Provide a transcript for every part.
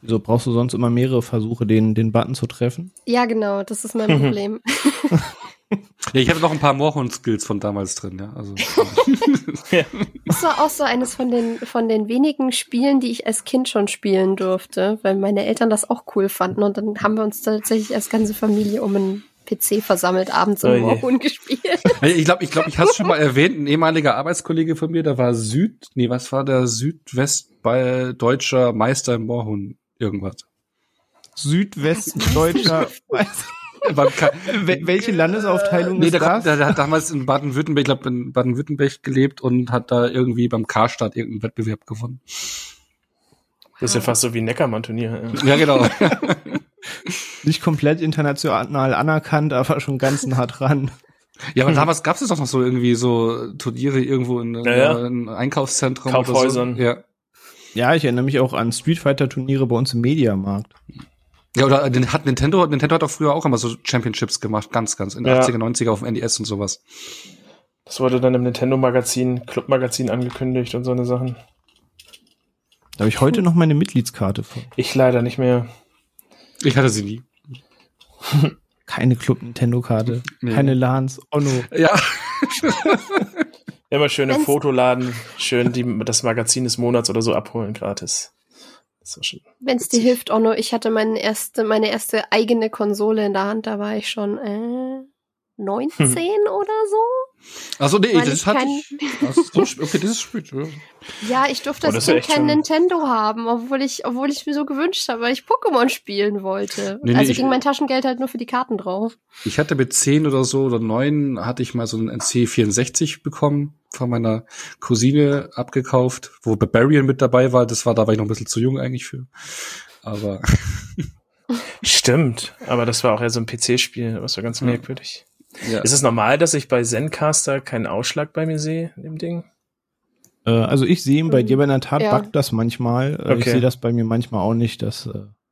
Wieso brauchst du sonst immer mehrere Versuche, den, den Button zu treffen? Ja, genau, das ist mein Problem. Ja, ich habe noch ein paar Moorhund-Skills von damals drin, ja. Also. Das war auch so eines von den, von den wenigen Spielen, die ich als Kind schon spielen durfte, weil meine Eltern das auch cool fanden und dann haben wir uns tatsächlich als ganze Familie um einen PC versammelt, abends im Oh je. Moorhuhn gespielt. Ich glaube, ich, glaub, ich es schon mal erwähnt, ein ehemaliger Arbeitskollege von mir, der war Süd, nee, was war der Südwest bei deutscher Meister im Moorhuhn irgendwas. Südwestdeutscher. Wel- Welche Landesaufteilung Nee, ist der, das? kommt, der, der hat damals in Baden-Württemberg, ich glaube in Baden-Württemberg gelebt und hat da irgendwie beim Karstadt irgendeinen Wettbewerb gewonnen. Das ist ja fast so wie ein Neckermann-Turnier. Ja. Ja, genau. Nicht komplett international anerkannt, aber schon ganz nah dran. ja, aber damals gab es doch noch so irgendwie so Turniere irgendwo in, Ja, ja. in einem Einkaufszentrum Kaufhäusern. oder so. Ja. Ja, ich erinnere mich auch an Street Fighter Turniere bei uns im Mediamarkt. Ja, oder den hat Nintendo, Nintendo hat auch früher auch immer so Championships gemacht, ganz, ganz, in den Ja. 80er, 90er auf dem NES und sowas. Das wurde dann im Nintendo-Magazin, Club-Magazin angekündigt und so eine Sachen. Da habe ich heute noch meine Mitgliedskarte von. Ich leider nicht mehr. Ich hatte sie nie. Keine Club Nintendo Karte, Nee. keine LANs, Onno. Ja. Immer schön im Fotoladen, schön die, das Magazin des Monats oder so abholen gratis. Wenn es dir hilft, Onno, ich hatte meine erste, meine erste eigene Konsole in der Hand, da war ich schon äh, 19 oder so. Also nee, das ich hatte kein- ich. Ach so, okay, das ist spät. Ja. Ja, ich durfte Oh, das das kein schon- Nintendo haben, obwohl ich, obwohl ich mir so gewünscht habe, weil ich Pokémon spielen wollte. Nee, nee, also ich- ging mein Taschengeld halt nur für die Karten drauf. Ich hatte mit zehn oder so oder neun hatte ich mal so einen NC64 bekommen, von meiner Cousine abgekauft, wo Barbarian mit dabei war. Das war, da war ich noch ein bisschen zu jung eigentlich für. Aber Stimmt, aber das war auch eher so ein PC-Spiel, was war ganz merkwürdig. Ja. Ist es normal, dass ich bei Zencaster keinen Ausschlag bei mir sehe, im Ding? Äh, also ich sehe ihn bei dir, aber in der Tat Ja. buggt das manchmal. Äh, Ich Okay. sehe das bei mir manchmal auch nicht. Dass, äh,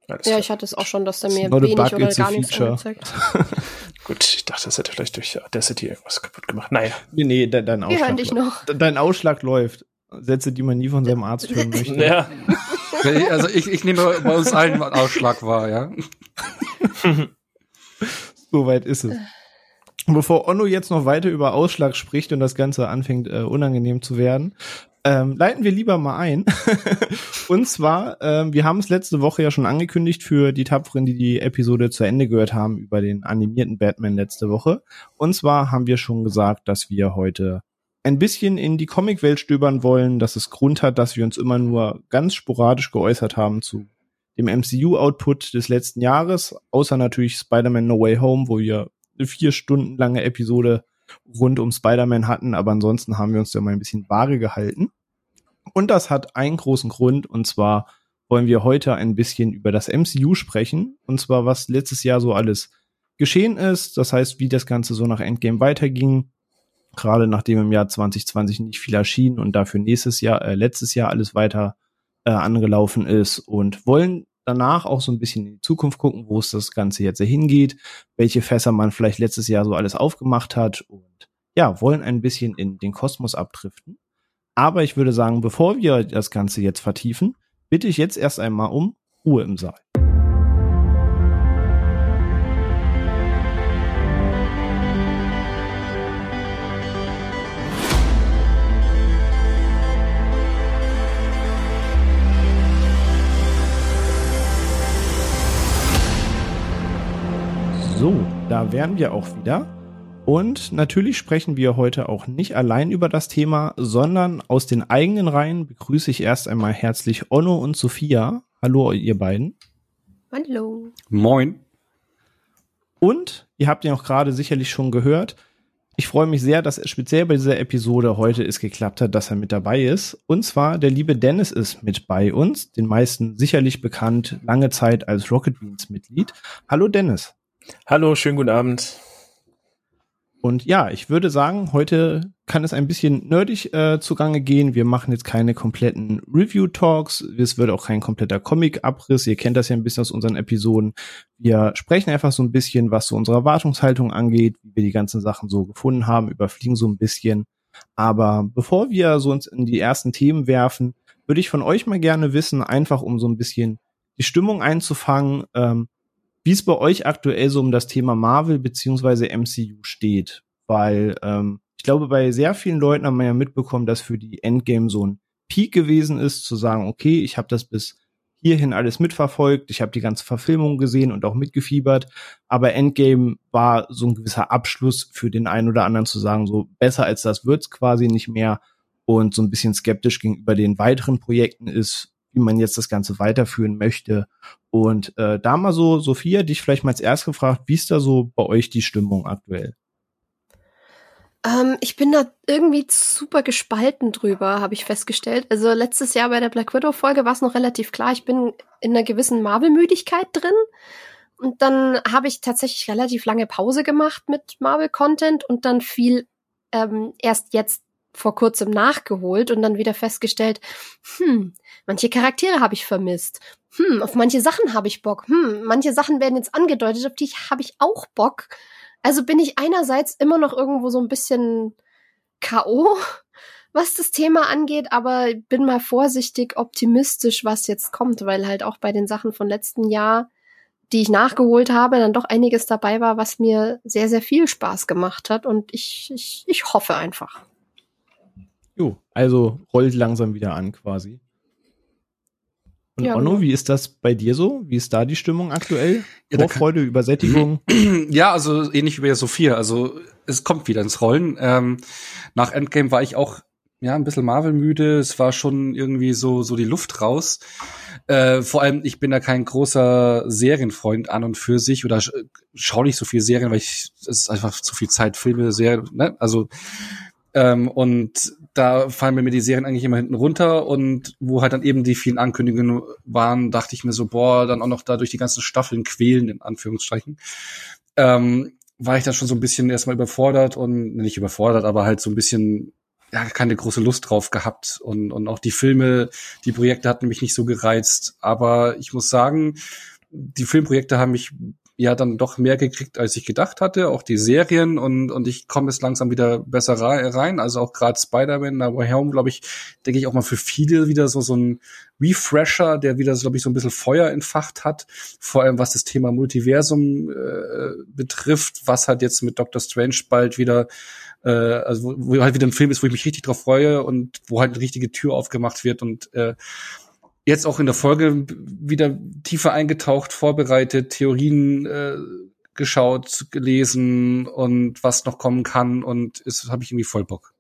Alles Ja, klar. ich hatte es auch schon, dass der It's mir wenig oder gar nichts angezeigt. Gut, ich dachte, das hätte vielleicht durch Audacity irgendwas kaputt gemacht. Naja. nee, nee, de dein Ausschlag. hören dich noch. De- Dein Ausschlag läuft. Sätze, die man nie von seinem Arzt hören möchte. Ja. also ich, ich nehme bei uns allen einen Ausschlag wahr, ja. Soweit ist es. Bevor Onno jetzt noch weiter über Ausschlag spricht und das Ganze anfängt äh, unangenehm zu werden, ähm, leiten wir lieber mal ein. und zwar, ähm, wir haben es letzte Woche ja schon angekündigt für die Tapferen, die die Episode zu Ende gehört haben über den animierten Batman letzte Woche. Und zwar haben wir schon gesagt, dass wir heute ein bisschen in die Comicwelt stöbern wollen, dass es Grund hat, dass wir uns immer nur ganz sporadisch geäußert haben zu dem MCU-Output des letzten Jahres, außer natürlich Spider-Man No Way Home, wo wir eine vier Stunden lange Episode rund um Spider-Man hatten, aber ansonsten haben wir uns da mal ein bisschen vage gehalten. Und das hat einen großen Grund, und zwar wollen wir heute ein bisschen über das MCU sprechen, und zwar was letztes Jahr so alles geschehen ist, das heißt, wie das Ganze so nach Endgame weiterging, gerade nachdem im Jahr 2020 nicht viel erschien und dafür nächstes Jahr, äh, letztes Jahr alles weiter äh, angelaufen ist. Und wollen danach auch so ein bisschen in die Zukunft gucken, wo es das Ganze jetzt hingeht, welche Fässer man vielleicht letztes Jahr so alles aufgemacht hat und ja, wollen ein bisschen in den Kosmos abdriften. Aber ich würde sagen, bevor wir das Ganze jetzt vertiefen, bitte ich jetzt erst einmal um Ruhe im Saal. So, da wären wir auch wieder. Und natürlich sprechen wir heute auch nicht allein über das Thema, sondern aus den eigenen Reihen begrüße ich erst einmal herzlich Onno und Sophia. Hallo, ihr beiden. Hallo. Moin. Und ihr habt ja auch gerade sicherlich schon gehört, ich freue mich sehr, dass speziell bei dieser Episode heute es geklappt hat, dass er mit dabei ist. Und zwar der liebe Dennis ist mit bei uns, den meisten sicherlich bekannt, lange Zeit als Rocket Beans Mitglied. Hallo Dennis. Hallo, schönen guten Abend. Und ja, ich würde sagen, heute kann es ein bisschen nerdig äh, zugange gehen. Wir machen jetzt keine kompletten Review-Talks. Es wird auch kein kompletter Comic-Abriss. Ihr kennt das ja ein bisschen aus unseren Episoden. Wir sprechen einfach so ein bisschen, was so unsere Erwartungshaltung angeht, wie wir die ganzen Sachen so gefunden haben, überfliegen so ein bisschen. Aber bevor wir so uns in die ersten Themen werfen, würde ich von euch mal gerne wissen, einfach um so ein bisschen die Stimmung einzufangen, ähm, wie es bei euch aktuell so um das Thema Marvel beziehungsweise MCU steht. Weil ähm, ich glaube, bei sehr vielen Leuten haben wir ja mitbekommen, dass für die Endgame so ein Peak gewesen ist, zu sagen, okay, ich habe das bis hierhin alles mitverfolgt, ich habe die ganze Verfilmung gesehen und auch mitgefiebert, aber Endgame war so ein gewisser Abschluss für den einen oder anderen zu sagen, so besser als das wird's quasi nicht mehr und so ein bisschen skeptisch gegenüber den weiteren Projekten ist, wie man jetzt das Ganze weiterführen möchte. Und äh, da mal so, Sophia, dich vielleicht mal als erst gefragt, wie ist da so bei euch die Stimmung aktuell? Ähm, ich bin da irgendwie super gespalten drüber, habe ich festgestellt. Also letztes Jahr bei der Black Widow-Folge war es noch relativ klar, ich bin in einer gewissen Marvel-Müdigkeit drin. Und dann habe ich tatsächlich relativ lange Pause gemacht mit Marvel-Content und dann viel ähm, erst jetzt vor kurzem nachgeholt und dann wieder festgestellt, hm, manche Charaktere habe ich vermisst. Hm, auf manche Sachen habe ich Bock. Hm, manche Sachen werden jetzt angedeutet, auf die habe ich auch Bock. Also bin ich einerseits immer noch irgendwo so ein bisschen K.O., was das Thema angeht, aber bin mal vorsichtig optimistisch, was jetzt kommt, weil halt auch bei den Sachen von letzten Jahr, die ich nachgeholt habe, dann doch einiges dabei war, was mir sehr, sehr viel Spaß gemacht hat und ich, ich, ich hoffe einfach. Jo, also rollt langsam wieder an quasi. Und ja, Onno, genau. wie ist das bei dir so? Wie ist da die Stimmung aktuell? Ja, Vorfreude, Übersättigung? Ja, also ähnlich wie bei Sophia. Also es kommt wieder ins Rollen. Ähm, nach Endgame war ich auch ja ein bisschen Marvel müde. Es war schon irgendwie so so die Luft raus. Äh, vor allem, ich bin da kein großer Serienfreund an und für sich oder sch schaue nicht so viel Serien, weil ich es ist einfach zu viel Zeit, Filme, Serien. Ne? Also ähm, und da fallen mir die Serien eigentlich immer hinten runter und wo halt dann eben die vielen Ankündigungen waren, dachte ich mir so, boah, dann auch noch da durch die ganzen Staffeln quälen, in Anführungsstrichen. Ähm, war ich dann schon so ein bisschen erstmal überfordert und nicht überfordert, aber halt so ein bisschen ja, keine große Lust drauf gehabt und, und auch die Filme, die Projekte hatten mich nicht so gereizt. Aber ich muss sagen, die Filmprojekte haben mich ja dann doch mehr gekriegt, als ich gedacht hatte, auch die Serien und, und ich komme jetzt langsam wieder besser rein. Also auch gerade Spider-Man, No Way Home, glaube ich, denke ich auch mal für viele wieder so, so ein Refresher, der wieder, glaube ich, so ein bisschen Feuer entfacht hat. Vor allem was das Thema Multiversum äh, betrifft, was halt jetzt mit Doctor Strange bald wieder äh, also wo, halt wieder ein Film ist, wo ich mich richtig drauf freue und wo halt eine richtige Tür aufgemacht wird und äh, jetzt auch in der Folge wieder tiefer eingetaucht, vorbereitet, Theorien äh, geschaut, gelesen und was noch kommen kann und es habe ich irgendwie voll Bock.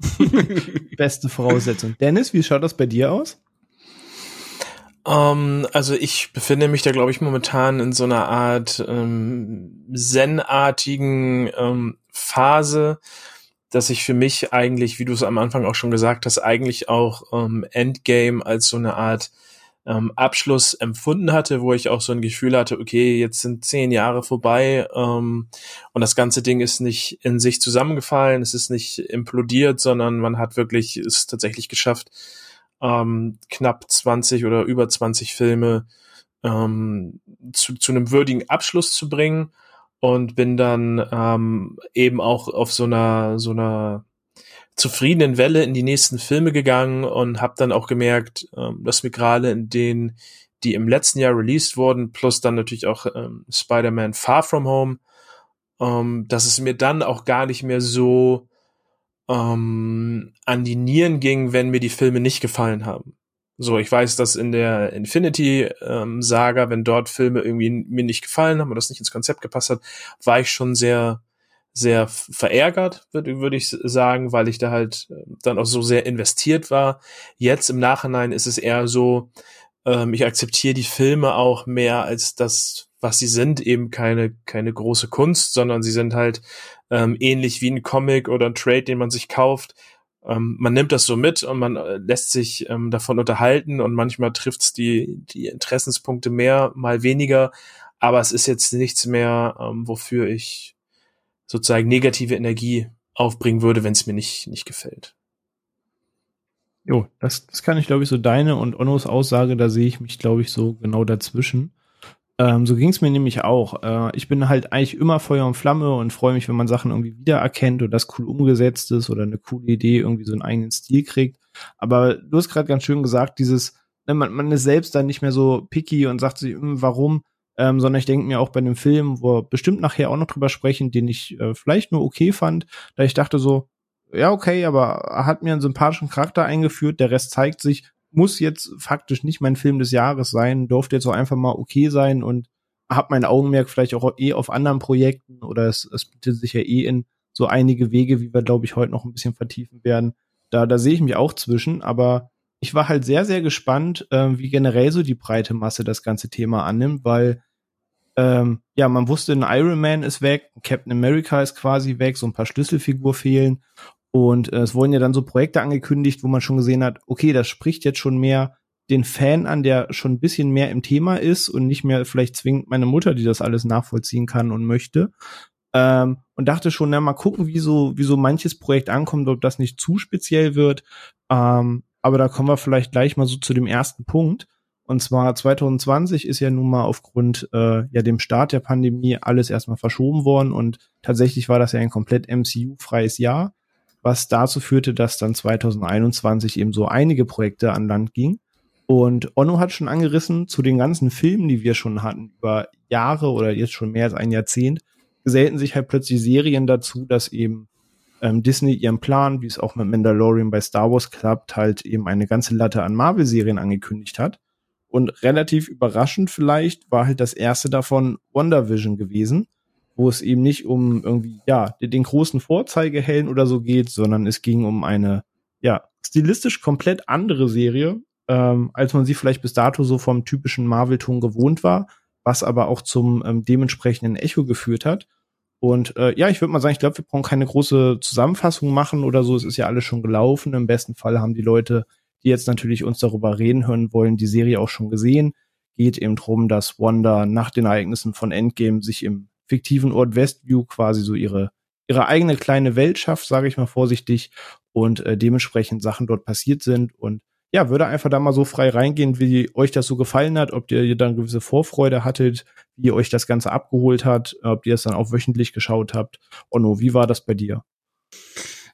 Beste Voraussetzung. Dennis, wie schaut das bei dir aus? Um, ähm, also ich befinde mich da, glaube ich, momentan in so einer Art ähm, Zen-artigen ähm, Phase, dass ich für mich eigentlich, wie du es am Anfang auch schon gesagt hast, eigentlich auch ähm, Endgame als so eine Art ähm, Abschluss empfunden hatte, wo ich auch so ein Gefühl hatte, okay, jetzt sind zehn Jahre vorbei ähm, und das ganze Ding ist nicht in sich zusammengefallen, es ist nicht implodiert, sondern man hat wirklich es tatsächlich geschafft, ähm, knapp 20 oder über 20 Filme ähm, zu, zu einem würdigen Abschluss zu bringen und bin dann ähm, eben auch auf so einer so einer zufriedenen Welle in die nächsten Filme gegangen und habe dann auch gemerkt, ähm, dass mir gerade in denen, die im letzten Jahr released wurden, plus dann natürlich auch ähm, Spider-Man Far From Home, ähm, dass es mir dann auch gar nicht mehr so ähm, an die Nieren ging, wenn mir die Filme nicht gefallen haben. So, ich weiß, dass in der Infinity-Saga, ähm, wenn dort Filme irgendwie mir nicht gefallen haben oder das nicht ins Konzept gepasst hat, war ich schon sehr, sehr verärgert, würde würd ich sagen, weil ich da halt äh, dann auch so sehr investiert war. Jetzt im Nachhinein ist es eher so, ähm, ich akzeptiere die Filme auch mehr als das, was sie sind, eben keine, keine große Kunst, sondern sie sind halt ähm, ähnlich wie ein Comic oder ein Trade, den man sich kauft ähm, man nimmt das so mit und man äh, lässt sich ähm, davon unterhalten und manchmal trifft's die, die Interessenspunkte mehr, mal weniger, aber es ist jetzt nichts mehr, ähm, wofür ich sozusagen negative Energie aufbringen würde, wenn es mir nicht, nicht gefällt. Jo, das, das kann ich, glaube ich, so deine und Onnos Aussage, da sehe ich mich, glaube ich, so genau dazwischen. Ähm, so ging es mir nämlich auch. Äh, ich bin halt eigentlich immer Feuer und Flamme und freue mich, wenn man Sachen irgendwie wiedererkennt oder das cool umgesetzt ist oder eine coole Idee irgendwie so einen eigenen Stil kriegt. Aber du hast gerade ganz schön gesagt, dieses ne, man, man ist selbst dann nicht mehr so picky und sagt sich, hm, warum, ähm, sondern ich denke mir auch bei einem Film, wo wir bestimmt nachher auch noch drüber sprechen, den ich äh, vielleicht nur okay fand, da ich dachte so, ja, okay, aber er hat mir einen sympathischen Charakter eingeführt, der Rest zeigt sich, muss jetzt faktisch nicht mein Film des Jahres sein, durfte jetzt auch einfach mal okay sein und hab mein Augenmerk vielleicht auch eh auf anderen Projekten oder es, es bietet sich ja eh in so einige Wege, wie wir, glaube ich, heute noch ein bisschen vertiefen werden. Da, da sehe ich mich auch zwischen, aber ich war halt sehr, sehr gespannt, äh, wie generell so die breite Masse das ganze Thema annimmt, weil ähm, ja, man wusste, ein Iron Man ist weg, Captain America ist quasi weg, so ein paar Schlüsselfiguren fehlen und äh, es wurden ja dann so Projekte angekündigt, wo man schon gesehen hat, okay, das spricht jetzt schon mehr den Fan an, der schon ein bisschen mehr im Thema ist und nicht mehr vielleicht zwingend meine Mutter, die das alles nachvollziehen kann und möchte. Ähm, und dachte schon, na, mal gucken, wie so, wie so manches Projekt ankommt, ob das nicht zu speziell wird. Ähm, aber da kommen wir vielleicht gleich mal so zu dem ersten Punkt. Und zwar 2020 ist ja nun mal aufgrund äh, ja dem Start der Pandemie alles erstmal verschoben worden und tatsächlich war das ja ein komplett MCU-freies Jahr was dazu führte, dass dann 2021 eben so einige Projekte an Land ging. Und Onno hat schon angerissen, zu den ganzen Filmen, die wir schon hatten, über Jahre oder jetzt schon mehr als ein Jahrzehnt, gesellten sich halt plötzlich Serien dazu, dass eben ähm, Disney ihren Plan, wie es auch mit Mandalorian bei Star Wars klappt, halt eben eine ganze Latte an Marvel-Serien angekündigt hat. Und relativ überraschend vielleicht war halt das erste davon WandaVision gewesen, wo es eben nicht um irgendwie, ja, den großen Vorzeigehellen oder so geht, sondern es ging um eine, ja, stilistisch komplett andere Serie, ähm, als man sie vielleicht bis dato so vom typischen Marvel-Ton gewohnt war, was aber auch zum ähm, dementsprechenden Echo geführt hat. Und äh, ja, ich würde mal sagen, ich glaube, wir brauchen keine große Zusammenfassung machen oder so. Es ist ja alles schon gelaufen. Im besten Fall haben die Leute, die jetzt natürlich uns darüber reden hören wollen, die Serie auch schon gesehen. Geht eben drum, dass Wanda nach den Ereignissen von Endgame sich im fiktiven Ort Westview quasi so ihre ihre eigene kleine Welt schafft, sage ich mal vorsichtig, und äh, dementsprechend Sachen dort passiert sind und ja, würde einfach da mal so frei reingehen, wie euch das so gefallen hat, ob ihr dann gewisse Vorfreude hattet, wie ihr euch das Ganze abgeholt hat, ob ihr es dann auch wöchentlich geschaut habt. Onno, wie war das bei dir?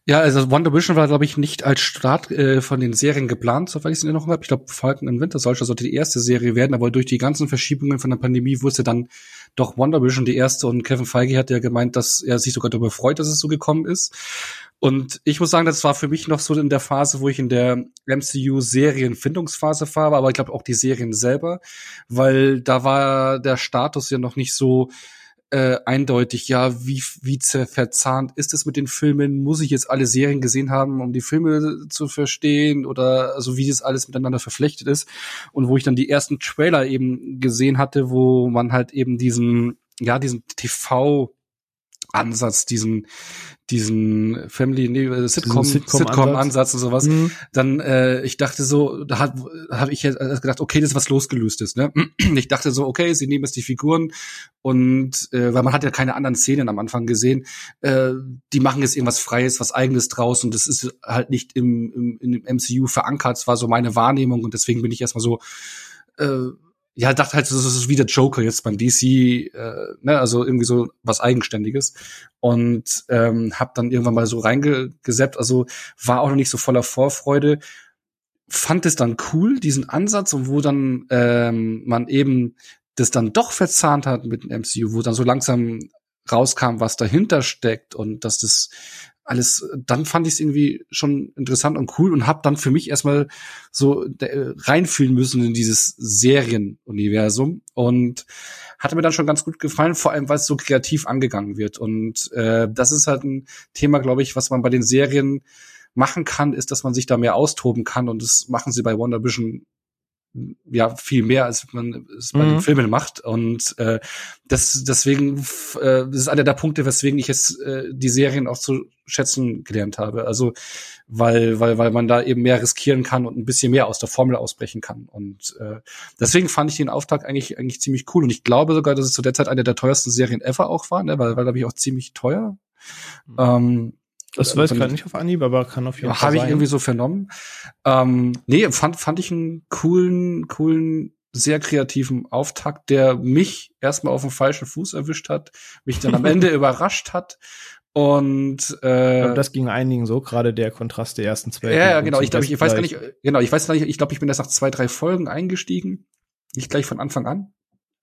Ja, also Wonder Vision war, glaube ich, nicht als Start äh, von den Serien geplant, soweit ich es in Erinnerung habe. Ich glaube, Falcon and Winter Soldier sollte die erste Serie werden, aber durch die ganzen Verschiebungen von der Pandemie wusste dann doch Wonder die erste und Kevin Feige hat ja gemeint, dass er sich sogar darüber freut, dass es so gekommen ist. Und ich muss sagen, das war für mich noch so in der Phase, wo ich in der MCU-Serienfindungsphase war, aber ich glaube auch die Serien selber, weil da war der Status ja noch nicht so äh, eindeutig, ja, wie, wie verzahnt ist es mit den Filmen? Muss ich jetzt alle Serien gesehen haben, um die Filme zu verstehen? Oder also wie das alles miteinander verflechtet ist? Und wo ich dann die ersten Trailer eben gesehen hatte, wo man halt eben diesen, ja, diesen TV Ansatz, diesen diesen Family nee, äh, Sitcom Sitcom, Sitcom Ansatz und sowas, mhm. dann äh, ich dachte so, da hat habe ich jetzt gedacht, okay, das ist was losgelöstes, ne? Ich dachte so, okay, sie nehmen jetzt die Figuren und äh, weil man hat ja keine anderen Szenen am Anfang gesehen, äh, die machen jetzt irgendwas Freies, was Eigenes draus und das ist halt nicht im, im, im MCU verankert. Das war so meine Wahrnehmung und deswegen bin ich erstmal so äh, ja, dachte halt, das ist wie der Joker jetzt beim DC, äh, ne, also irgendwie so was Eigenständiges. Und ähm, hab dann irgendwann mal so reingeseppt, also war auch noch nicht so voller Vorfreude. Fand es dann cool, diesen Ansatz, wo dann ähm, man eben das dann doch verzahnt hat mit dem MCU, wo dann so langsam rauskam, was dahinter steckt und dass das alles, dann fand ich es irgendwie schon interessant und cool und habe dann für mich erstmal so äh, reinfühlen müssen in dieses Serienuniversum und hatte mir dann schon ganz gut gefallen, vor allem weil es so kreativ angegangen wird und äh, das ist halt ein Thema, glaube ich, was man bei den Serien machen kann, ist, dass man sich da mehr austoben kann und das machen sie bei Wonder Vision ja viel mehr, als man es bei mhm. den Filmen macht. Und äh, das deswegen äh, das ist einer der Punkte, weswegen ich jetzt äh, die Serien auch zu schätzen gelernt habe. Also weil weil weil man da eben mehr riskieren kann und ein bisschen mehr aus der Formel ausbrechen kann. Und äh, deswegen fand ich den Auftrag eigentlich eigentlich ziemlich cool. Und ich glaube sogar, dass es zu der Zeit eine der teuersten Serien ever auch war, ne? weil weil glaube ich auch ziemlich teuer. Mhm. Ähm, das weiß ich gerade nicht auf Anhieb, aber kann auf jeden Fall Habe ich irgendwie so vernommen. Ähm, nee, fand, fand ich einen coolen, coolen, sehr kreativen Auftakt, der mich erstmal auf dem falschen Fuß erwischt hat, mich dann am Ende überrascht hat Und äh, das ging einigen so, gerade der Kontrast der ersten zwei. Ja, ja genau. Ich glaube, ich, ich weiß gar nicht, genau, ich weiß gar nicht, ich glaube, ich bin erst nach zwei, drei Folgen eingestiegen. Nicht gleich von Anfang an.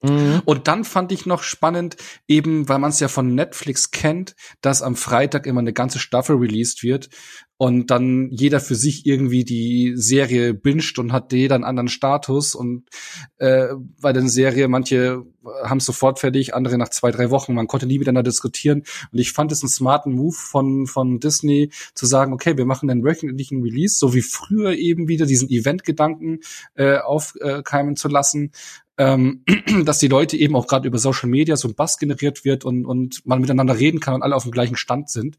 Mhm. Und dann fand ich noch spannend, eben weil man es ja von Netflix kennt, dass am Freitag immer eine ganze Staffel released wird und dann jeder für sich irgendwie die Serie binscht und hat jeder einen anderen Status und äh, bei der Serie manche haben es sofort fertig, andere nach zwei, drei Wochen. Man konnte nie miteinander diskutieren und ich fand es einen smarten Move von, von Disney zu sagen, okay, wir machen einen wöchentlichen Release, so wie früher eben wieder diesen Event-Gedanken äh, aufkeimen zu lassen ähm, dass die Leute eben auch gerade über Social Media so ein Bass generiert wird und, und man miteinander reden kann und alle auf dem gleichen Stand sind.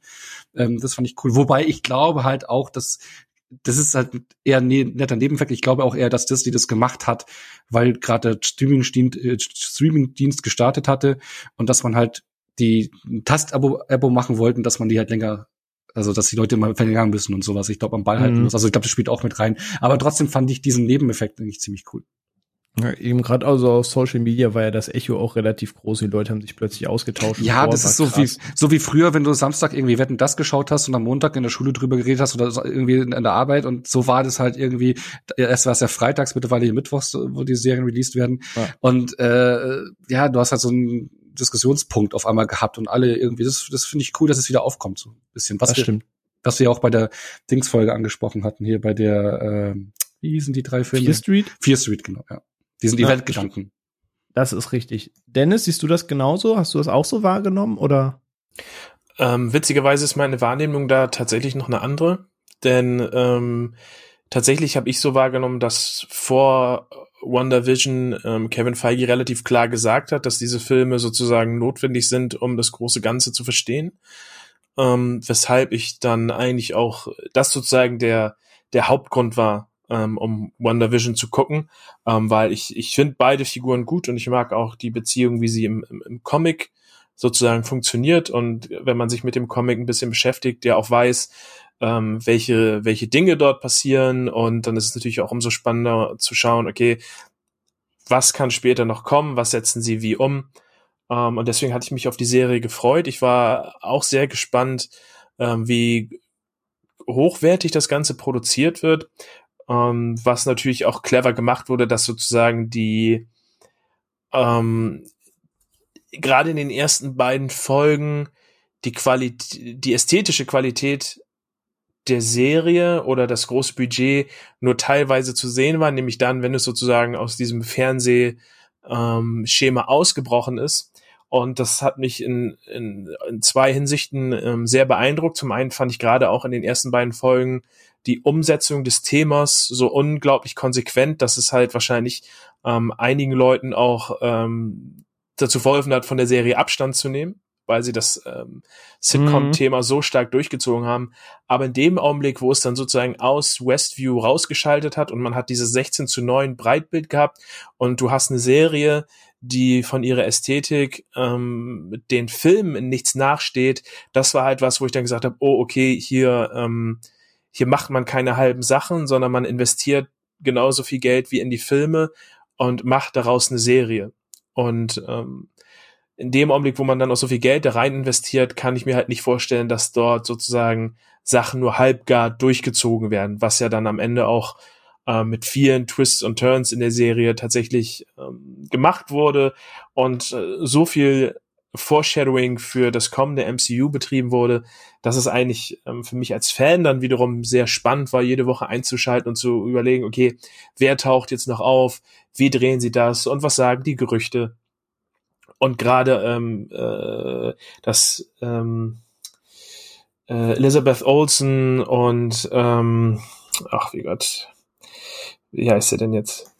Ähm, das fand ich cool. Wobei ich glaube halt auch, dass das ist halt eher ne netter Nebeneffekt. Ich glaube auch eher, dass Disney das gemacht hat, weil gerade der Streaming-Dienst äh, Streaming gestartet hatte und dass man halt die Tast-Abo Abo machen wollten, dass man die halt länger also, dass die Leute immer verlängern müssen und sowas. Ich glaube, am Ball halten mhm. muss. Also, ich glaube, das spielt auch mit rein. Aber trotzdem fand ich diesen Nebeneffekt eigentlich ziemlich cool. Ja, eben gerade also auf Social Media war ja das Echo auch relativ groß. Die Leute haben sich plötzlich ausgetauscht. Ja, das ist so wie, so wie früher, wenn du Samstag irgendwie Wetten das geschaut hast und am Montag in der Schule drüber geredet hast oder irgendwie in, der Arbeit und so war das halt irgendwie, erst war es ja freitags, mittlerweile Mittwochs, wo die Serien released werden. Ja. Und äh, ja, du hast halt so einen Diskussionspunkt auf einmal gehabt und alle irgendwie, das, das finde ich cool, dass es wieder aufkommt, so ein bisschen. Was das wir, stimmt. Was wir auch bei der Dingsfolge angesprochen hatten, hier bei der, äh, wie hießen die drei Filme? Fear Street? Fear Street, genau, ja. Diesen ja, Eventgedanken. Das ist richtig. Dennis, siehst du das genauso? Hast du das auch so wahrgenommen oder? Ähm, witzigerweise ist meine Wahrnehmung da tatsächlich noch eine andere, denn ähm, tatsächlich habe ich so wahrgenommen, dass vor Wonder Vision ähm, Kevin Feige relativ klar gesagt hat, dass diese Filme sozusagen notwendig sind, um das große Ganze zu verstehen. Ähm, weshalb ich dann eigentlich auch das sozusagen der der Hauptgrund war, ähm, um WandaVision zu gucken, ähm, weil ich, ich finde beide Figuren gut und ich mag auch die Beziehung, wie sie im, im, im Comic sozusagen funktioniert. Und wenn man sich mit dem Comic ein bisschen beschäftigt, der auch weiß, ähm, welche, welche Dinge dort passieren. Und dann ist es natürlich auch umso spannender zu schauen, okay, was kann später noch kommen, was setzen sie wie um? Ähm, und deswegen hatte ich mich auf die Serie gefreut. Ich war auch sehr gespannt, ähm, wie hochwertig das Ganze produziert wird ähm, was natürlich auch clever gemacht wurde, dass sozusagen die ähm, gerade in den ersten beiden Folgen die Qualität, die ästhetische Qualität der Serie oder das große Budget nur teilweise zu sehen war, nämlich dann, wenn es sozusagen aus diesem Fernsehschema ähm, ausgebrochen ist. Und das hat mich in, in, in zwei Hinsichten ähm, sehr beeindruckt. Zum einen fand ich gerade auch in den ersten beiden Folgen die Umsetzung des Themas so unglaublich konsequent, dass es halt wahrscheinlich ähm, einigen Leuten auch ähm, dazu verholfen hat, von der Serie Abstand zu nehmen, weil sie das ähm, Sitcom-Thema mhm. so stark durchgezogen haben. Aber in dem Augenblick, wo es dann sozusagen aus Westview rausgeschaltet hat und man hat dieses 16 zu 9 Breitbild gehabt und du hast eine Serie, die von ihrer Ästhetik ähm, den Filmen nichts nachsteht, das war halt was, wo ich dann gesagt habe, oh, okay, hier ähm, hier macht man keine halben Sachen, sondern man investiert genauso viel Geld wie in die Filme und macht daraus eine Serie. Und ähm, in dem Augenblick, wo man dann auch so viel Geld da rein investiert, kann ich mir halt nicht vorstellen, dass dort sozusagen Sachen nur halbgar durchgezogen werden, was ja dann am Ende auch äh, mit vielen Twists und Turns in der Serie tatsächlich ähm, gemacht wurde und äh, so viel Foreshadowing für das kommende MCU betrieben wurde, dass es eigentlich ähm, für mich als Fan dann wiederum sehr spannend war, jede Woche einzuschalten und zu überlegen, okay, wer taucht jetzt noch auf, wie drehen sie das? Und was sagen die Gerüchte. Und gerade ähm, äh, das ähm, äh, Elizabeth Olsen und ähm, ach wie Gott, wie heißt sie denn jetzt?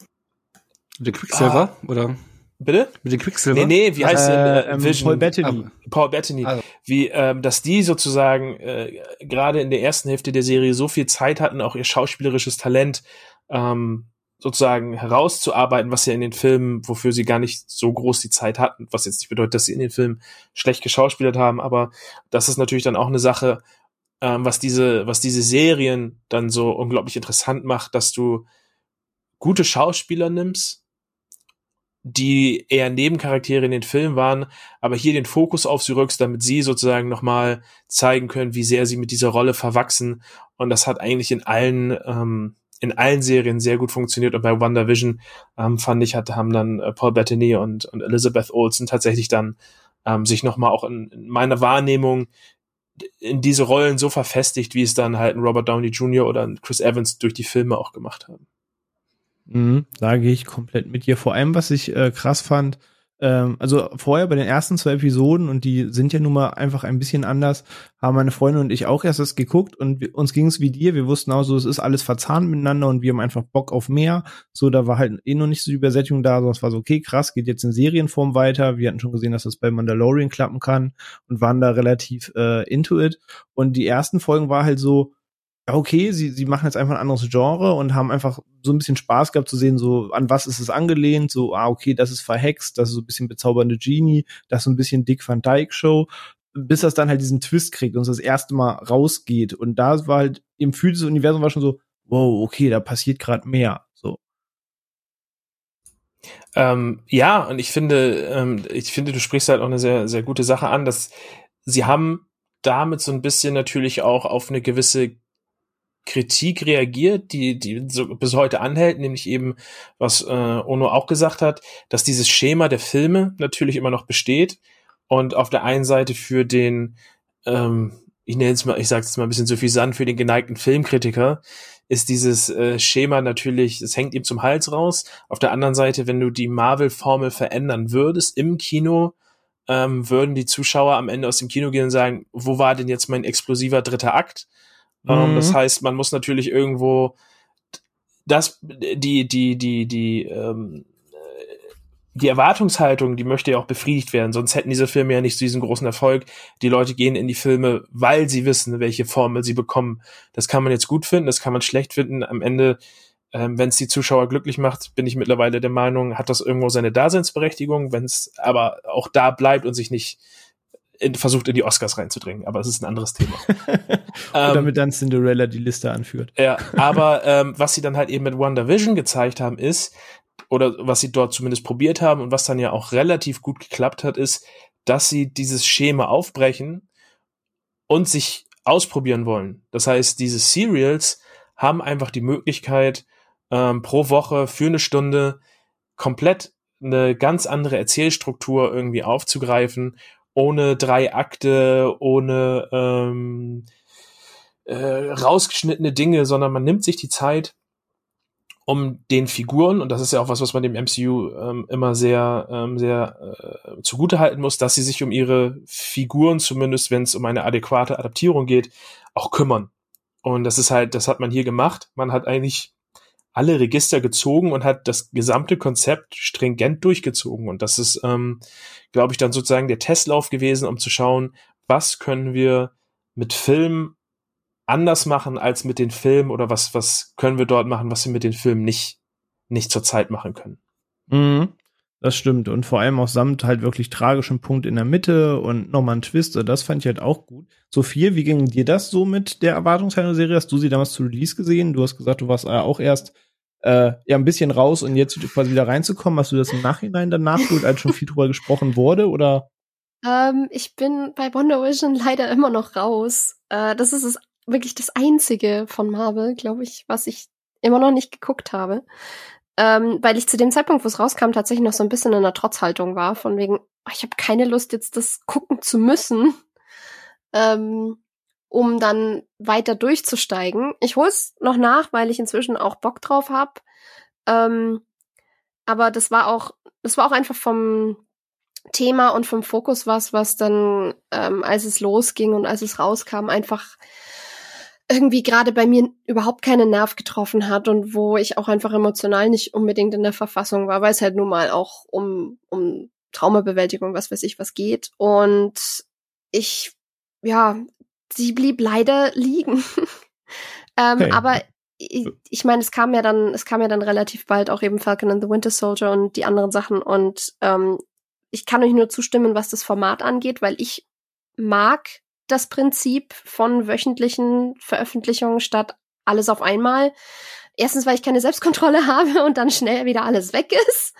Der Quicksilver, ah. oder? Bitte? Mit dem Quicksilver? Nee, nee, wie heißt äh, äh, Vision? Paul Bettany. Ah, Paul Bettany. Also. Wie, ähm, dass die sozusagen äh, gerade in der ersten Hälfte der Serie so viel Zeit hatten, auch ihr schauspielerisches Talent ähm, sozusagen herauszuarbeiten, was ja in den Filmen, wofür sie gar nicht so groß die Zeit hatten, was jetzt nicht bedeutet, dass sie in den Filmen schlecht geschauspielert haben, aber das ist natürlich dann auch eine Sache, ähm, was diese, was diese Serien dann so unglaublich interessant macht, dass du gute Schauspieler nimmst, die eher Nebencharaktere in den Filmen waren, aber hier den Fokus auf sie rückst, damit sie sozusagen nochmal zeigen können, wie sehr sie mit dieser Rolle verwachsen. Und das hat eigentlich in allen, ähm, in allen Serien sehr gut funktioniert. Und bei WandaVision ähm, fand ich, hat, haben dann äh, Paul Bettany und, und Elizabeth Olsen tatsächlich dann ähm, sich nochmal auch in, in meiner Wahrnehmung in diese Rollen so verfestigt, wie es dann halt ein Robert Downey Jr. oder ein Chris Evans durch die Filme auch gemacht haben. Mhm, da gehe ich komplett mit dir. Vor allem, was ich äh, krass fand, ähm, also vorher bei den ersten zwei Episoden, und die sind ja nun mal einfach ein bisschen anders, haben meine Freundin und ich auch erst das geguckt und wir, uns ging es wie dir. Wir wussten auch so, es ist alles verzahnt miteinander und wir haben einfach Bock auf mehr. So, da war halt eh noch nicht so die Übersättigung da, sondern es war so, okay, krass, geht jetzt in Serienform weiter. Wir hatten schon gesehen, dass das bei Mandalorian klappen kann und waren da relativ äh, into it. Und die ersten Folgen war halt so, okay, sie, sie machen jetzt einfach ein anderes Genre und haben einfach so ein bisschen Spaß gehabt zu sehen, so an was ist es angelehnt, so, ah, okay, das ist verhext, das ist so ein bisschen bezaubernde Genie, das ist so ein bisschen Dick Van Dyke Show, bis das dann halt diesen Twist kriegt und das erste Mal rausgeht. Und da war halt, im Gefühl des Universum war schon so, wow, okay, da passiert gerade mehr. So. Ähm, ja, und ich finde, ähm, ich finde, du sprichst halt auch eine sehr, sehr gute Sache an, dass sie haben damit so ein bisschen natürlich auch auf eine gewisse Kritik reagiert, die, die so bis heute anhält, nämlich eben, was äh, Ono auch gesagt hat, dass dieses Schema der Filme natürlich immer noch besteht und auf der einen Seite für den, ähm, ich nenne es mal, ich sage es mal ein bisschen suffisant, für den geneigten Filmkritiker ist dieses äh, Schema natürlich, es hängt ihm zum Hals raus. Auf der anderen Seite, wenn du die Marvel-Formel verändern würdest im Kino, ähm, würden die Zuschauer am Ende aus dem Kino gehen und sagen, wo war denn jetzt mein explosiver dritter Akt? Ähm, mhm. das heißt, man muss natürlich irgendwo das, die, die, die, die, ähm, die Erwartungshaltung, die möchte ja auch befriedigt werden, sonst hätten diese Filme ja nicht so diesen großen Erfolg. Die Leute gehen in die Filme, weil sie wissen, welche Formel sie bekommen. Das kann man jetzt gut finden, das kann man schlecht finden. Am Ende, ähm, wenn es die Zuschauer glücklich macht, bin ich mittlerweile der Meinung, hat das irgendwo seine Daseinsberechtigung. Wenn es aber auch da bleibt und sich nicht in, versucht, in die Oscars reinzudringen, aber es ist ein anderes Thema. ähm, damit dann Cinderella die Liste anführt. Ja, aber ähm, was sie dann halt eben mit WandaVision gezeigt haben, ist, oder was sie dort zumindest probiert haben und was dann ja auch relativ gut geklappt hat, ist, dass sie dieses Schema aufbrechen und sich ausprobieren wollen. Das heißt, diese Serials haben einfach die Möglichkeit, ähm, pro Woche für eine Stunde komplett eine ganz andere Erzählstruktur irgendwie aufzugreifen ohne drei Akte, ohne ähm, äh, rausgeschnittene Dinge, sondern man nimmt sich die Zeit, um den Figuren, und das ist ja auch was, was man dem MCU ähm, immer sehr, ähm, sehr äh, zugutehalten muss, dass sie sich um ihre Figuren, zumindest wenn es um eine adäquate Adaptierung geht, auch kümmern. Und das ist halt, das hat man hier gemacht. Man hat eigentlich alle Register gezogen und hat das gesamte Konzept stringent durchgezogen. Und das ist, ähm, glaube ich, dann sozusagen der Testlauf gewesen, um zu schauen, was können wir mit Film anders machen als mit den Filmen oder was, was können wir dort machen, was wir mit den Filmen nicht, nicht zur Zeit machen können. Mhm. Das stimmt. Und vor allem auch samt halt wirklich tragischem Punkt in der Mitte und nochmal ein Twist. Das fand ich halt auch gut. Sophie, wie ging dir das so mit der Erwartungshaltung Serie? Hast du sie damals zu Release gesehen? Du hast gesagt, du warst auch erst äh, ja ein bisschen raus und jetzt quasi wieder reinzukommen? Hast du das im Nachhinein dann nachgeholt, als schon viel drüber gesprochen wurde oder? Ähm, ich bin bei Wonder Vision leider immer noch raus. Äh, das ist es wirklich das einzige von Marvel, glaube ich, was ich immer noch nicht geguckt habe. Ähm, weil ich zu dem Zeitpunkt, wo es rauskam, tatsächlich noch so ein bisschen in einer Trotzhaltung war, von wegen, oh, ich habe keine Lust, jetzt das gucken zu müssen. Ähm, um dann weiter durchzusteigen. Ich hol's noch nach, weil ich inzwischen auch Bock drauf hab. Ähm, aber das war auch, das war auch einfach vom Thema und vom Fokus was, was dann, ähm, als es losging und als es rauskam, einfach irgendwie gerade bei mir überhaupt keinen Nerv getroffen hat und wo ich auch einfach emotional nicht unbedingt in der Verfassung war, weil es halt nun mal auch um, um Traumabewältigung, was weiß ich, was geht. Und ich, ja, sie blieb leider liegen. ähm, hey. Aber ich, ich meine, es kam ja dann, es kam ja dann relativ bald auch eben Falcon and the Winter Soldier und die anderen Sachen. Und ähm, ich kann euch nur zustimmen, was das Format angeht, weil ich mag das Prinzip von wöchentlichen Veröffentlichungen statt alles auf einmal. Erstens, weil ich keine Selbstkontrolle habe und dann schnell wieder alles weg ist.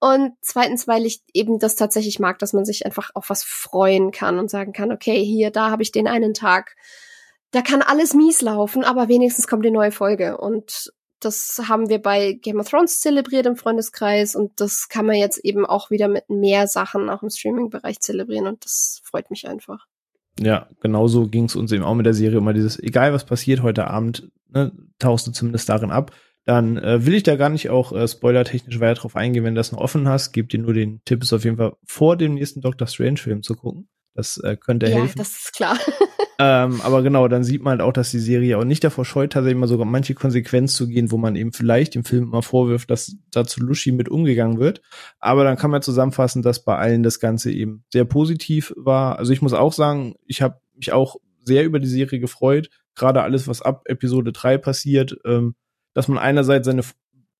Und zweitens, weil ich eben das tatsächlich mag, dass man sich einfach auf was freuen kann und sagen kann, okay, hier, da habe ich den einen Tag. Da kann alles mies laufen, aber wenigstens kommt die neue Folge. Und das haben wir bei Game of Thrones zelebriert im Freundeskreis und das kann man jetzt eben auch wieder mit mehr Sachen auch im Streaming-Bereich zelebrieren und das freut mich einfach. Ja, genauso ging es uns eben auch mit der Serie immer dieses, egal was passiert heute Abend, ne, tauchst du zumindest darin ab. Dann äh, will ich da gar nicht auch äh, spoilertechnisch weiter drauf eingehen, wenn du das noch offen hast. Gib dir nur den Tipp, ist auf jeden Fall vor dem nächsten Doctor Strange-Film zu gucken. Das äh, könnte ja, helfen. Ja, das ist klar. ähm, aber genau, dann sieht man halt auch, dass die Serie auch nicht davor scheut, tatsächlich mal sogar manche Konsequenz zu gehen, wo man eben vielleicht dem Film mal vorwirft, dass da zu Lushi mit umgegangen wird. Aber dann kann man zusammenfassen, dass bei allen das Ganze eben sehr positiv war. Also ich muss auch sagen, ich habe mich auch sehr über die Serie gefreut. Gerade alles, was ab Episode 3 passiert, ähm, dass man einerseits seine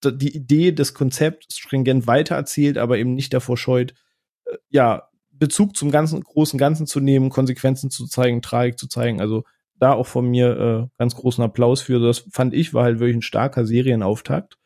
die Idee des Konzepts stringent weitererzählt, aber eben nicht davor scheut, äh, ja, Bezug zum ganzen großen Ganzen zu nehmen, Konsequenzen zu zeigen, Tragik zu zeigen. Also da auch von mir äh, ganz großen Applaus für. Das fand ich war halt wirklich ein starker Serienauftakt.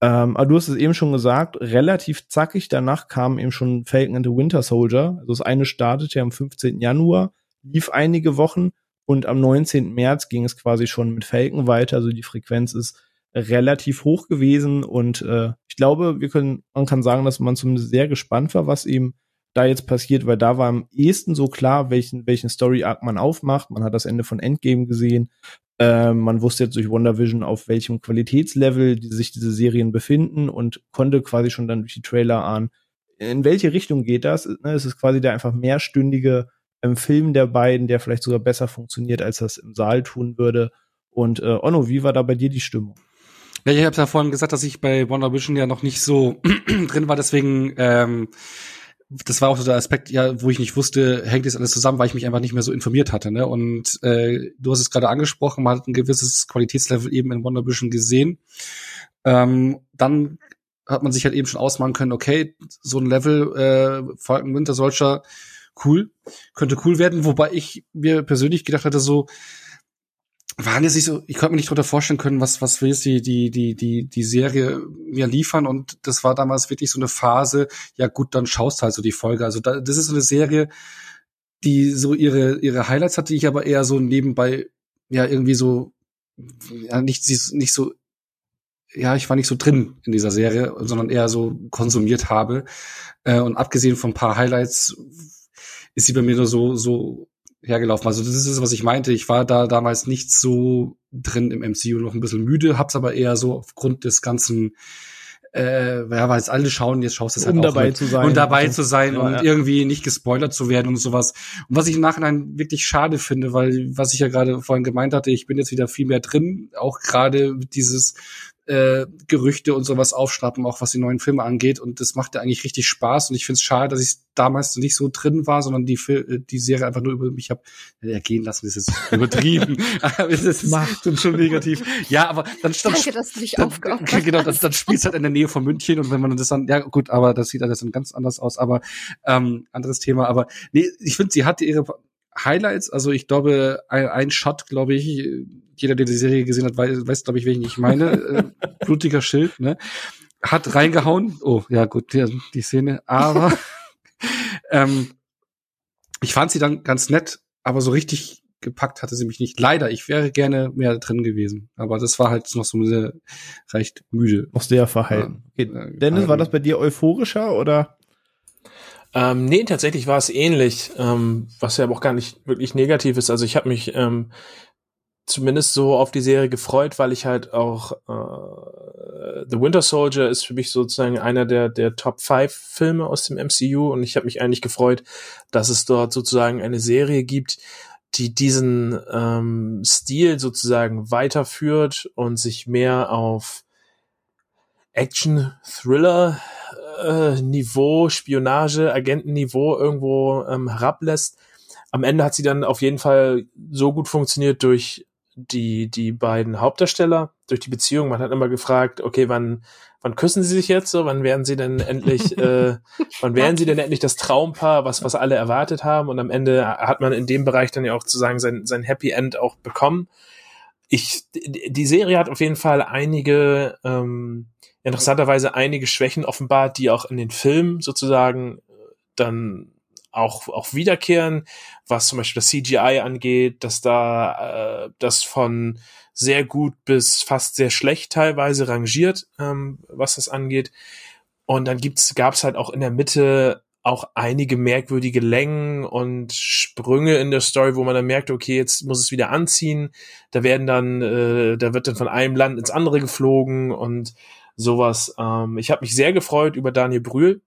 Ähm, aber du hast es eben schon gesagt, relativ zackig danach kam eben schon Falcon and the Winter Soldier. Also das eine startete am 15. Januar, lief einige Wochen und am 19. März ging es quasi schon mit Falcon weiter. Also die Frequenz ist relativ hoch gewesen und äh, ich glaube, wir können, man kann sagen, dass man zumindest sehr gespannt war, was eben da jetzt passiert, weil da war am ehesten so klar, welchen, welchen Story-Arc man aufmacht. Man hat das Ende von Endgame gesehen. Ähm, man wusste jetzt durch WandaVision, auf welchem Qualitätslevel die, sich diese Serien befinden und konnte quasi schon dann durch die Trailer ahnen, in welche Richtung geht das? Ne, es ist quasi der einfach mehrstündige ähm, Film der beiden, der vielleicht sogar besser funktioniert, als das im Saal tun würde. Und äh, Onno, wie war da bei dir die Stimmung? Ja, ich habe ja vorhin gesagt, dass ich bei WandaVision ja noch nicht so drin war, deswegen ähm, das war auch so der Aspekt, ja, wo ich nicht wusste, hängt das alles zusammen, weil ich mich einfach nicht mehr so informiert hatte. Ne? Und äh, du hast es gerade angesprochen, man hat ein gewisses Qualitätslevel eben in Wonder gesehen. Ähm, dann hat man sich halt eben schon ausmalen können, okay, so ein Level äh, Falcon Winter Soldier, cool, könnte cool werden, wobei ich mir persönlich gedacht hatte, so, waren jetzt nicht so, ich konnte mir nicht drunter vorstellen können, was, was will jetzt die, die, die, die, die Serie mir liefern und das war damals wirklich so eine Phase, ja gut, dann schaust halt so die Folge. Also da, das ist so eine Serie, die so ihre, ihre Highlights hatte, die ich aber eher so nebenbei, ja, irgendwie so, ja, nicht, nicht so, ja, ich war nicht so drin in dieser Serie, sondern eher so konsumiert habe. Äh, und abgesehen von ein paar Highlights ist sie bei mir nur so, so hergelaufen. Also das ist es, was ich meinte. Ich war da damals nicht so drin im MCU, noch ein bisschen müde, hab's aber eher so aufgrund des ganzen äh, ja, weil jetzt alle schauen, jetzt schaust du es halt um auch dabei mit. zu sein. Und dabei zu sein ja, und ja. irgendwie nicht gespoilert zu werden und sowas. Und was ich im Nachhinein wirklich schade finde, weil, was ich ja gerade vorhin gemeint hatte, ich bin jetzt wieder viel mehr drin, auch gerade dieses äh, Gerüchte und sowas aufschnappen, auch was die neuen Filme angeht. Und das macht ja eigentlich richtig Spaß. Und ich finde es schade, dass ich damals nicht so drin war, sondern die, Fil- die Serie einfach nur über mich habe ergehen lassen. Das ist jetzt übertrieben. aber das ist Macht. dann schon negativ. Ja, aber dann stand Danke, dass du dich dann, aufgeopfert genau, dann, hast. dann spielst halt in der Nähe von München und wenn man das dann, ja gut, aber das sieht alles dann ganz anders aus, aber ähm, anderes Thema. Aber nee, ich finde, sie hatte ihre Highlights, also ich glaube, ein, ein Shot, glaube ich, jeder, der die Serie gesehen hat, weiß, weiß glaube ich, welchen ich meine. äh, blutiger Schild, ne? Hat reingehauen. Oh, ja gut, die, die Szene. Aber ähm, ich fand sie dann ganz nett, aber so richtig gepackt hatte sie mich nicht. Leider, ich wäre gerne mehr drin gewesen. Aber das war halt noch so sehr recht müde. Noch sehr verhalten. Okay. Äh, Dennis, war das bei dir euphorischer oder? Ähm, nee, tatsächlich war es ähnlich, ähm, was ja aber auch gar nicht wirklich negativ ist. Also ich habe mich ähm, zumindest so auf die Serie gefreut, weil ich halt auch äh, The Winter Soldier ist für mich sozusagen einer der der Top 5 Filme aus dem MCU und ich habe mich eigentlich gefreut, dass es dort sozusagen eine Serie gibt, die diesen ähm, Stil sozusagen weiterführt und sich mehr auf Action, Thriller, äh, Niveau, Spionage, Agentenniveau irgendwo ähm, herablässt. Am Ende hat sie dann auf jeden Fall so gut funktioniert durch die, die beiden Hauptdarsteller, durch die Beziehung. Man hat immer gefragt, okay, wann, wann küssen sie sich jetzt so? Wann werden sie denn endlich, äh, wann werden sie denn endlich das Traumpaar, was, was alle erwartet haben? Und am Ende hat man in dem Bereich dann ja auch sozusagen sein, sein Happy End auch bekommen. ich, die Serie hat auf jeden Fall einige, ähm, interessanterweise einige Schwächen offenbart, die auch in den Filmen sozusagen dann auch, auch wiederkehren, was zum Beispiel das CGI angeht, dass da äh, das von sehr gut bis fast sehr schlecht teilweise rangiert, ähm, was das angeht. Und dann gibt's, gab's halt auch in der Mitte auch einige merkwürdige Längen und Sprünge in der Story, wo man dann merkt, okay, jetzt muss es wieder anziehen. Da werden dann, äh, da wird dann von einem Land ins andere geflogen und sowas. Ähm, ich habe mich sehr gefreut über Daniel Brühl,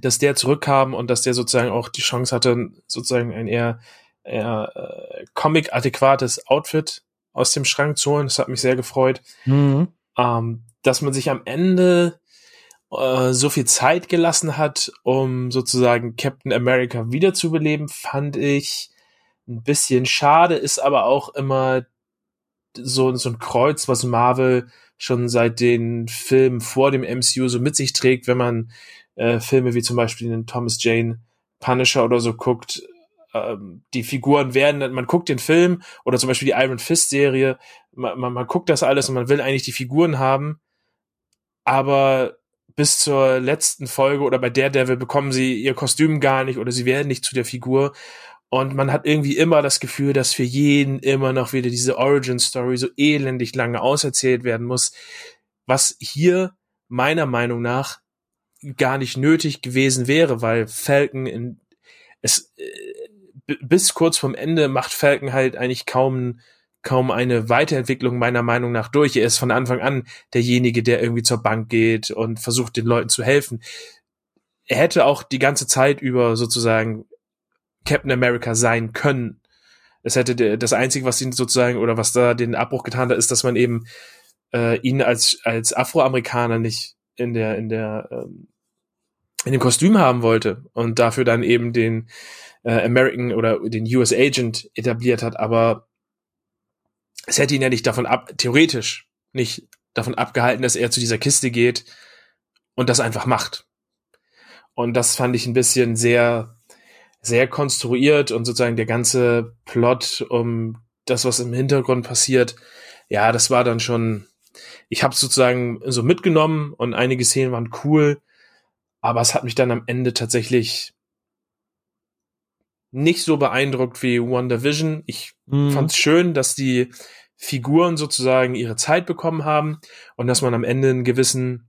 dass der zurückkam und dass der sozusagen auch die Chance hatte, sozusagen ein eher, eher äh, comic-adäquates Outfit aus dem Schrank zu holen. Das hat mich sehr gefreut. Mhm. Ähm, dass man sich am Ende äh, so viel Zeit gelassen hat, um sozusagen Captain America wiederzubeleben, fand ich ein bisschen schade, ist aber auch immer so, so ein Kreuz, was Marvel schon seit den Filmen vor dem MCU so mit sich trägt, wenn man äh, Filme wie zum Beispiel den Thomas Jane Punisher oder so guckt. Ähm, die Figuren werden, man guckt den Film oder zum Beispiel die Iron Fist Serie, man, man, man guckt das alles und man will eigentlich die Figuren haben, aber bis zur letzten Folge oder bei Daredevil bekommen sie ihr Kostüm gar nicht oder sie werden nicht zu der Figur. Und man hat irgendwie immer das Gefühl, dass für jeden immer noch wieder diese Origin Story so elendig lange auserzählt werden muss, was hier meiner Meinung nach gar nicht nötig gewesen wäre, weil Falcon in es äh, bis kurz vorm Ende macht Falcon halt eigentlich kaum kaum eine Weiterentwicklung meiner Meinung nach durch. Er ist von Anfang an derjenige, der irgendwie zur Bank geht und versucht, den Leuten zu helfen. Er hätte auch die ganze Zeit über sozusagen Captain America sein können. Es hätte das Einzige, was ihn sozusagen oder was da den Abbruch getan hat, ist, dass man eben äh, ihn als als Afroamerikaner nicht in der in der ähm, in dem Kostüm haben wollte und dafür dann eben den äh, American oder den US Agent etabliert hat. Aber es hätte ihn ja nicht davon ab, theoretisch nicht davon abgehalten, dass er zu dieser Kiste geht und das einfach macht. Und das fand ich ein bisschen sehr, sehr konstruiert und sozusagen der ganze Plot um das, was im Hintergrund passiert, ja, das war dann schon, ich habe sozusagen so mitgenommen und einige Szenen waren cool, aber es hat mich dann am Ende tatsächlich nicht so beeindruckt wie Wonder Vision. Ich mhm. fand es schön, dass die Figuren sozusagen ihre Zeit bekommen haben und dass man am Ende einen gewissen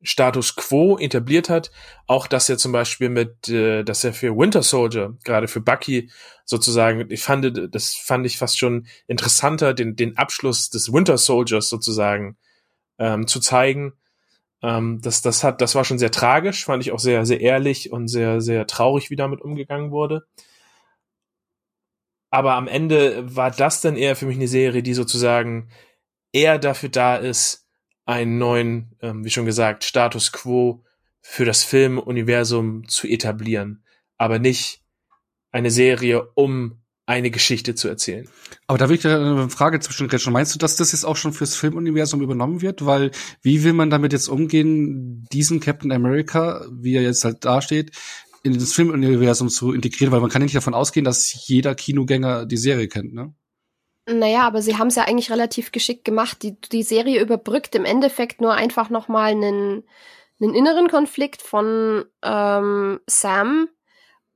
Status quo etabliert hat. Auch dass er zum Beispiel mit, äh, dass er für Winter Soldier, gerade für Bucky sozusagen, ich fand, das fand ich fast schon interessanter, den, den Abschluss des Winter Soldiers sozusagen ähm, zu zeigen. Ähm, das, das hat, das war schon sehr tragisch, fand ich auch sehr, sehr ehrlich und sehr, sehr traurig, wie damit umgegangen wurde. Aber am Ende war das dann eher für mich eine Serie, die sozusagen eher dafür da ist, einen neuen, ähm, wie schon gesagt, Status quo für das Filmuniversum zu etablieren, aber nicht eine Serie, um eine Geschichte zu erzählen. Aber da will ich eine Frage zwischengrätschen. Meinst du, dass das jetzt auch schon fürs Filmuniversum übernommen wird? Weil wie will man damit jetzt umgehen, diesen Captain America, wie er jetzt halt dasteht, in das Filmuniversum zu integrieren? Weil man kann ja nicht davon ausgehen, dass jeder Kinogänger die Serie kennt, ne? Naja, aber sie haben es ja eigentlich relativ geschickt gemacht. Die, die Serie überbrückt im Endeffekt nur einfach nochmal einen, einen inneren Konflikt von ähm, Sam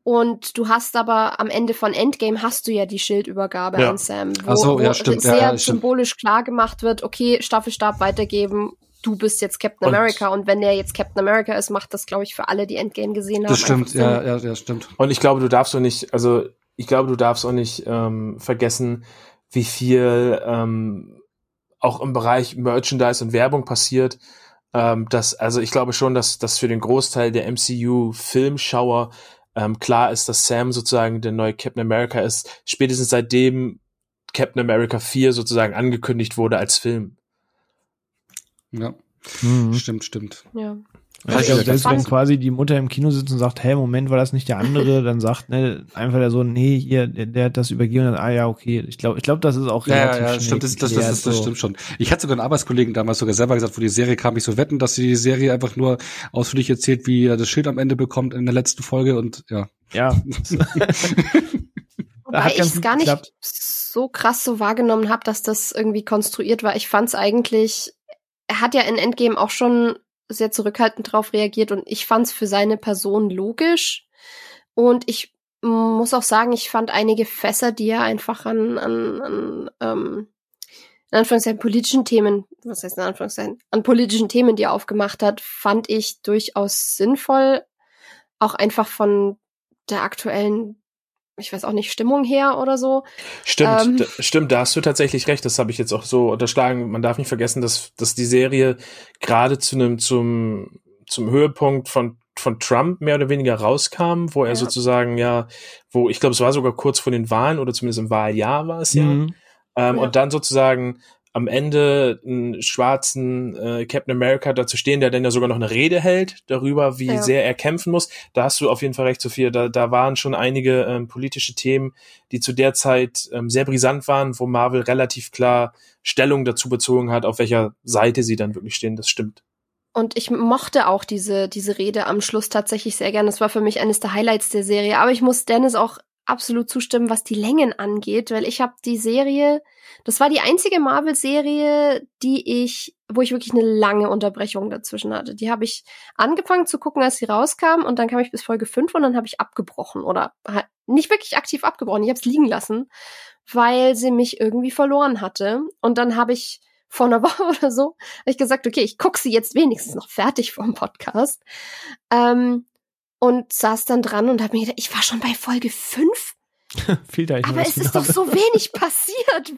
und du hast aber am Ende von Endgame hast du ja die Schildübergabe ja. an Sam, wo, so, ja, stimmt. sehr ja, symbolisch klar gemacht wird, okay, Staffelstab weitergeben, du bist jetzt Captain und America und wenn der jetzt Captain America ist, macht das, glaube ich, für alle, die Endgame gesehen haben. Das stimmt, ja, ja, ja, stimmt. Und ich glaube, du darfst auch nicht, also ich glaube, du darfst auch nicht ähm, vergessen, wie viel ähm, auch im Bereich Merchandise und Werbung passiert. Ähm, das, also ich glaube schon, dass das für den Großteil der MCU-Filmschauer ähm, klar ist, dass Sam sozusagen der neue Captain America ist, spätestens seitdem Captain America 4 sozusagen angekündigt wurde als Film. Ja, mhm. stimmt, stimmt. Ja. Ja, ich glaube, selbst wenn quasi die Mutter im Kino sitzt und sagt, hey, Moment, war das nicht der andere, dann sagt ne, einfach der Sohn, nee, hier, der, der hat das übergeben und dann, ah ja, okay. Ich glaube, ich glaube, das ist auch relativ Ja, ja, stimmt, das, das, das, das, das stimmt schon. Ich hatte sogar einen Arbeitskollegen damals sogar selber gesagt, wo die Serie kam, ich so wetten, dass sie die Serie einfach nur ausführlich erzählt, wie er das Schild am Ende bekommt in der letzten Folge und ja. Ja. Weil ich es gar nicht geklappt. so krass so wahrgenommen habe, dass das irgendwie konstruiert war. Ich fand es eigentlich, er hat ja in Endgame auch schon sehr zurückhaltend drauf reagiert und ich fand es für seine Person logisch. Und ich muss auch sagen, ich fand einige Fässer, die er einfach an, an, an ähm, in Anführungszeichen politischen Themen, was heißt in Anführungszeichen, an politischen Themen, die er aufgemacht hat, fand ich durchaus sinnvoll, auch einfach von der aktuellen, ich weiß auch nicht, Stimmung her oder so. Stimmt, ähm, da, stimmt, da hast du tatsächlich recht, das habe ich jetzt auch so unterschlagen. Man darf nicht vergessen, dass, dass die Serie gerade zu einem, zum, zum Höhepunkt von von Trump mehr oder weniger rauskam, wo er ja. sozusagen ja, wo ich glaube, es war sogar kurz vor den Wahlen oder zumindest im Wahljahr war es mhm. ja, ähm, ja. und dann sozusagen am Ende einen schwarzen äh, Captain America dazu stehen, der dann ja sogar noch eine Rede hält darüber, wie ja. sehr er kämpfen muss. Da hast du auf jeden Fall recht, Sophia. Da, da waren schon einige ähm, politische Themen, die zu der Zeit ähm, sehr brisant waren, wo Marvel relativ klar Stellung dazu bezogen hat, auf welcher Seite sie dann wirklich stehen. Das stimmt. Und ich mochte auch diese, diese Rede am Schluss tatsächlich sehr gern. Das war für mich eines der Highlights der Serie. Aber ich muss Dennis auch absolut zustimmen, was die Längen angeht, weil ich habe die Serie, das war die einzige Marvel-Serie, die ich, wo ich wirklich eine lange Unterbrechung dazwischen hatte. Die habe ich angefangen zu gucken, als sie rauskam und dann kam ich bis Folge 5 und dann habe ich abgebrochen oder nicht wirklich aktiv abgebrochen, ich habe es liegen lassen, weil sie mich irgendwie verloren hatte. Und dann habe ich vor einer Woche oder so, habe ich gesagt, okay, ich gucke sie jetzt wenigstens noch fertig vom Podcast. Ähm, und saß dann dran und habe mir gedacht, ich war schon bei Folge 5 Viel da Aber es ist doch so wenig passiert.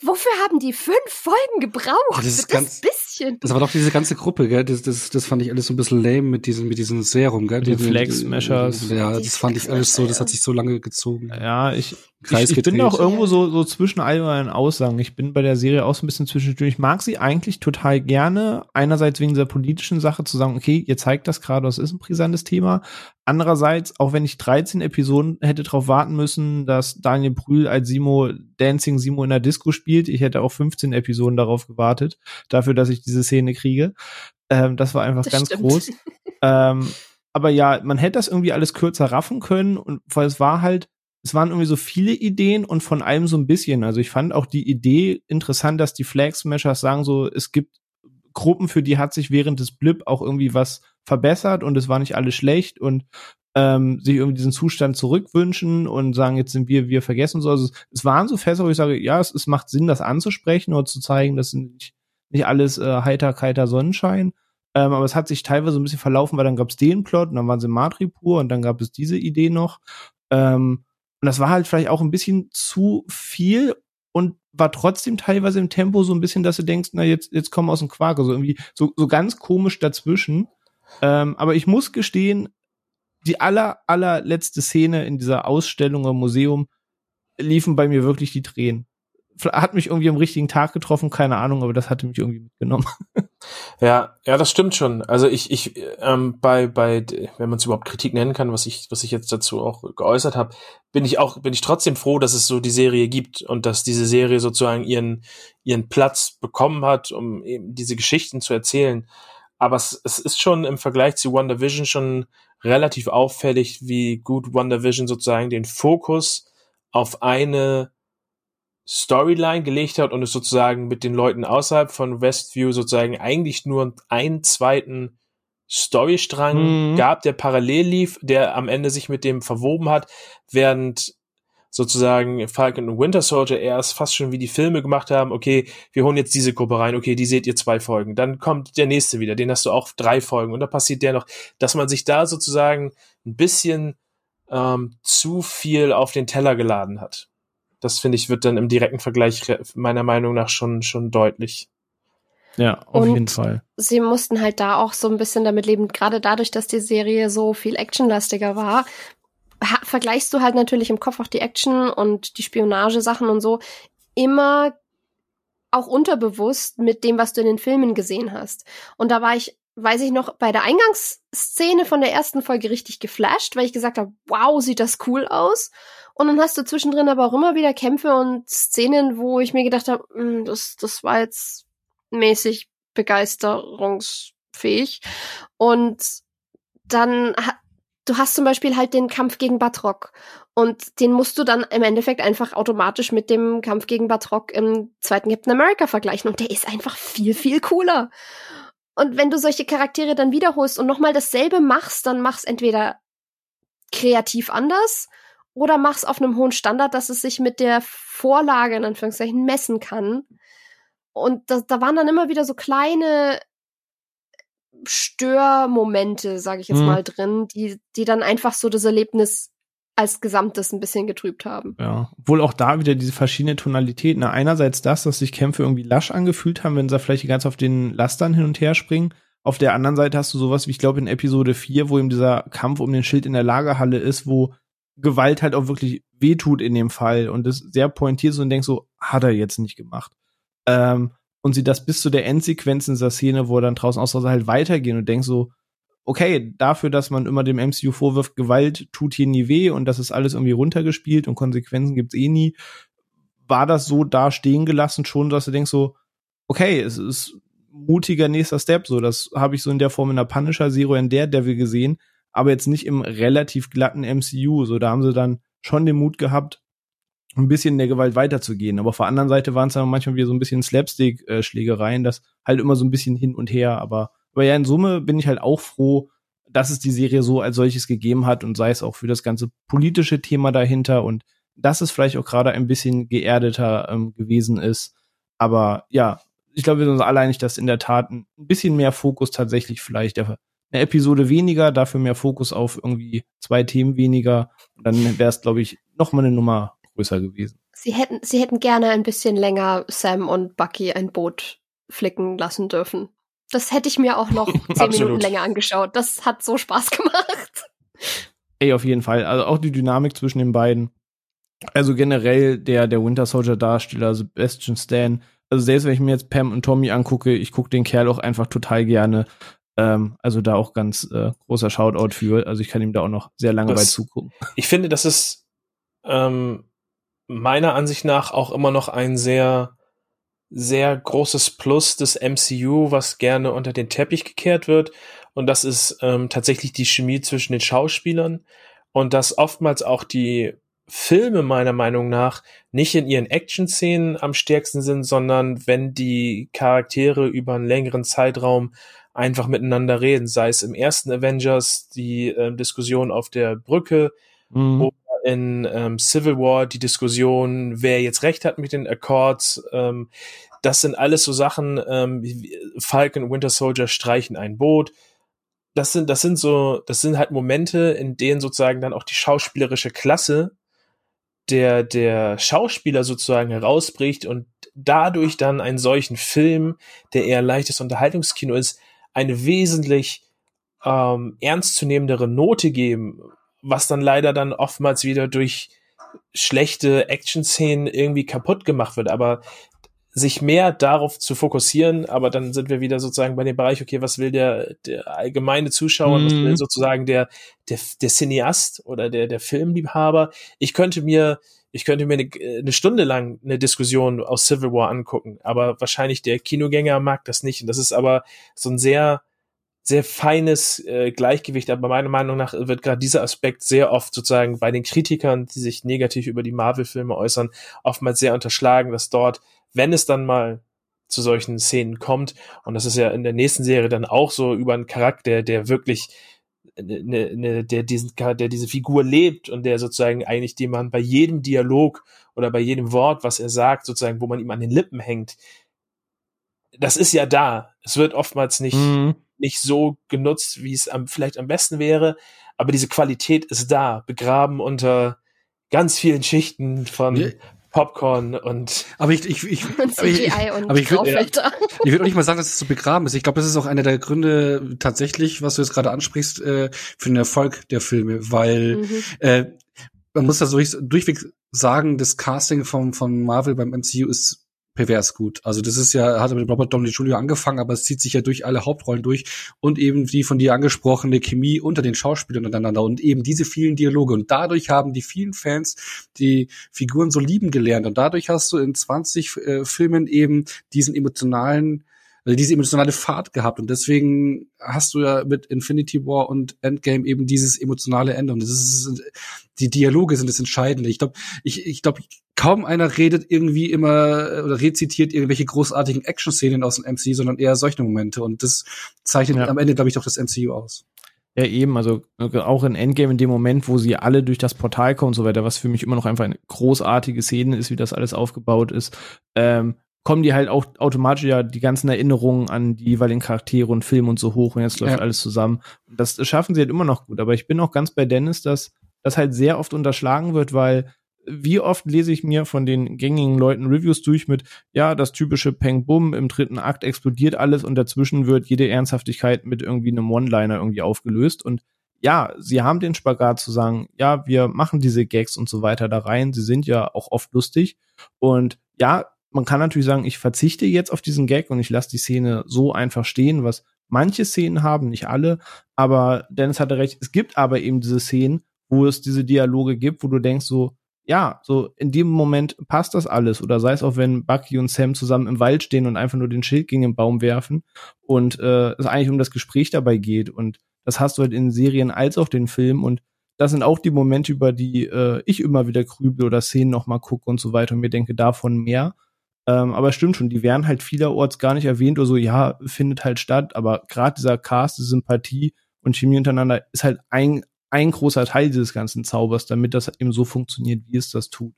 Wofür haben die fünf Folgen gebraucht? Oh, das ist ganz, das bisschen. Das war doch diese ganze Gruppe, gell? Das, das, das fand ich alles so ein bisschen lame mit diesem, mit diesem Serum, gell? Die, die Flex Smashers. Ja, das fand ich alles so, das hat sich so lange gezogen. Ja, ich, ich, ich bin auch irgendwo so, so zwischen all meinen Aussagen. Ich bin bei der Serie auch so ein bisschen zwischendurch. Ich mag sie eigentlich total gerne. Einerseits wegen dieser politischen Sache zu sagen, okay, ihr zeigt das gerade, das ist ein brisantes Thema. Andererseits, auch wenn ich 13 Episoden hätte darauf warten müssen, dass Daniel Brühl als Simo Dancing Simo in der Disco spielt, ich hätte auch 15 Episoden darauf gewartet, dafür, dass ich diese Szene kriege. Ähm, das war einfach das ganz stimmt. groß. ähm, aber ja, man hätte das irgendwie alles kürzer raffen können und weil es war halt, es waren irgendwie so viele Ideen und von allem so ein bisschen. Also ich fand auch die Idee interessant, dass die Flag Smashers sagen so, es gibt Gruppen, für die hat sich während des Blip auch irgendwie was verbessert und es war nicht alles schlecht und ähm, sich irgendwie diesen Zustand zurückwünschen und sagen, jetzt sind wir, wir vergessen so. Also es, es waren so Fässer, wo ich sage, ja, es, es macht Sinn, das anzusprechen oder zu zeigen, dass nicht, nicht alles äh, heiter, kalter Sonnenschein. Ähm, aber es hat sich teilweise ein bisschen verlaufen, weil dann gab es den Plot und dann waren sie Madripur und dann gab es diese Idee noch. Ähm, und das war halt vielleicht auch ein bisschen zu viel und war trotzdem teilweise im Tempo so ein bisschen, dass du denkst, na jetzt, jetzt komm aus dem Quark. Also irgendwie so, so ganz komisch dazwischen. Ähm, aber ich muss gestehen, die aller, allerletzte Szene in dieser Ausstellung im Museum liefen bei mir wirklich die Tränen. Hat mich irgendwie am richtigen Tag getroffen, keine Ahnung, aber das hatte mich irgendwie mitgenommen. Ja, ja, das stimmt schon. Also ich, ich, ähm, bei, bei, wenn man es überhaupt Kritik nennen kann, was ich, was ich jetzt dazu auch geäußert habe, bin ich auch, bin ich trotzdem froh, dass es so die Serie gibt und dass diese Serie sozusagen ihren, ihren Platz bekommen hat, um eben diese Geschichten zu erzählen. Aber es, es ist schon im Vergleich zu WandaVision schon relativ auffällig, wie gut WandaVision sozusagen den Fokus auf eine Storyline gelegt hat und es sozusagen mit den Leuten außerhalb von Westview sozusagen eigentlich nur einen zweiten Storystrang mhm. gab, der parallel lief, der am Ende sich mit dem verwoben hat, während sozusagen Falcon und Winter Soldier erst fast schon wie die Filme gemacht haben, okay, wir holen jetzt diese Gruppe rein, okay, die seht ihr zwei Folgen, dann kommt der nächste wieder, den hast du auch drei Folgen und dann passiert der noch, dass man sich da sozusagen ein bisschen ähm, zu viel auf den Teller geladen hat. Das finde ich wird dann im direkten Vergleich meiner Meinung nach schon schon deutlich. Ja, auf und jeden Fall. Sie mussten halt da auch so ein bisschen damit leben, gerade dadurch, dass die Serie so viel actionlastiger war, vergleichst du halt natürlich im Kopf auch die Action und die Spionagesachen und so immer auch unterbewusst mit dem, was du in den Filmen gesehen hast. Und da war ich, weiß ich noch, bei der Eingangsszene von der ersten Folge richtig geflasht, weil ich gesagt habe, wow, sieht das cool aus. Und dann hast du zwischendrin aber auch immer wieder Kämpfe und Szenen, wo ich mir gedacht habe, hm, das, das war jetzt mäßig begeisterungsfähig. Und dann du hast zum Beispiel halt den Kampf gegen Batrock und den musst du dann im Endeffekt einfach automatisch mit dem Kampf gegen Batrock im zweiten Captain America vergleichen und der ist einfach viel, viel cooler. Und wenn du solche Charaktere dann wiederholst und nochmal dasselbe machst, dann mach's entweder kreativ anders oder mach's auf einem hohen Standard, dass es sich mit der Vorlage in Anführungszeichen messen kann. Und da, da waren dann immer wieder so kleine Störmomente, sage ich jetzt mhm. mal, drin, die, die dann einfach so das Erlebnis als Gesamtes ein bisschen getrübt haben. Ja, wohl auch da wieder diese verschiedenen Tonalitäten. Einerseits das, dass sich Kämpfe irgendwie lasch angefühlt haben, wenn sie vielleicht die ganze auf den Lastern hin und her springen. Auf der anderen Seite hast du sowas wie, ich glaube, in Episode 4, wo eben dieser Kampf um den Schild in der Lagerhalle ist, wo Gewalt halt auch wirklich wehtut in dem Fall und das sehr pointiert ist und denkst so, hat er jetzt nicht gemacht. Ähm, und sie das bis zu der Endsequenz in dieser Szene, wo er dann draußen aus halt weitergehen und denkst so, okay, dafür, dass man immer dem MCU vorwirft, Gewalt tut hier nie weh und das ist alles irgendwie runtergespielt und Konsequenzen gibt's eh nie, war das so da stehen gelassen schon, dass du denkst so, okay, es ist mutiger nächster Step, so, das habe ich so in der Form in der Punisher-Serie in der Devil gesehen, aber jetzt nicht im relativ glatten MCU, so, da haben sie dann schon den Mut gehabt, ein bisschen in der Gewalt weiterzugehen. Aber auf der anderen Seite waren es dann manchmal wieder so ein bisschen Slapstick-Schlägereien, das halt immer so ein bisschen hin und her. Aber, aber ja, in Summe bin ich halt auch froh, dass es die Serie so als solches gegeben hat und sei es auch für das ganze politische Thema dahinter und dass es vielleicht auch gerade ein bisschen geerdeter ähm, gewesen ist. Aber ja, ich glaube, wir sind uns alle einig, dass in der Tat ein bisschen mehr Fokus tatsächlich vielleicht eine Episode weniger, dafür mehr Fokus auf irgendwie zwei Themen weniger. Dann wäre es, glaube ich, noch mal eine Nummer größer gewesen. Sie hätten, sie hätten gerne ein bisschen länger Sam und Bucky ein Boot flicken lassen dürfen. Das hätte ich mir auch noch zehn Minuten länger angeschaut. Das hat so Spaß gemacht. Ey, auf jeden Fall. Also auch die Dynamik zwischen den beiden. Also generell der, der Winter Soldier Darsteller Sebastian Stan. Also selbst wenn ich mir jetzt Pam und Tommy angucke, ich gucke den Kerl auch einfach total gerne. Ähm, also da auch ganz äh, großer Shoutout für. Also ich kann ihm da auch noch sehr lange das, bei zugucken. Ich finde, das ist ähm, meiner Ansicht nach auch immer noch ein sehr, sehr großes Plus des MCU, was gerne unter den Teppich gekehrt wird. Und das ist ähm, tatsächlich die Chemie zwischen den Schauspielern und dass oftmals auch die Filme meiner Meinung nach nicht in ihren Action-Szenen am stärksten sind, sondern wenn die Charaktere über einen längeren Zeitraum einfach miteinander reden, sei es im ersten Avengers die äh, Diskussion auf der Brücke, mhm in ähm, Civil War die Diskussion, wer jetzt recht hat mit den Accords. Ähm, das sind alles so Sachen. Ähm, Falcon und Winter Soldier streichen ein Boot. Das sind, das sind so, das sind halt Momente, in denen sozusagen dann auch die schauspielerische Klasse der, der Schauspieler sozusagen herausbricht und dadurch dann einen solchen Film, der eher leichtes Unterhaltungskino ist, eine wesentlich ähm, ernstzunehmendere Note geben, was dann leider dann oftmals wieder durch schlechte Action-Szenen irgendwie kaputt gemacht wird. Aber sich mehr darauf zu fokussieren, aber dann sind wir wieder sozusagen bei dem Bereich, okay, was will der, der allgemeine Zuschauer, mhm. was will mhm. sozusagen der, der, der Cineast oder der, der Filmliebhaber. Ich könnte mir, ich könnte mir eine, eine Stunde lang eine Diskussion aus Civil War angucken, aber wahrscheinlich der Kinogänger mag das nicht. Und das ist aber so ein sehr, sehr feines äh, Gleichgewicht, aber meiner Meinung nach wird gerade dieser Aspekt sehr oft sozusagen bei den Kritikern, die sich negativ über die Marvel-Filme äußern, oftmals sehr unterschlagen, dass dort, wenn es dann mal zu solchen Szenen kommt, und das ist ja in der nächsten Serie dann auch so über einen Charakter, der wirklich ne, ne, der diesen der diese Figur lebt und der sozusagen eigentlich dem man bei jedem Dialog oder bei jedem Wort, was er sagt, sozusagen, wo man ihm an den Lippen hängt, das ist ja da. Es wird oftmals nicht mhm nicht so genutzt, wie es am, vielleicht am besten wäre. Aber diese Qualität ist da, begraben unter ganz vielen Schichten von. Popcorn und aber ich ich ich CGI ich, ich, aber ich würde ja, ich würde auch nicht mal sagen, dass es so begraben ist. Ich glaube, das ist auch einer der Gründe tatsächlich, was du jetzt gerade ansprichst, äh, für den Erfolg der Filme, weil mhm. äh, man muss da so durchweg sagen, das Casting von von Marvel beim MCU ist pervers gut. Also das ist ja, hat mit Robert Downey Jr. angefangen, aber es zieht sich ja durch alle Hauptrollen durch und eben die von dir angesprochene Chemie unter den Schauspielern untereinander und eben diese vielen Dialoge. Und dadurch haben die vielen Fans die Figuren so lieben gelernt und dadurch hast du in 20 äh, Filmen eben diesen emotionalen also diese emotionale Fahrt gehabt und deswegen hast du ja mit Infinity War und Endgame eben dieses emotionale Ende und das ist die Dialoge sind das Entscheidende. Ich glaube, ich, ich glaube, kaum einer redet irgendwie immer oder rezitiert irgendwelche großartigen Action-Szenen aus dem MC, sondern eher solche Momente und das zeichnet ja. am Ende, glaube ich, doch das MCU aus. Ja, eben, also auch in Endgame in dem Moment, wo sie alle durch das Portal kommen und so weiter, was für mich immer noch einfach eine großartige Szene ist, wie das alles aufgebaut ist, ähm, kommen die halt auch automatisch ja die ganzen Erinnerungen an die jeweiligen Charaktere und Filme und so hoch und jetzt läuft ja. alles zusammen. Das schaffen sie halt immer noch gut. Aber ich bin auch ganz bei Dennis, dass das halt sehr oft unterschlagen wird, weil wie oft lese ich mir von den gängigen Leuten Reviews durch mit, ja, das typische Peng Bum, im dritten Akt explodiert alles und dazwischen wird jede Ernsthaftigkeit mit irgendwie einem One-Liner irgendwie aufgelöst. Und ja, sie haben den Spagat zu sagen, ja, wir machen diese Gags und so weiter da rein. Sie sind ja auch oft lustig. Und ja, man kann natürlich sagen, ich verzichte jetzt auf diesen Gag und ich lasse die Szene so einfach stehen, was manche Szenen haben, nicht alle. Aber Dennis hatte recht, es gibt aber eben diese Szenen, wo es diese Dialoge gibt, wo du denkst so, ja, so in dem Moment passt das alles. Oder sei es auch, wenn Bucky und Sam zusammen im Wald stehen und einfach nur den Schild gegen den Baum werfen und äh, es eigentlich um das Gespräch dabei geht. Und das hast du halt in Serien als auch den Film. Und das sind auch die Momente, über die äh, ich immer wieder grübel oder Szenen nochmal gucke und so weiter und mir denke, davon mehr. Ähm, aber stimmt schon, die werden halt vielerorts gar nicht erwähnt oder so, ja, findet halt statt. Aber gerade dieser Cast, die Sympathie und Chemie untereinander ist halt ein, ein großer Teil dieses ganzen Zaubers, damit das eben so funktioniert, wie es das tut.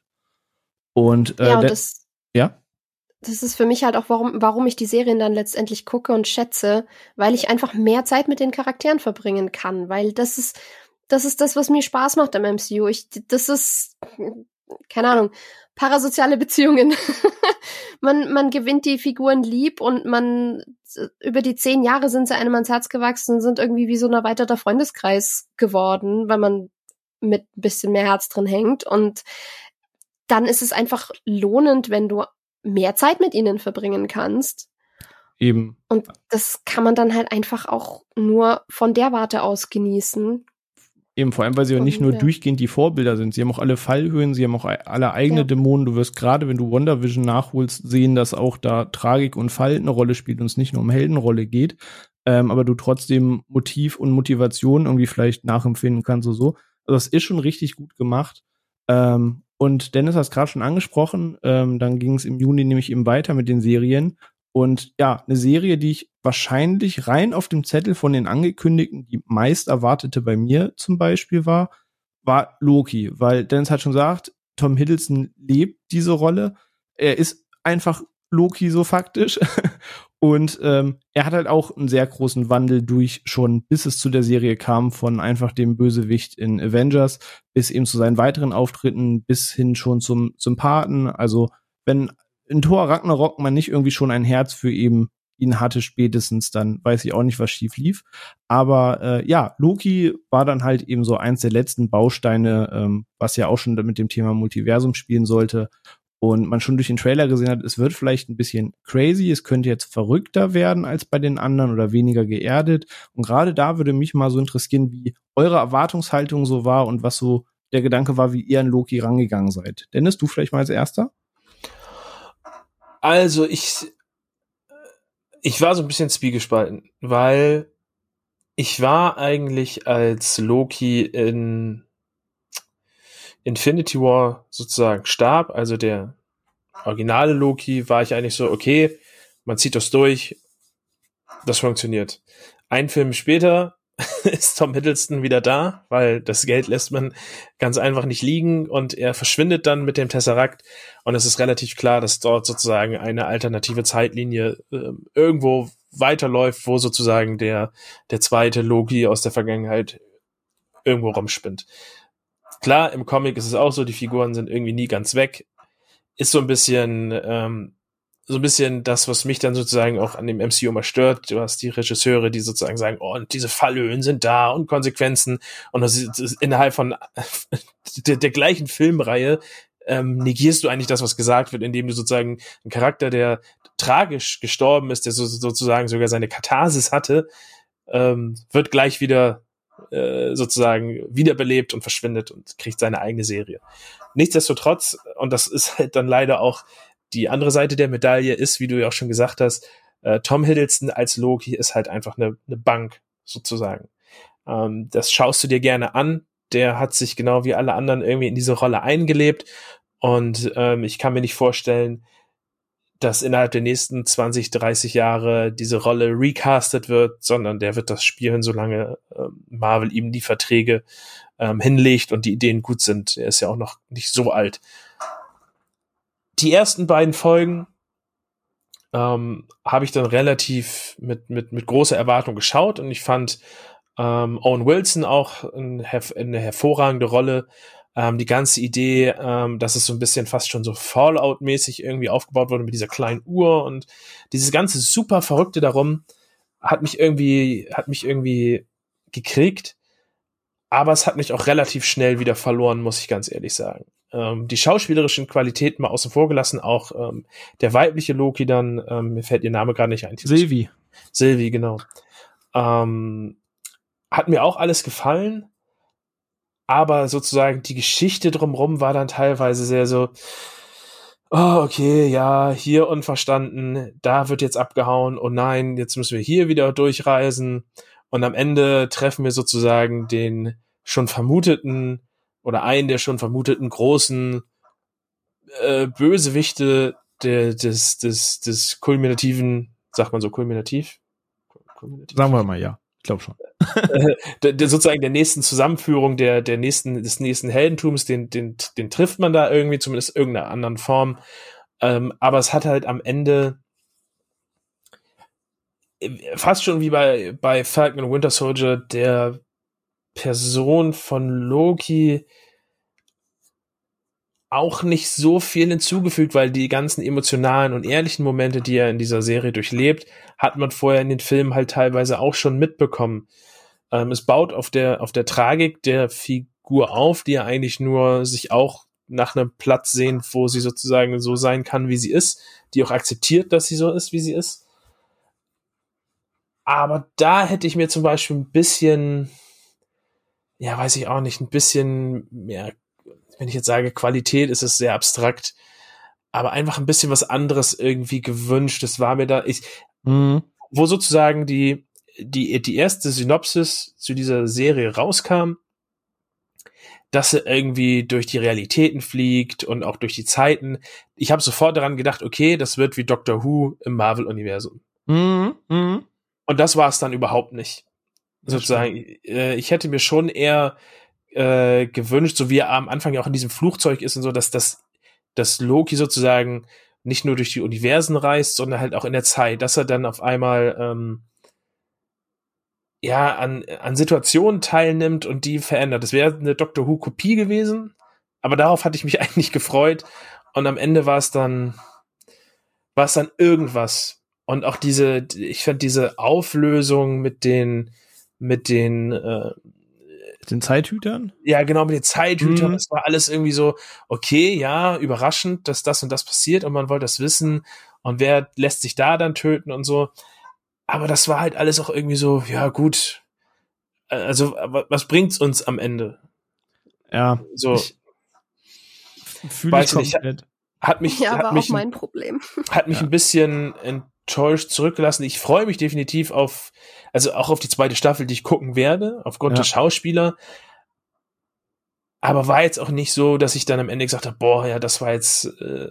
Und, äh, ja, und das, ja? Das ist für mich halt auch, warum, warum ich die Serien dann letztendlich gucke und schätze, weil ich einfach mehr Zeit mit den Charakteren verbringen kann, weil das ist, das ist das, was mir Spaß macht am MCU. Ich, das ist, keine Ahnung, parasoziale Beziehungen. man, man gewinnt die Figuren lieb und man über die zehn Jahre sind sie einem ans Herz gewachsen, sind irgendwie wie so ein erweiterter Freundeskreis geworden, weil man mit ein bisschen mehr Herz drin hängt. Und dann ist es einfach lohnend, wenn du mehr Zeit mit ihnen verbringen kannst. Eben. Und das kann man dann halt einfach auch nur von der Warte aus genießen. Eben, vor allem, weil sie ja nicht nur durchgehend die Vorbilder sind. Sie haben auch alle Fallhöhen, sie haben auch alle eigene ja. Dämonen. Du wirst gerade, wenn du WandaVision nachholst, sehen, dass auch da Tragik und Fall eine Rolle spielt und es nicht nur um Heldenrolle geht. Ähm, aber du trotzdem Motiv und Motivation irgendwie vielleicht nachempfinden kannst oder so. Also das ist schon richtig gut gemacht. Ähm, und Dennis hat es gerade schon angesprochen, ähm, dann ging es im Juni nämlich eben weiter mit den Serien. Und ja, eine Serie, die ich wahrscheinlich rein auf dem Zettel von den angekündigten, die meist erwartete bei mir zum Beispiel war, war Loki. Weil Dennis hat schon gesagt, Tom Hiddleston lebt diese Rolle. Er ist einfach Loki so faktisch. Und ähm, er hat halt auch einen sehr großen Wandel durch schon, bis es zu der Serie kam, von einfach dem Bösewicht in Avengers bis eben zu seinen weiteren Auftritten, bis hin schon zum Sympathen. Also wenn in Thor Ragnarok man nicht irgendwie schon ein Herz für eben ihn hatte spätestens, dann weiß ich auch nicht, was schief lief. Aber äh, ja, Loki war dann halt eben so eins der letzten Bausteine, ähm, was ja auch schon mit dem Thema Multiversum spielen sollte. Und man schon durch den Trailer gesehen hat, es wird vielleicht ein bisschen crazy, es könnte jetzt verrückter werden als bei den anderen oder weniger geerdet. Und gerade da würde mich mal so interessieren, wie eure Erwartungshaltung so war und was so der Gedanke war, wie ihr an Loki rangegangen seid. Dennis, du vielleicht mal als erster? Also ich, ich war so ein bisschen zwiegespalten, weil ich war eigentlich als Loki in Infinity War sozusagen starb, also der originale Loki, war ich eigentlich so, okay, man zieht das durch, das funktioniert. Ein Film später ist Tom Hiddleston wieder da, weil das Geld lässt man ganz einfach nicht liegen und er verschwindet dann mit dem Tesseract und es ist relativ klar, dass dort sozusagen eine alternative Zeitlinie äh, irgendwo weiterläuft, wo sozusagen der, der zweite Loki aus der Vergangenheit irgendwo rumspinnt. Klar, im Comic ist es auch so, die Figuren sind irgendwie nie ganz weg. Ist so ein bisschen ähm, so ein bisschen das, was mich dann sozusagen auch an dem MCU immer stört. Du hast die Regisseure, die sozusagen sagen, oh, und diese Fallhöhen sind da und Konsequenzen. Und das ist, das ist innerhalb von der, der gleichen Filmreihe ähm, negierst du eigentlich das, was gesagt wird, indem du sozusagen einen Charakter, der tragisch gestorben ist, der so, sozusagen sogar seine Katharsis hatte, ähm, wird gleich wieder äh, sozusagen wiederbelebt und verschwindet und kriegt seine eigene Serie. Nichtsdestotrotz, und das ist halt dann leider auch die andere Seite der Medaille ist, wie du ja auch schon gesagt hast, Äh, Tom Hiddleston als Loki ist halt einfach eine, eine Bank, sozusagen. Ähm, das schaust du dir gerne an. Der hat sich genau wie alle anderen irgendwie in diese Rolle eingelebt. Und ähm, ich kann mir nicht vorstellen, dass innerhalb der nächsten 20, 30 Jahre diese Rolle recastet wird, sondern der wird das spielen, solange ähm, Marvel ihm die Verträge ähm, hinlegt und die Ideen gut sind. Er ist ja auch noch nicht so alt. Die ersten beiden Folgen ähm, habe ich dann relativ mit, mit, mit großer Erwartung geschaut und ich fand ähm, Owen Wilson auch ein, eine hervorragende Rolle. Ähm, die ganze Idee, ähm, dass es so ein bisschen fast schon so Fallout-mäßig irgendwie aufgebaut wurde mit dieser kleinen Uhr und dieses ganze super Verrückte darum hat mich irgendwie, hat mich irgendwie gekriegt. Aber es hat mich auch relativ schnell wieder verloren, muss ich ganz ehrlich sagen. Ähm, die schauspielerischen Qualitäten mal außen vor gelassen, auch ähm, der weibliche Loki dann, ähm, mir fällt ihr Name gerade nicht ein. Sylvie. Sylvie, genau. Ähm, hat mir auch alles gefallen, aber sozusagen die Geschichte drumrum war dann teilweise sehr so, oh, okay, ja, hier unverstanden, da wird jetzt abgehauen, oh nein, jetzt müssen wir hier wieder durchreisen. Und am Ende treffen wir sozusagen den schon vermuteten oder einen der schon vermuteten großen äh, Bösewichte der, des, des, des kulminativen, sagt man so kulminativ? kulminativ? Sagen wir mal ja. Ich glaube schon. der, der, sozusagen der nächsten Zusammenführung der, der nächsten, des nächsten Heldentums, den, den, den trifft man da irgendwie, zumindest irgendeiner anderen Form. Ähm, aber es hat halt am Ende fast schon wie bei, bei Falcon und Winter Soldier der Person von Loki auch nicht so viel hinzugefügt, weil die ganzen emotionalen und ehrlichen Momente, die er in dieser Serie durchlebt, hat man vorher in den Filmen halt teilweise auch schon mitbekommen. Ähm, es baut auf der, auf der Tragik der Figur auf, die ja eigentlich nur sich auch nach einem Platz sehen, wo sie sozusagen so sein kann, wie sie ist, die auch akzeptiert, dass sie so ist, wie sie ist. Aber da hätte ich mir zum Beispiel ein bisschen, ja, weiß ich auch nicht, ein bisschen mehr wenn ich jetzt sage Qualität, ist es sehr abstrakt, aber einfach ein bisschen was anderes irgendwie gewünscht. Das war mir da, ich, mhm. wo sozusagen die, die, die erste Synopsis zu dieser Serie rauskam, dass er irgendwie durch die Realitäten fliegt und auch durch die Zeiten. Ich habe sofort daran gedacht, okay, das wird wie Doctor Who im Marvel-Universum. Mhm. Mhm. Und das war es dann überhaupt nicht. Sozusagen, äh, ich hätte mir schon eher äh, gewünscht, so wie er am Anfang ja auch in diesem Flugzeug ist und so, dass das, dass Loki sozusagen nicht nur durch die Universen reist, sondern halt auch in der Zeit, dass er dann auf einmal ähm, ja an, an Situationen teilnimmt und die verändert. Das wäre eine Doctor Who Kopie gewesen, aber darauf hatte ich mich eigentlich gefreut und am Ende war es dann war es dann irgendwas. Und auch diese ich fand diese Auflösung mit den mit den äh, den Zeithütern? Ja, genau, mit den Zeithütern. Mhm. Das war alles irgendwie so, okay, ja, überraschend, dass das und das passiert und man wollte das wissen und wer lässt sich da dann töten und so. Aber das war halt alles auch irgendwie so, ja, gut. Also, was bringt's uns am Ende? Ja. So. Fühle ich komplett. Hat mich, ja, hat war mich, auch mein Problem. Hat mich ja. ein bisschen enttäuscht zurückgelassen. Ich freue mich definitiv auf, also auch auf die zweite Staffel, die ich gucken werde, aufgrund ja. der Schauspieler. Aber war jetzt auch nicht so, dass ich dann am Ende gesagt habe, boah, ja, das war jetzt äh,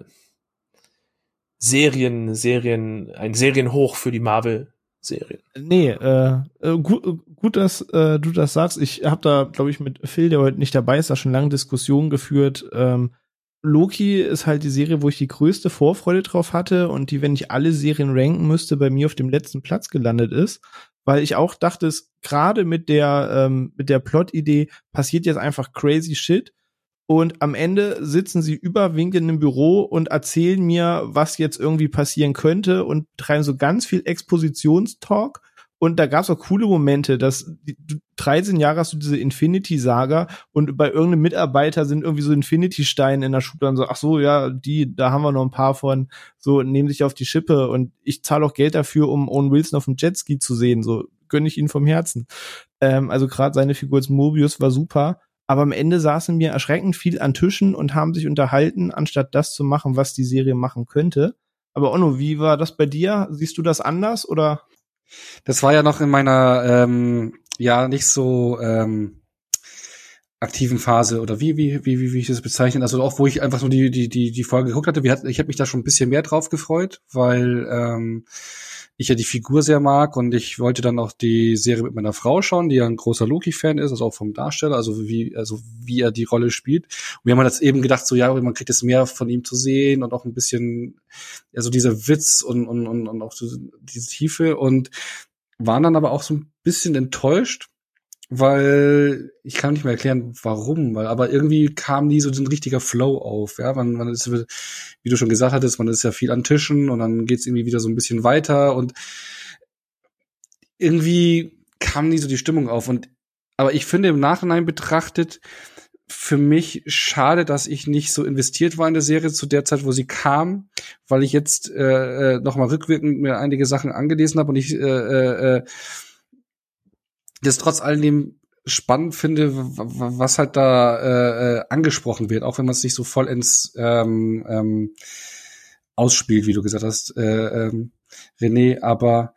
Serien, Serien, ein Serienhoch für die Marvel. Serien. Nee, äh, äh gut, gut, dass äh, du das sagst. Ich habe da, glaube ich, mit Phil, der heute nicht dabei ist, da schon lange Diskussionen geführt, ähm, Loki ist halt die Serie, wo ich die größte Vorfreude drauf hatte und die, wenn ich alle Serien ranken müsste, bei mir auf dem letzten Platz gelandet ist, weil ich auch dachte, es gerade mit der ähm, mit der Plot-Idee passiert jetzt einfach crazy shit. Und am Ende sitzen sie überwinkend im Büro und erzählen mir, was jetzt irgendwie passieren könnte und treiben so ganz viel Expositionstalk und da gab es auch coole Momente, dass du 13 Jahre hast du diese Infinity-Saga und bei irgendeinem Mitarbeiter sind irgendwie so Infinity-Steine in der Schublade und so, ach so, ja, die, da haben wir noch ein paar von, so, nehmen sich auf die Schippe und ich zahle auch Geld dafür, um Owen Wilson auf dem Jetski zu sehen, so, gönne ich ihn vom Herzen. Ähm, also gerade seine Figur als Mobius war super, aber am Ende saßen wir erschreckend viel an Tischen und haben sich unterhalten, anstatt das zu machen, was die Serie machen könnte. Aber Onno, wie war das bei dir? Siehst du das anders oder? Das war ja noch in meiner ähm, ja nicht so ähm, aktiven Phase oder wie wie wie wie, wie ich das bezeichnen also auch wo ich einfach nur die die die die Folge geguckt hatte. Wir hatten, ich habe mich da schon ein bisschen mehr drauf gefreut weil ähm, ich ja die Figur sehr mag und ich wollte dann auch die Serie mit meiner Frau schauen, die ja ein großer Loki-Fan ist, also auch vom Darsteller, also wie, also wie er die Rolle spielt. Und wir haben jetzt eben gedacht, so ja, man kriegt jetzt mehr von ihm zu sehen und auch ein bisschen, also dieser Witz und, und, und, und auch diese Tiefe und waren dann aber auch so ein bisschen enttäuscht, weil ich kann nicht mehr erklären, warum, weil aber irgendwie kam nie so ein richtiger Flow auf, ja, man, man ist, wie du schon gesagt hattest, man ist ja viel an Tischen und dann geht's irgendwie wieder so ein bisschen weiter und irgendwie kam nie so die Stimmung auf. Und aber ich finde im Nachhinein betrachtet für mich schade, dass ich nicht so investiert war in der Serie zu der Zeit, wo sie kam, weil ich jetzt äh, äh noch mal rückwirkend mir einige Sachen angelesen habe und ich äh, äh, äh das trotz alledem spannend finde, was halt da äh, äh, angesprochen wird, auch wenn man es nicht so vollends ähm, ähm, ausspielt, wie du gesagt hast, äh, ähm, René. Aber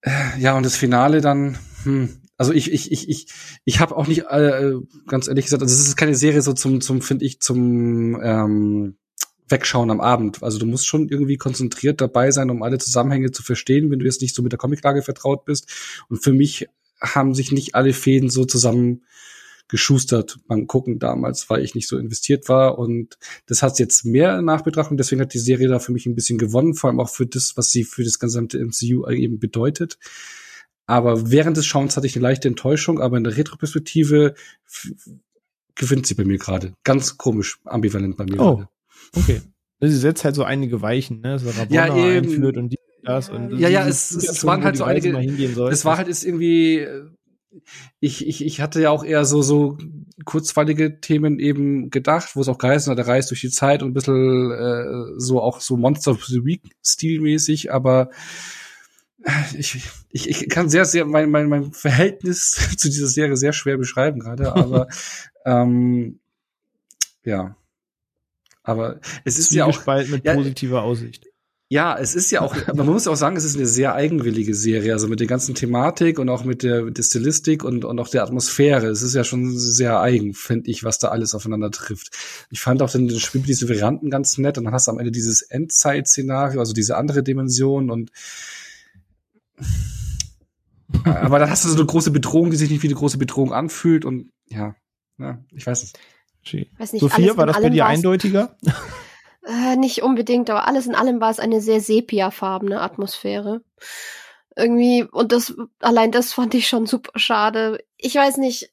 äh, ja, und das Finale dann, hm, also ich ich ich ich ich habe auch nicht äh, ganz ehrlich gesagt, also es ist keine Serie so zum zum finde ich zum ähm, Wegschauen am Abend. Also du musst schon irgendwie konzentriert dabei sein, um alle Zusammenhänge zu verstehen, wenn du jetzt nicht so mit der Comiclage vertraut bist. Und für mich haben sich nicht alle Fäden so zusammen geschustert beim Gucken damals, weil ich nicht so investiert war. Und das hat jetzt mehr Nachbetrachtung. Deswegen hat die Serie da für mich ein bisschen gewonnen, vor allem auch für das, was sie für das gesamte MCU eben bedeutet. Aber während des Schauens hatte ich eine leichte Enttäuschung, aber in der Retroperspektive gewinnt sie bei mir gerade. Ganz komisch, ambivalent bei mir oh, gerade. Okay. Sie setzt halt so einige Weichen, ne? So ja, eben. einführt und die das und ja, ja, es, es, es waren halt so einige. Es war halt ist irgendwie. Ich, ich, ich hatte ja auch eher so so kurzweilige Themen eben gedacht, wo es auch geheißen hat, der reist durch die Zeit und ein bisschen äh, so auch so Monster of the Week stilmäßig, aber ich, ich, ich kann sehr, sehr mein, mein, mein Verhältnis zu dieser Serie sehr schwer beschreiben gerade, aber ähm, ja. Aber es ist ja auch mit positiver ja, Aussicht. Ja, es ist ja auch, man muss auch sagen, es ist eine sehr eigenwillige Serie, also mit der ganzen Thematik und auch mit der, mit der Stilistik und, und auch der Atmosphäre. Es ist ja schon sehr eigen, finde ich, was da alles aufeinander trifft. Ich fand auch den, den Spiel mit diesen Varianten ganz nett und dann hast du am Ende dieses Endzeit-Szenario, also diese andere Dimension und aber dann hast du so eine große Bedrohung, die sich nicht wie eine große Bedrohung anfühlt und ja, ja ich weiß es. Weiß nicht, Sophia, war das bei dir eindeutiger? Äh, nicht unbedingt, aber alles in allem war es eine sehr sepiafarbene Atmosphäre. Irgendwie, und das, allein das fand ich schon super schade. Ich weiß nicht,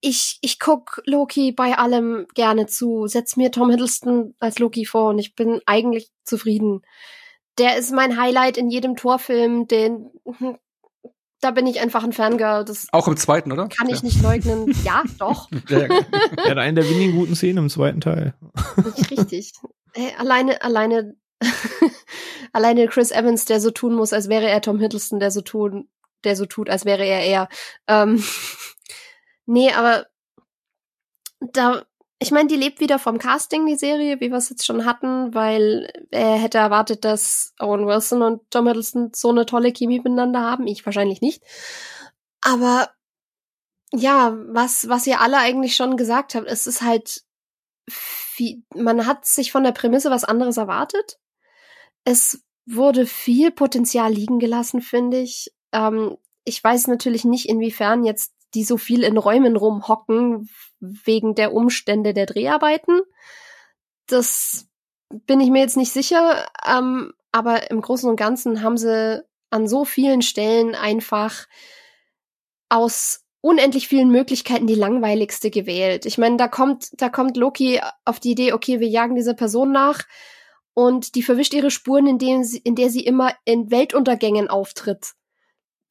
ich, ich guck Loki bei allem gerne zu, setz mir Tom Hiddleston als Loki vor und ich bin eigentlich zufrieden. Der ist mein Highlight in jedem Torfilm, den, da bin ich einfach ein Fangirl. Das Auch im zweiten, oder? Kann ich ja. nicht leugnen. Ja, doch. er hat einen der wenigen guten Szenen im zweiten Teil. Nicht richtig. Hey, alleine, alleine, alleine Chris Evans, der so tun muss, als wäre er Tom Hiddleston, der so tun, der so tut, als wäre er er. Ähm, nee, aber da, ich meine, die lebt wieder vom Casting, die Serie, wie wir es jetzt schon hatten, weil er hätte erwartet, dass Owen Wilson und Tom Hiddleston so eine tolle Chemie miteinander haben. Ich wahrscheinlich nicht. Aber ja, was, was ihr alle eigentlich schon gesagt habt, es ist halt viel, man hat sich von der Prämisse was anderes erwartet. Es wurde viel Potenzial liegen gelassen, finde ich. Ähm, ich weiß natürlich nicht, inwiefern jetzt die so viel in Räumen rumhocken wegen der Umstände der Dreharbeiten. Das bin ich mir jetzt nicht sicher. Ähm, aber im Großen und Ganzen haben sie an so vielen Stellen einfach aus unendlich vielen Möglichkeiten die langweiligste gewählt. Ich meine, da kommt, da kommt Loki auf die Idee, okay, wir jagen dieser Person nach und die verwischt ihre Spuren, indem sie, in der sie immer in Weltuntergängen auftritt.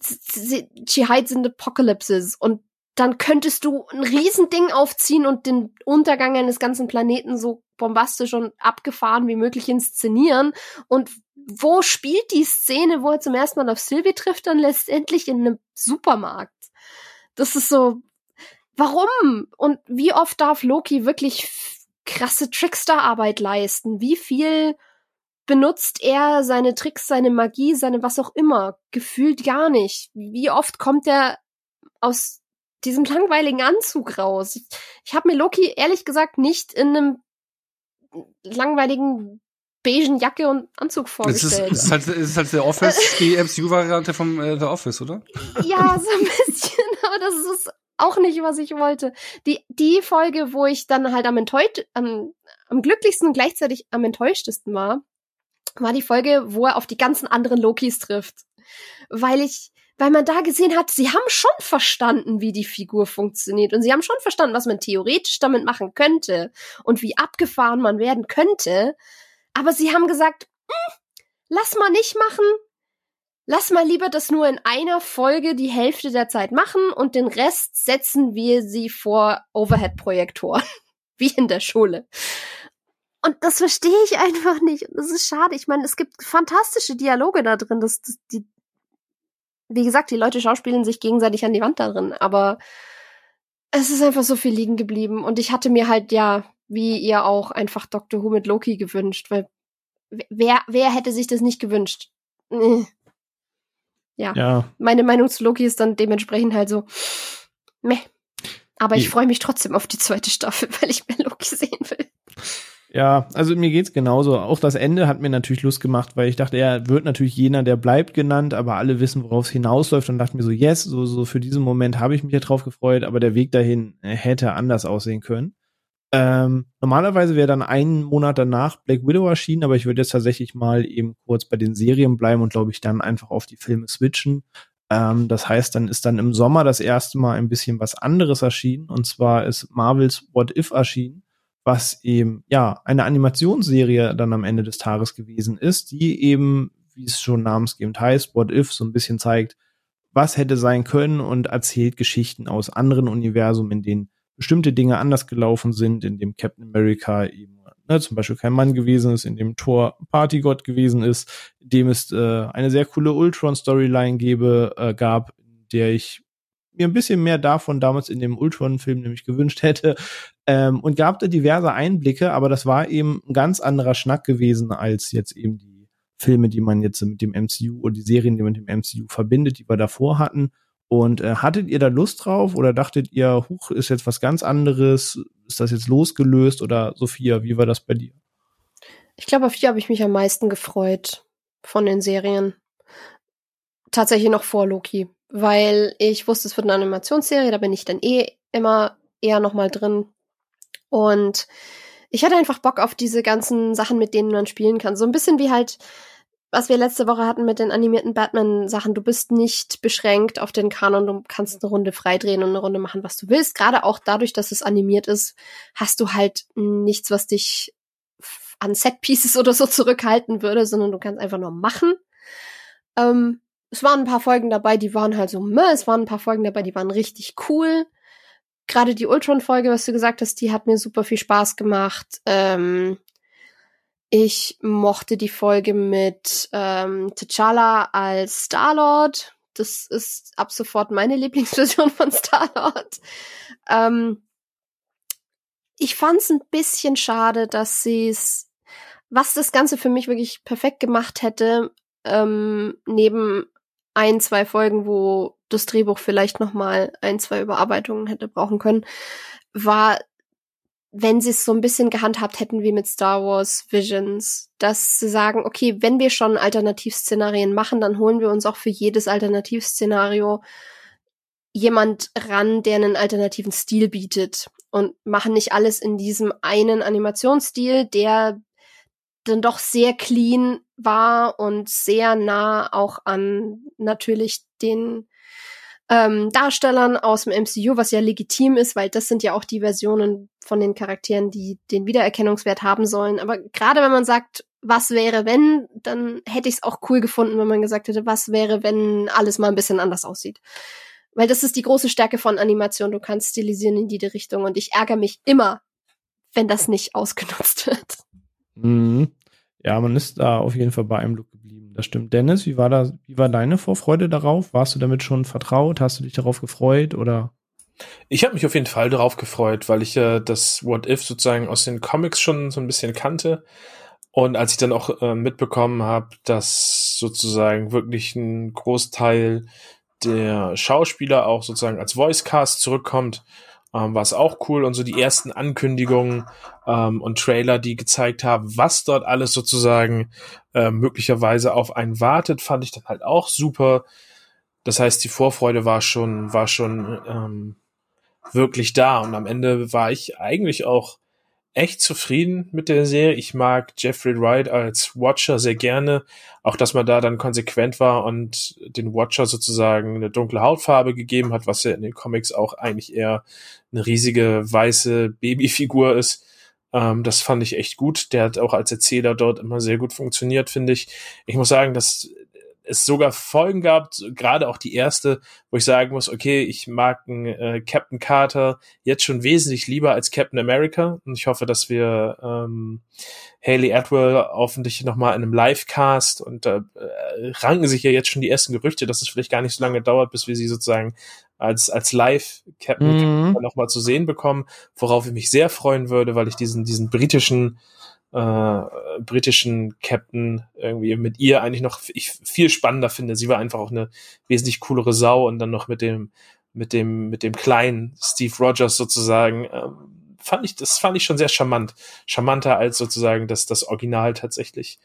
She hides in apocalypses und dann könntest du ein Riesending aufziehen und den Untergang eines ganzen Planeten so bombastisch und abgefahren wie möglich inszenieren. Und wo spielt die Szene, wo er zum ersten Mal auf Sylvie trifft, dann letztendlich in einem Supermarkt? Das ist so, warum? Und wie oft darf Loki wirklich krasse Trickster-Arbeit leisten? Wie viel benutzt er seine Tricks, seine Magie, seine was auch immer? Gefühlt gar nicht. Wie oft kommt er aus diesem langweiligen Anzug raus? Ich, ich habe mir Loki ehrlich gesagt nicht in einem langweiligen beigen Jacke und Anzug vorgestellt. Es ist, es ist, halt, es ist halt der Office, die MCU-Variante vom äh, The Office, oder? Ja, so ein bisschen, das ist auch nicht, was ich wollte. Die, die Folge, wo ich dann halt am enttäuscht, am, am glücklichsten und gleichzeitig am enttäuschtesten war, war die Folge, wo er auf die ganzen anderen Lokis trifft. Weil ich, weil man da gesehen hat, sie haben schon verstanden, wie die Figur funktioniert und sie haben schon verstanden, was man theoretisch damit machen könnte und wie abgefahren man werden könnte. Aber sie haben gesagt, hm, lass mal nicht machen. Lass mal lieber das nur in einer Folge die Hälfte der Zeit machen und den Rest setzen wir sie vor Overhead-Projektoren. Wie in der Schule. Und das verstehe ich einfach nicht. Und das ist schade. Ich meine, es gibt fantastische Dialoge da drin. Das, das, die, wie gesagt, die Leute schauspielen sich gegenseitig an die Wand da drin. Aber es ist einfach so viel liegen geblieben. Und ich hatte mir halt, ja, wie ihr auch, einfach Doctor Who mit Loki gewünscht. Weil wer, wer hätte sich das nicht gewünscht? Ja. ja. Meine Meinung zu Loki ist dann dementsprechend halt so, meh. Aber ich freue mich trotzdem auf die zweite Staffel, weil ich mehr Loki sehen will. Ja, also mir geht's genauso. Auch das Ende hat mir natürlich Lust gemacht, weil ich dachte, er wird natürlich jener, der bleibt genannt, aber alle wissen, worauf es hinausläuft und dachte mir so, yes, so, so für diesen Moment habe ich mich ja drauf gefreut, aber der Weg dahin äh, hätte anders aussehen können. Ähm, normalerweise wäre dann einen Monat danach Black Widow erschienen, aber ich würde jetzt tatsächlich mal eben kurz bei den Serien bleiben und glaube ich dann einfach auf die Filme switchen. Ähm, das heißt, dann ist dann im Sommer das erste Mal ein bisschen was anderes erschienen und zwar ist Marvels What If erschienen was eben ja eine Animationsserie dann am Ende des Tages gewesen ist, die eben, wie es schon namensgebend heißt, What If so ein bisschen zeigt, was hätte sein können und erzählt Geschichten aus anderen Universen, in denen bestimmte Dinge anders gelaufen sind, in dem Captain America eben ne, zum Beispiel kein Mann gewesen ist, in dem Thor Partygott gewesen ist, in dem es äh, eine sehr coole Ultron-Storyline gebe, äh, gab, in der ich mir ein bisschen mehr davon damals in dem Ultron-Film nämlich gewünscht hätte. Ähm, und gab da diverse Einblicke, aber das war eben ein ganz anderer Schnack gewesen als jetzt eben die Filme, die man jetzt mit dem MCU oder die Serien, die man mit dem MCU verbindet, die wir davor hatten. Und äh, hattet ihr da Lust drauf oder dachtet ihr, huch, ist jetzt was ganz anderes? Ist das jetzt losgelöst oder Sophia, wie war das bei dir? Ich glaube, auf die habe ich mich am meisten gefreut von den Serien. Tatsächlich noch vor Loki weil ich wusste, es wird eine Animationsserie, da bin ich dann eh immer eher nochmal drin. Und ich hatte einfach Bock auf diese ganzen Sachen, mit denen man spielen kann. So ein bisschen wie halt, was wir letzte Woche hatten mit den animierten Batman-Sachen. Du bist nicht beschränkt auf den Kanon, du kannst eine Runde freidrehen und eine Runde machen, was du willst. Gerade auch dadurch, dass es animiert ist, hast du halt nichts, was dich an Set-Pieces oder so zurückhalten würde, sondern du kannst einfach nur machen. Ähm, es waren ein paar Folgen dabei, die waren halt so, meh, es waren ein paar Folgen dabei, die waren richtig cool. Gerade die Ultron-Folge, was du gesagt hast, die hat mir super viel Spaß gemacht. Ähm, ich mochte die Folge mit ähm, T'Challa als Star-Lord. Das ist ab sofort meine Lieblingsversion von Star-Lord. Ähm, ich fand's ein bisschen schade, dass sie es, was das Ganze für mich wirklich perfekt gemacht hätte, ähm, neben ein, zwei Folgen, wo das Drehbuch vielleicht noch mal ein, zwei Überarbeitungen hätte brauchen können, war, wenn sie es so ein bisschen gehandhabt hätten wie mit Star Wars Visions, dass sie sagen, okay, wenn wir schon Alternativszenarien machen, dann holen wir uns auch für jedes Alternativszenario jemand ran, der einen alternativen Stil bietet und machen nicht alles in diesem einen Animationsstil, der dann doch sehr clean war und sehr nah auch an natürlich den ähm, Darstellern aus dem MCU, was ja legitim ist, weil das sind ja auch die Versionen von den Charakteren, die den Wiedererkennungswert haben sollen. Aber gerade wenn man sagt, was wäre wenn, dann hätte ich es auch cool gefunden, wenn man gesagt hätte, was wäre, wenn alles mal ein bisschen anders aussieht. Weil das ist die große Stärke von Animation. Du kannst stilisieren in jede Richtung und ich ärgere mich immer, wenn das nicht ausgenutzt wird. Mhm. Ja, man ist da auf jeden Fall bei einem. Das stimmt. Dennis, wie war da, wie war deine Vorfreude darauf? Warst du damit schon vertraut? Hast du dich darauf gefreut oder? Ich habe mich auf jeden Fall darauf gefreut, weil ich äh, das What If sozusagen aus den Comics schon so ein bisschen kannte. Und als ich dann auch äh, mitbekommen habe, dass sozusagen wirklich ein Großteil der Schauspieler auch sozusagen als Voicecast zurückkommt, ähm, war es auch cool und so die ersten Ankündigungen ähm, und Trailer, die gezeigt haben, was dort alles sozusagen äh, möglicherweise auf einen wartet, fand ich dann halt auch super. Das heißt, die Vorfreude war schon, war schon ähm, wirklich da und am Ende war ich eigentlich auch echt zufrieden mit der Serie. Ich mag Jeffrey Wright als Watcher sehr gerne. Auch, dass man da dann konsequent war und den Watcher sozusagen eine dunkle Hautfarbe gegeben hat, was ja in den Comics auch eigentlich eher eine riesige weiße Babyfigur ist. Ähm, das fand ich echt gut. Der hat auch als Erzähler dort immer sehr gut funktioniert, finde ich. Ich muss sagen, dass es sogar Folgen gab, gerade auch die erste, wo ich sagen muss, okay, ich mag einen, äh, Captain Carter jetzt schon wesentlich lieber als Captain America und ich hoffe, dass wir ähm, Haley Atwell hoffentlich nochmal in einem Livecast und da äh, ranken sich ja jetzt schon die ersten Gerüchte, dass es vielleicht gar nicht so lange dauert, bis wir sie sozusagen als, als Live Captain mhm. nochmal zu sehen bekommen, worauf ich mich sehr freuen würde, weil ich diesen, diesen britischen äh, britischen Captain irgendwie mit ihr eigentlich noch ich viel spannender finde. Sie war einfach auch eine wesentlich coolere Sau und dann noch mit dem mit dem mit dem kleinen Steve Rogers sozusagen ähm, fand ich das fand ich schon sehr charmant, charmanter als sozusagen das das Original tatsächlich.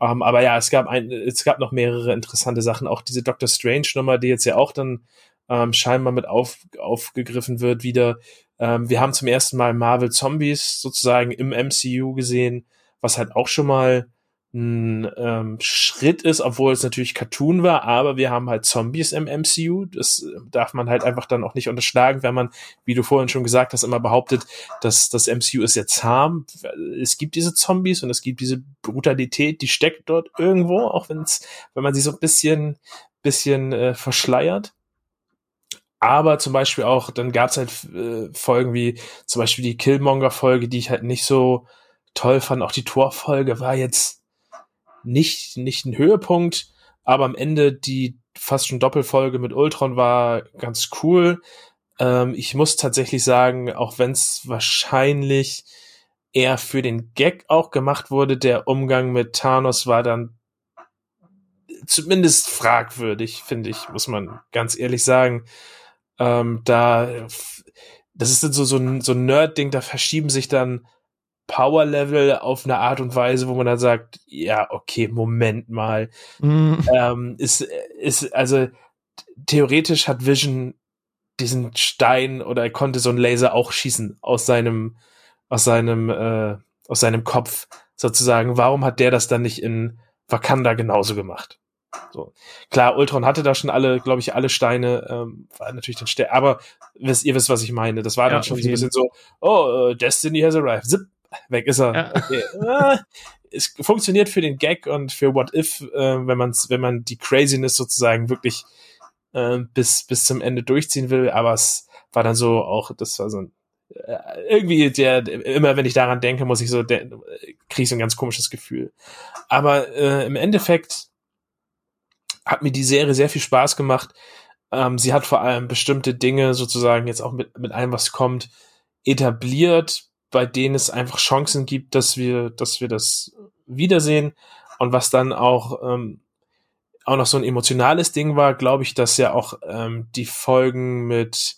Ähm, aber ja, es gab ein, es gab noch mehrere interessante Sachen. Auch diese Doctor Strange Nummer, die jetzt ja auch dann ähm, scheinbar mit auf, aufgegriffen wird wieder. Ähm, wir haben zum ersten Mal Marvel Zombies sozusagen im MCU gesehen, was halt auch schon mal ein ähm, Schritt ist, obwohl es natürlich Cartoon war, aber wir haben halt Zombies im MCU. Das äh, darf man halt einfach dann auch nicht unterschlagen, wenn man, wie du vorhin schon gesagt hast, immer behauptet, dass das MCU ist jetzt zahm. Es gibt diese Zombies und es gibt diese Brutalität, die steckt dort irgendwo, auch wenn wenn man sie so ein bisschen, bisschen äh, verschleiert. Aber zum Beispiel auch, dann gab's halt äh, Folgen wie zum Beispiel die Killmonger-Folge, die ich halt nicht so toll fand. Auch die Torfolge war jetzt nicht, nicht ein Höhepunkt, aber am Ende die fast schon Doppelfolge mit Ultron war ganz cool. Ähm, ich muss tatsächlich sagen, auch wenn es wahrscheinlich eher für den Gag auch gemacht wurde, der Umgang mit Thanos war dann zumindest fragwürdig, finde ich, muss man ganz ehrlich sagen. Ähm, da, das ist dann so, so ein, so ein Nerd-Ding, da verschieben sich dann Power-Level auf eine Art und Weise, wo man dann sagt, ja, okay, Moment mal. Mhm. Ähm, ist, ist, also, theoretisch hat Vision diesen Stein oder er konnte so einen Laser auch schießen aus seinem, aus seinem, äh, aus seinem Kopf sozusagen. Warum hat der das dann nicht in Wakanda genauso gemacht? So. Klar, Ultron hatte da schon alle, glaube ich, alle Steine, ähm, war natürlich dann stärker, aber wisst, ihr wisst, was ich meine. Das war ja, dann schon so ein bisschen so, oh, uh, Destiny has arrived. Zip, weg ist er. Ja. Okay. Ah, es funktioniert für den Gag und für What If, äh, wenn man's, wenn man die Craziness sozusagen wirklich äh, bis, bis zum Ende durchziehen will, aber es war dann so auch, das war so ein äh, irgendwie der immer wenn ich daran denke, muss ich so kriege ich so ein ganz komisches Gefühl. Aber äh, im Endeffekt hat mir die Serie sehr viel Spaß gemacht. Ähm, sie hat vor allem bestimmte Dinge sozusagen jetzt auch mit, mit allem, was kommt, etabliert, bei denen es einfach Chancen gibt, dass wir, dass wir das wiedersehen. Und was dann auch, ähm, auch noch so ein emotionales Ding war, glaube ich, dass ja auch ähm, die Folgen mit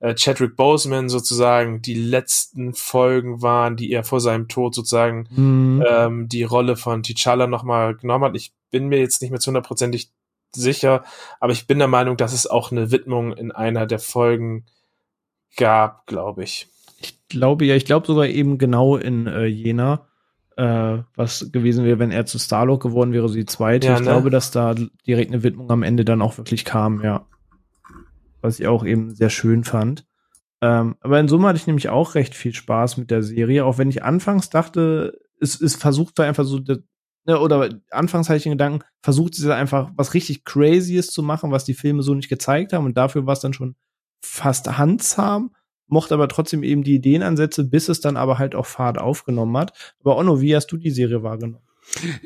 äh, Chadwick Boseman sozusagen die letzten Folgen waren, die er vor seinem Tod sozusagen mhm. ähm, die Rolle von T'Challa nochmal genommen hat. Ich bin mir jetzt nicht mehr zu hundertprozentig sicher, aber ich bin der Meinung, dass es auch eine Widmung in einer der Folgen gab, glaube ich. Ich glaube ja, ich glaube sogar eben genau in äh, Jena, äh, was gewesen wäre, wenn er zu Starlock geworden wäre, so die zweite. Ja, ich ne? glaube, dass da direkt eine Widmung am Ende dann auch wirklich kam, ja. Was ich auch eben sehr schön fand. Ähm, aber in Summe hatte ich nämlich auch recht viel Spaß mit der Serie, auch wenn ich anfangs dachte, es, es versucht da einfach so ne, oder anfangs hatte ich den Gedanken, versucht sie einfach was richtig Crazyes zu machen, was die Filme so nicht gezeigt haben und dafür war es dann schon fast handsam, mochte aber trotzdem eben die Ideenansätze, bis es dann aber halt auch Fahrt aufgenommen hat. Aber Onno, wie hast du die Serie wahrgenommen?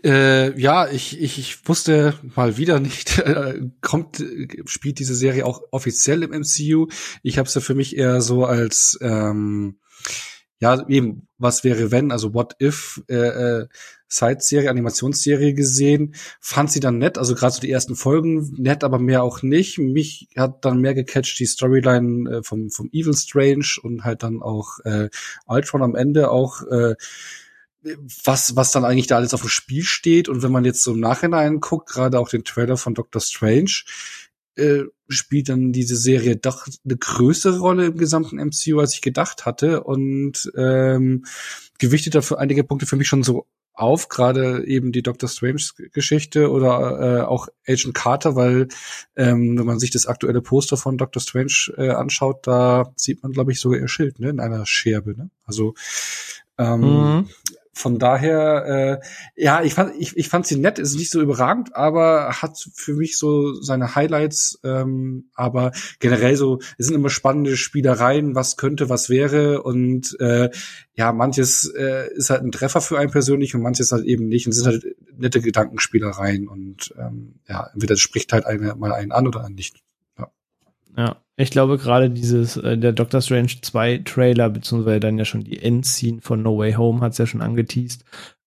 Äh, ja, ich, ich, ich wusste mal wieder nicht, äh, kommt, spielt diese Serie auch offiziell im MCU. Ich habe sie für mich eher so als ähm, ja, eben, was wäre wenn, also What If, äh, äh, Side-Serie, Animationsserie gesehen, fand sie dann nett, also gerade so die ersten Folgen nett, aber mehr auch nicht. Mich hat dann mehr gecatcht die Storyline äh, vom, vom Evil Strange und halt dann auch äh, Ultron am Ende auch äh, was, was dann eigentlich da alles auf dem Spiel steht. Und wenn man jetzt so im Nachhinein guckt, gerade auch den Trailer von Doctor Strange, äh, spielt dann diese Serie doch eine größere Rolle im gesamten MCU, als ich gedacht hatte. Und ähm, gewichtet dafür einige Punkte für mich schon so auf, gerade eben die Doctor Strange-Geschichte oder äh, auch Agent Carter, weil ähm, wenn man sich das aktuelle Poster von Doctor Strange äh, anschaut, da sieht man, glaube ich, sogar ihr Schild ne, in einer Scherbe. Ne? Also ähm, mhm. Von daher, äh, ja, ich fand, ich, ich fand sie nett, ist nicht so überragend, aber hat für mich so seine Highlights. Ähm, aber generell so, es sind immer spannende Spielereien, was könnte, was wäre und äh, ja, manches äh, ist halt ein Treffer für einen persönlich und manches halt eben nicht und sind halt nette Gedankenspielereien und ähm, ja, entweder spricht halt eine mal einen an oder einen nicht. Ja. Ja, ich glaube gerade dieses, äh, der Doctor Strange 2 Trailer, beziehungsweise dann ja schon die Endscene von No Way Home hat es ja schon angeteased,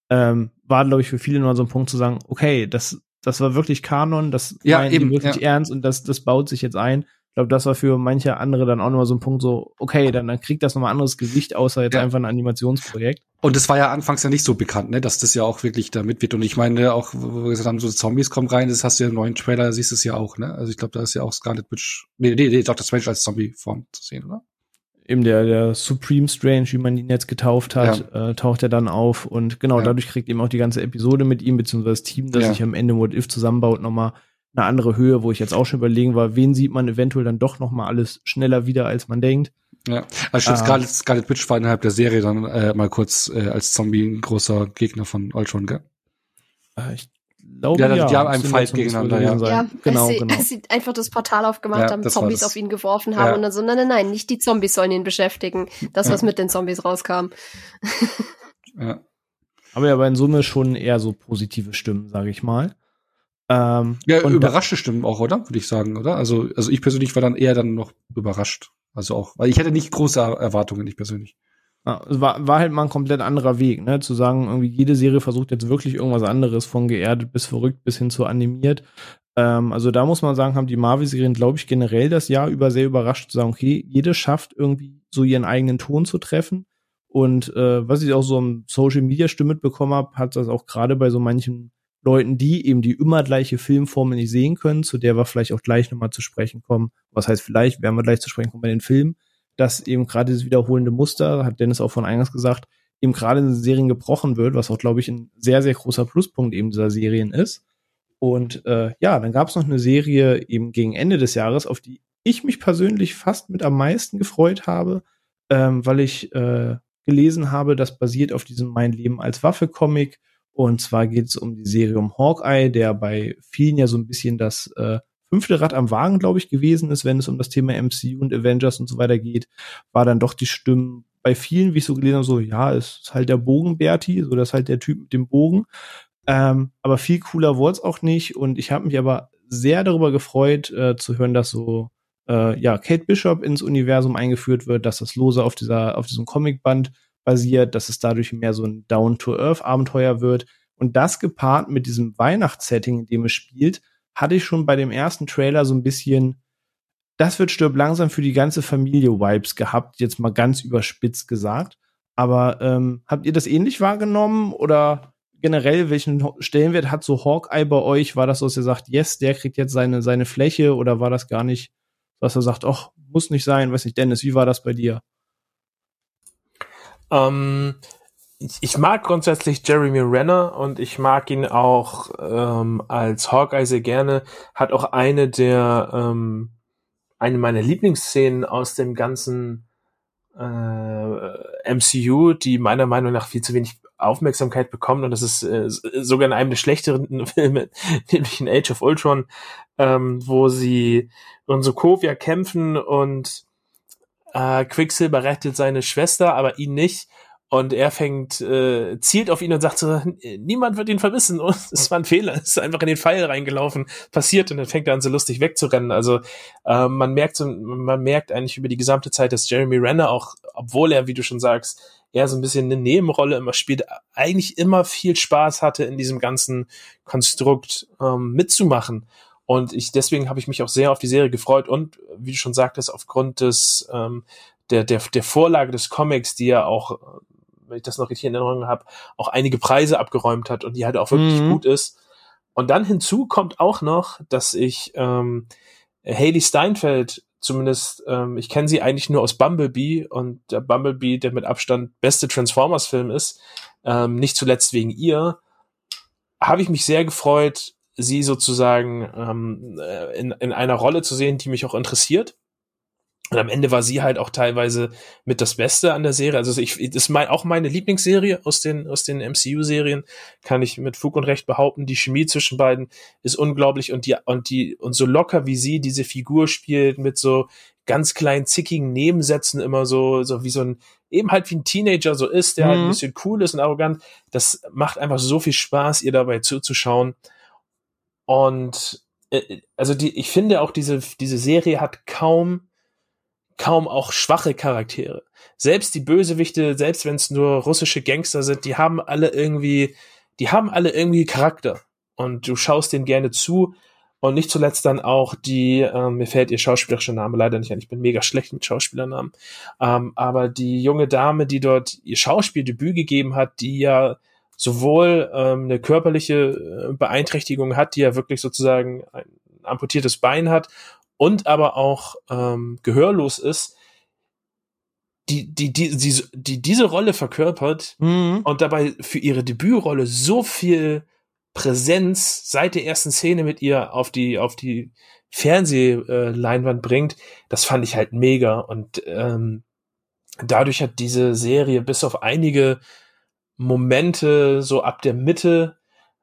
ähm, war, glaube ich, für viele nur so ein Punkt zu sagen, okay, das, das war wirklich Kanon, das ja, eben, wirklich ja. ernst und das, das baut sich jetzt ein. Ich glaube, das war für manche andere dann auch nochmal so ein Punkt so, okay, dann, dann kriegt das nochmal anderes Gewicht, außer jetzt ja. einfach ein Animationsprojekt. Und es war ja anfangs ja nicht so bekannt, ne, dass das ja auch wirklich damit wird. Und ich meine, auch, wo wir gesagt haben, so Zombies kommen rein, das hast du ja im neuen Trailer, siehst du es ja auch, ne? Also ich glaube, da ist ja auch Scarlet Witch, nee, nee, nee, Dr. Strange als Zombie-Form zu sehen, oder? Eben der, der Supreme Strange, wie man ihn jetzt getauft hat, ja. äh, taucht er dann auf und genau, ja. dadurch kriegt eben auch die ganze Episode mit ihm, beziehungsweise das Team, das sich am Ende What If zusammenbaut, nochmal eine andere Höhe, wo ich jetzt auch schon überlegen war, wen sieht man eventuell dann doch noch mal alles schneller wieder, als man denkt. Ja, also stimmt, ah. Scarlet, Scarlet Witch war innerhalb der Serie dann äh, mal kurz äh, als Zombie ein großer Gegner von Ultron, gell? Äh, ich glaube, ja. ja die haben einen Fight gegeneinander, ja. ja genau, als sie, genau. Als sie einfach das Portal aufgemacht ja, haben, Zombies auf ihn geworfen haben ja. und dann so, nein, nein, nein, nicht die Zombies sollen ihn beschäftigen. Das, was mit den Zombies rauskam. ja. Aber ja, aber in Summe schon eher so positive Stimmen, sage ich mal. Ähm, ja, überraschte Stimmen auch, oder? Würde ich sagen, oder? Also, also ich persönlich war dann eher dann noch überrascht. Also auch, weil ich hätte nicht große Erwartungen, ich persönlich. Ja, es war, war halt mal ein komplett anderer Weg, ne? Zu sagen, irgendwie jede Serie versucht jetzt wirklich irgendwas anderes, von geerdet bis verrückt bis hin zu animiert. Ähm, also da muss man sagen, haben die Marvel-Serien, glaube ich, generell das Jahr über sehr überrascht zu sagen, okay, jede schafft irgendwie so ihren eigenen Ton zu treffen. Und äh, was ich auch so im Social Media Stimme mitbekommen habe, hat das auch gerade bei so manchen Leuten, die eben die immer gleiche Filmformel nicht sehen können, zu der wir vielleicht auch gleich nochmal zu sprechen kommen. Was heißt vielleicht, werden wir gleich zu sprechen kommen bei den Filmen, dass eben gerade dieses wiederholende Muster, hat Dennis auch von eingangs gesagt, eben gerade in den Serien gebrochen wird, was auch, glaube ich, ein sehr, sehr großer Pluspunkt eben dieser Serien ist. Und äh, ja, dann gab es noch eine Serie eben gegen Ende des Jahres, auf die ich mich persönlich fast mit am meisten gefreut habe, ähm, weil ich äh, gelesen habe, das basiert auf diesem Mein Leben als Waffe-Comic und zwar geht es um die Serie um Hawkeye, der bei vielen ja so ein bisschen das äh, fünfte Rad am Wagen, glaube ich, gewesen ist, wenn es um das Thema MCU und Avengers und so weiter geht, war dann doch die Stimmen bei vielen, wie ich so gelesen habe, so, ja, es ist halt der Bogenberti, so das ist halt der Typ mit dem Bogen. Ähm, aber viel cooler wurde es auch nicht. Und ich habe mich aber sehr darüber gefreut, äh, zu hören, dass so äh, ja Kate Bishop ins Universum eingeführt wird, dass das lose auf dieser auf diesem Comicband basiert, dass es dadurch mehr so ein Down-to-Earth-Abenteuer wird. Und das gepaart mit diesem Weihnachtssetting, in dem es spielt, hatte ich schon bei dem ersten Trailer so ein bisschen, das wird stirb langsam für die ganze Familie Vibes gehabt, jetzt mal ganz überspitzt gesagt. Aber ähm, habt ihr das ähnlich wahrgenommen oder generell, welchen Stellenwert hat so Hawkeye bei euch? War das so, dass ihr sagt, yes, der kriegt jetzt seine, seine Fläche oder war das gar nicht, dass er sagt, ach, muss nicht sein, weiß nicht, Dennis, wie war das bei dir? Ähm, ich mag grundsätzlich Jeremy Renner und ich mag ihn auch ähm, als Hawkeye sehr gerne. Hat auch eine der ähm, eine meiner Lieblingsszenen aus dem ganzen äh, MCU, die meiner Meinung nach viel zu wenig Aufmerksamkeit bekommt und das ist äh, sogar in einem der schlechteren Filme, nämlich in Age of Ultron, ähm, wo sie in Sokovia kämpfen und äh, Quicksilver rettet seine Schwester, aber ihn nicht. Und er fängt, äh, zielt auf ihn und sagt so, niemand wird ihn vermissen. Und es war ein Fehler, es ist einfach in den Pfeil reingelaufen, passiert und dann fängt er an so lustig wegzurennen. Also äh, man merkt so, man merkt eigentlich über die gesamte Zeit, dass Jeremy Renner auch, obwohl er, wie du schon sagst, eher so ein bisschen eine Nebenrolle immer spielt, eigentlich immer viel Spaß hatte, in diesem ganzen Konstrukt ähm, mitzumachen. Und ich, deswegen habe ich mich auch sehr auf die Serie gefreut und, wie du schon sagtest, aufgrund des, ähm, der, der, der Vorlage des Comics, die ja auch, wenn ich das noch richtig in Erinnerung habe, auch einige Preise abgeräumt hat und die halt auch wirklich mhm. gut ist. Und dann hinzu kommt auch noch, dass ich ähm, Haley Steinfeld zumindest, ähm, ich kenne sie eigentlich nur aus Bumblebee und der Bumblebee, der mit Abstand beste Transformers-Film ist, ähm, nicht zuletzt wegen ihr, habe ich mich sehr gefreut, sie sozusagen ähm, äh, in, in einer Rolle zu sehen, die mich auch interessiert. Und am Ende war sie halt auch teilweise mit das Beste an der Serie. Also ich, das ist mein, auch meine Lieblingsserie aus den, aus den MCU-Serien, kann ich mit Fug und Recht behaupten. Die Chemie zwischen beiden ist unglaublich und die, und die, und so locker wie sie diese Figur spielt mit so ganz kleinen, zickigen Nebensätzen immer so, so wie so ein, eben halt wie ein Teenager so ist, der mhm. halt ein mhm. bisschen cool ist und arrogant. Das macht einfach so viel Spaß, ihr dabei zuzuschauen. Und äh, also die, ich finde auch diese, diese Serie hat kaum, kaum auch schwache Charaktere. Selbst die Bösewichte, selbst wenn es nur russische Gangster sind, die haben alle irgendwie, die haben alle irgendwie Charakter. Und du schaust denen gerne zu. Und nicht zuletzt dann auch die, ähm, mir fällt ihr schauspielerischer Name leider nicht an, ich bin mega schlecht mit Schauspielernamen, ähm, aber die junge Dame, die dort ihr Schauspieldebüt gegeben hat, die ja sowohl ähm, eine körperliche äh, Beeinträchtigung hat, die ja wirklich sozusagen ein amputiertes Bein hat und aber auch ähm, gehörlos ist, die, die, die, die, die diese Rolle verkörpert mhm. und dabei für ihre Debütrolle so viel Präsenz seit der ersten Szene mit ihr auf die, auf die Fernsehleinwand bringt, das fand ich halt mega. Und ähm, dadurch hat diese Serie bis auf einige Momente so ab der Mitte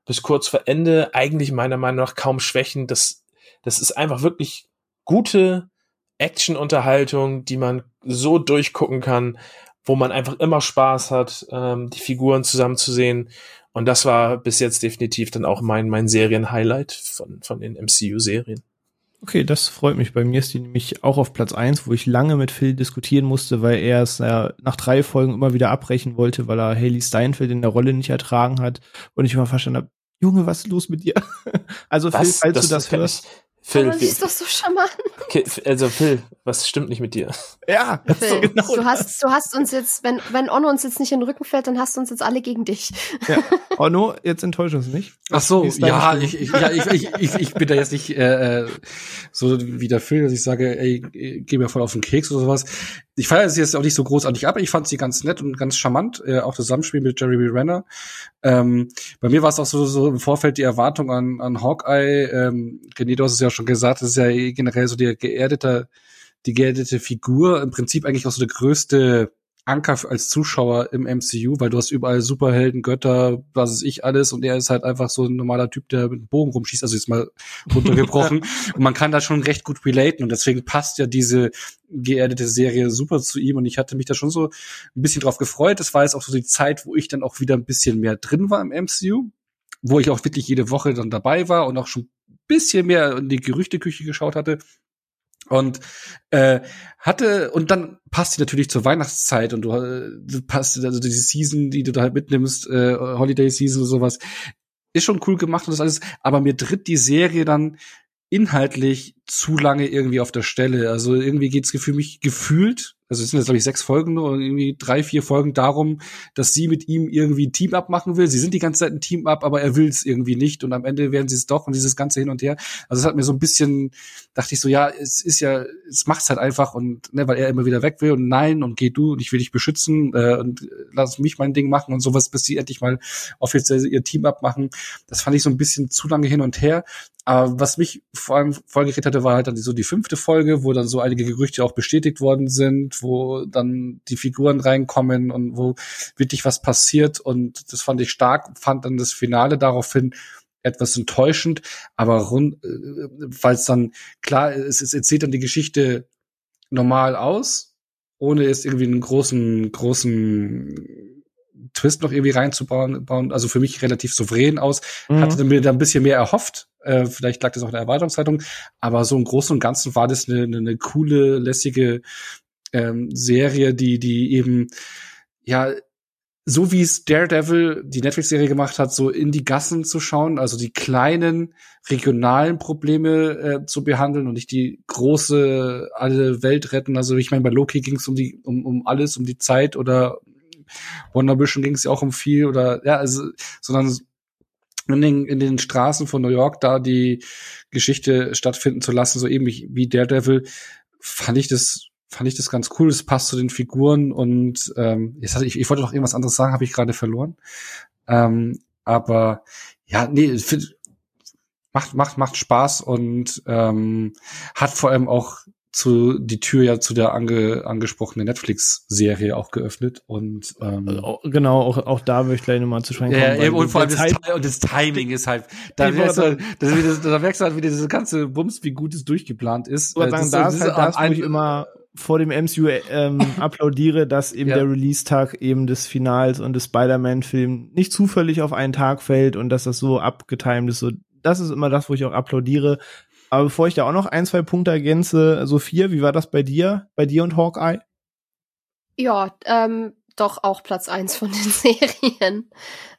bis kurz vor Ende eigentlich meiner Meinung nach kaum Schwächen. Das, das ist einfach wirklich gute Action-Unterhaltung, die man so durchgucken kann, wo man einfach immer Spaß hat, ähm, die Figuren zusammenzusehen. Und das war bis jetzt definitiv dann auch mein, mein Serien-Highlight von, von den MCU-Serien. Okay, das freut mich. Bei mir ist die nämlich auch auf Platz eins, wo ich lange mit Phil diskutieren musste, weil er es äh, nach drei Folgen immer wieder abbrechen wollte, weil er Haley Steinfeld in der Rolle nicht ertragen hat und ich immer verstanden habe, Junge, was ist los mit dir? also was? Phil, falls das, du das hörst, Phil, Aber das ist doch so charmant. Okay, also Phil, was stimmt nicht mit dir? Ja, Phil, so genau du hast, du hast uns jetzt, wenn, wenn Onno uns jetzt nicht in den Rücken fällt, dann hast du uns jetzt alle gegen dich. Ja. Onno, jetzt enttäusch uns nicht. Ach so, ja, ich, ich, ja ich, ich, ich, ich bin da jetzt nicht äh, so wie der Phil, dass ich sage, ey, geh mir voll auf den Keks oder sowas. Ich feiere sie jetzt auch nicht so großartig ab, ich fand sie ganz nett und ganz charmant, äh, auch das Zusammenspiel mit Jeremy Renner. Ähm, bei mir war es auch so, so im Vorfeld die Erwartung an, an Hawkeye. Ähm, René, du hast es ja schon gesagt, das ist ja generell so die geerdete, die geerdete Figur, im Prinzip eigentlich auch so der größte Anker als Zuschauer im MCU, weil du hast überall Superhelden, Götter, was ist ich alles und er ist halt einfach so ein normaler Typ, der mit einem Bogen rumschießt, also jetzt mal runtergebrochen und man kann da schon recht gut relaten und deswegen passt ja diese geerdete Serie super zu ihm und ich hatte mich da schon so ein bisschen drauf gefreut. Das war jetzt auch so die Zeit, wo ich dann auch wieder ein bisschen mehr drin war im MCU, wo ich auch wirklich jede Woche dann dabei war und auch schon ein bisschen mehr in die Gerüchteküche geschaut hatte. Und äh, hatte, und dann passt sie natürlich zur Weihnachtszeit und du äh, passt, also die Season, die du da halt mitnimmst, äh, Holiday Season und sowas, ist schon cool gemacht und das alles, aber mir tritt die Serie dann inhaltlich zu lange irgendwie auf der Stelle. Also irgendwie geht's für mich gefühlt also es sind jetzt, glaube ich, sechs Folgen und irgendwie drei, vier Folgen darum, dass sie mit ihm irgendwie ein Team-Up machen will. Sie sind die ganze Zeit ein Team-Up, aber er will es irgendwie nicht und am Ende werden sie es doch und dieses ganze hin und her. Also es hat mir so ein bisschen, dachte ich so, ja, es ist ja, es macht's halt einfach und, ne, weil er immer wieder weg will und nein und geh du und ich will dich beschützen äh, und lass mich mein Ding machen und sowas, bis sie endlich mal offiziell ihr Team-Up machen. Das fand ich so ein bisschen zu lange hin und her. Aber was mich vor allem vollgeredet hatte, war halt dann so die fünfte Folge, wo dann so einige Gerüchte auch bestätigt worden sind, wo dann die Figuren reinkommen und wo wirklich was passiert. Und das fand ich stark, fand dann das Finale daraufhin etwas enttäuschend, aber rund, äh, weil es dann, klar, es, es erzählt dann die Geschichte normal aus, ohne jetzt irgendwie einen großen, großen Twist noch irgendwie reinzubauen, bauen, also für mich relativ souverän aus. Mhm. Hatte mir da ein bisschen mehr erhofft. Äh, vielleicht lag das auch in der Erwartungshaltung. Aber so im Großen und Ganzen war das eine, eine, eine coole, lässige ähm, Serie, die, die eben ja, so wie es Daredevil, die Netflix-Serie gemacht hat, so in die Gassen zu schauen, also die kleinen regionalen Probleme äh, zu behandeln und nicht die große alle Welt retten. Also ich meine, bei Loki ging es um die um, um alles, um die Zeit oder Wonder Vision ging es ja auch um viel oder ja, also sondern in den, in den Straßen von New York da die Geschichte stattfinden zu lassen, so eben wie, wie Daredevil, fand ich das fand ich das ganz cool. Es passt zu den Figuren und ähm, jetzt hatte ich, ich wollte noch irgendwas anderes sagen, habe ich gerade verloren. Ähm, aber ja, nee, find, macht macht macht Spaß und ähm, hat vor allem auch zu die Tür ja zu der ange, angesprochenen Netflix-Serie auch geöffnet und ähm, also, genau auch auch da möchte ich gleich nochmal zu sprechen kommen. Ja, und vor allem das, und das Timing ist halt da, merkst du, halt, das, das, da merkst du halt, wie diese ganze Bums, wie gut es durchgeplant ist. Ich sagen, da ist halt das, wo ich immer vor dem MCU ähm, applaudiere, dass eben ja. der Release-Tag eben des Finals und des Spider-Man-Film nicht zufällig auf einen Tag fällt und dass das so abgetimt ist. So, das ist immer das, wo ich auch applaudiere. Aber bevor ich da auch noch ein, zwei Punkte ergänze, Sophia, wie war das bei dir, bei dir und Hawkeye? Ja, ähm, doch auch Platz eins von den Serien.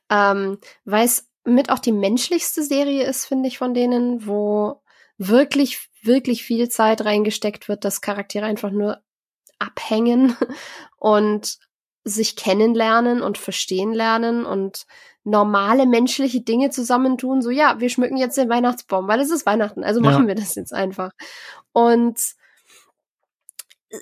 Ähm, weil es mit auch die menschlichste Serie ist, finde ich, von denen, wo wirklich, wirklich viel Zeit reingesteckt wird, dass Charaktere einfach nur abhängen und sich kennenlernen und verstehen lernen und normale menschliche Dinge zusammentun. So, ja, wir schmücken jetzt den Weihnachtsbaum, weil es ist Weihnachten, also machen ja. wir das jetzt einfach. Und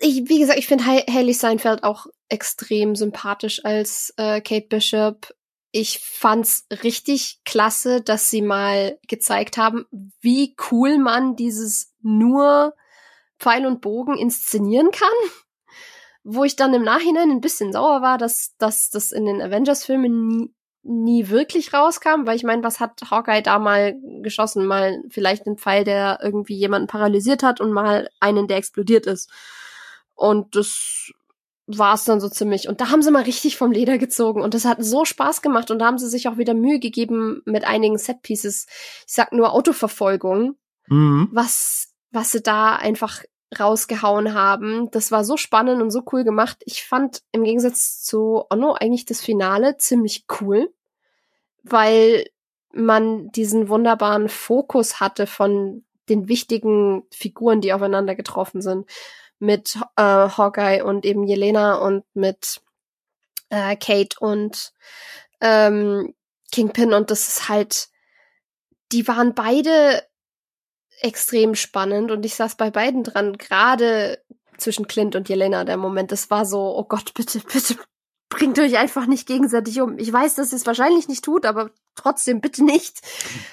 ich, wie gesagt, ich finde Haley Seinfeld auch extrem sympathisch als äh, Kate Bishop. Ich fand's richtig klasse, dass sie mal gezeigt haben, wie cool man dieses nur Pfeil und Bogen inszenieren kann. Wo ich dann im Nachhinein ein bisschen sauer war, dass, dass das in den Avengers-Filmen nie, nie wirklich rauskam, weil ich meine, was hat Hawkeye da mal geschossen? Mal vielleicht einen Pfeil, der irgendwie jemanden paralysiert hat und mal einen, der explodiert ist. Und das war es dann so ziemlich. Und da haben sie mal richtig vom Leder gezogen und das hat so Spaß gemacht und da haben sie sich auch wieder Mühe gegeben mit einigen Setpieces. Ich sag nur Autoverfolgung, mhm. was, was sie da einfach rausgehauen haben. Das war so spannend und so cool gemacht. Ich fand im Gegensatz zu Onno eigentlich das Finale ziemlich cool, weil man diesen wunderbaren Fokus hatte von den wichtigen Figuren, die aufeinander getroffen sind. Mit äh, Hawkeye und eben Jelena und mit äh, Kate und ähm, Kingpin und das ist halt, die waren beide extrem spannend und ich saß bei beiden dran, gerade zwischen Clint und Jelena der Moment. Das war so, oh Gott, bitte, bitte bringt euch einfach nicht gegenseitig um. Ich weiß, dass ihr es wahrscheinlich nicht tut, aber trotzdem bitte nicht.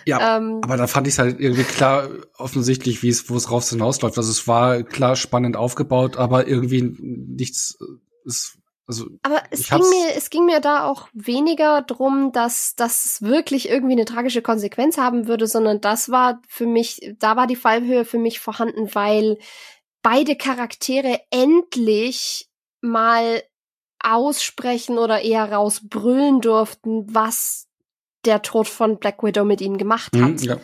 Ja, ähm, aber da fand ich es halt irgendwie klar offensichtlich, wie es, wo es raus hinausläuft. Also es war klar spannend aufgebaut, aber irgendwie nichts, es also, aber es ging mir, es ging mir da auch weniger drum, dass das wirklich irgendwie eine tragische Konsequenz haben würde, sondern das war für mich, da war die Fallhöhe für mich vorhanden, weil beide Charaktere endlich mal aussprechen oder eher rausbrüllen durften, was der Tod von Black Widow mit ihnen gemacht hat. Mhm, ja.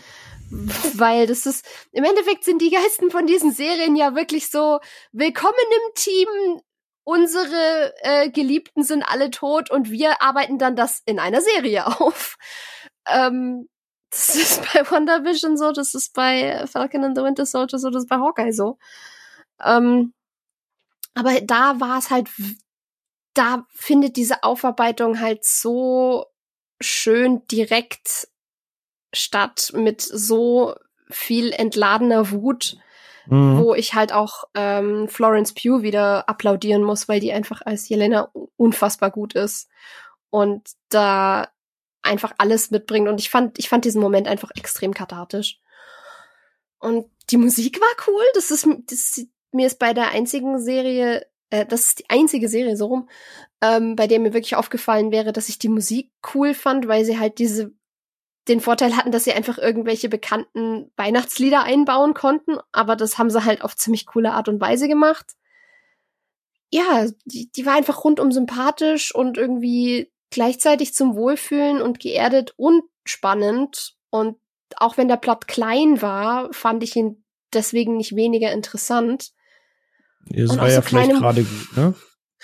Weil das ist, im Endeffekt sind die Geisten von diesen Serien ja wirklich so, willkommen im Team, unsere äh, Geliebten sind alle tot und wir arbeiten dann das in einer Serie auf. Ähm, das ist bei WandaVision so, das ist bei Falcon and the Winter Soldier so, das ist bei Hawkeye so. Ähm, aber da war es halt, da findet diese Aufarbeitung halt so schön direkt statt mit so viel entladener Wut mhm. wo ich halt auch ähm, Florence Pugh wieder applaudieren muss, weil die einfach als Jelena unfassbar gut ist und da einfach alles mitbringt und ich fand ich fand diesen Moment einfach extrem kathartisch. Und die Musik war cool, das ist, das ist mir ist bei der einzigen Serie äh, das ist die einzige Serie so rum, ähm, bei der mir wirklich aufgefallen wäre, dass ich die Musik cool fand, weil sie halt diese den Vorteil hatten, dass sie einfach irgendwelche bekannten Weihnachtslieder einbauen konnten, aber das haben sie halt auf ziemlich coole Art und Weise gemacht. Ja, die, die war einfach rundum sympathisch und irgendwie gleichzeitig zum Wohlfühlen und geerdet und spannend. Und auch wenn der Plot klein war, fand ich ihn deswegen nicht weniger interessant. Es war ja so vielleicht gerade gut, ne?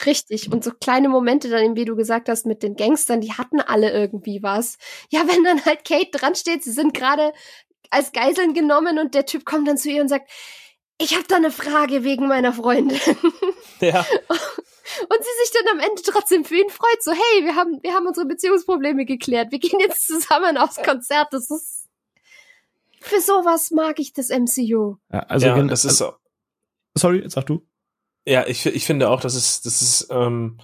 Richtig. Und so kleine Momente dann, wie du gesagt hast, mit den Gangstern, die hatten alle irgendwie was. Ja, wenn dann halt Kate dran steht, sie sind gerade als Geiseln genommen und der Typ kommt dann zu ihr und sagt, ich habe da eine Frage wegen meiner Freundin. Ja. Und sie sich dann am Ende trotzdem für ihn freut, so, hey, wir haben, wir haben unsere Beziehungsprobleme geklärt, wir gehen jetzt zusammen aufs Konzert, das ist, für sowas mag ich das MCU. Ja, also ja, wenn, das ist also, sorry, sag du. Ja, ich, ich finde auch, das ist, das ist ähm,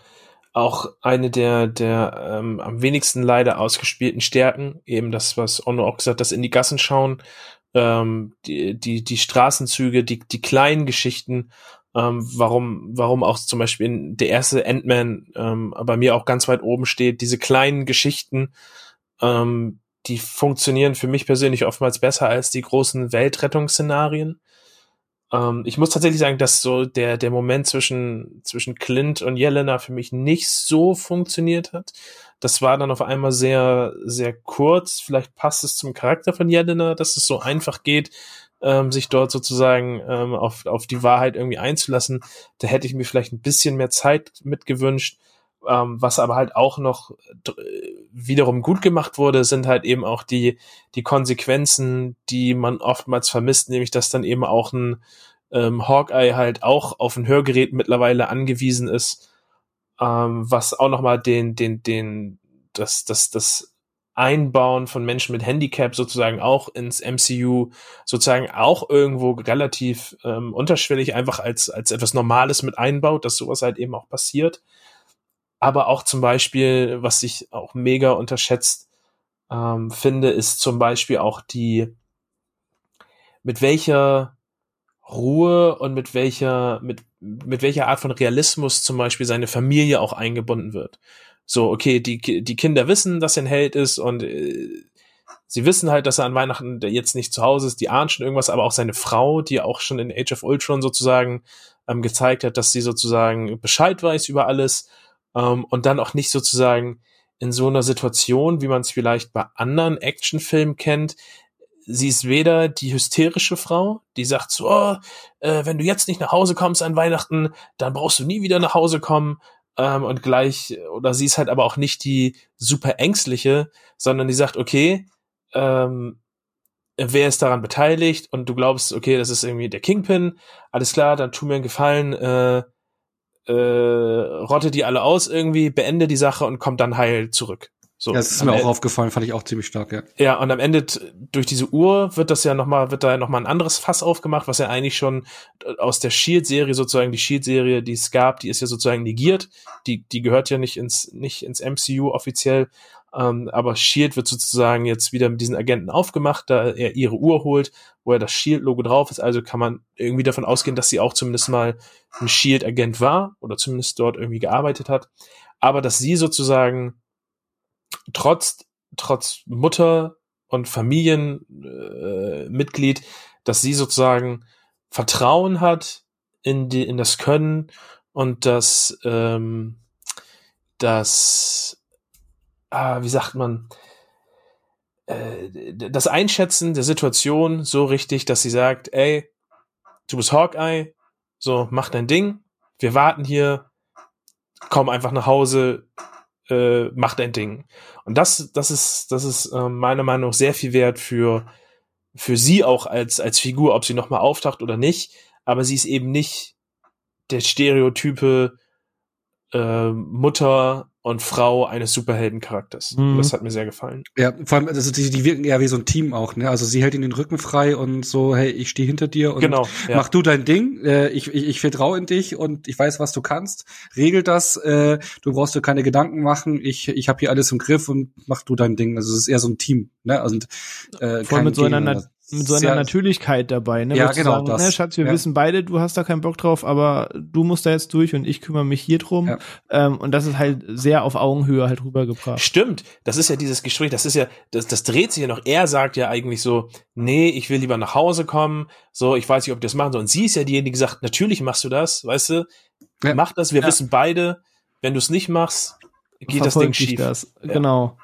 auch eine der, der ähm, am wenigsten leider ausgespielten Stärken, eben das, was Onno auch gesagt hat, das in die Gassen schauen, ähm, die, die, die Straßenzüge, die, die kleinen Geschichten, ähm, warum, warum auch zum Beispiel der erste Ant-Man ähm, bei mir auch ganz weit oben steht, diese kleinen Geschichten, ähm, die funktionieren für mich persönlich oftmals besser als die großen Weltrettungsszenarien. Ähm, ich muss tatsächlich sagen, dass so der, der Moment zwischen, zwischen Clint und Jelena für mich nicht so funktioniert hat. Das war dann auf einmal sehr, sehr kurz. Vielleicht passt es zum Charakter von Jelena, dass es so einfach geht, ähm, sich dort sozusagen ähm, auf, auf die Wahrheit irgendwie einzulassen. Da hätte ich mir vielleicht ein bisschen mehr Zeit mitgewünscht. Ähm, was aber halt auch noch wiederum gut gemacht wurde, sind halt eben auch die, die Konsequenzen, die man oftmals vermisst, nämlich dass dann eben auch ein ähm, Hawkeye halt auch auf ein Hörgerät mittlerweile angewiesen ist, ähm, was auch nochmal den, den, den, das, das, das Einbauen von Menschen mit Handicap sozusagen auch ins MCU sozusagen auch irgendwo relativ ähm, unterschwellig einfach als, als etwas Normales mit einbaut, dass sowas halt eben auch passiert aber auch zum Beispiel, was ich auch mega unterschätzt ähm, finde, ist zum Beispiel auch die, mit welcher Ruhe und mit welcher, mit, mit welcher Art von Realismus zum Beispiel seine Familie auch eingebunden wird. So, okay, die, die Kinder wissen, dass er ein Held ist und äh, sie wissen halt, dass er an Weihnachten jetzt nicht zu Hause ist, die ahnen schon irgendwas, aber auch seine Frau, die auch schon in Age of Ultron sozusagen ähm, gezeigt hat, dass sie sozusagen Bescheid weiß über alles ähm, und dann auch nicht sozusagen in so einer Situation, wie man es vielleicht bei anderen Actionfilmen kennt. Sie ist weder die hysterische Frau, die sagt so, oh, äh, wenn du jetzt nicht nach Hause kommst an Weihnachten, dann brauchst du nie wieder nach Hause kommen. Ähm, und gleich, oder sie ist halt aber auch nicht die super ängstliche, sondern die sagt, okay, ähm, wer ist daran beteiligt und du glaubst, okay, das ist irgendwie der Kingpin, alles klar, dann tu mir einen Gefallen, äh, äh, rotte die alle aus irgendwie, beende die Sache und kommt dann heil zurück. So, ja, das ist mir auch aufgefallen, fand ich auch ziemlich stark, ja. Ja, und am Ende durch diese Uhr wird das ja noch mal wird da noch mal ein anderes Fass aufgemacht, was ja eigentlich schon aus der Shield Serie sozusagen die Shield Serie, die es gab, die ist ja sozusagen negiert. Die die gehört ja nicht ins nicht ins MCU offiziell, ähm, aber Shield wird sozusagen jetzt wieder mit diesen Agenten aufgemacht, da er ihre Uhr holt, wo er das Shield-Logo drauf ist. Also kann man irgendwie davon ausgehen, dass sie auch zumindest mal ein Shield-Agent war oder zumindest dort irgendwie gearbeitet hat. Aber dass sie sozusagen trotz, trotz Mutter und Familienmitglied, äh, dass sie sozusagen Vertrauen hat in die, in das Können und dass, ähm, dass ah, wie sagt man, äh, das Einschätzen der Situation so richtig, dass sie sagt, ey, du bist Hawkeye, so, mach dein Ding, wir warten hier, komm einfach nach Hause, äh, mach dein Ding. Und das, das ist, das ist äh, meiner Meinung nach sehr viel wert für, für sie auch als, als Figur, ob sie nochmal auftaucht oder nicht, aber sie ist eben nicht der Stereotype äh, Mutter und Frau eines Superheldencharakters. Mhm. Das hat mir sehr gefallen. Ja, vor allem, also die, die wirken ja wie so ein Team auch, ne? Also sie hält ihn den Rücken frei und so, hey, ich stehe hinter dir und genau, ja. mach du dein Ding. Äh, ich, ich, ich vertraue in dich und ich weiß, was du kannst. Regel das. Äh, du brauchst dir keine Gedanken machen. Ich, ich habe hier alles im Griff und mach du dein Ding. Also es ist eher so ein Team, ne? Also äh, Voll mit so einer mit so einer Natürlichkeit dabei, ne? Ja, genau. Sagen, das. Ne, Schatz, wir ja. wissen beide, du hast da keinen Bock drauf, aber du musst da jetzt durch und ich kümmere mich hier drum. Ja. Ähm, und das ist halt sehr auf Augenhöhe halt rübergebracht. Stimmt. Das ist ja dieses Gespräch, das ist ja, das, das dreht sich ja noch. Er sagt ja eigentlich so, nee, ich will lieber nach Hause kommen. So, ich weiß nicht, ob die das machen soll. Und sie ist ja diejenige, die sagt, natürlich machst du das, weißt du? Ja. Mach das, wir wissen beide, wenn du es nicht machst, geht das Ding schief. Das. Genau.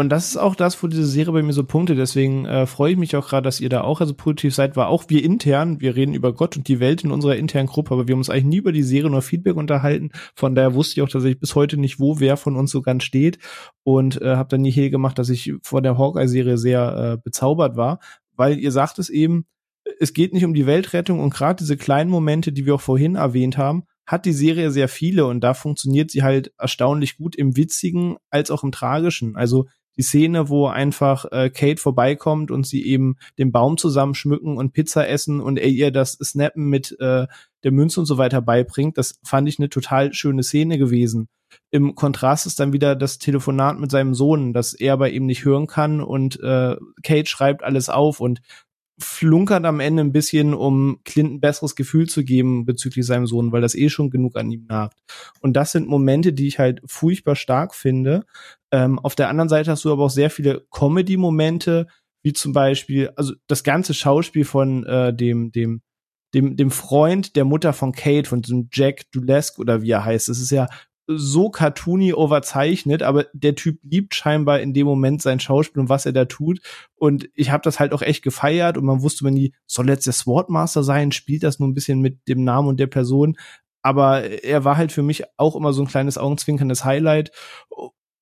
Und das ist auch das, wo diese Serie bei mir so punkte. Deswegen äh, freue ich mich auch gerade, dass ihr da auch also positiv seid. War auch wir intern. Wir reden über Gott und die Welt in unserer internen Gruppe, aber wir haben uns eigentlich nie über die Serie nur Feedback unterhalten. Von daher wusste ich auch tatsächlich bis heute nicht, wo wer von uns so ganz steht und äh, habe dann nie hier gemacht, dass ich vor der Hawkeye-Serie sehr äh, bezaubert war, weil ihr sagt es eben, es geht nicht um die Weltrettung und gerade diese kleinen Momente, die wir auch vorhin erwähnt haben, hat die Serie sehr viele und da funktioniert sie halt erstaunlich gut im Witzigen als auch im Tragischen. Also die Szene, wo einfach äh, Kate vorbeikommt und sie eben den Baum zusammenschmücken und Pizza essen und er ihr das Snappen mit äh, der Münze und so weiter beibringt, das fand ich eine total schöne Szene gewesen. Im Kontrast ist dann wieder das Telefonat mit seinem Sohn, das er aber eben nicht hören kann und äh, Kate schreibt alles auf und flunkert am Ende ein bisschen, um Clint ein besseres Gefühl zu geben bezüglich seinem Sohn, weil das eh schon genug an ihm nagt. Und das sind Momente, die ich halt furchtbar stark finde. Ähm, auf der anderen Seite hast du aber auch sehr viele Comedy-Momente, wie zum Beispiel, also das ganze Schauspiel von äh, dem, dem, dem, dem Freund der Mutter von Kate, von diesem Jack Dulesque oder wie er heißt. Das ist ja so cartoony overzeichnet, aber der Typ liebt scheinbar in dem Moment sein Schauspiel und was er da tut. Und ich habe das halt auch echt gefeiert und man wusste, wenn die soll jetzt der Swordmaster sein, spielt das nur ein bisschen mit dem Namen und der Person. Aber er war halt für mich auch immer so ein kleines augenzwinkerndes Highlight.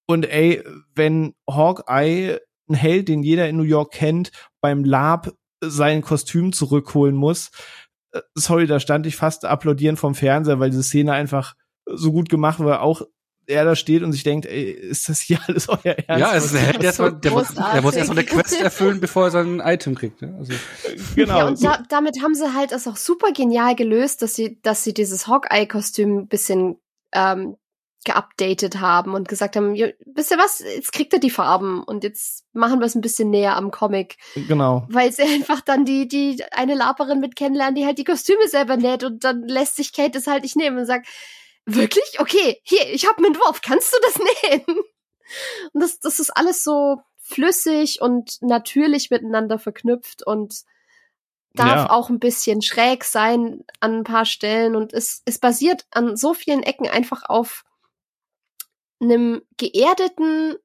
Und ey, wenn Hawkeye, ein Held, den jeder in New York kennt, beim Lab sein Kostüm zurückholen muss, äh, sorry, da stand ich fast applaudieren vom Fernseher, weil diese Szene einfach so gut gemacht, weil auch er da steht und sich denkt, ey, ist das hier alles euer Ernst? Ja, es ist ein Held, der, so der, muss, der muss erstmal eine Quest erfüllen, bevor er sein Item kriegt. Ne? Also. Genau. Ja, und da, damit haben sie halt das auch super genial gelöst, dass sie, dass sie dieses Hawkeye-Kostüm ein bisschen ähm, geupdatet haben und gesagt haben, wisst ihr was, jetzt kriegt er die Farben und jetzt machen wir es ein bisschen näher am Comic. Genau. Weil sie einfach dann die, die eine Laperin mit kennenlernen, die halt die Kostüme selber näht und dann lässt sich Kate das halt nicht nehmen und sagt, Wirklich? Okay, hier, ich habe einen Entwurf. Kannst du das nähen? Und das, das ist alles so flüssig und natürlich miteinander verknüpft und darf ja. auch ein bisschen schräg sein an ein paar Stellen und es, es basiert an so vielen Ecken einfach auf einem geerdeten,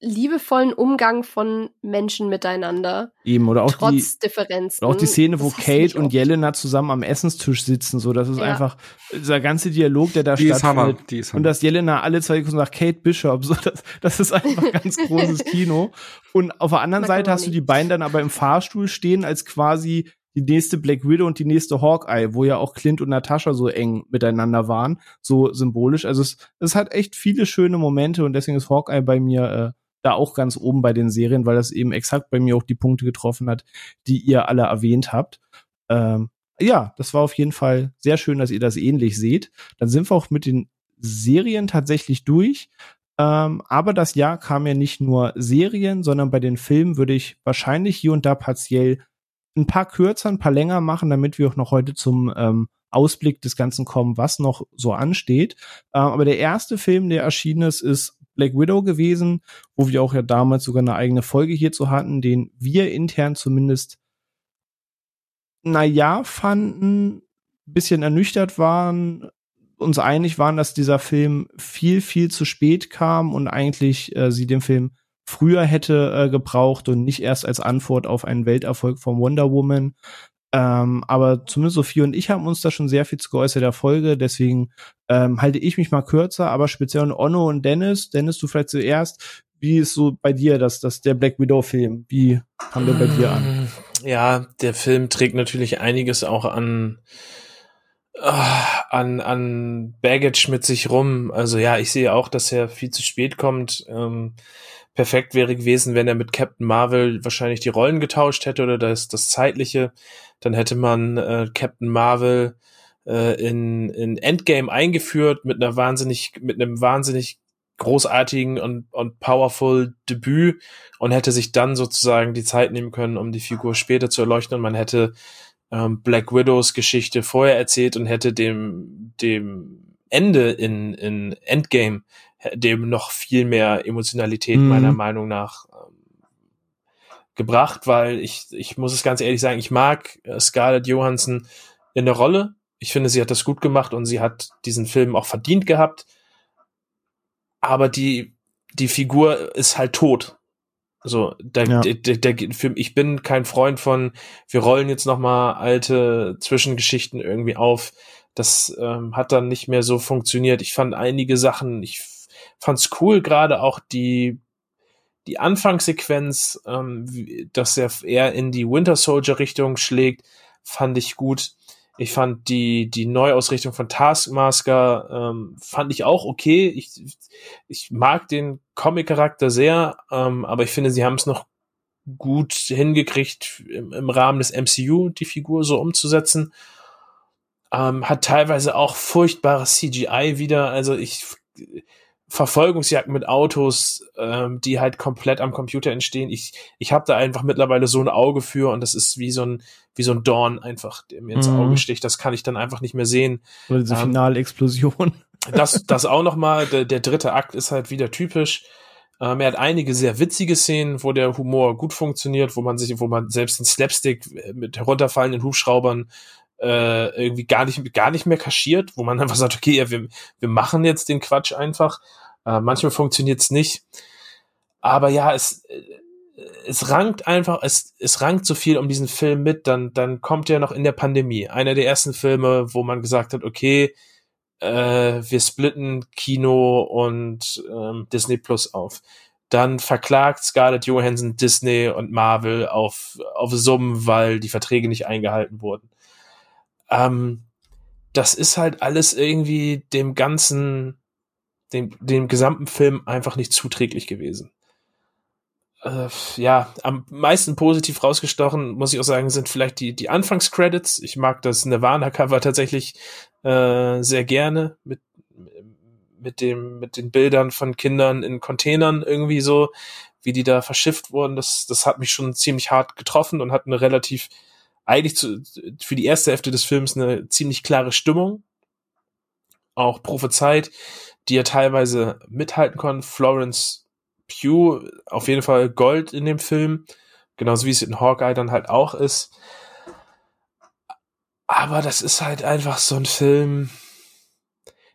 liebevollen Umgang von Menschen miteinander. Eben, oder auch trotz die, Differenzen. Oder auch die Szene, wo Kate und Jelena zusammen am Essenstisch sitzen, so, das ist ja. einfach dieser ganze Dialog, der da die stattfindet. Ist Die ist Hammer. Und dass Jelena alle zwei Sekunden sagt, Kate Bishop, so, das, das ist einfach ganz großes Kino. Und auf der anderen Mag Seite hast du die beiden dann aber im Fahrstuhl stehen, als quasi die nächste Black Widow und die nächste Hawkeye, wo ja auch Clint und Natascha so eng miteinander waren, so symbolisch. Also es, es hat echt viele schöne Momente und deswegen ist Hawkeye bei mir äh, da auch ganz oben bei den Serien, weil das eben exakt bei mir auch die Punkte getroffen hat, die ihr alle erwähnt habt. Ähm, ja, das war auf jeden Fall sehr schön, dass ihr das ähnlich seht. Dann sind wir auch mit den Serien tatsächlich durch. Ähm, aber das Jahr kam ja nicht nur Serien, sondern bei den Filmen würde ich wahrscheinlich hier und da partiell ein paar kürzer, ein paar länger machen, damit wir auch noch heute zum ähm, Ausblick des Ganzen kommen, was noch so ansteht. Ähm, aber der erste Film, der erschienen ist, ist Black Widow gewesen, wo wir auch ja damals sogar eine eigene Folge hierzu hatten, den wir intern zumindest na ja fanden, bisschen ernüchtert waren, uns einig waren, dass dieser Film viel, viel zu spät kam und eigentlich äh, sie den Film früher hätte äh, gebraucht und nicht erst als Antwort auf einen Welterfolg von Wonder Woman. Ähm, aber zumindest Sophie und ich haben uns da schon sehr viel zu geäußert der Folge, deswegen ähm, halte ich mich mal kürzer, aber speziell an Onno und Dennis. Dennis, du vielleicht zuerst. Wie ist so bei dir das, das der Black Widow Film? Wie kam der bei dir an? Mm, ja, der Film trägt natürlich einiges auch an ah, an an Baggage mit sich rum. Also ja, ich sehe auch, dass er viel zu spät kommt. Ähm, perfekt wäre gewesen, wenn er mit Captain Marvel wahrscheinlich die Rollen getauscht hätte oder das das zeitliche. Dann hätte man äh, Captain Marvel äh, in, in Endgame eingeführt mit einer wahnsinnig, mit einem wahnsinnig großartigen und, und powerful Debüt und hätte sich dann sozusagen die Zeit nehmen können, um die Figur später zu erleuchten und man hätte ähm, Black Widows Geschichte vorher erzählt und hätte dem, dem Ende in, in Endgame dem noch viel mehr Emotionalität mhm. meiner Meinung nach ähm, gebracht, weil ich, ich muss es ganz ehrlich sagen, ich mag äh, Scarlett Johansson in der Rolle. Ich finde, sie hat das gut gemacht und sie hat diesen Film auch verdient gehabt. Aber die, die Figur ist halt tot. So, der, ja. der, der, der, für, ich bin kein Freund von, wir rollen jetzt noch mal alte Zwischengeschichten irgendwie auf. Das ähm, hat dann nicht mehr so funktioniert. Ich fand einige Sachen, ich fand's cool, gerade auch die die Anfangssequenz, ähm, dass er eher in die Winter Soldier Richtung schlägt, fand ich gut. Ich fand die, die Neuausrichtung von Taskmasker, ähm, fand ich auch okay. Ich, ich mag den Comic-Charakter sehr, ähm, aber ich finde, sie haben es noch gut hingekriegt, im, im, Rahmen des MCU die Figur so umzusetzen. Ähm, hat teilweise auch furchtbares CGI wieder. Also ich Verfolgungsjagden mit Autos, ähm, die halt komplett am Computer entstehen. Ich, ich habe da einfach mittlerweile so ein Auge für und das ist wie so ein, wie so ein Dorn einfach, der mir ins mhm. Auge sticht. Das kann ich dann einfach nicht mehr sehen. Oder diese ähm, Finalexplosion. Das, das auch noch mal. Der, der dritte Akt ist halt wieder typisch. Ähm, er hat einige sehr witzige Szenen, wo der Humor gut funktioniert, wo man sich, wo man selbst den Slapstick mit herunterfallenden Hubschraubern äh, irgendwie gar nicht, gar nicht mehr kaschiert, wo man einfach sagt, okay, ja, wir, wir machen jetzt den Quatsch einfach. Äh, manchmal funktioniert es nicht. Aber ja, es, äh, es rankt einfach, es, es rankt so viel um diesen Film mit, dann, dann kommt er noch in der Pandemie. Einer der ersten Filme, wo man gesagt hat, okay, äh, wir splitten Kino und ähm, Disney Plus auf. Dann verklagt Scarlett Johansson Disney und Marvel auf, auf Summen, weil die Verträge nicht eingehalten wurden. Ähm, das ist halt alles irgendwie dem ganzen, dem, dem gesamten Film einfach nicht zuträglich gewesen. Äh, ja, am meisten positiv rausgestochen, muss ich auch sagen, sind vielleicht die, die Anfangscredits. Ich mag das Nirvana-Cover tatsächlich äh, sehr gerne mit, mit dem, mit den Bildern von Kindern in Containern irgendwie so, wie die da verschifft wurden. Das, das hat mich schon ziemlich hart getroffen und hat eine relativ eigentlich zu, für die erste Hälfte des Films eine ziemlich klare Stimmung, auch prophezeit, die ja teilweise mithalten konnten. Florence Pugh, auf jeden Fall Gold in dem Film, genauso wie es in Hawkeye dann halt auch ist. Aber das ist halt einfach so ein Film.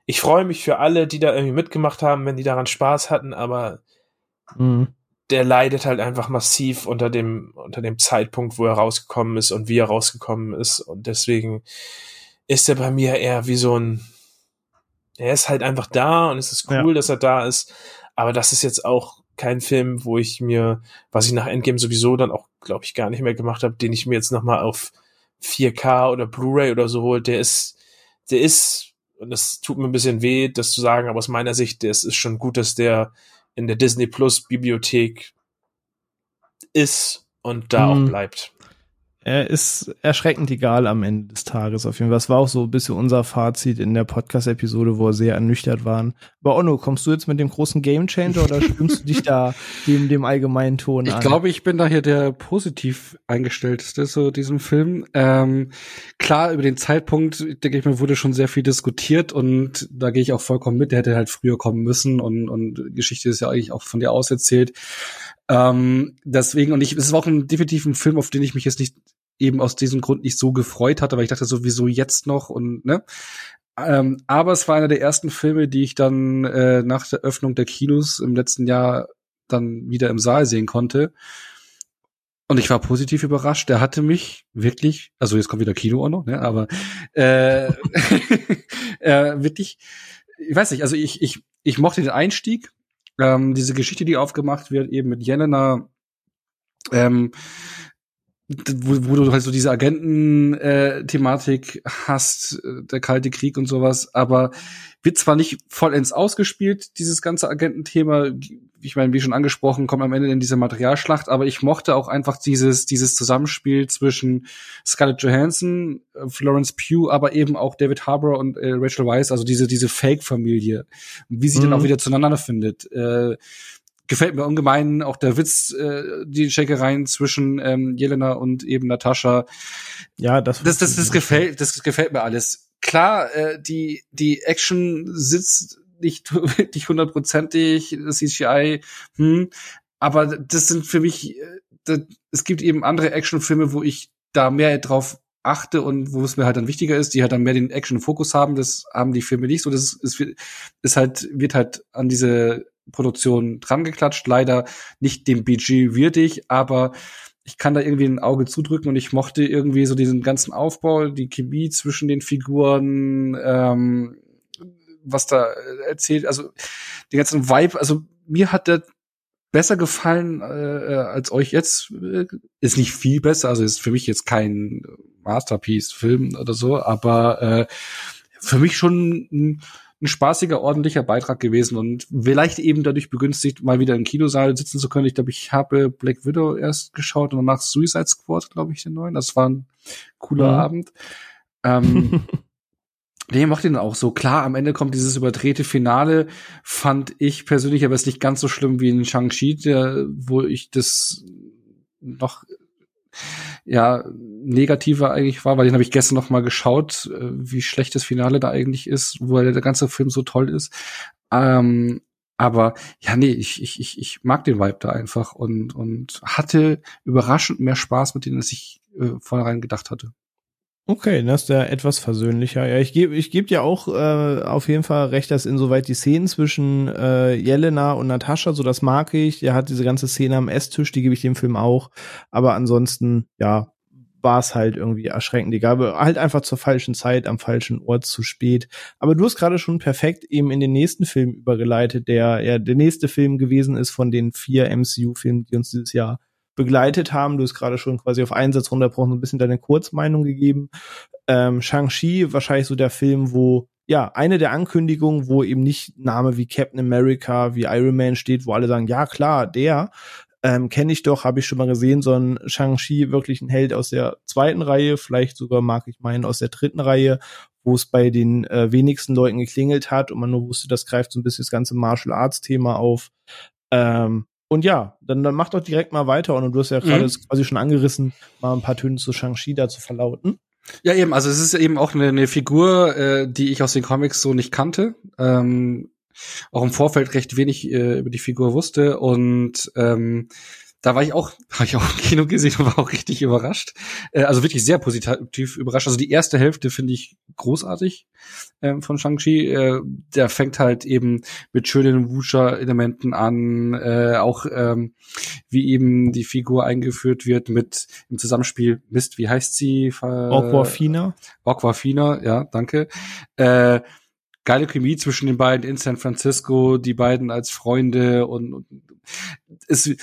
Ich freue mich für alle, die da irgendwie mitgemacht haben, wenn die daran Spaß hatten, aber mhm der leidet halt einfach massiv unter dem, unter dem Zeitpunkt, wo er rausgekommen ist und wie er rausgekommen ist. Und deswegen ist er bei mir eher wie so ein, er ist halt einfach da und es ist cool, ja. dass er da ist. Aber das ist jetzt auch kein Film, wo ich mir, was ich nach Endgame sowieso dann auch, glaube ich, gar nicht mehr gemacht habe, den ich mir jetzt nochmal auf 4K oder Blu-ray oder so hole. Der ist, der ist, und das tut mir ein bisschen weh, das zu sagen, aber aus meiner Sicht, der ist schon gut, dass der in der Disney Plus Bibliothek ist und da mhm. auch bleibt. Er ist erschreckend egal am Ende des Tages auf jeden Fall. Das war auch so ein bisschen unser Fazit in der Podcast-Episode, wo wir sehr ernüchtert waren. Aber Onno, kommst du jetzt mit dem großen Gamechanger oder stimmst du dich da dem, dem allgemeinen Ton an? Ich glaube, ich bin da hier der positiv eingestellteste so diesem Film. Ähm, klar, über den Zeitpunkt, denke ich mir, wurde schon sehr viel diskutiert und da gehe ich auch vollkommen mit. Der hätte halt früher kommen müssen und, und Geschichte ist ja eigentlich auch von dir auserzählt. Ähm, deswegen, und ich, es ist auch ein definitiv ein Film, auf den ich mich jetzt nicht eben aus diesem Grund nicht so gefreut hatte, weil ich dachte sowieso jetzt noch und ne. Ähm, aber es war einer der ersten Filme, die ich dann äh, nach der Öffnung der Kinos im letzten Jahr dann wieder im Saal sehen konnte. Und ich war positiv überrascht. Der hatte mich wirklich, also jetzt kommt wieder Kino auch noch, ne? Aber äh, äh, wirklich, ich weiß nicht, also ich, ich, ich mochte den Einstieg, ähm, diese Geschichte, die aufgemacht wird, eben mit Jelena, ähm, wo, wo du halt so diese Agenten-Thematik äh, hast, äh, der Kalte Krieg und sowas, aber wird zwar nicht vollends ausgespielt, dieses ganze Agententhema, ich meine, wie schon angesprochen, kommt am Ende in diese Materialschlacht, aber ich mochte auch einfach dieses, dieses Zusammenspiel zwischen Scarlett Johansson, äh, Florence Pugh, aber eben auch David Harbour und äh, Rachel Weisz, also diese, diese Fake-Familie, wie sie mhm. dann auch wieder zueinander findet. Äh, gefällt mir ungemein auch der Witz, äh, die Checkereien zwischen ähm, Jelena und eben Natascha. Ja, das das das, das gefällt das gefällt mir alles. Klar, äh, die die Action sitzt nicht nicht hundertprozentig, das CGI, hm, aber das sind für mich äh, das, es gibt eben andere Actionfilme, wo ich da mehr drauf achte und wo es mir halt dann wichtiger ist, die halt dann mehr den Action-Fokus haben, das haben die Filme nicht so. Das ist, ist, ist halt, wird halt an diese Produktion dran geklatscht, leider nicht dem Budget würdig, aber ich kann da irgendwie ein Auge zudrücken und ich mochte irgendwie so diesen ganzen Aufbau, die Chemie zwischen den Figuren, ähm, was da erzählt, also den ganzen Vibe, also mir hat der besser gefallen äh, als euch jetzt. Ist nicht viel besser, also ist für mich jetzt kein Masterpiece-Film oder so, aber äh, für mich schon ein, ein spaßiger, ordentlicher Beitrag gewesen und vielleicht eben dadurch begünstigt, mal wieder im Kinosaal sitzen zu können. Ich glaube, ich habe Black Widow erst geschaut und danach Suicide Squad, glaube ich, den neuen. Das war ein cooler mhm. Abend. Ähm, Nee, macht ihn auch so. Klar, am Ende kommt dieses überdrehte Finale, fand ich persönlich aber ist nicht ganz so schlimm wie in Shang-Chi, wo ich das noch ja negativer eigentlich war, weil den habe ich gestern noch mal geschaut, äh, wie schlecht das Finale da eigentlich ist, wo der ganze Film so toll ist. Ähm, aber ja, nee, ich, ich, ich, ich mag den Vibe da einfach und, und hatte überraschend mehr Spaß mit denen, als ich äh, vornherein gedacht hatte. Okay, das ist ja etwas versöhnlicher. Ja, ich gebe ich geb dir auch äh, auf jeden Fall recht, dass insoweit die Szenen zwischen äh, Jelena und Natascha, so das mag ich. Der hat diese ganze Szene am Esstisch, die gebe ich dem Film auch. Aber ansonsten, ja, war es halt irgendwie erschreckend. Egal, halt einfach zur falschen Zeit, am falschen Ort zu spät. Aber du hast gerade schon perfekt eben in den nächsten Film übergeleitet, der ja der nächste Film gewesen ist von den vier MCU-Filmen, die uns dieses Jahr begleitet haben. Du hast gerade schon quasi auf einen Satz runterbrochen, so ein bisschen deine Kurzmeinung gegeben. Ähm, Shang-Chi, wahrscheinlich so der Film, wo ja, eine der Ankündigungen, wo eben nicht Name wie Captain America, wie Iron Man steht, wo alle sagen, ja klar, der, ähm, kenne ich doch, habe ich schon mal gesehen, sondern Shang-Chi wirklich ein Held aus der zweiten Reihe, vielleicht sogar mag ich meinen aus der dritten Reihe, wo es bei den äh, wenigsten Leuten geklingelt hat und man nur wusste, das greift so ein bisschen das ganze Martial Arts Thema auf. Ähm, und ja, dann, dann mach doch direkt mal weiter. Und du hast ja gerade mhm. quasi schon angerissen, mal ein paar Töne zu Shang-Chi da zu verlauten. Ja, eben, also es ist eben auch eine, eine Figur, äh, die ich aus den Comics so nicht kannte. Ähm, auch im Vorfeld recht wenig äh, über die Figur wusste. Und ähm, da war ich auch, habe ich auch im Kino gesehen und war auch richtig überrascht. Äh, also wirklich sehr positiv überrascht. Also die erste Hälfte finde ich großartig ähm, von Shang-Chi. Äh, der fängt halt eben mit schönen Wuxia-Elementen an, äh, auch ähm, wie eben die Figur eingeführt wird mit im Zusammenspiel, Mist, wie heißt sie? Aquafina. Aquafina, ja, danke. Äh, geile Chemie zwischen den beiden in San Francisco, die beiden als Freunde und, und es,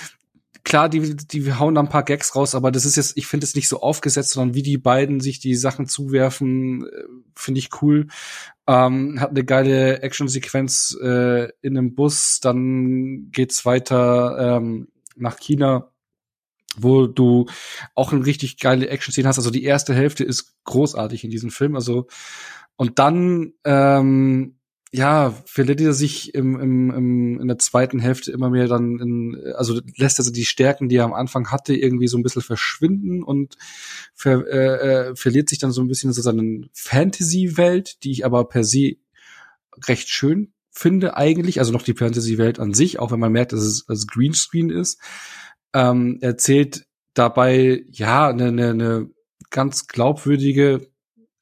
klar, die, die hauen da ein paar Gags raus, aber das ist jetzt, ich finde es nicht so aufgesetzt, sondern wie die beiden sich die Sachen zuwerfen, äh, finde ich cool. Ähm, hat eine geile Actionsequenz äh, in einem Bus, dann geht's weiter ähm, nach China, wo du auch eine richtig geile Action-Szene hast. Also die erste Hälfte ist großartig in diesem Film. Also und dann ähm, ja, verliert er sich im, im, im, in der zweiten Hälfte immer mehr dann in, also lässt er also die Stärken, die er am Anfang hatte, irgendwie so ein bisschen verschwinden und ver, äh, äh, verliert sich dann so ein bisschen in so seine Fantasy-Welt, die ich aber per se recht schön finde eigentlich, also noch die Fantasy-Welt an sich, auch wenn man merkt, dass es als Greenscreen ist, ähm, erzählt dabei ja eine, eine, eine ganz glaubwürdige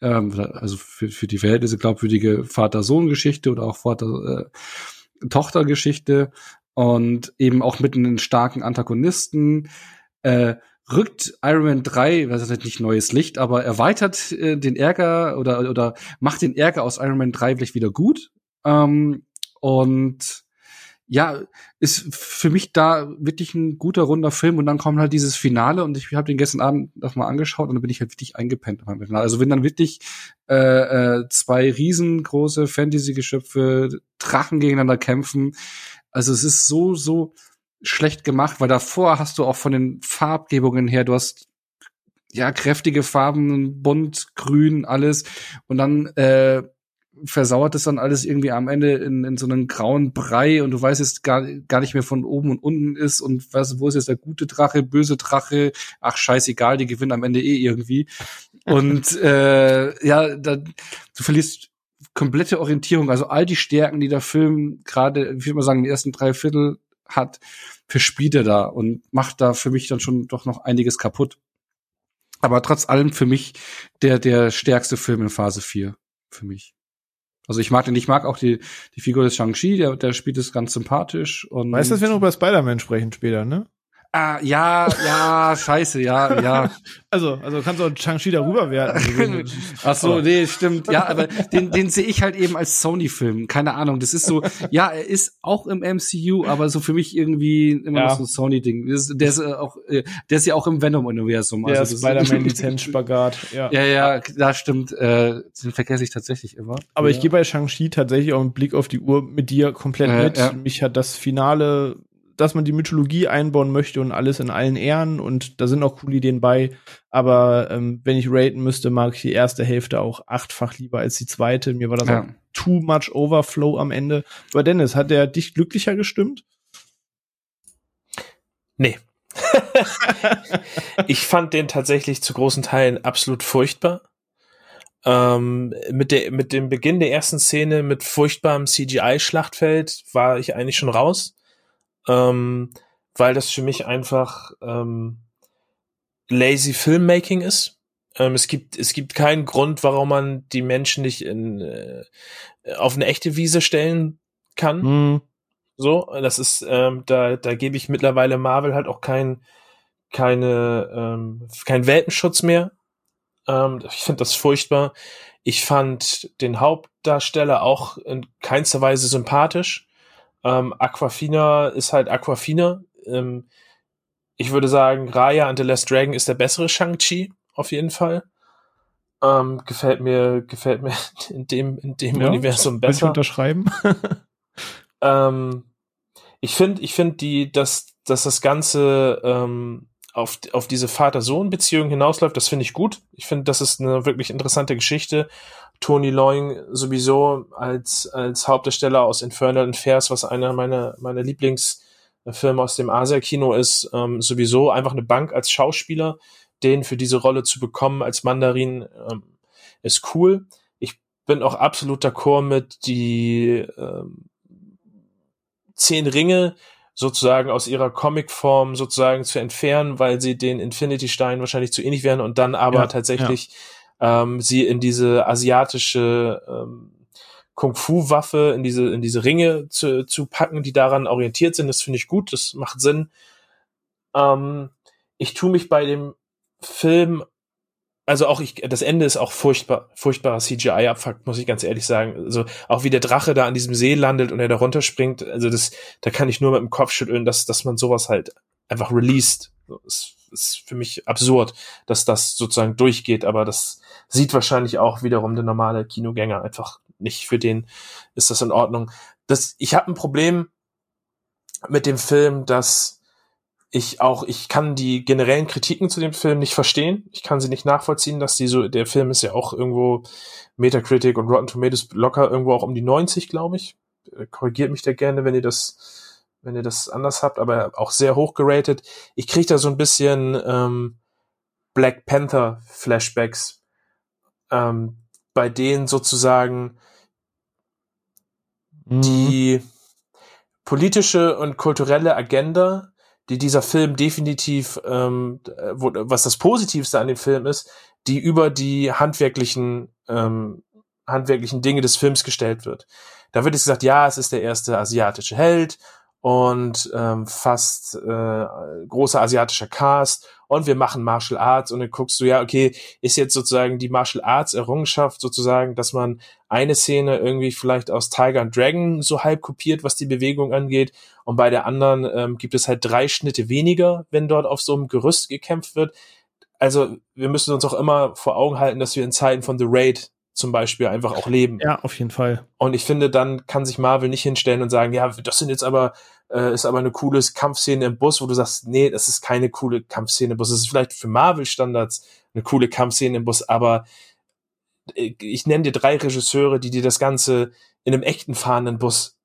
ähm, also für, für die Verhältnisse glaubwürdige Vater-Sohn-Geschichte oder auch Vater-Tochter-Geschichte und eben auch mit einem starken Antagonisten. Äh, rückt Iron Man 3, was ist nicht neues Licht, aber erweitert äh, den Ärger oder, oder macht den Ärger aus Iron Man 3 vielleicht wieder gut. Ähm, und ja, ist für mich da wirklich ein guter runder Film und dann kommt halt dieses Finale und ich habe den gestern Abend noch mal angeschaut und dann bin ich halt wirklich eingepennt. Also wenn dann wirklich äh, äh, zwei riesengroße Fantasy-Geschöpfe Drachen gegeneinander kämpfen, also es ist so so schlecht gemacht, weil davor hast du auch von den Farbgebungen her, du hast ja kräftige Farben, bunt, grün, alles und dann äh, versauert es dann alles irgendwie am Ende in, in so einen grauen Brei und du weißt jetzt gar, gar nicht mehr von oben und unten ist und was, wo ist jetzt der gute Drache, böse Drache, ach scheißegal, die gewinnen am Ende eh irgendwie. Und äh, ja, da, du verlierst komplette Orientierung, also all die Stärken, die der Film gerade, ich würde mal sagen, die ersten drei Viertel hat, verspielt er da und macht da für mich dann schon doch noch einiges kaputt. Aber trotz allem für mich der, der stärkste Film in Phase 4. Für mich. Also ich mag den, ich mag auch die, die Figur des Shang-Chi, der, der spielt es ganz sympathisch. Und weißt du, dass wir noch über Spider-Man sprechen später, ne? Ah, ja, ja, scheiße, ja, ja. Also, also kannst du auch Shang-Chi darüber werten. Ach so, nee, stimmt. Ja, aber den, den sehe ich halt eben als Sony-Film. Keine Ahnung. Das ist so, ja, er ist auch im MCU, aber so für mich irgendwie immer Ja. noch so ein Sony-Ding. Der ist, äh, auch, äh, der ist ja auch im Venom-Universum. Der Also das- Spider-Man-Lizenz-Spagat, ja. Ja, ja, da stimmt. Äh, den vergesse ich tatsächlich immer. Aber ich ja. gehe bei Shang-Chi tatsächlich auch einen Blick auf die Uhr mit dir komplett Äh, mit. ja. Mich hat das Finale, dass man die Mythologie einbauen möchte und alles in allen Ehren und da sind auch coole Ideen bei. Aber ähm, wenn ich raten müsste, mag ich die erste Hälfte auch achtfach lieber als die zweite. Mir war das Ja. auch too much Overflow am Ende. Aber Dennis, hat der dich glücklicher gestimmt? Nee. ich fand den tatsächlich zu großen Teilen absolut furchtbar. Ähm, mit, der, mit dem Beginn der ersten Szene mit furchtbarem CGI-Schlachtfeld war ich eigentlich schon raus, ähm, weil das für mich einfach ähm, lazy Filmmaking ist. Ähm, es gibt es gibt keinen Grund, warum man die Menschen nicht in, äh, auf eine echte Wiese stellen kann. Hm. So, das ist, ähm, da, da gebe ich mittlerweile Marvel halt auch kein, keine, ähm, kein Welpenschutz mehr. Ähm, ich finde das furchtbar. Ich fand den Hauptdarsteller auch in keinster Weise sympathisch. Ähm, Aquafina ist halt Aquafina. Ähm, ich würde sagen, Raya and the Last Dragon ist der bessere Shang-Chi, auf jeden Fall. Ähm, gefällt mir, gefällt mir in dem, in dem Ja, Universum Will ich besser. unterschreiben? Ähm, ich finde, ich finde die, dass, dass das Ganze ähm, auf, auf diese Vater-Sohn-Beziehung hinausläuft, das finde ich gut. Ich finde, das ist eine wirklich interessante Geschichte. Tony Loing sowieso als, als Hauptdarsteller aus Infernal Affairs, was einer meiner, meiner Lieblingsfilme aus dem Asia-Kino ist, ähm, sowieso einfach eine Bank als Schauspieler, den für diese Rolle zu bekommen als Mandarin, ähm, ist cool. Ich bin auch absolut d'accord mit die ähm, zehn Ringe sozusagen aus ihrer Comicform sozusagen zu entfernen, weil sie den Infinity Stein wahrscheinlich zu ähnlich wären und dann aber Ja, tatsächlich Ähm, sie in diese asiatische ähm, Kung-Fu-Waffe, in diese, in diese Ringe zu, zu packen, die daran orientiert sind. Das finde ich gut, das macht Sinn. Ähm, ich tue mich bei dem Film, also auch ich, das Ende ist auch furchtbar, furchtbarer CGI-Abfuck, muss ich ganz ehrlich sagen. Also auch wie der Drache da an diesem See landet und er da runterspringt, also das, da kann ich nur mit dem Kopf schütteln, dass, dass man sowas halt einfach released. Das ist für mich absurd, dass das sozusagen durchgeht, aber das sieht wahrscheinlich auch wiederum der normale Kinogänger einfach nicht. Für den ist das in Ordnung. Das, ich habe ein Problem mit dem Film, dass ich auch, ich kann die generellen Kritiken zu dem Film nicht verstehen. Ich kann sie nicht nachvollziehen, dass die so, der Film ist ja auch irgendwo Metacritic und Rotten Tomatoes locker irgendwo auch um die 90, glaube ich. Äh, Korrigiert mich da gerne, wenn ihr das, wenn ihr das anders habt, aber auch sehr hoch geratet. Ich kriege da so ein bisschen ähm, Black Panther Flashbacks, ähm, bei denen sozusagen Mhm. die politische und kulturelle Agenda, die dieser Film definitiv, ähm, wo, was das Positivste an dem Film ist, die über die handwerklichen, ähm, handwerklichen Dinge des Films gestellt wird. Da wird jetzt gesagt, ja, es ist der erste asiatische Held und ähm, fast äh, großer asiatischer Cast und wir machen Martial Arts und dann guckst du, ja, okay, ist jetzt sozusagen die Martial Arts Errungenschaft sozusagen, dass man eine Szene irgendwie vielleicht aus Tiger and Dragon so halb kopiert, was die Bewegung angeht und bei der anderen ähm, gibt es halt drei Schnitte weniger, wenn dort auf so einem Gerüst gekämpft wird. Also wir müssen uns auch immer vor Augen halten, dass wir in Zeiten von The Raid zum Beispiel einfach auch leben. Ja, auf jeden Fall. Und ich finde, dann kann sich Marvel nicht hinstellen und sagen, ja, das sind jetzt aber, äh, ist aber eine coole Kampfszene im Bus, wo du sagst, nee, das ist keine coole Kampfszene im Bus. Das ist vielleicht für Marvel-Standards eine coole Kampfszene im Bus, aber äh, ich nenne dir drei Regisseure, die dir das Ganze in einem echten fahrenden Bus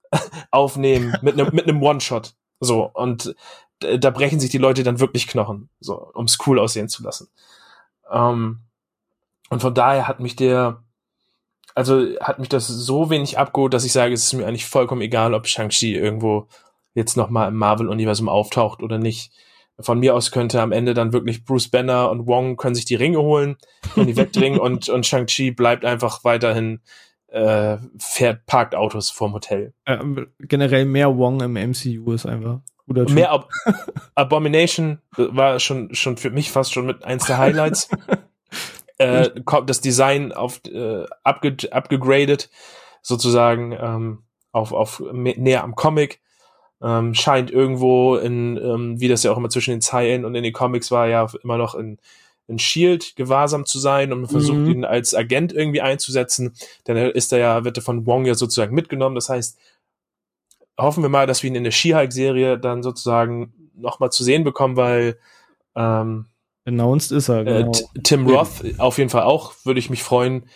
aufnehmen, mit einem, mit einem One-Shot. So, und d- da brechen sich die Leute dann wirklich Knochen, so, um es cool aussehen zu lassen. Ähm, und von daher hat mich der, also hat mich das so wenig abgeholt, dass ich sage, es ist mir eigentlich vollkommen egal, ob Shang-Chi irgendwo jetzt nochmal im Marvel-Universum auftaucht oder nicht. Von mir aus könnte am Ende dann wirklich Bruce Banner und Wong können sich die Ringe holen, können die wegdringen und, und Shang-Chi bleibt einfach weiterhin äh, fährt, parkt Autos vorm Hotel. Äh, generell mehr Wong im MCU ist einfach guter typ. Mehr Ab Abomination war schon, schon für mich fast schon mit eins der Highlights. äh, das Design auf, äh, abge abgegradet, sozusagen, ähm, auf, auf näher am Comic. Ähm, scheint irgendwo in, ähm, wie das ja auch immer zwischen den Zeilen und in den Comics war, ja immer noch in, in Shield gewahrsam zu sein und versucht mhm. ihn als Agent irgendwie einzusetzen. Dann ist er ja, wird er von Wong ja sozusagen mitgenommen. Das heißt, hoffen wir mal, dass wir ihn in der She-Hulk-Serie dann sozusagen nochmal zu sehen bekommen, weil ähm, announced ist er. Äh, genau. Äh, Tim Roth auf jeden Fall auch, würde ich mich freuen,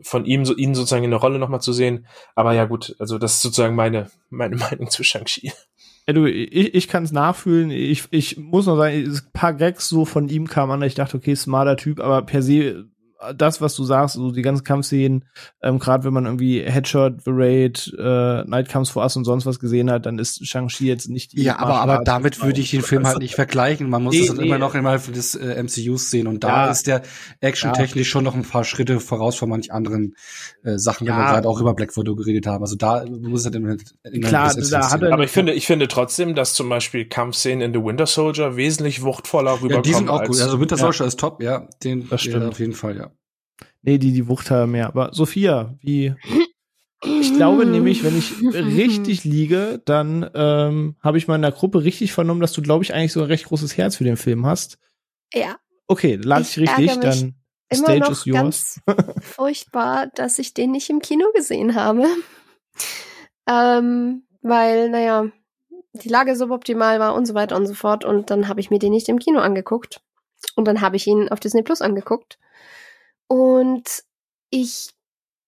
von ihm so ihn sozusagen in der Rolle nochmal zu sehen. Aber ja gut, also das ist sozusagen meine meine Meinung zu Shang-Chi. Ja, du, ich, ich kann es nachfühlen. Ich, ich muss noch sagen, ein paar Gags so von ihm kamen an. Ich dachte, okay, smarter Typ, aber per se das, was du sagst, so die ganzen Kampfszenen, ähm, gerade wenn man irgendwie Headshot, The Raid, äh, Night Comes for Us und sonst was gesehen hat, dann ist Shang-Chi jetzt nicht die Ja, aber, aber damit würde ich den Film halt nicht vergleichen. Man muss nee, es nee. immer noch innerhalb des äh, MCUs sehen und da ja. ist der actiontechnisch ja. schon noch ein paar Schritte voraus von manch anderen äh, Sachen, ja. wenn wir gerade auch über Black Widow geredet haben. Also da muss er dann halt Klar, da hat er aber ich finde, ich finde trotzdem, dass zum Beispiel Kampfszenen in The Winter Soldier wesentlich wuchtvoller rüberkommen. Ja, die sind auch gut. Also Winter Soldier ist top, ja. Den, das stimmt. auf jeden Fall, ja. Nee, die, die Wucht haben mehr. Aber Sophia, wie. Ich glaube nämlich, wenn ich richtig liege, dann ähm, habe ich mal in der Gruppe richtig vernommen, dass du, glaube ich, eigentlich so ein recht großes Herz für den Film hast. Ja. Okay, lag ich, ich richtig, dann immer Stage noch is yours. Ganz furchtbar, dass ich den nicht im Kino gesehen habe. ähm, weil, naja, die Lage suboptimal war und so weiter und so fort. Und dann habe ich mir den nicht im Kino angeguckt. Und dann habe ich ihn auf Disney Plus angeguckt. Und ich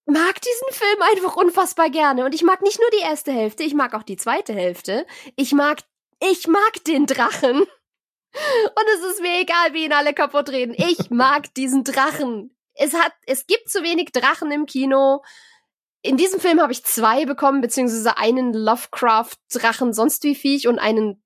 mag diesen Film einfach unfassbar gerne. Und ich mag nicht nur die erste Hälfte, ich mag auch die zweite Hälfte. Ich mag, ich mag den Drachen. Und es ist mir egal, wie ihn alle kaputt reden. Ich mag diesen Drachen. Es hat, es gibt zu wenig Drachen im Kino. In diesem Film habe ich zwei bekommen, beziehungsweise einen Lovecraft-Drachen sonst wie Viech und einen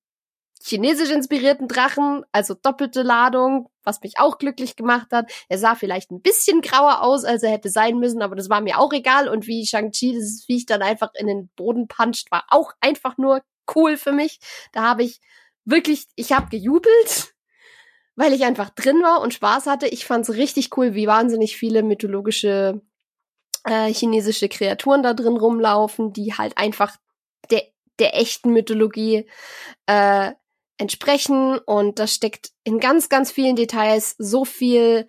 chinesisch inspirierten Drachen, also doppelte Ladung, was mich auch glücklich gemacht hat. Er sah vielleicht ein bisschen grauer aus, als er hätte sein müssen, aber das war mir auch egal. Und wie Shang-Chi das Viech dann einfach in den Boden puncht, war auch einfach nur cool für mich. Da habe ich wirklich, ich habe gejubelt, weil ich einfach drin war und Spaß hatte. Ich fand es richtig cool, wie wahnsinnig viele mythologische äh, chinesische Kreaturen da drin rumlaufen, die halt einfach der der echten Mythologie äh, entsprechen und da steckt in ganz, ganz vielen Details so viel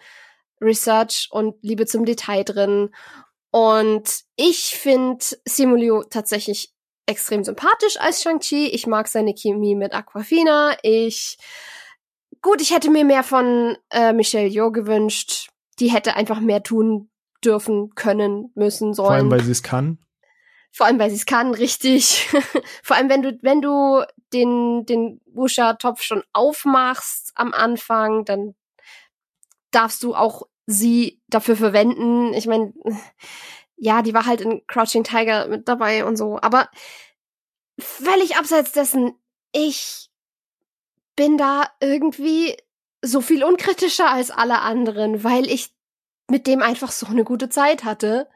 Research und Liebe zum Detail drin. Und ich finde Simulio tatsächlich extrem sympathisch als Shang-Chi. Ich mag seine Chemie mit Aquafina. Ich, gut, ich hätte mir mehr von äh, Michelle Yeoh gewünscht. Die hätte einfach mehr tun dürfen, können, müssen, sollen. Vor allem, weil sie es kann. Vor allem, weil sie es kann, richtig. Vor allem, wenn du, wenn du den, den Wusha-Topf schon aufmachst am Anfang, dann darfst du auch sie dafür verwenden. Ich meine, ja, die war halt in Crouching Tiger mit dabei und so, aber völlig abseits dessen, ich bin da irgendwie so viel unkritischer als alle anderen, weil ich mit dem einfach so eine gute Zeit hatte.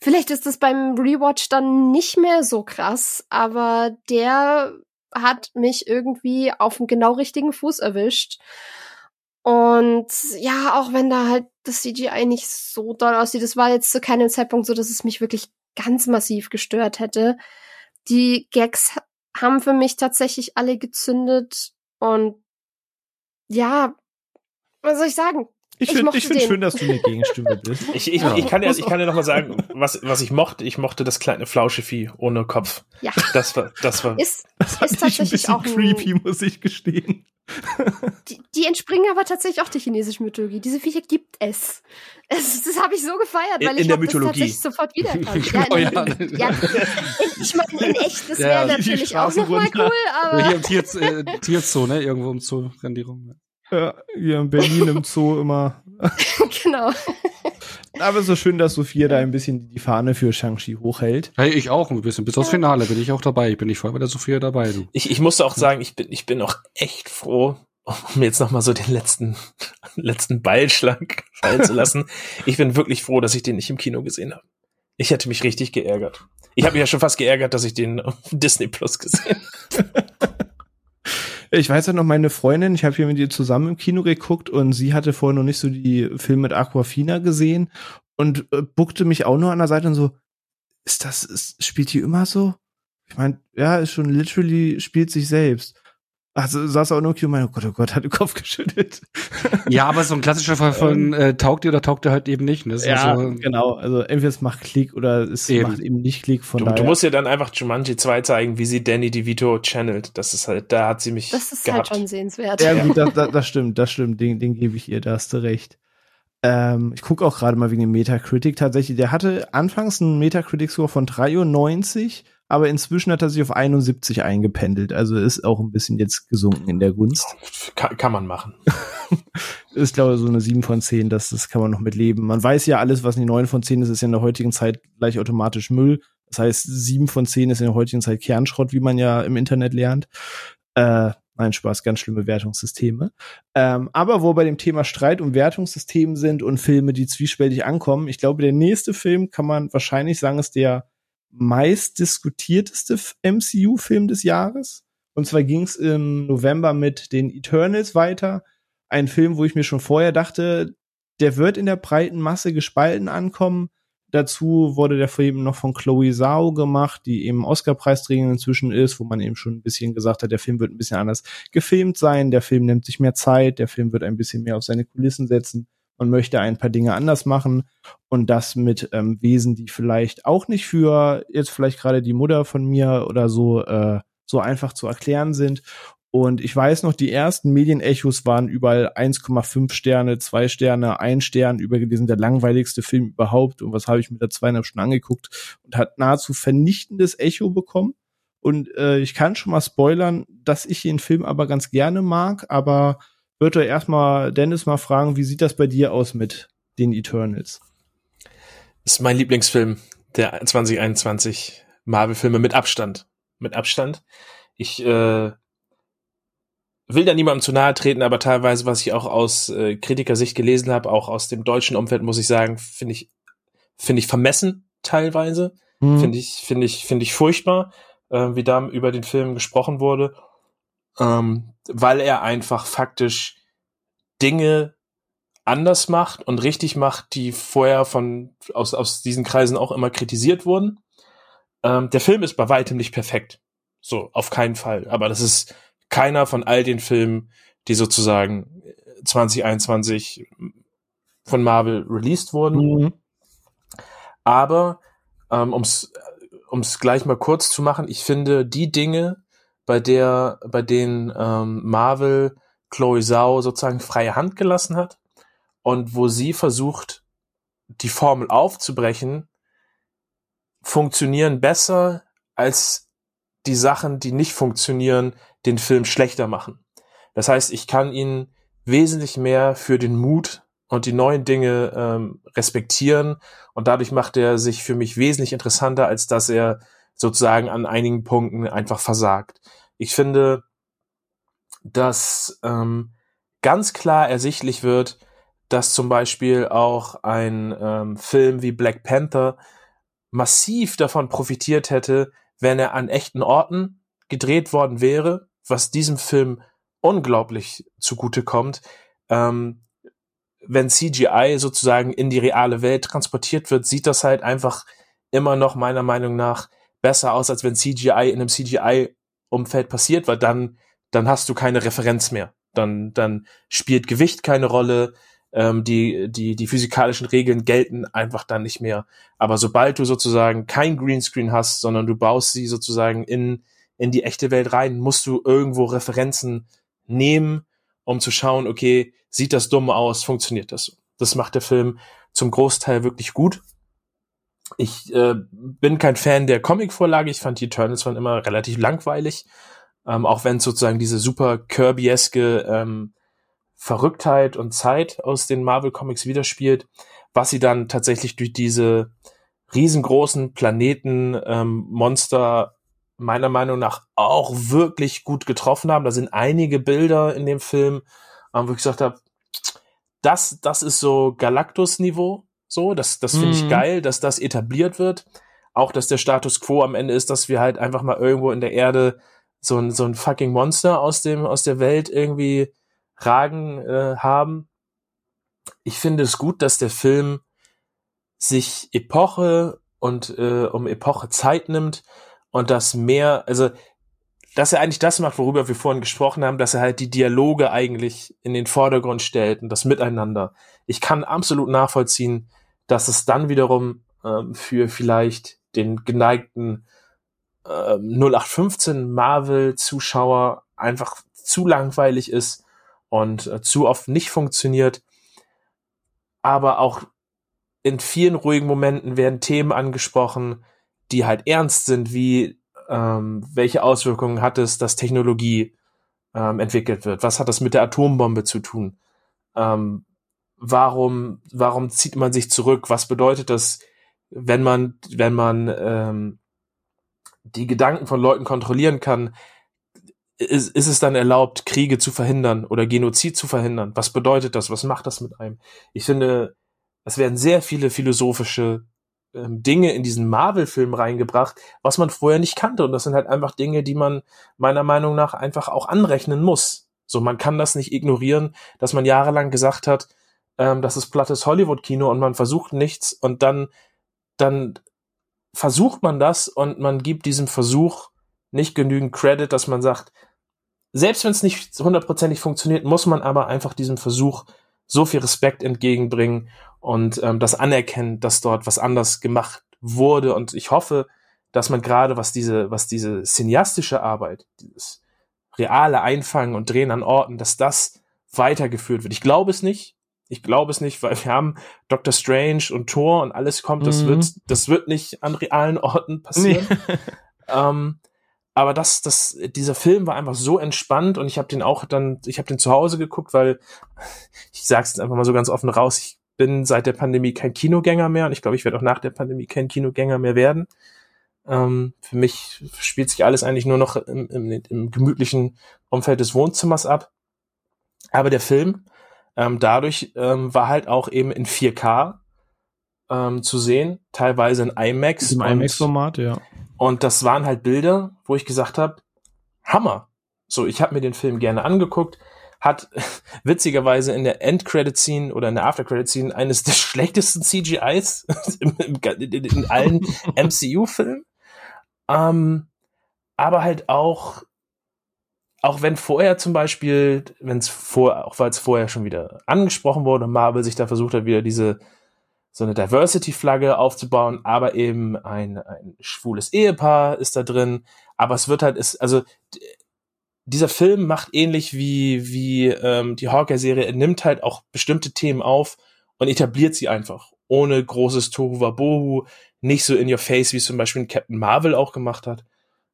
Vielleicht ist das beim Rewatch dann nicht mehr so krass, aber der hat mich irgendwie auf dem genau richtigen Fuß erwischt. Und ja, auch wenn da halt das CGI nicht so doll aussieht, das war jetzt zu keinem Zeitpunkt so, dass es mich wirklich ganz massiv gestört hätte. Die Gags haben für mich tatsächlich alle gezündet und ja, was soll ich sagen? Ich finde ich find schön, dass du eine Gegenstimme bist. Ich, ich, ich kann ja, ich kann ja noch mal sagen, was, was ich mochte. Ich mochte das kleine Flauschevieh ohne Kopf. Ja. Das war, das war. Ist, das ist tatsächlich ein bisschen auch creepy, muss ich gestehen. Die, die entspringen aber tatsächlich auch der chinesischen Mythologie. Diese Viecher gibt es. es das habe ich so gefeiert, weil in, ich habe das tatsächlich sofort wiedererkannt. ja, in, oh, ja. ja, ich meine, in echt, das wäre ja, natürlich auch nochmal cool, aber. Hier im Tier, äh, Tierzoo, ne? Irgendwo im Zoo rennen die rum. Ja, hier in Berlin im Zoo immer. genau. Aber so schön, dass Sophia da ein bisschen die Fahne für Shang-Chi hochhält. Hey, ich auch ein bisschen. Bis aufs Finale bin ich auch dabei. Ich bin nicht voll bei der Sophia dabei, du. Ich, ich musste auch sagen, ich bin, ich bin auch echt froh, um jetzt nochmal so den letzten, letzten Ballschlag fallen zu lassen. ich bin wirklich froh, dass ich den nicht im Kino gesehen habe. Ich hätte mich richtig geärgert. Ich habe mich ja schon fast geärgert, dass ich den auf Disney Plus gesehen Ich weiß ja noch, meine Freundin, ich habe hier mit ihr zusammen im Kino geguckt und sie hatte vorher noch nicht so die Filme mit Aquafina gesehen und äh, buckte mich auch nur an der Seite und so, ist das, ist, spielt die immer so? Ich meine, ja, ist schon literally spielt sich selbst. Also saß auch nur und meine, oh Gott, oh Gott, hat den Kopf geschüttelt. Ja, aber so ein klassischer Fall von ähm, äh, taugt ihr oder taugt ihr halt eben nicht. Ne? Ja, so, genau. Also entweder es macht Klick oder es eben. macht eben nicht Klick. Von du, daher. du musst ja dann einfach Jumanji 2 zeigen, wie sie Danny DeVito channelt. Das ist halt, da hat sie mich Das ist gehabt. halt schon sehenswert. Ja, gut, das, das, das stimmt, das stimmt. Den, den gebe ich ihr, da hast du recht. Ähm, ich gucke auch gerade mal wegen dem Metacritic tatsächlich. Der hatte anfangs einen Metacritic-Score von 93 aber inzwischen hat er sich auf 71 eingependelt. Also ist auch ein bisschen jetzt gesunken in der Gunst. Kann, kann man machen. ist, glaube ich, so eine 7 von 10, das, das kann man noch mit leben. Man weiß ja, alles, was eine 9 von 10 ist, ist ja in der heutigen Zeit gleich automatisch Müll. Das heißt, 7 von 10 ist in der heutigen Zeit Kernschrott, wie man ja im Internet lernt. Äh, Nein, Spaß, ganz schlimme Wertungssysteme. Ähm, aber wo wir bei dem Thema Streit um Wertungssystemen sind und Filme, die zwiespältig ankommen, ich glaube, der nächste Film kann man wahrscheinlich sagen, ist der meist diskutierteste MCU-Film des Jahres. Und zwar ging es im November mit den Eternals weiter. Ein Film, wo ich mir schon vorher dachte, der wird in der breiten Masse gespalten ankommen. Dazu wurde der Film noch von Chloe Zhao gemacht, die eben Oscar-Preisträgerin inzwischen ist, wo man eben schon ein bisschen gesagt hat, der Film wird ein bisschen anders gefilmt sein, der Film nimmt sich mehr Zeit, der Film wird ein bisschen mehr auf seine Kulissen setzen man möchte ein paar Dinge anders machen und das mit ähm, Wesen, die vielleicht auch nicht für jetzt vielleicht gerade die Mutter von mir oder so äh, so einfach zu erklären sind. Und ich weiß noch, die ersten Medienechos waren überall 1,5 Sterne, 2 Sterne, 1 Stern übergelesen, der langweiligste Film überhaupt. Und was habe ich mir da zweieinhalb Stunden angeguckt und hat nahezu vernichtendes Echo bekommen. Und äh, ich kann schon mal spoilern, dass ich den Film aber ganz gerne mag, aber würde erstmal Dennis mal fragen, wie sieht das bei dir aus mit den Eternals? Ist mein Lieblingsfilm der 2021 Marvel-Filme mit Abstand. Mit Abstand. Ich äh, will da niemandem zu nahe treten, aber teilweise, was ich auch aus äh, Kritikersicht gelesen habe, auch aus dem deutschen Umfeld, muss ich sagen, finde ich, finde ich vermessen teilweise. Mhm. Finde ich, finde ich, finde ich furchtbar, äh, wie da über den Film gesprochen wurde ähm, weil er einfach faktisch Dinge anders macht und richtig macht, die vorher von aus, aus diesen Kreisen auch immer kritisiert wurden. Ähm, der Film ist bei weitem nicht perfekt. So, auf keinen Fall. Aber das ist keiner von all den Filmen, die sozusagen 2021 von Marvel released wurden. Mhm. Aber ähm, ums ums gleich mal kurz zu machen, ich finde die Dinge, bei der, bei denen ähm, Marvel Chloe Zhao sozusagen freie Hand gelassen hat und wo sie versucht, die Formel aufzubrechen, funktionieren besser als die Sachen, die nicht funktionieren, den Film schlechter machen. Das heißt, ich kann ihn wesentlich mehr für den Mut und die neuen Dinge ähm, respektieren und dadurch macht er sich für mich wesentlich interessanter, als dass er sozusagen an einigen Punkten einfach versagt. Ich finde, dass ähm, ganz klar ersichtlich wird, dass zum Beispiel auch ein ähm, Film wie Black Panther massiv davon profitiert hätte, wenn er an echten Orten gedreht worden wäre, was diesem Film unglaublich zugute kommt. Ähm, wenn CGI sozusagen in die reale Welt transportiert wird, sieht das halt einfach immer noch meiner Meinung nach besser aus, als wenn CGI in einem CGI-Umfeld passiert, weil dann, dann hast du keine Referenz mehr. Dann, dann spielt Gewicht keine Rolle, ähm, die, die, die physikalischen Regeln gelten einfach dann nicht mehr. Aber sobald du sozusagen kein Greenscreen hast, sondern du baust sie sozusagen in, in die echte Welt rein, musst du irgendwo Referenzen nehmen, um zu schauen, okay, sieht das dumm aus, funktioniert das? Das macht der Film zum Großteil wirklich gut. Ich äh, bin kein Fan der Comic-Vorlage. Ich fand die Eternals waren immer relativ langweilig. Ähm, auch wenn sozusagen diese super Kirby-eske ähm, Verrücktheit und Zeit aus den Marvel-Comics widerspielt, was sie dann tatsächlich durch diese riesengroßen Planeten ähm, meiner Meinung nach auch wirklich gut getroffen haben. Da sind einige Bilder in dem Film, ähm, wo ich gesagt habe, das, das ist so Galactus-Niveau, So, das, das finde ich Mhm. geil, dass das etabliert wird. Auch, dass der Status quo am Ende ist, dass wir halt einfach mal irgendwo in der Erde so ein, so ein fucking Monster aus dem, aus der Welt irgendwie ragen äh, haben. Ich finde es gut, dass der Film sich Epoche und äh, um Epoche Zeit nimmt und das mehr, also dass er eigentlich das macht, worüber wir vorhin gesprochen haben, dass er halt die Dialoge eigentlich in den Vordergrund stellt und das Miteinander. Ich kann absolut nachvollziehen, dass es dann wiederum ähm, für vielleicht den geneigten ähm, 0815 Marvel-Zuschauer einfach zu langweilig ist und äh, zu oft nicht funktioniert. Aber auch in vielen ruhigen Momenten werden Themen angesprochen, die halt ernst sind, wie ähm, welche Auswirkungen hat es, dass Technologie ähm, entwickelt wird? Was hat das mit der Atombombe zu tun? Ähm, warum, warum zieht man sich zurück? Was bedeutet das, wenn man, wenn man ähm, die Gedanken von Leuten kontrollieren kann? Ist, ist es dann erlaubt, Kriege zu verhindern oder Genozid zu verhindern? Was bedeutet das? Was macht das mit einem? Ich finde, es werden sehr viele philosophische ähm, Dinge in diesen Marvel-Film reingebracht, was man vorher nicht kannte. Und das sind halt einfach Dinge, die man meiner Meinung nach einfach auch anrechnen muss. So, man kann das nicht ignorieren, dass man jahrelang gesagt hat, ähm, das ist plattes Hollywood-Kino und man versucht nichts und dann, dann versucht man das und man gibt diesem Versuch nicht genügend Credit, dass man sagt, selbst wenn es nicht hundertprozentig funktioniert, muss man aber einfach diesem Versuch so viel Respekt entgegenbringen und ähm, das anerkennen, dass dort was anders gemacht wurde. Und ich hoffe, dass man gerade was diese, was diese cineastische Arbeit, dieses reale Einfangen und Drehen an Orten, dass das weitergeführt wird. Ich glaube es nicht. Ich glaube es nicht, weil wir haben Doctor Strange und Thor und alles kommt. Das Mhm. wird, das wird nicht an realen Orten passieren. Nee. Ähm, aber das, das, dieser Film war einfach so entspannt und ich habe den auch dann, ich habe den zu Hause geguckt, weil ich sag's jetzt einfach mal so ganz offen raus, ich bin seit der Pandemie kein Kinogänger mehr und ich glaube, ich werde auch nach der Pandemie kein Kinogänger mehr werden. Ähm, für mich spielt sich alles eigentlich nur noch im, im, im gemütlichen Umfeld des Wohnzimmers ab. Aber der Film ähm, dadurch ähm, war halt auch eben in 4K ähm, zu sehen, teilweise in IMAX. Im IMAX-Format, ja. und das waren halt Bilder, wo ich gesagt habe, Hammer. So, ich habe mir den Film gerne angeguckt, hat witzigerweise in der End-Credit-Scene oder in der After-Credit-Scene eines der schlechtesten CGIs im, in, in allen MCU-Filmen. Ähm, aber halt auch, auch wenn vorher zum Beispiel, wenn es vor, auch weil es vorher schon wieder angesprochen wurde, Marvel sich da versucht hat, wieder diese so eine Diversity-Flagge aufzubauen, aber eben ein, ein schwules Ehepaar ist da drin. Aber es wird halt, ist, also dieser Film macht ähnlich wie, wie ähm, die Hawkeye-Serie, er nimmt halt auch bestimmte Themen auf und etabliert sie einfach. Ohne großes Tohu Wabohu, nicht so in your face, wie es zum Beispiel Captain Marvel auch gemacht hat.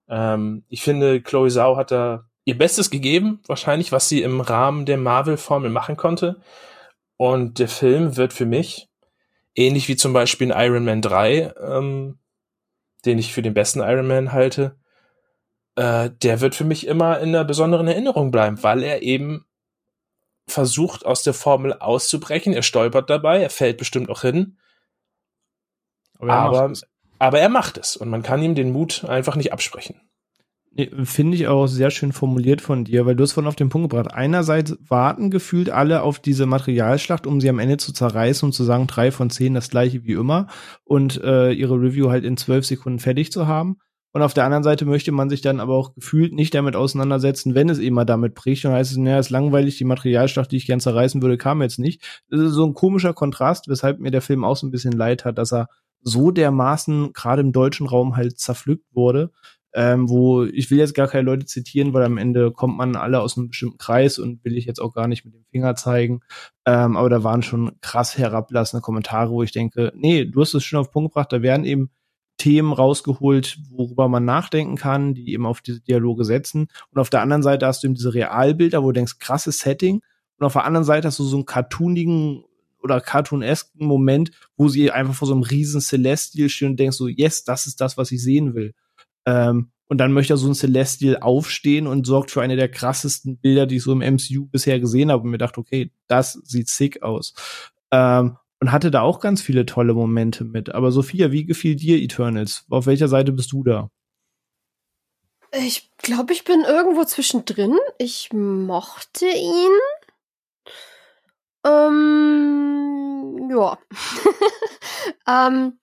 Ähm, ich finde, Chloe Zhao hat da ihr Bestes gegeben, wahrscheinlich, was sie im Rahmen der Marvel-Formel machen konnte. Und der Film wird für mich ähnlich wie zum Beispiel in Iron Man 3, ähm, den ich für den besten Iron Man halte, äh, der wird für mich immer in einer besonderen Erinnerung bleiben, weil er eben versucht, aus der Formel auszubrechen. Er stolpert dabei, er fällt bestimmt auch hin, er aber, es. aber er macht es und man kann ihm den Mut einfach nicht absprechen. Nee, Finde ich auch sehr schön formuliert von dir, weil du es vorhin auf den Punkt gebracht. Einerseits warten gefühlt alle auf diese Materialschlacht, um sie am Ende zu zerreißen und zu sagen, drei von zehn das gleiche wie immer und äh, ihre Review halt in zwölf Sekunden fertig zu haben. Und auf der anderen Seite möchte man sich dann aber auch gefühlt nicht damit auseinandersetzen, wenn es eben damit bricht. Und heißt es, naja, ist langweilig, die Materialschlacht, die ich gern zerreißen würde, kam jetzt nicht. Das ist so ein komischer Kontrast, weshalb mir der Film auch so ein bisschen leid hat, dass er so dermaßen gerade im deutschen Raum halt zerpflückt wurde ähm, wo ich will jetzt gar keine Leute zitieren, weil am Ende kommt man alle aus einem bestimmten Kreis und will ich jetzt auch gar nicht mit dem Finger zeigen. Ähm, aber da waren schon krass herablassende Kommentare, wo ich denke, nee, du hast es schon auf den Punkt gebracht, da werden eben Themen rausgeholt, worüber man nachdenken kann, die eben auf diese Dialoge setzen. Und auf der anderen Seite hast du eben diese Realbilder, wo du denkst, krasses Setting. Und auf der anderen Seite hast du so einen cartoonigen oder cartoonesken Moment, wo sie einfach vor so einem riesen Celestial stehen und denkst so, yes, das ist das, was ich sehen will. Ähm, und dann möchte so ein Celestial aufstehen und sorgt für eine der krassesten Bilder, die ich so im MCU bisher gesehen habe. Und mir dachte, okay, das sieht sick aus. Ähm, und hatte da auch ganz viele tolle Momente mit. Aber Sophia, wie gefiel dir Eternals? Auf welcher Seite bist du da? Ich glaube, ich bin irgendwo zwischendrin. Ich mochte ihn. Ähm, ja. ähm,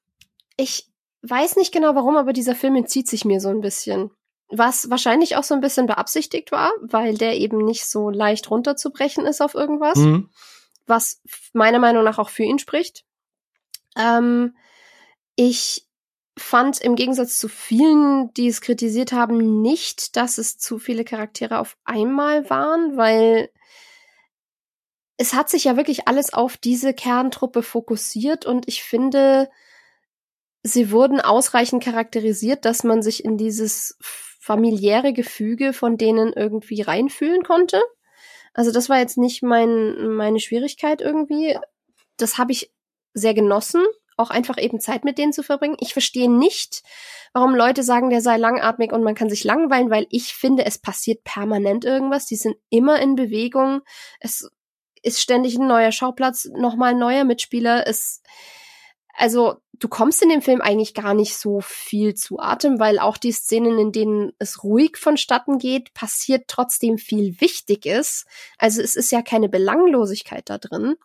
ich weiß nicht genau warum, aber dieser Film entzieht sich mir so ein bisschen. Was wahrscheinlich auch so ein bisschen beabsichtigt war, weil der eben nicht so leicht runterzubrechen ist auf irgendwas. Mhm. Was meiner Meinung nach auch für ihn spricht. Ähm, ich fand im Gegensatz zu vielen, die es kritisiert haben, nicht, dass es zu viele Charaktere auf einmal waren, weil es hat sich ja wirklich alles auf diese Kerntruppe fokussiert und ich finde, sie wurden ausreichend charakterisiert, dass man sich in dieses familiäre Gefüge von denen irgendwie reinfühlen konnte. Also das war jetzt nicht mein, meine Schwierigkeit irgendwie. Das habe ich sehr genossen, auch einfach eben Zeit mit denen zu verbringen. Ich verstehe nicht, warum Leute sagen, der sei langatmig und man kann sich langweilen, weil ich finde, es passiert permanent irgendwas. Die sind immer in Bewegung. Es ist ständig ein neuer Schauplatz, nochmal ein neuer Mitspieler. Es, also du kommst in dem Film eigentlich gar nicht so viel zu Atem, weil auch die Szenen, in denen es ruhig vonstatten geht, passiert trotzdem viel Wichtiges. Also es ist ja keine Belanglosigkeit da drin.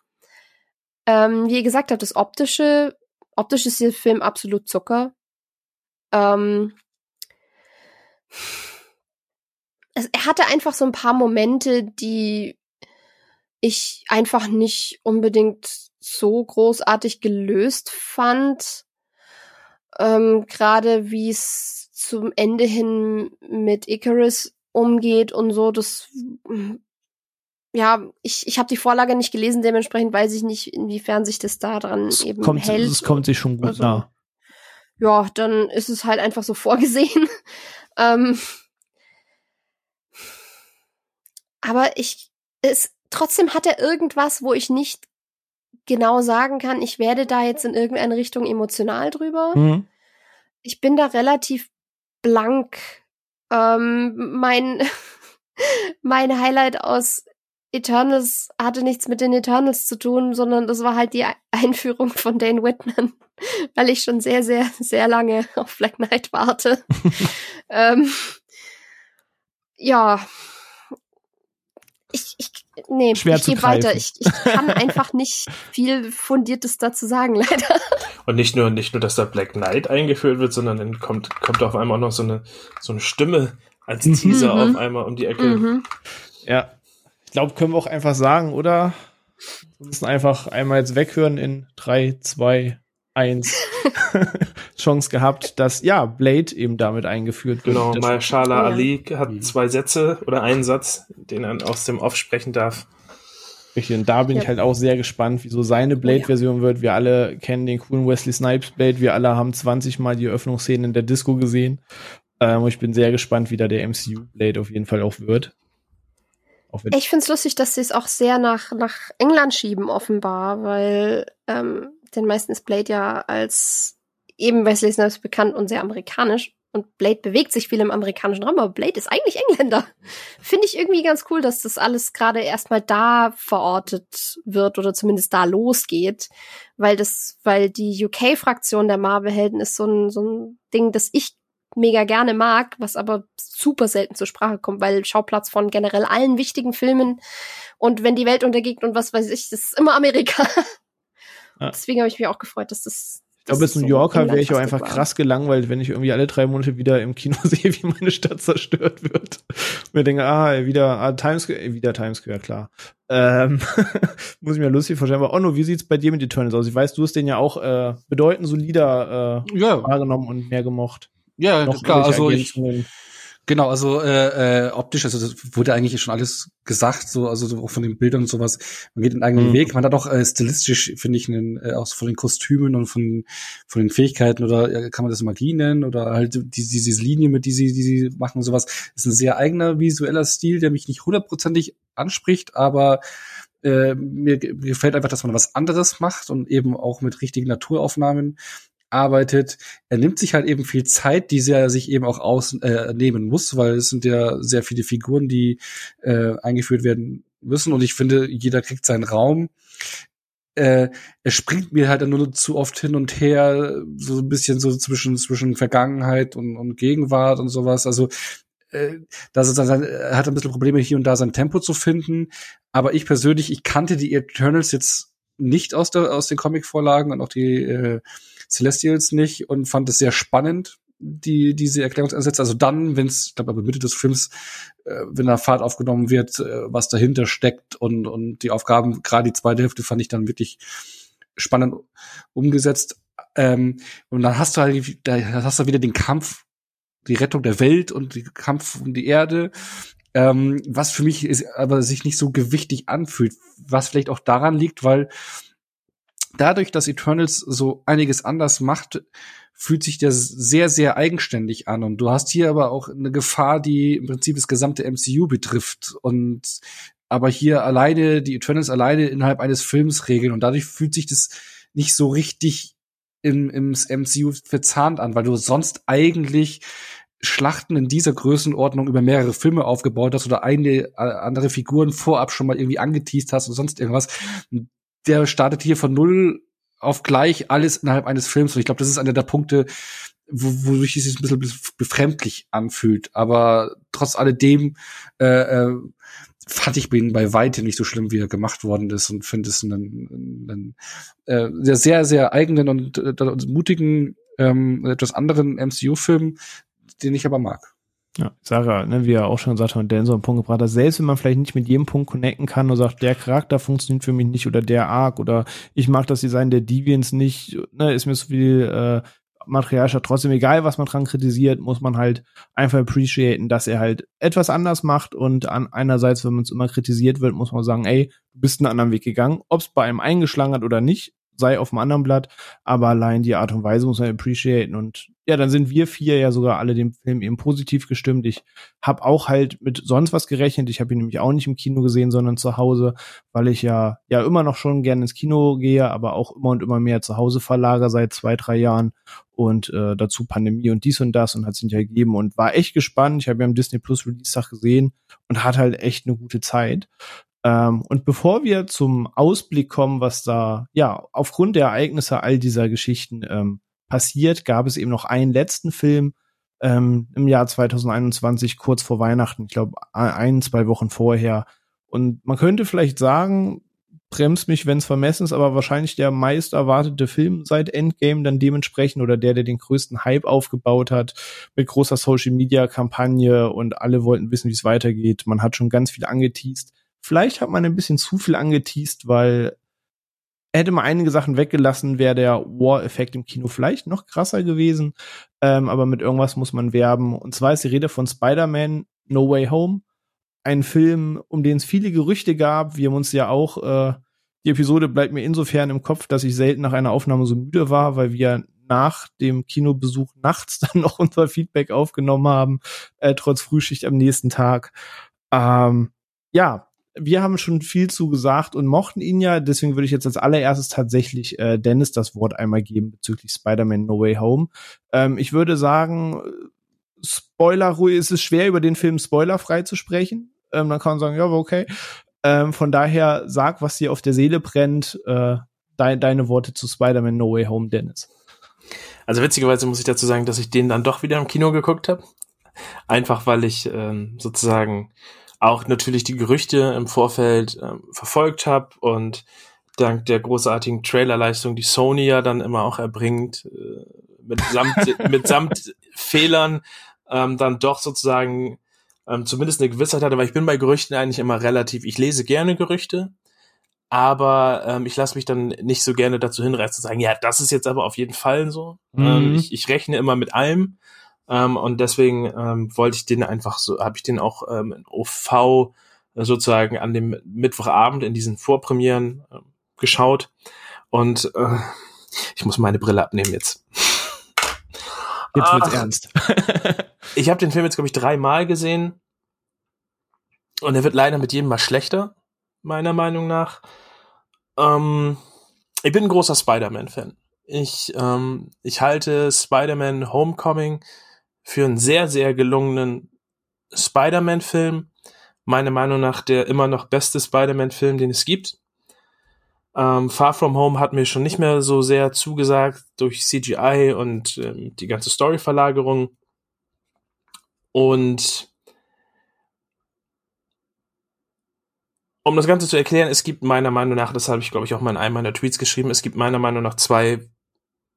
Ähm, wie ihr gesagt habt, das optische, optisch ist der Film absolut Zucker. Ähm, es, er hatte einfach so ein paar Momente, die ich einfach nicht unbedingt so großartig gelöst fand. Ähm, Gerade wie es zum Ende hin mit Icarus umgeht und so, das ja, ich, ich habe die Vorlage nicht gelesen, dementsprechend weiß ich nicht, inwiefern sich das da dran es eben kommt, hält. Es kommt sich schon gut also, nah. Ja, dann ist es halt einfach so vorgesehen. ähm, aber ich, es, trotzdem hat er irgendwas, wo ich nicht genau sagen kann, ich werde da jetzt in irgendeine Richtung emotional drüber. Mhm. Ich bin da relativ blank. Ähm, mein, mein Highlight aus Eternals hatte nichts mit den Eternals zu tun, sondern das war halt die Einführung von Dane Whitman, weil ich schon sehr, sehr, sehr lange auf Black Knight warte. ähm, ja, nee, Schwer ich gehe weiter. Ich, ich kann einfach nicht viel Fundiertes dazu sagen, leider. Und nicht nur, nicht nur, dass da Black Knight eingeführt wird, sondern dann kommt, kommt auf einmal auch noch so eine, so eine Stimme als mhm. Teaser mhm. auf einmal um die Ecke. Mhm. Ja. Ich glaube, können wir auch einfach sagen, oder? Wir müssen einfach einmal jetzt weghören in drei, zwei, eins Chance gehabt, dass ja Blade eben damit eingeführt wird. Genau, Mahershala Ali hat mhm. zwei Sätze oder einen Satz, den er aus dem Off sprechen darf. Richtig, und da bin ja. ich halt auch sehr gespannt, wieso seine Blade-Version oh, ja. wird. Wir alle kennen den coolen Wesley Snipes Blade, wir alle haben 20 Mal die Öffnungsszenen in der Disco gesehen. Ähm, ich bin sehr gespannt, wie da der MCU Blade auf jeden Fall auch wird. Auch ich finde es lustig, dass sie es auch sehr nach, nach England schieben, offenbar, weil ähm, den meisten ist Blade ja als eben Wesley Snipes bekannt und sehr amerikanisch. Und Blade bewegt sich viel im amerikanischen Raum, aber Blade ist eigentlich Engländer. Finde ich irgendwie ganz cool, dass das alles gerade erstmal da verortet wird oder zumindest da losgeht. Weil das, weil die UK-Fraktion der Marvel-Helden ist so ein, so ein Ding, das ich mega gerne mag, was aber super selten zur Sprache kommt, weil Schauplatz von generell allen wichtigen Filmen und wenn die Welt untergeht und was weiß ich, das ist immer Amerika. Ja. Deswegen habe ich mich auch gefreut, dass das. Ich glaube, als New Yorker wäre ich auch einfach war. krass gelangweilt, wenn ich irgendwie alle drei Monate wieder im Kino sehe, wie meine Stadt zerstört wird. Und mir denke, ah, wieder ah, Times Square, äh, wieder Times Square, klar. Ähm, muss ich mir lustig vorstellen. Aber Onno, wie sieht's bei dir mit Eternals aus? Ich weiß, du hast den ja auch äh, bedeutend solider äh, ja. wahrgenommen und mehr gemocht. Ja, Noch klar. Also ich, Genau, also äh, äh, optisch, also das wurde eigentlich schon alles gesagt, so also so auch von den Bildern und sowas. Man geht den eigenen mhm. Weg. Man hat auch äh, stilistisch, finde ich, einen, äh, auch von den Kostümen und von von den Fähigkeiten oder äh, kann man das Magie nennen oder halt die, diese Linie, mit die sie die sie machen und sowas, ist ein sehr eigener visueller Stil, der mich nicht hundertprozentig anspricht, aber äh, mir gefällt einfach, dass man was anderes macht und eben auch mit richtigen Naturaufnahmen arbeitet. Er nimmt sich halt eben viel Zeit, die er sich eben auch ausnehmen äh, muss, weil es sind ja sehr viele Figuren, die äh, eingeführt werden müssen. Und ich finde, jeder kriegt seinen Raum. äh, er springt mir halt nur zu oft hin und her, so ein bisschen so zwischen zwischen Vergangenheit und, und Gegenwart und sowas. Also äh, dass er, dann, er hat ein bisschen Probleme hier und da sein Tempo zu finden. Aber ich persönlich, ich kannte die Eternals jetzt nicht aus der aus den Comic-Vorlagen und auch die äh, Celestials nicht und fand es sehr spannend, die diese Erklärungsansätze. Also dann, wenn es, ich glaube, aber Mitte des Films, äh, wenn da Fahrt aufgenommen wird, äh, was dahinter steckt und und die Aufgaben, gerade die zweite Hälfte fand ich dann wirklich spannend umgesetzt. Ähm, und dann hast du halt, da hast du wieder den Kampf, die Rettung der Welt und die Kampf um die Erde. Ähm, was für mich ist, aber sich nicht so gewichtig anfühlt, was vielleicht auch daran liegt, weil dadurch, dass Eternals so einiges anders macht, fühlt sich das sehr, sehr eigenständig an. Und du hast hier aber auch eine Gefahr, die im Prinzip das gesamte MCU betrifft. Und aber hier alleine, die Eternals alleine innerhalb eines Films regeln. Und dadurch fühlt sich das nicht so richtig im, im MCU verzahnt an, weil du sonst eigentlich Schlachten in dieser Größenordnung über mehrere Filme aufgebaut hast oder eine äh, andere Figuren vorab schon mal irgendwie angeteased hast oder sonst irgendwas. Der startet hier von null auf gleich alles innerhalb eines Films. Und ich glaube, das ist einer der Punkte, wo, wodurch es sich ein bisschen befremdlich anfühlt. Aber trotz alledem äh, äh, fand ich ihn bei weitem nicht so schlimm, wie er gemacht worden ist und finde es einen, einen, äh, sehr, sehr eigenen und, äh, mutigen ähm, etwas anderen MCU-Film, den ich aber mag. Ja, Sarah, ne, wie er auch schon gesagt hat, und Dan so einen Punkt gebracht hat, selbst wenn man vielleicht nicht mit jedem Punkt connecten kann und sagt, der Charakter funktioniert für mich nicht oder der Arc oder ich mag das Design der Deviants nicht, ne, ist mir so viel äh, Material statt. Trotzdem egal, was man dran kritisiert, muss man halt einfach appreciaten, dass er halt etwas anders macht und an einerseits, wenn man es immer kritisiert wird, muss man sagen, ey, du bist einen anderen Weg gegangen, ob es bei einem eingeschlagen hat oder nicht, sei auf dem anderen Blatt, aber allein die Art und Weise muss man appreciaten und ja, dann sind wir vier ja sogar alle dem Film eben positiv gestimmt. Ich habe auch halt mit sonst was gerechnet. Ich habe ihn nämlich auch nicht im Kino gesehen, sondern zu Hause, weil ich ja ja immer noch schon gerne ins Kino gehe, aber auch immer und immer mehr zu Hause verlager seit zwei drei Jahren und äh, dazu Pandemie und dies und das und hat sich nicht ergeben und war echt gespannt. Ich habe ja am Disney Plus Release Tag gesehen und hat halt echt eine gute Zeit. Ähm, und bevor wir zum Ausblick kommen, was da ja aufgrund der Ereignisse all dieser Geschichten ähm, passiert, gab es eben noch einen letzten Film ähm, im Jahr 2021, kurz vor Weihnachten, ich glaube ein, zwei Wochen vorher. Und man könnte vielleicht sagen, bremst mich, wenn es vermessen ist, aber wahrscheinlich der meist erwartete Film seit Endgame dann dementsprechend oder der, der den größten Hype aufgebaut hat, mit großer Social Media Kampagne und alle wollten wissen, wie es weitergeht. Man hat schon ganz viel angeteased. Vielleicht hat man ein bisschen zu viel angeteased, weil hätte man einige Sachen weggelassen, wäre der War-Effekt im Kino vielleicht noch krasser gewesen. Ähm, aber mit irgendwas muss man werben. Und zwar ist die Rede von Spider-Man No Way Home. Ein Film, um den es viele Gerüchte gab. Wir haben uns ja auch, äh, die Episode bleibt mir insofern im Kopf, dass ich selten nach einer Aufnahme so müde war, weil wir nach dem Kinobesuch nachts dann noch unser Feedback aufgenommen haben, äh, trotz Frühschicht am nächsten Tag. Ähm, ja, wir haben schon viel zu gesagt und mochten ihn ja. Deswegen würde ich jetzt als allererstes tatsächlich äh, Dennis das Wort einmal geben bezüglich Spider-Man No Way Home. Ähm, ich würde sagen, Spoiler, ist es schwer, über den Film spoilerfrei zu sprechen. Ähm, dann kann man sagen, ja, okay. Ähm, von daher sag, was dir auf der Seele brennt. Äh, de deine Worte zu Spider-Man No Way Home, Dennis. Also witzigerweise muss ich dazu sagen, dass ich den dann doch wieder im Kino geguckt habe. Einfach weil ich ähm, sozusagen auch natürlich die Gerüchte im Vorfeld ähm, verfolgt habe und dank der großartigen Trailerleistung, die Sony ja dann immer auch erbringt, äh, mit samt, mit samt Fehlern, ähm, dann doch sozusagen ähm, zumindest eine Gewissheit hatte, weil ich bin bei Gerüchten eigentlich immer relativ, ich lese gerne Gerüchte, aber ähm, ich lasse mich dann nicht so gerne dazu hinreißen zu sagen, ja, das ist jetzt aber auf jeden Fall so. Mhm. Ähm, ich, ich rechne immer mit allem ähm, und deswegen ähm, wollte ich den einfach so, habe ich den auch ähm, in OV sozusagen an dem Mittwochabend in diesen Vorpremieren äh, geschaut. Und äh, ich muss meine Brille abnehmen jetzt. Jetzt wird's Ach, ernst. ich habe den Film jetzt, glaube ich, dreimal gesehen. Und er wird leider mit jedem Mal schlechter, meiner Meinung nach. Ähm, ich bin ein großer Spider-Man-Fan. Ich, ähm, ich halte Spider-Man Homecoming für einen sehr, sehr gelungenen Spider-Man-Film. Meiner Meinung nach der immer noch beste Spider-Man-Film, den es gibt. Ähm, Far From Home hat mir schon nicht mehr so sehr zugesagt durch CGI und ähm, die ganze Story-Verlagerung. Und um das Ganze zu erklären, es gibt meiner Meinung nach, das habe ich glaube ich auch mal in einem meiner Tweets geschrieben, es gibt meiner Meinung nach zwei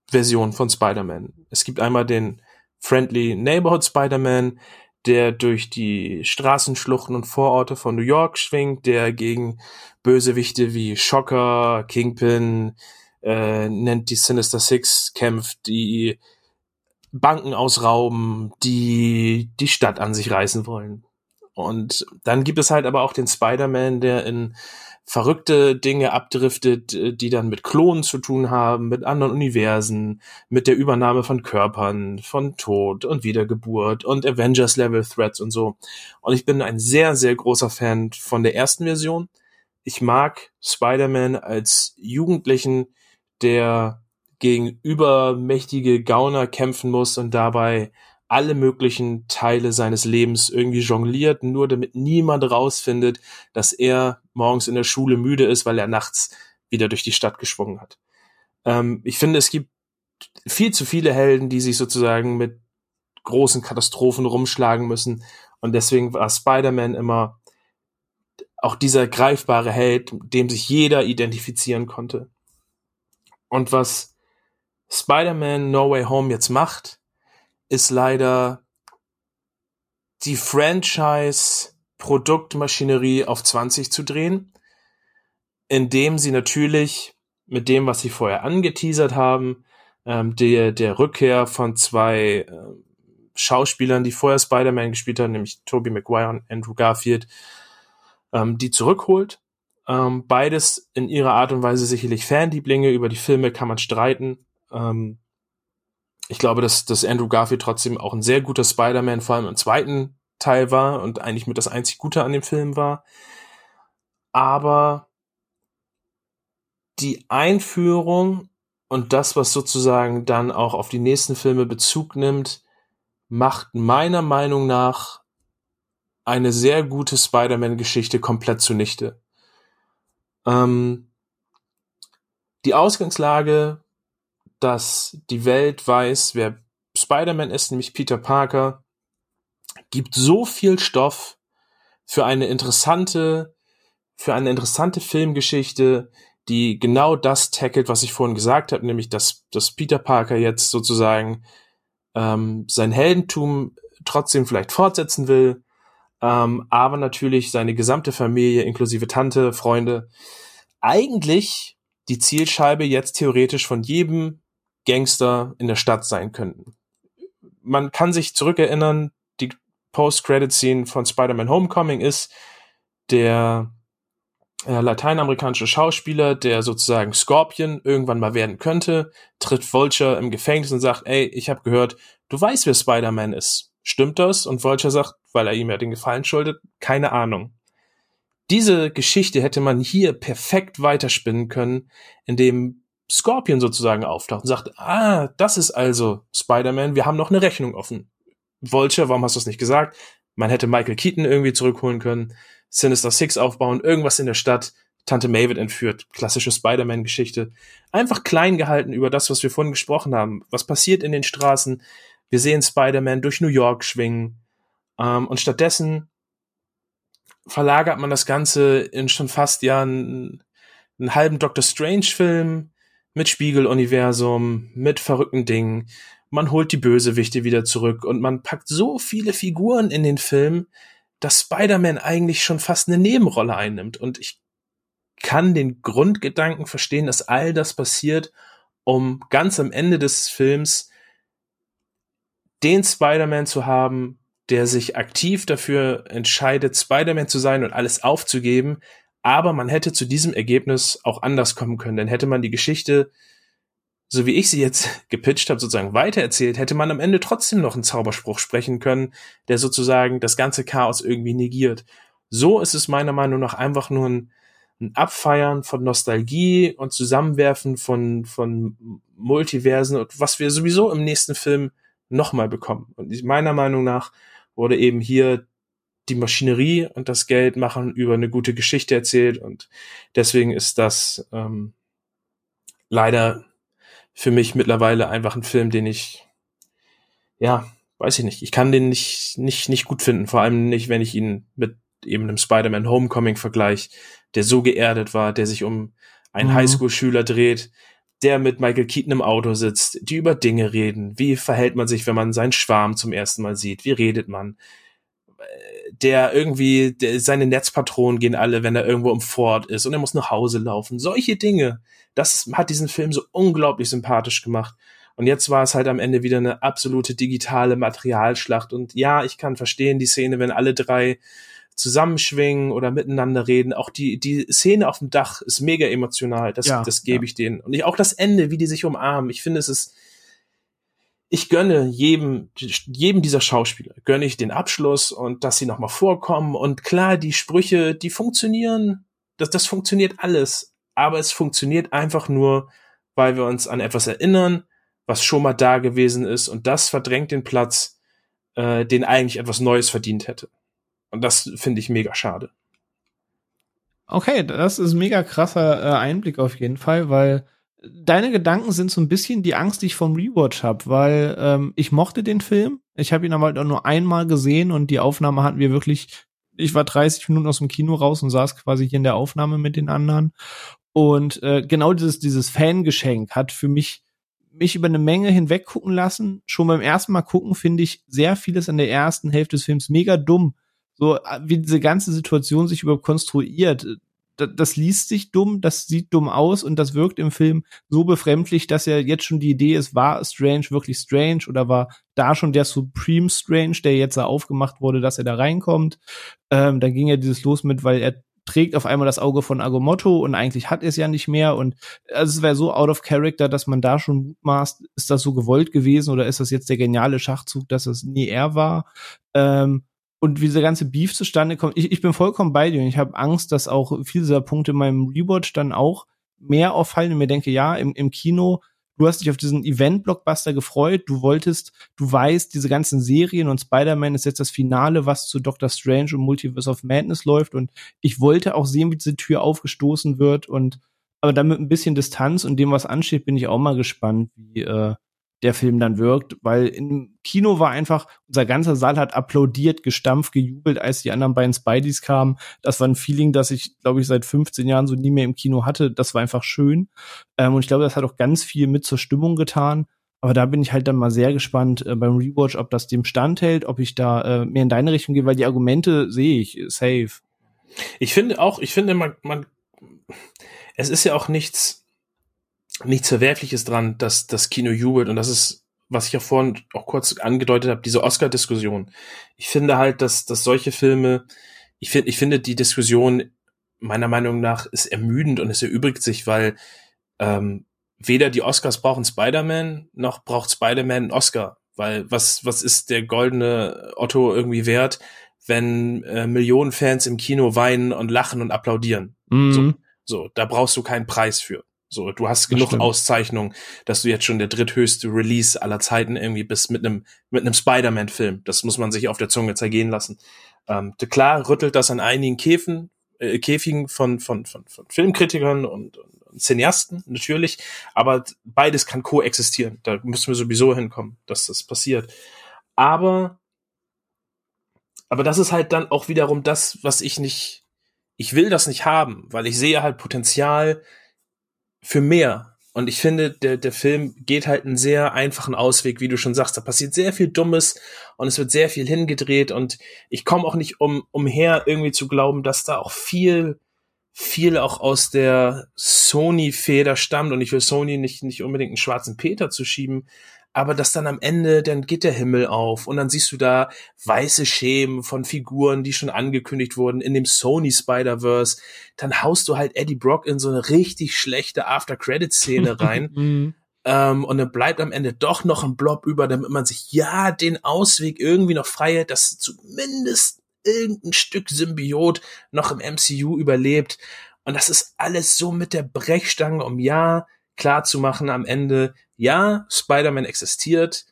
Versionen von Spider-Man. Es gibt einmal den Friendly Neighborhood Spider-Man, der durch die Straßenschluchten und Vororte von New York schwingt, der gegen Bösewichte wie Shocker, Kingpin, äh, nennt die Sinister Six kämpft, die Banken ausrauben, die die Stadt an sich reißen wollen. Und dann gibt es halt aber auch den Spider-Man, der in verrückte Dinge abdriftet, äh, die dann mit Klonen zu tun haben, mit anderen Universen, mit der Übernahme von Körpern, von Tod und Wiedergeburt und Avengers-Level-Threats und so. Und ich bin ein sehr, sehr großer Fan von der ersten Version. Ich mag Spider-Man als Jugendlichen, der gegen übermächtige Gauner kämpfen muss und dabei alle möglichen Teile seines Lebens irgendwie jongliert, nur damit niemand rausfindet, dass er morgens in der Schule müde ist, weil er nachts wieder durch die Stadt geschwungen hat. Ähm, ich finde, es gibt viel zu viele Helden, die sich sozusagen mit großen Katastrophen rumschlagen müssen. Und deswegen war Spider-Man immer auch dieser greifbare Held, dem sich jeder identifizieren konnte. Und was Spider-Man No Way Home jetzt macht, ist leider die Franchise-Produktmaschinerie auf 20 zu drehen, indem sie natürlich mit dem, was sie vorher angeteasert haben, ähm, der, der Rückkehr von zwei äh, Schauspielern, die vorher Spider-Man gespielt haben, nämlich Tobey Maguire und Andrew Garfield, ähm, die zurückholt. Ähm, beides in ihrer Art und Weise sicherlich Fanlieblinge. Über die Filme kann man streiten. Ähm, ich glaube, dass, dass Andrew Garfield trotzdem auch ein sehr guter Spider-Man, vor allem im zweiten Teil war und eigentlich mit das einzig Gute an dem Film war. Aber die Einführung und das, was sozusagen dann auch auf die nächsten Filme Bezug nimmt, macht meiner Meinung nach eine sehr gute Spider-Man-Geschichte komplett zunichte. Ähm, die Ausgangslage dass die Welt weiß, wer Spider-Man ist, nämlich Peter Parker, gibt so viel Stoff für eine interessante, für eine interessante Filmgeschichte, die genau das tackelt, was ich vorhin gesagt habe, nämlich dass, dass Peter Parker jetzt sozusagen ähm, sein Heldentum trotzdem vielleicht fortsetzen will, ähm, aber natürlich seine gesamte Familie inklusive Tante, Freunde, eigentlich die Zielscheibe jetzt theoretisch von jedem Gangster in der Stadt sein könnten. Man kann sich zurückerinnern, Post-Credit-Scene von Spider-Man Homecoming ist der äh, lateinamerikanische Schauspieler, der sozusagen Scorpion irgendwann mal werden könnte, tritt Vulture im Gefängnis und sagt, ey, ich habe gehört, du weißt, wer Spider-Man ist. Stimmt das? Und Vulture sagt, weil er ihm ja den Gefallen schuldet, keine Ahnung. Diese Geschichte hätte man hier perfekt weiterspinnen können, indem Scorpion sozusagen auftaucht und sagt, ah, das ist also Spider-Man, wir haben noch eine Rechnung offen. Vulture, warum hast du es nicht gesagt? Man hätte Michael Keaton irgendwie zurückholen können, Sinister Six aufbauen, irgendwas in der Stadt, Tante Mavid entführt, klassische Spider-Man-Geschichte. Einfach klein gehalten über das, was wir vorhin gesprochen haben. Was passiert in den Straßen? Wir sehen Spider-Man durch New York schwingen. Ähm, und stattdessen verlagert man das Ganze in schon fast ja einen, einen halben Doctor Strange-Film, mit Spiegeluniversum, mit verrückten Dingen. Man holt die Bösewichte wieder zurück und man packt so viele Figuren in den Film, dass Spider-Man eigentlich schon fast eine Nebenrolle einnimmt. Und ich kann den Grundgedanken verstehen, dass all das passiert, um ganz am Ende des Films den Spider-Man zu haben, der sich aktiv dafür entscheidet, Spider-Man zu sein und alles aufzugeben, aber man hätte zu diesem Ergebnis auch anders kommen können. Denn hätte man die Geschichte, so wie ich sie jetzt gepitcht habe, sozusagen weitererzählt, hätte man am Ende trotzdem noch einen Zauberspruch sprechen können, der sozusagen das ganze Chaos irgendwie negiert. So ist es meiner Meinung nach einfach nur ein, ein Abfeiern von Nostalgie und Zusammenwerfen von, von Multiversen und was wir sowieso im nächsten Film nochmal bekommen. Und meiner Meinung nach wurde eben hier die Maschinerie und das Geld machen über eine gute Geschichte erzählt und deswegen ist das ähm, leider für mich mittlerweile einfach ein Film, den ich ja, weiß ich nicht, ich kann den nicht nicht nicht gut finden, vor allem nicht, wenn ich ihn mit eben einem Spider-Man Homecoming vergleich, der so geerdet war, der sich um einen mhm. Highschool-Schüler dreht, der mit Michael Keaton im Auto sitzt, die über Dinge reden. Wie verhält man sich, wenn man seinen Schwarm zum ersten Mal sieht? Wie redet man? Der irgendwie, der, seine Netzpatronen gehen alle, wenn er irgendwo im Fort ist und er muss nach Hause laufen. Solche Dinge. Das hat diesen Film so unglaublich sympathisch gemacht. Und jetzt war es halt am Ende wieder eine absolute digitale Materialschlacht. Und ja, ich kann verstehen die Szene, wenn alle drei zusammenschwingen oder miteinander reden. Auch die, die Szene auf dem Dach ist mega emotional. Das, ja, das gebe ja. ich denen. Und ich, auch das Ende, wie die sich umarmen. Ich finde, es ist, ich gönne jedem, jedem dieser Schauspieler, gönne ich den Abschluss und dass sie nochmal vorkommen. Und klar, die Sprüche, die funktionieren. Das, das funktioniert alles. Aber es funktioniert einfach nur, weil wir uns an etwas erinnern, was schon mal da gewesen ist. Und das verdrängt den Platz, äh, den eigentlich etwas Neues verdient hätte. Und das finde ich mega schade. Okay, das ist mega krasser äh, Einblick auf jeden Fall, weil deine Gedanken sind so ein bisschen die Angst, die ich vom Rewatch habe, weil ähm, ich mochte den Film. Ich habe ihn aber halt auch nur einmal gesehen und die Aufnahme hatten wir wirklich, ich war 30 Minuten aus dem Kino raus und saß quasi hier in der Aufnahme mit den anderen. Und äh, genau dieses, dieses Fangeschenk hat für mich mich über eine Menge hinweg gucken lassen. Schon beim ersten Mal gucken finde ich sehr vieles in der ersten Hälfte des Films mega dumm so äh, wie diese ganze Situation sich überhaupt konstruiert. Das, liest sich dumm, das sieht dumm aus und das wirkt im Film so befremdlich, dass ja jetzt schon die Idee ist, war Strange wirklich Strange oder war da schon der Supreme Strange, der jetzt da aufgemacht wurde, dass er da reinkommt. Ähm, dann ging ja dieses los mit, weil er trägt auf einmal das Auge von Agamotto und eigentlich hat er es ja nicht mehr und also es wäre so out of character, dass man da schon mutmaßt, ist das so gewollt gewesen oder ist das jetzt der geniale Schachzug, dass es nie er war? Ähm, und wie dieser ganze Beef zustande kommt, ich, ich bin vollkommen bei dir. Und ich habe Angst, dass auch viele dieser Punkte in meinem Rewatch dann auch mehr auffallen und mir denke, ja, im, im Kino, du hast dich auf diesen Event-Blockbuster gefreut, du wolltest, du weißt, diese ganzen Serien und Spider-Man ist jetzt das Finale, was zu Doctor Strange und Multiverse of Madness läuft. Und ich wollte auch sehen, wie diese Tür aufgestoßen wird. Und aber dann mit ein bisschen Distanz und dem, was ansteht, bin ich auch mal gespannt, wie, äh, der Film dann wirkt, weil im Kino war einfach, unser ganzer Saal hat applaudiert, gestampft, gejubelt, als die anderen beiden Spideys kamen. Das war ein Feeling, das ich, glaube ich, seit 15 Jahren so nie mehr im Kino hatte. Das war einfach schön. Ähm, und ich glaube, das hat auch ganz viel mit zur Stimmung getan. Aber da bin ich halt dann mal sehr gespannt äh, beim Rewatch, ob das dem standhält, ob ich da äh, mehr in deine Richtung gehe, weil die Argumente sehe ich safe. Ich finde auch, ich finde, man, man, es ist ja auch nichts, nichts Verwerfliches dran, dass das Kino jubelt und das ist, was ich ja vorhin auch kurz angedeutet habe, diese Oscar-Diskussion. Ich finde halt, dass, dass solche Filme, ich finde, ich finde die Diskussion meiner Meinung nach ist ermüdend und es erübrigt sich, weil ähm, weder die Oscars brauchen Spider-Man, noch braucht Spider-Man einen Oscar. Weil was, was ist der goldene Otto irgendwie wert, wenn äh, Millionen Fans im Kino weinen und lachen und applaudieren? Mhm. So, so, da brauchst du keinen Preis für. So, du hast genug Auszeichnungen, dass du jetzt schon der dritthöchste Release aller Zeiten irgendwie bist mit einem mit einem Spider-Man-Film. Das muss man sich auf der Zunge zergehen lassen. Ähm, klar rüttelt das an einigen Käfen, äh, Käfigen von, von, von, von Filmkritikern und, und, und Cineasten, natürlich. Aber beides kann koexistieren. Da müssen wir sowieso hinkommen, dass das passiert. Aber, aber das ist halt dann auch wiederum das, was ich nicht, ich will das nicht haben, weil ich sehe halt Potenzial, für mehr. Und ich finde, der, der Film geht halt einen sehr einfachen Ausweg, wie du schon sagst. Da passiert sehr viel Dummes und es wird sehr viel hingedreht und ich komme auch nicht um, umher, irgendwie zu glauben, dass da auch viel, viel auch aus der Sony-Feder stammt und ich will Sony nicht, nicht unbedingt einen schwarzen Peter zu schieben, aber dass dann am Ende, dann geht der Himmel auf und dann siehst du da weiße Schemen von Figuren, die schon angekündigt wurden in dem Sony Spider-Verse, dann haust du halt Eddie Brock in so eine richtig schlechte After-Credit-Szene rein. Mhm. ähm, und dann bleibt am Ende doch noch ein Blob über, damit man sich ja den Ausweg irgendwie noch frei hält, dass zumindest irgendein Stück Symbiot noch im MCU überlebt. Und das ist alles so mit der Brechstange, um ja klar zu machen am Ende, ja, Spider-Man existiert,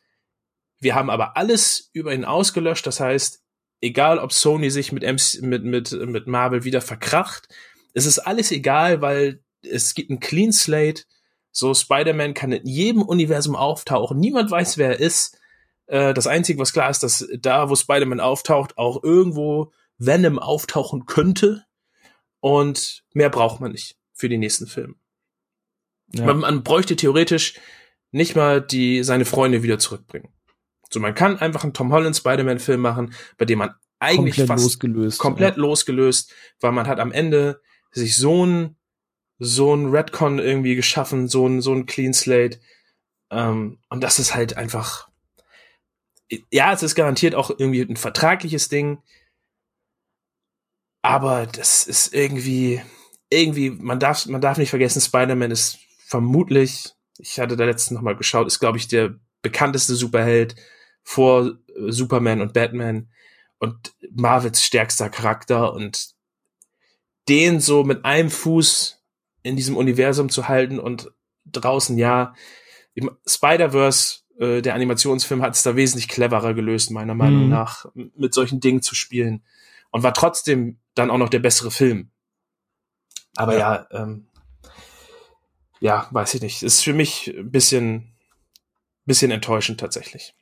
wir haben aber alles über ihn ausgelöscht, das heißt, egal ob Sony sich mit, MC, mit, mit, mit Marvel wieder verkracht, es ist alles egal, weil es gibt ein Clean Slate. So, Spider-Man kann in jedem Universum auftauchen. Niemand weiß, wer er ist. Äh, das Einzige, was klar ist, dass da, wo Spider-Man auftaucht, auch irgendwo Venom auftauchen könnte. Und mehr braucht man nicht für die nächsten Filme. Ja. Man, man bräuchte theoretisch nicht mal die seine Freunde wieder zurückbringen. So, man kann einfach einen Tom Holland Spider-Man-Film machen, bei dem man eigentlich komplett fast losgelöst, komplett ja. losgelöst, weil man hat am Ende sich so ein so ein Redcon irgendwie geschaffen, so ein so ein Clean Slate. Ähm, und das ist halt einfach ja, es ist garantiert auch irgendwie ein vertragliches Ding, aber das ist irgendwie irgendwie man darf man darf nicht vergessen, Spider-Man ist vermutlich, ich hatte da letztens noch mal geschaut, ist glaube ich der bekannteste Superheld vor äh, Superman und Batman. Und Marvels stärkster Charakter und den so mit einem Fuß in diesem Universum zu halten und draußen ja Spider-Verse äh, der Animationsfilm hat es da wesentlich cleverer gelöst meiner Meinung mhm. nach mit solchen Dingen zu spielen. Und war trotzdem dann auch noch der bessere Film. Aber ja, ja ähm, ja weiß ich nicht ist für mich ein bisschen bisschen enttäuschend tatsächlich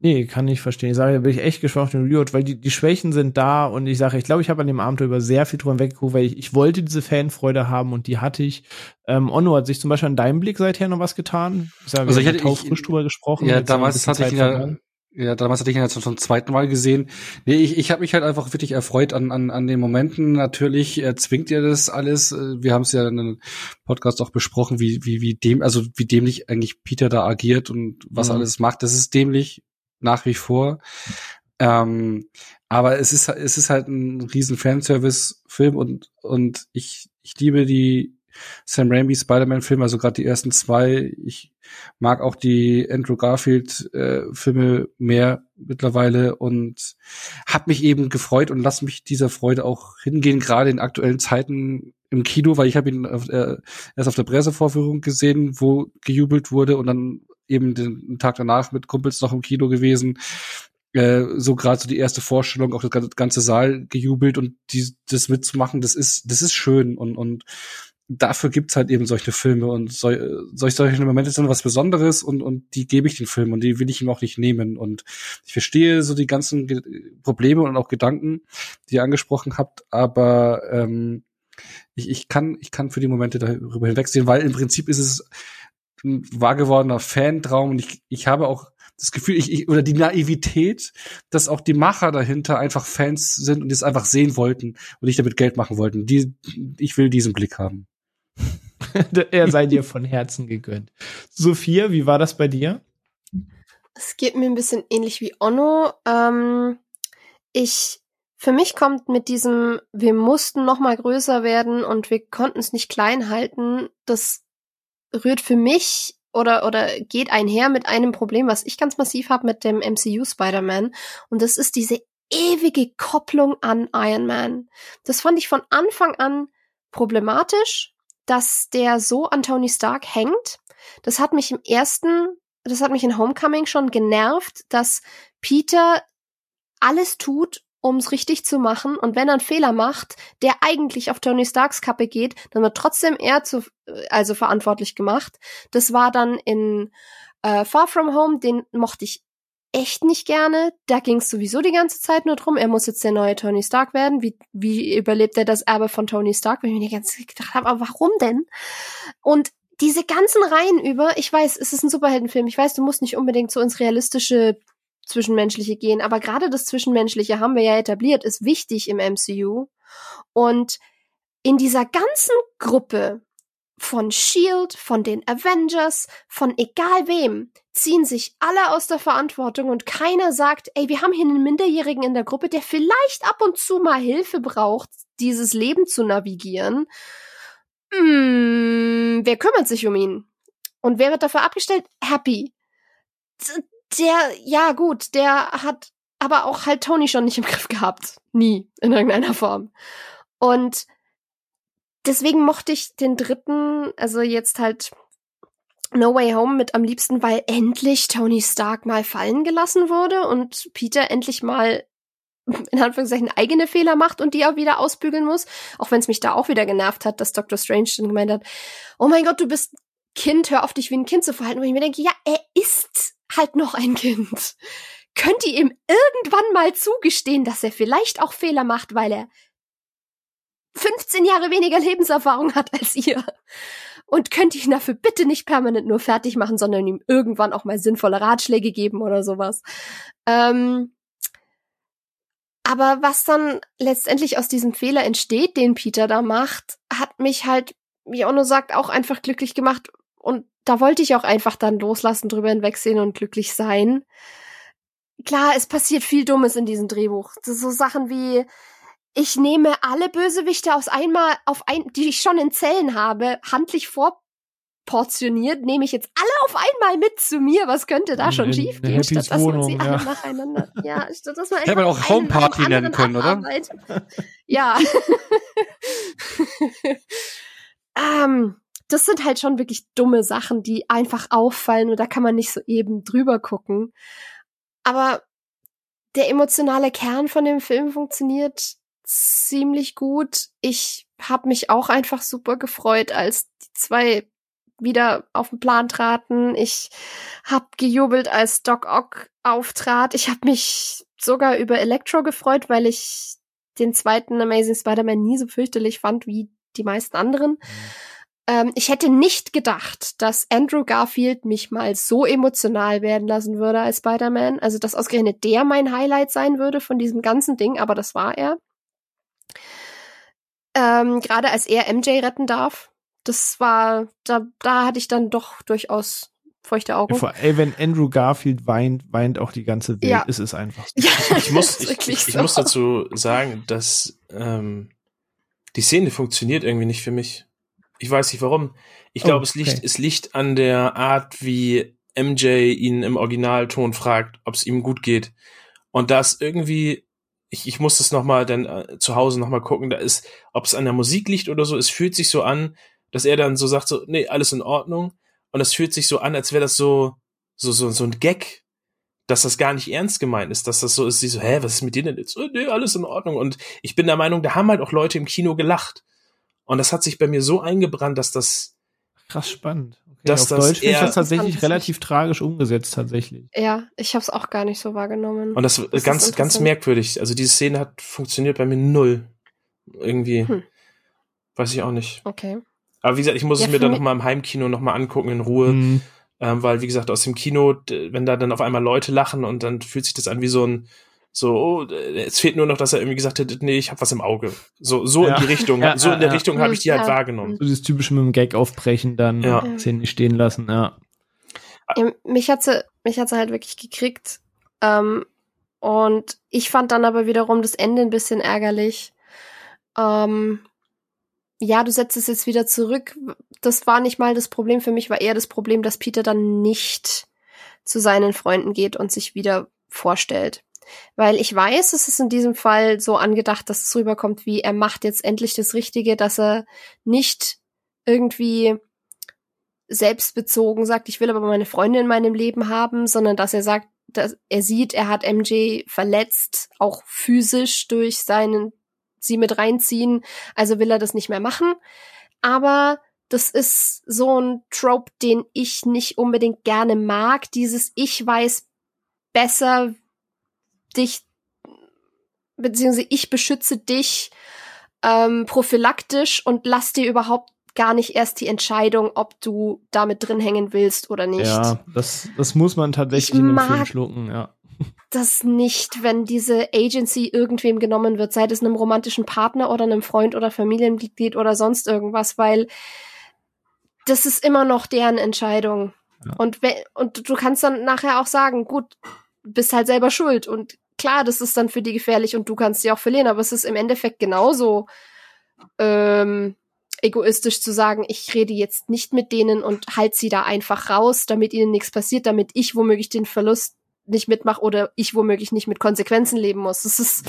Nee, kann ich verstehen. Ich sage, da bin ich echt geschwach in Riot, weil die, die Schwächen sind da und ich sage, ich glaube, ich habe an dem Abend über sehr viel drüber weggeguckt, weil ich, ich wollte diese Fanfreude haben und die hatte ich. Ähm, Onno hat sich zum Beispiel an deinem Blick seither noch was getan. Ich sage, also ich hatte ich, frisch drüber gesprochen. Ja, damals hatte ich ja, ja, damals hatte ich ihn jetzt zum zweiten Mal gesehen. Nee, ich, ich habe mich halt einfach wirklich erfreut an, an, an den Momenten. Natürlich äh, zwingt ihr das alles. Äh, wir haben es ja in einem Podcast auch besprochen, wie, wie, wie dem, also wie dämlich eigentlich Peter da agiert und was mhm. alles macht. Das ist dämlich nach wie vor. Ähm, aber es ist, es ist halt ein riesen Fanservice-Film und, und ich, ich liebe die Sam Raimi Spider-Man-Filme, also gerade die ersten zwei. Ich mag auch die Andrew Garfield-Filme äh, mehr mittlerweile und habe mich eben gefreut und lass mich dieser Freude auch hingehen, gerade in aktuellen Zeiten im Kino, weil ich habe ihn auf, äh, erst auf der Pressevorführung gesehen, wo gejubelt wurde und dann eben den Tag danach mit Kumpels noch im Kino gewesen. Äh, so gerade so die erste Vorstellung, auch das ganze Saal gejubelt und die, das mitzumachen, das ist, das ist schön und, und dafür gibt's halt eben solche Filme und sol, solche, solche Momente sind was Besonderes und, und die gebe ich den Film und die will ich ihm auch nicht nehmen. Und ich verstehe so die ganzen Ge Probleme und auch Gedanken, die ihr angesprochen habt, aber ähm, ich, ich, kann, ich kann für die Momente darüber hinwegsehen, weil im Prinzip ist es ein wahr gewordener Fantraum und ich, ich habe auch das Gefühl, ich, ich, oder die Naivität, dass auch die Macher dahinter einfach Fans sind und es einfach sehen wollten und nicht damit Geld machen wollten. Die, ich will diesen Blick haben. er sei dir von Herzen gegönnt. Sophia, wie war das bei dir? Es geht mir ein bisschen ähnlich wie Onno. Ähm, ich, für mich kommt mit diesem, wir mussten noch mal größer werden und wir konnten es nicht klein halten, das rührt für mich oder, oder geht einher mit einem Problem, was ich ganz massiv habe mit dem MCU Spider-Man. Und das ist diese ewige Kopplung an Iron Man. Das fand ich von Anfang an problematisch, dass der so an Tony Stark hängt. Das hat mich im ersten, das hat mich in Homecoming schon genervt, dass Peter alles tut, um es richtig zu machen. Und wenn er einen Fehler macht, der eigentlich auf Tony Starks Kappe geht, dann wird trotzdem er zu, also verantwortlich gemacht. Das war dann in äh, Far From Home, den mochte ich echt nicht gerne. Da ging es sowieso die ganze Zeit nur drum, er muss jetzt der neue Tony Stark werden. Wie, wie überlebt er das Erbe von Tony Stark? Weil ich mir die ganze Zeit gedacht habe, aber warum denn? Und diese ganzen Reihen über, ich weiß, es ist ein Superheldenfilm, ich weiß, du musst nicht unbedingt so ins realistische Zwischenmenschliche gehen. Aber gerade das Zwischenmenschliche haben wir ja etabliert, ist wichtig im MCU. Und in dieser ganzen Gruppe von Shield, von den Avengers, von egal wem, ziehen sich alle aus der Verantwortung und keiner sagt, ey, wir haben hier einen Minderjährigen in der Gruppe, der vielleicht ab und zu mal Hilfe braucht, dieses Leben zu navigieren. Hm, wer kümmert sich um ihn? Und wer wird dafür abgestellt? Happy der, ja gut, der hat aber auch halt Tony schon nicht im Griff gehabt. Nie, in irgendeiner Form. Und deswegen mochte ich den dritten, also jetzt halt No Way Home mit am liebsten, weil endlich Tony Stark mal fallen gelassen wurde und Peter endlich mal in Anführungszeichen eigene Fehler macht und die auch wieder ausbügeln muss. Auch wenn es mich da auch wieder genervt hat, dass Dr. Strange dann gemeint hat, oh mein Gott, du bist Kind, hör auf dich wie ein Kind zu verhalten. Und ich mir denke, ja, er ist halt noch ein Kind. Könnt ihr ihm irgendwann mal zugestehen, dass er vielleicht auch Fehler macht, weil er 15 Jahre weniger Lebenserfahrung hat als ihr? Und könnt ihn dafür bitte nicht permanent nur fertig machen, sondern ihm irgendwann auch mal sinnvolle Ratschläge geben oder sowas. Ähm, aber was dann letztendlich aus diesem Fehler entsteht, den Peter da macht, hat mich halt, wie Ono sagt, auch einfach glücklich gemacht. Und da wollte ich auch einfach dann loslassen, drüber hinwegsehen und glücklich sein. Klar, es passiert viel Dummes in diesem Drehbuch. So Sachen wie, ich nehme alle Bösewichte aus einmal auf ein, die ich schon in Zellen habe, handlich vorportioniert, nehme ich jetzt alle auf einmal mit zu mir. Was könnte da schon schiefgehen, statt dass man sie ja. alle nacheinander. Ja, statt dass man Hätte man auch Homeparty nennen können, oder? ja. ähm, das sind halt schon wirklich dumme Sachen, die einfach auffallen und da kann man nicht so eben drüber gucken. Aber der emotionale Kern von dem Film funktioniert ziemlich gut. Ich habe mich auch einfach super gefreut, als die zwei wieder auf den Plan traten. Ich habe gejubelt, als Doc Ock auftrat. Ich habe mich sogar über Electro gefreut, weil ich den zweiten Amazing Spider-Man nie so fürchterlich fand wie die meisten anderen. Mhm. Ähm, ich hätte nicht gedacht, dass Andrew Garfield mich mal so emotional werden lassen würde als Spider-Man. Also, dass ausgerechnet der mein Highlight sein würde von diesem ganzen Ding, aber das war er. Ähm, Gerade als er MJ retten darf. Das war, da, da hatte ich dann doch durchaus feuchte Augen. Ja, ey, wenn Andrew Garfield weint, weint auch die ganze Welt. Ja. Es ist einfach so. Ja, ich, muss, ich, ich, ich so. muss dazu sagen, dass ähm, die Szene funktioniert irgendwie nicht für mich. Ich weiß nicht warum. Ich glaube, oh, es liegt, okay. es liegt an der Art, wie MJ ihn im Originalton fragt, ob es ihm gut geht. Und das irgendwie ich, ich muss das nochmal dann äh, zu Hause nochmal gucken, da ist, ob es an der Musik liegt oder so, es fühlt sich so an, dass er dann so sagt, so, nee, alles in Ordnung. Und es fühlt sich so an, als wäre das so, so, so, so ein Gag, dass das gar nicht ernst gemeint ist, dass das so ist, sie so, hä, was ist mit dir denn jetzt? Oh, nee, alles in Ordnung. Und ich bin der Meinung, da haben halt auch Leute im Kino gelacht. Und das hat sich bei mir so eingebrannt, dass das krass spannend dass auf das Deutsch ist das tatsächlich relativ tragisch umgesetzt tatsächlich. Ja, ich habe es auch gar nicht so wahrgenommen. Und das, das ganz ganz merkwürdig. Also diese Szene hat funktioniert bei mir null. Irgendwie. Hm. Weiß ich auch nicht. Okay. Aber wie gesagt, ich muss ja, es mir dann noch mal im Heimkino noch mal angucken in Ruhe, mhm. ähm, weil wie gesagt aus dem Kino, wenn da dann auf einmal Leute lachen und dann fühlt sich das an wie so ein so, oh, es fehlt nur noch, dass er irgendwie gesagt hätte, nee, ich habe was im Auge. So, so ja. in die Richtung, ja, so in der Richtung habe ich die halt wahrgenommen. So dieses typische mit dem Gag aufbrechen, dann ja. Szenen nicht stehen lassen, ja. Mich hat sie, mich hat sie halt wirklich gekriegt. Ähm, und ich fand dann aber wiederum das Ende ein bisschen ärgerlich. Ähm, ja, du setzt es jetzt wieder zurück. Das war nicht mal das Problem für mich, war eher das Problem, dass Peter dann nicht zu seinen Freunden geht und sich wieder vorstellt. Weil ich weiß, es ist in diesem Fall so angedacht, dass es rüberkommt, wie er macht jetzt endlich das Richtige, dass er nicht irgendwie selbstbezogen sagt, ich will aber meine Freunde in meinem Leben haben, sondern dass er sagt, dass er sieht, er hat MJ verletzt, auch physisch durch seinen sie mit reinziehen, also will er das nicht mehr machen. Aber das ist so ein Trope, den ich nicht unbedingt gerne mag, dieses ich weiß besser, dich, beziehungsweise ich beschütze dich ähm, prophylaktisch und lass dir überhaupt gar nicht erst die Entscheidung, ob du damit drin hängen willst oder nicht. Ja, das, das muss man tatsächlich ich in dem Film schlucken, ja. Das nicht, wenn diese Agency irgendwem genommen wird, sei es einem romantischen Partner oder einem Freund oder Familienmitglied oder sonst irgendwas, weil das ist immer noch deren Entscheidung. Ja. Und, und du kannst dann nachher auch sagen, gut, bist halt selber schuld. Und klar, das ist dann für die gefährlich und du kannst sie auch verlieren, aber es ist im Endeffekt genauso ähm, egoistisch zu sagen, ich rede jetzt nicht mit denen und halt sie da einfach raus, damit ihnen nichts passiert, damit ich womöglich den Verlust nicht mitmache oder ich womöglich nicht mit Konsequenzen leben muss. Das ist,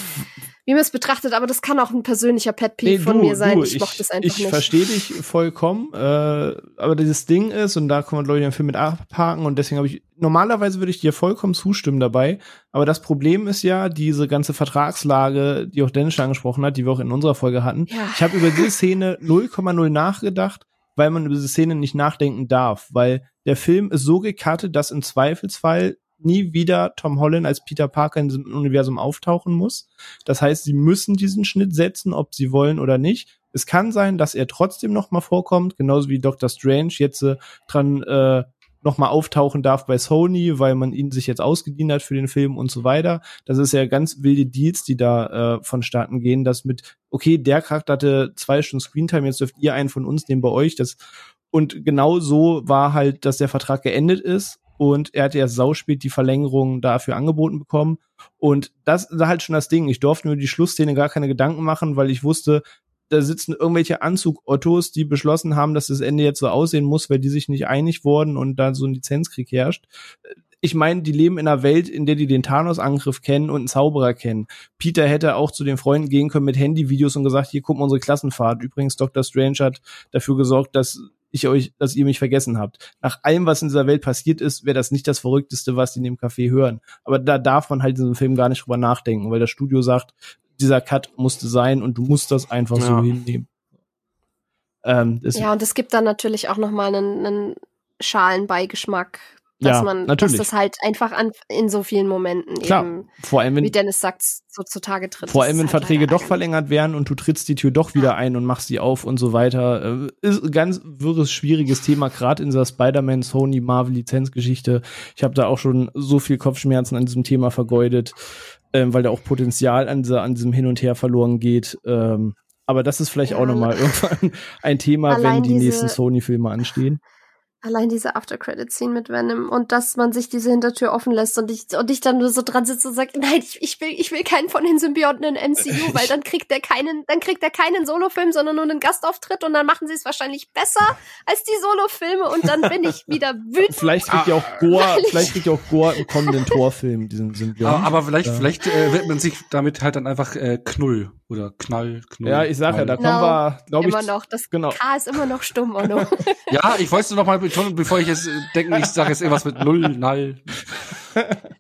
wie man es betrachtet, aber das kann auch ein persönlicher Pet Peeve nee, von mir sein. Du, ich, ich mochte es einfach ich nicht. Ich verstehe dich vollkommen, äh, aber dieses Ding ist, und da kann man, glaube ich, den Film mit abhaken, und deswegen habe ich, normalerweise würde ich dir vollkommen zustimmen dabei, aber das Problem ist ja, diese ganze Vertragslage, die auch Dennis schon angesprochen hat, die wir auch in unserer Folge hatten. Ja. Ich habe über diese Szene 0,0 nachgedacht, weil man über diese Szene nicht nachdenken darf, weil der Film ist so gekartet, dass im Zweifelsfall nie wieder Tom Holland als Peter Parker in diesem Universum auftauchen muss. Das heißt, sie müssen diesen Schnitt setzen, ob sie wollen oder nicht. Es kann sein, dass er trotzdem noch mal vorkommt, genauso wie Doctor Strange jetzt äh, dran äh, noch mal auftauchen darf bei Sony, weil man ihn sich jetzt ausgedient hat für den Film und so weiter. Das ist ja ganz wilde Deals, die da äh, vonstatten gehen, dass mit okay, der Charakter hatte zwei Stunden Screentime, jetzt dürft ihr einen von uns nehmen bei euch. Das und genau so war halt, dass der Vertrag geendet ist und er hatte ja sauspät die Verlängerung dafür angeboten bekommen. Und das ist halt schon das Ding. Ich durfte mir die Schlussszene gar keine Gedanken machen, weil ich wusste, da sitzen irgendwelche Anzug-Ottos, die beschlossen haben, dass das Ende jetzt so aussehen muss, weil die sich nicht einig wurden und da so ein Lizenzkrieg herrscht. Ich meine, die leben in einer Welt, in der die den Thanos-Angriff kennen und einen Zauberer kennen. Peter hätte auch zu den Freunden gehen können mit Handyvideos und gesagt, hier gucken unsere Klassenfahrt. Übrigens, Dr. Strange hat dafür gesorgt, dass ich euch, dass ihr mich vergessen habt. Nach allem, was in dieser Welt passiert ist, wäre das nicht das Verrückteste, was die in dem Café hören. Aber da darf man halt in diesem Film gar nicht drüber nachdenken, weil das Studio sagt, dieser Cut musste sein und du musst das einfach ja. so hinnehmen. Ähm, ja, und es gibt dann natürlich auch noch mal einen, einen Schalenbeigeschmack dass ja, man, natürlich. dass das halt einfach an, in so vielen Momenten Klar, eben, vor allem wenn, wie Dennis sagt, so zutage tritt. Vor allem, wenn halt Verträge doch verlängert werden und du trittst die Tür doch wieder ja. ein und machst sie auf und so weiter. Äh, ist ein ganz wirres, schwieriges Thema, gerade in dieser Spider-Man, Sony, Marvel Lizenzgeschichte. Ich habe da auch schon so viel Kopfschmerzen an diesem Thema vergeudet, ähm, weil da auch Potenzial an, an diesem Hin und Her verloren geht. Ähm, aber das ist vielleicht ja. auch nochmal irgendwann ein Thema, Allein wenn die nächsten Sony-Filme anstehen. Allein diese After-Credit-Scene mit Venom und dass man sich diese Hintertür offen lässt und ich, und ich dann nur so dran sitze und sage, nein, ich, ich, will, ich will keinen von den Symbionten in MCU, weil dann kriegt er keinen, dann kriegt er keinen Solofilm, sondern nur einen Gastauftritt und dann machen sie es wahrscheinlich besser als die Solofilme und dann bin ich wieder wütend. Vielleicht kriegt ja auch Goa, vielleicht kriegt ja auch Goa im kommenden Torfilm diesen Symbionten. Aber, aber vielleicht, ja. vielleicht äh, wird man sich damit halt dann einfach äh, Knull oder Knall, Knull. Ja, ich sag ja, da kommen no, wir, glaube ich. Immer noch, das genau. K ist immer noch stumm, Onno. ja, ich wollte noch mal betonen, bevor ich jetzt denke, ich sage jetzt irgendwas mit Null, Null.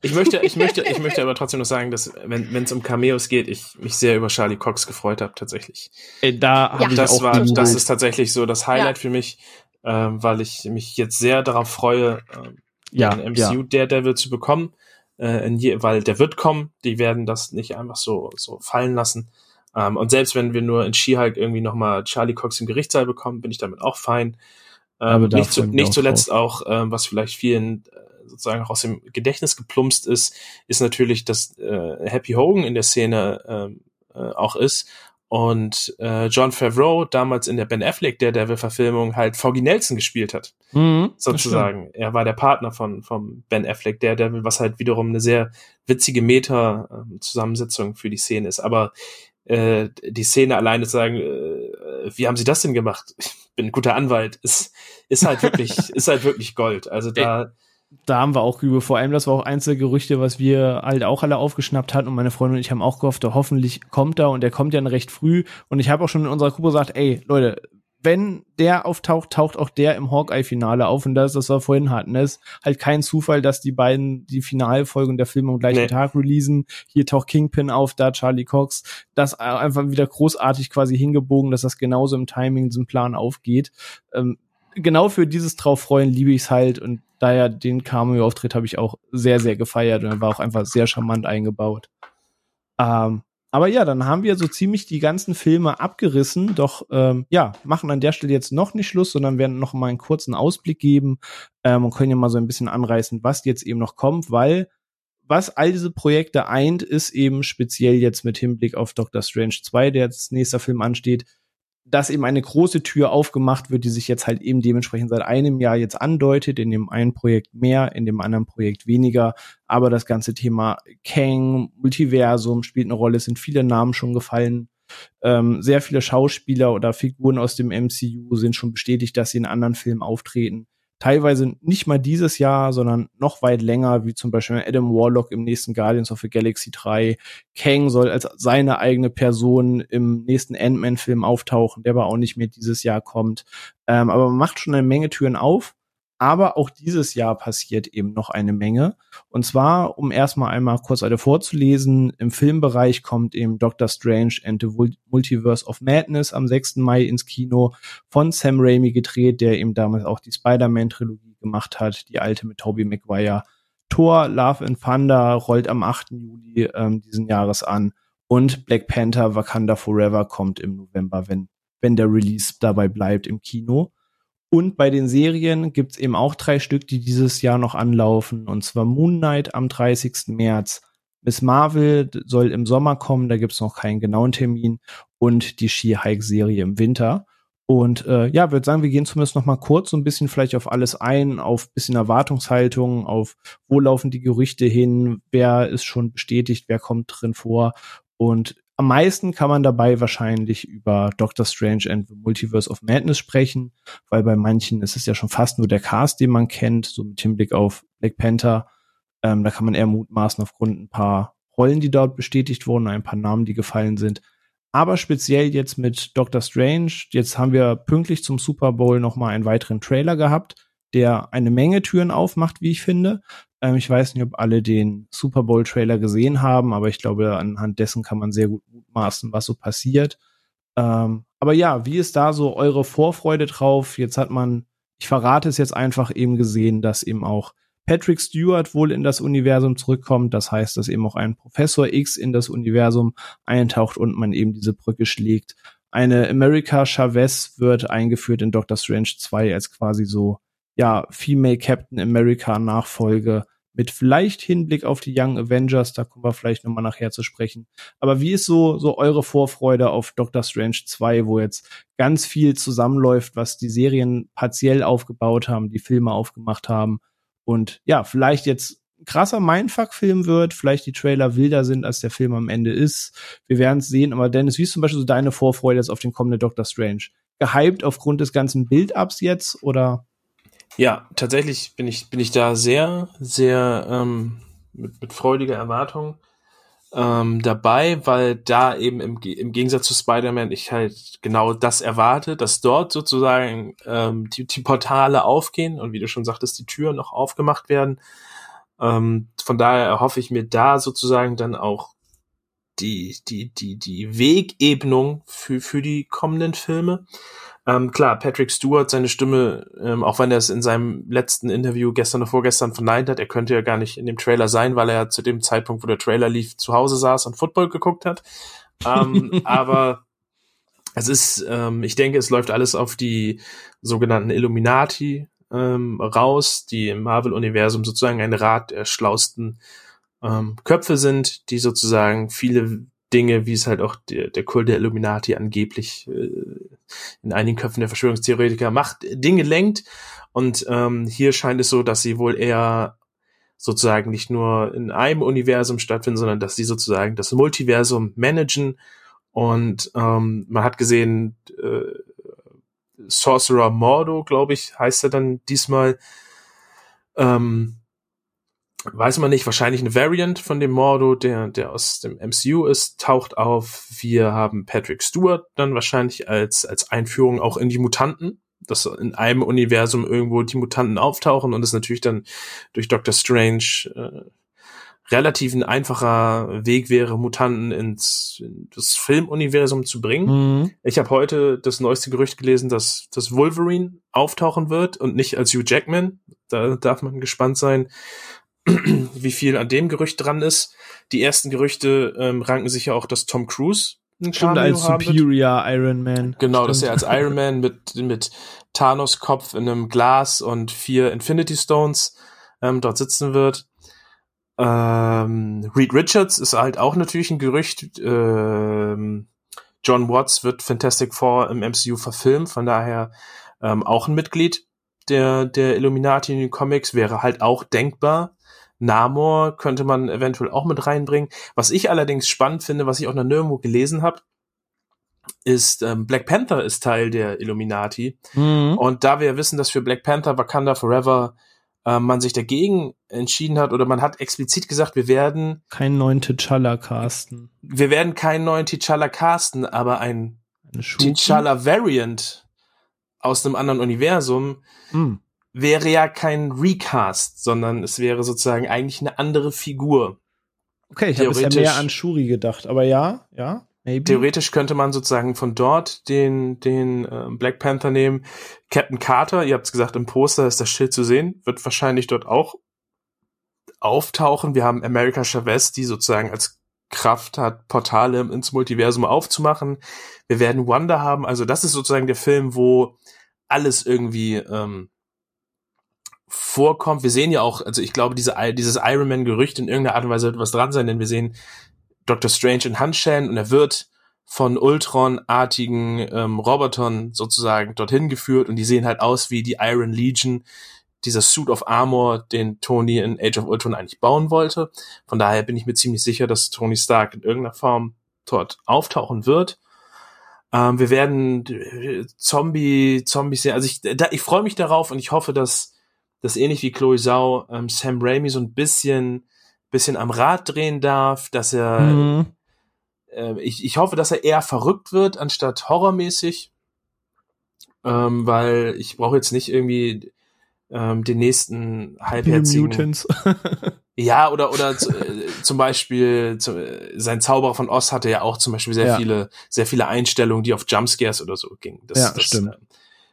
Ich möchte, ich möchte, ich möchte aber trotzdem noch sagen, dass wenn es um Cameos geht, ich mich sehr über Charlie Cox gefreut habe tatsächlich. Ey, da ja. ich das auch war, das ist tatsächlich so das Highlight ja. für mich, ähm, weil ich mich jetzt sehr darauf freue, ähm, ja, den MCU ja. Daredevil zu bekommen, äh, je, weil der wird kommen. Die werden das nicht einfach so so fallen lassen. Ähm, und selbst wenn wir nur in She-Hulk irgendwie noch mal Charlie Cox im Gerichtssaal bekommen, bin ich damit auch fein. Ähm, nicht, zu, nicht zuletzt auch, ähm, was vielleicht vielen äh, sozusagen auch aus dem Gedächtnis geplumpst ist, ist natürlich, dass äh, Happy Hogan in der Szene ähm, äh, auch ist und äh, John Favreau damals in der Ben Affleck der Devil-Verfilmung halt Foggy Nelson gespielt hat, mhm, sozusagen. Er war der Partner von vom Ben Affleck der Devil, was halt wiederum eine sehr witzige Meta-Zusammensetzung für die Szene ist. Aber äh, die Szene alleine zu sagen, äh, wie haben sie das denn gemacht? Ich bin ein guter Anwalt, ist, ist halt wirklich, ist halt wirklich Gold. Also da. Da haben wir auch über, vor allem das war auch eins der Gerüchte, was wir halt auch alle aufgeschnappt hatten und meine Freundin und ich haben auch gehofft, hoffentlich kommt er und der kommt ja recht früh und ich habe auch schon in unserer Gruppe gesagt, ey, Leute, wenn der auftaucht, taucht auch der im Hawkeye-Finale auf. Und das, was wir vorhin hatten, ist halt kein Zufall, dass die beiden die Finalfolgen der Filme am gleichen nee. Tag releasen. Hier taucht Kingpin auf, da Charlie Cox. Das einfach wieder großartig quasi hingebogen, dass das genauso im Timing, diesem Plan aufgeht. Ähm, genau für dieses drauf freuen liebe ich's halt und daher den Cameo-Auftritt habe ich auch sehr, sehr gefeiert und er war auch einfach sehr charmant eingebaut. Ähm, aber ja, dann haben wir so ziemlich die ganzen Filme abgerissen. Doch ähm, ja, machen an der Stelle jetzt noch nicht Schluss, sondern werden noch mal einen kurzen Ausblick geben ähm, und können ja mal so ein bisschen anreißen, was jetzt eben noch kommt, weil was all diese Projekte eint, ist eben speziell jetzt mit Hinblick auf Doctor Strange 2, der jetzt nächster Film ansteht, dass eben eine große Tür aufgemacht wird, die sich jetzt halt eben dementsprechend seit einem Jahr jetzt andeutet, in dem einen Projekt mehr, in dem anderen Projekt weniger. Aber das ganze Thema Kang, Multiversum spielt eine Rolle, es sind viele Namen schon gefallen. Ähm, sehr viele Schauspieler oder Figuren aus dem MCU sind schon bestätigt, dass sie in anderen Filmen auftreten. Teilweise nicht mal dieses Jahr, sondern noch weit länger, wie zum Beispiel Adam Warlock im nächsten Guardians of the Galaxy 3. Kang soll als seine eigene Person im nächsten Ant-Man-Film auftauchen, der aber auch nicht mehr dieses Jahr kommt. Ähm, aber man macht schon eine Menge Türen auf. Aber auch dieses Jahr passiert eben noch eine Menge. Und zwar, um erstmal einmal kurz alle vorzulesen, im Filmbereich kommt eben Doctor Strange and the Multiverse of Madness am 6. Mai ins Kino von Sam Raimi gedreht, der eben damals auch die Spider-Man-Trilogie gemacht hat, die alte mit Tobey Maguire. Thor, Love and Thunder rollt am 8. Juli ähm, diesen Jahres an. Und Black Panther Wakanda Forever kommt im November, wenn, wenn der Release dabei bleibt im Kino. Und bei den Serien gibt's eben auch drei Stück, die dieses Jahr noch anlaufen. Und zwar Moon Knight am 30. März. Miss Marvel soll im Sommer kommen, da gibt's noch keinen genauen Termin. Und die She-Hulk-Serie im Winter. Und äh, ja, würde sagen, wir gehen zumindest noch mal kurz so ein bisschen vielleicht auf alles ein, auf bisschen Erwartungshaltung, auf wo laufen die Gerüchte hin, wer ist schon bestätigt, wer kommt drin vor. Und am meisten kann man dabei wahrscheinlich über Doctor Strange and the Multiverse of Madness sprechen, weil bei manchen ist es ja schon fast nur der Cast, den man kennt, so mit Hinblick auf Black Panther. Ähm, da kann man eher mutmaßen aufgrund ein paar Rollen, die dort bestätigt wurden, ein paar Namen, die gefallen sind. Aber speziell jetzt mit Doctor Strange, jetzt haben wir pünktlich zum Super Bowl nochmal einen weiteren Trailer gehabt, der eine Menge Türen aufmacht, wie ich finde. Ähm, ich weiß nicht, ob alle den Super Bowl Trailer gesehen haben, aber ich glaube, anhand dessen kann man sehr gut mutmaßen, was so passiert. Ähm, aber ja, wie ist da so eure Vorfreude drauf? Jetzt hat man, ich verrate es jetzt einfach eben gesehen, dass eben auch Patrick Stewart wohl in das Universum zurückkommt. Das heißt, dass eben auch ein Professor X in das Universum eintaucht und man eben diese Brücke schlägt. Eine America Chavez wird eingeführt in Doctor Strange 2 als quasi so ja, Female Captain America Nachfolge mit vielleicht Hinblick auf die Young Avengers, da kommen wir vielleicht nochmal nachher zu sprechen. Aber wie ist so, so eure Vorfreude auf Doctor Strange 2, wo jetzt ganz viel zusammenläuft, was die Serien partiell aufgebaut haben, die Filme aufgemacht haben und ja, vielleicht jetzt krasser Mindfuck-Film wird, vielleicht die Trailer wilder sind, als der Film am Ende ist. Wir werden es sehen, aber Dennis, wie ist zum Beispiel so deine Vorfreude jetzt auf den kommenden Doctor Strange? Gehypt aufgrund des ganzen Build-Ups jetzt oder? Ja, tatsächlich bin ich, bin ich da sehr, sehr ähm, mit, mit freudiger Erwartung ähm, dabei, weil da eben im, im Gegensatz zu Spider-Man ich halt genau das erwarte, dass dort sozusagen ähm, die, die Portale aufgehen und wie du schon sagtest, die Türen noch aufgemacht werden. Ähm, von daher erhoffe ich mir da sozusagen dann auch die, die, die, die Wegebnung für, für die kommenden Filme. Ähm, klar, Patrick Stewart, seine Stimme, ähm, auch wenn er es in seinem letzten Interview gestern oder vorgestern verneint hat, er könnte ja gar nicht in dem Trailer sein, weil er zu dem Zeitpunkt, wo der Trailer lief, zu Hause saß und Football geguckt hat. Ähm, aber es ist, ähm, ich denke, es läuft alles auf die sogenannten Illuminati ähm, raus, die im Marvel-Universum sozusagen ein Rat der schlausten ähm, Köpfe sind, die sozusagen viele Dinge, wie es halt auch der, der Kult der Illuminati angeblich äh, in einigen Köpfen der Verschwörungstheoretiker macht, Dinge lenkt. Und ähm, hier scheint es so, dass sie wohl eher sozusagen nicht nur in einem Universum stattfinden, sondern dass sie sozusagen das Multiversum managen. Und ähm, man hat gesehen, äh, Sorcerer Mordo, glaube ich, heißt er dann diesmal, ähm, weiß man nicht, wahrscheinlich eine Variant von dem Mordo, der, der aus dem MCU ist, taucht auf. Wir haben Patrick Stewart dann wahrscheinlich als, als Einführung auch in die Mutanten, dass in einem Universum irgendwo die Mutanten auftauchen und es natürlich dann durch Doctor Strange äh, relativ ein einfacher Weg wäre, Mutanten ins in das Filmuniversum zu bringen. Mhm. Ich habe heute das neueste Gerücht gelesen, dass, dass Wolverine auftauchen wird und nicht als Hugh Jackman. Da darf man gespannt sein, wie viel an dem Gerücht dran ist. Die ersten Gerüchte ähm, ranken sich ja auch, dass Tom Cruise ein Stimmt, als Superior wird. Iron Man. Genau, Stimmt. dass er als Iron Man mit, mit Thanos Kopf in einem Glas und vier Infinity Stones ähm, dort sitzen wird. Ähm, Reed Richards ist halt auch natürlich ein Gerücht. Ähm, John Watts wird Fantastic Four im MCU verfilmt, von daher ähm, auch ein Mitglied der, der Illuminati in den Comics wäre halt auch denkbar. Namor könnte man eventuell auch mit reinbringen. Was ich allerdings spannend finde, was ich auch noch nirgendwo gelesen habe, ist ähm, Black Panther ist Teil der Illuminati. Mhm. Und da wir wissen, dass für Black Panther Wakanda Forever äh, man sich dagegen entschieden hat oder man hat explizit gesagt, wir werden Keinen neuen T'Challa casten. wir werden keinen neuen T'Challa casten, aber ein. T'Challa Variant aus einem anderen Universum Hm. Wäre ja kein Recast, sondern es wäre sozusagen eigentlich eine andere Figur. Okay, ich habe bisher mehr an Shuri gedacht, aber ja, ja, maybe. Theoretisch könnte man sozusagen von dort den, den äh, Black Panther nehmen. Captain Carter, ihr habt es gesagt, im Poster ist das Schild zu sehen, wird wahrscheinlich dort auch auftauchen. Wir haben America Chavez, die sozusagen als Kraft hat, Portale ins Multiversum aufzumachen. Wir werden Wanda haben. Also das ist sozusagen der Film, wo alles irgendwie ähm, vorkommt. Wir sehen ja auch, also ich glaube, diese, dieses Iron Man-Gerücht in irgendeiner Art und Weise wird was dran sein, denn wir sehen Doctor Strange in Handschellen und er wird von Ultron-artigen ähm, Robotern sozusagen dorthin geführt und die sehen halt aus wie die Iron Legion, dieser Suit of Armor, den Tony in Age of Ultron eigentlich bauen wollte. Von daher bin ich mir ziemlich sicher, dass Tony Stark in irgendeiner Form dort auftauchen wird. Ähm, wir werden äh, Zombie, Zombies sehen. Also ich, da, ich freue mich darauf und ich hoffe, dass das ähnlich wie Chloe Zhao ähm, Sam Raimi so ein bisschen, bisschen am Rad drehen darf, dass er Mhm. äh, ich, ich hoffe, dass er eher verrückt wird, anstatt horrormäßig. Ähm, weil ich brauche jetzt nicht irgendwie ähm, den nächsten halbherzigen. Mutants. Ja, oder, oder äh, zum Beispiel zu, äh, sein Zauberer von Oz hatte ja auch zum Beispiel sehr Ja. viele, sehr viele Einstellungen, die auf Jumpscares oder so gingen. Das, Ja, das, stimmt. äh,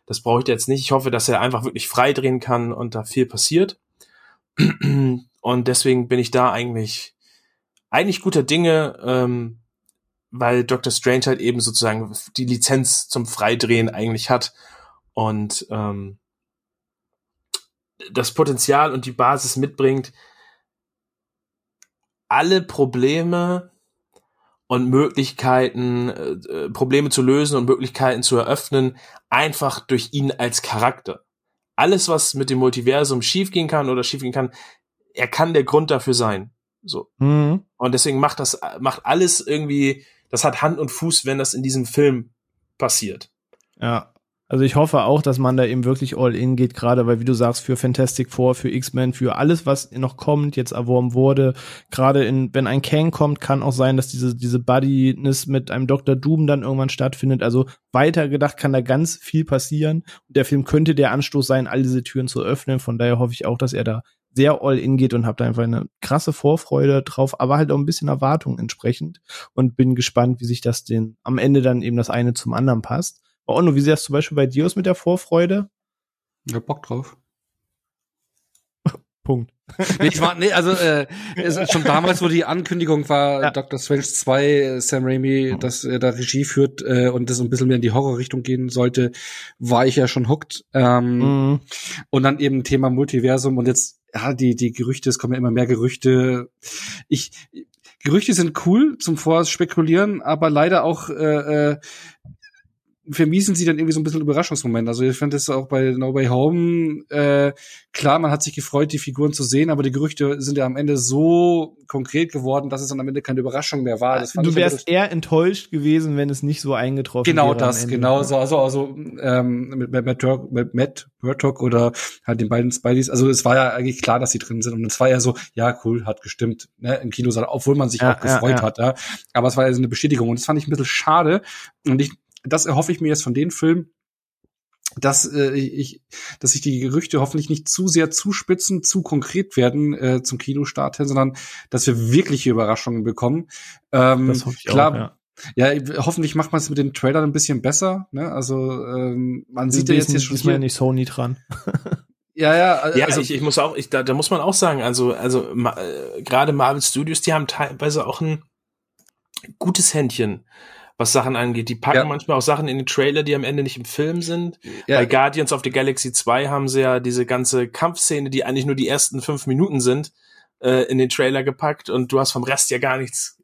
Das brauche ich jetzt nicht. Ich hoffe, dass er einfach wirklich frei drehen kann und da viel passiert. Und deswegen bin ich da eigentlich, eigentlich guter Dinge, ähm, weil Dr. Strange halt eben sozusagen die Lizenz zum Freidrehen eigentlich hat und ähm, das Potenzial und die Basis mitbringt, alle Probleme und Möglichkeiten, äh, äh, Probleme zu lösen und Möglichkeiten zu eröffnen, einfach durch ihn als Charakter. Alles, was mit dem Multiversum schiefgehen kann oder schiefgehen kann, er kann der Grund dafür sein. So. Mhm. Und deswegen macht das, macht alles irgendwie, das hat Hand und Fuß, wenn das in diesem Film passiert. Ja. Also ich hoffe auch, dass man da eben wirklich all in geht, gerade weil, wie du sagst, für Fantastic Four, für X-Men, für alles, was noch kommt, jetzt erworben wurde. Gerade in, wenn ein Kang kommt, kann auch sein, dass diese, diese Buddiness mit einem Dr. Doom dann irgendwann stattfindet. Also weiter gedacht kann da ganz viel passieren. Und der Film könnte der Anstoß sein, all diese Türen zu öffnen. Von daher hoffe ich auch, dass er da sehr all in geht und habe da einfach eine krasse Vorfreude drauf, aber halt auch ein bisschen Erwartung entsprechend und bin gespannt, wie sich das den am Ende dann eben das eine zum anderen passt. Oh, Onno, wie sieht das zum Beispiel bei dir aus mit der Vorfreude? Ja, Bock drauf. Punkt. Nee, ich war, nee, also äh, schon damals, wo die Ankündigung war, Ja. Dr. Strange 2, äh, Sam Raimi, dass er da Regie führt äh, und das ein bisschen mehr in die Horrorrichtung gehen sollte, war ich ja schon hooked. Ähm, Mhm. Und dann eben Thema Multiversum und jetzt, ja, die, die Gerüchte, es kommen ja immer mehr Gerüchte. Ich, Gerüchte sind cool zum Vorspekulieren, aber leider auch äh, äh, vermiesen sie dann irgendwie so ein bisschen Überraschungsmoment. Also ich fand das auch bei No Way Home, äh, klar, man hat sich gefreut, die Figuren zu sehen, aber die Gerüchte sind ja am Ende so konkret geworden, dass es dann am Ende keine Überraschung mehr war. Das fand Du wärst eher enttäuscht gewesen, wenn es nicht so eingetroffen Genau wäre. am das, genau so, also, also ähm, mit, mit, mit Matt Murdock oder halt den beiden Spideys, also es war ja eigentlich klar, dass sie drin sind und es war ja so, ja cool, hat gestimmt, ne, im Kino, obwohl man sich Ja, auch gefreut ja, ja. hat, ja, aber es war ja so eine Bestätigung und das fand ich ein bisschen schade und ich, das erhoffe ich mir jetzt von den Filmen, dass äh, ich, dass sich die Gerüchte hoffentlich nicht zu sehr zuspitzen, zu konkret werden äh, zum Kinostart hin, sondern dass wir wirkliche Überraschungen bekommen. Ähm, Das hoffe ich klar, auch, ja. ja, hoffentlich macht man es mit den Trailern ein bisschen besser. Ne? Also ähm, man sieht ja jetzt hier schon diesmal hier, nicht Sony dran. ja, ja, also, Ja, ich, ich muss auch, ich, da, da muss man auch sagen, also, also ma, äh, gerade Marvel Studios, die haben teilweise auch ein gutes Händchen, was Sachen angeht. Die packen Ja. manchmal auch Sachen in den Trailer, die am Ende nicht im Film sind. ja, Bei Guardians of the Galaxy 2 haben sie ja diese ganze Kampfszene, die eigentlich nur die ersten fünf Minuten sind, äh, in den Trailer gepackt und du hast vom Rest ja gar nichts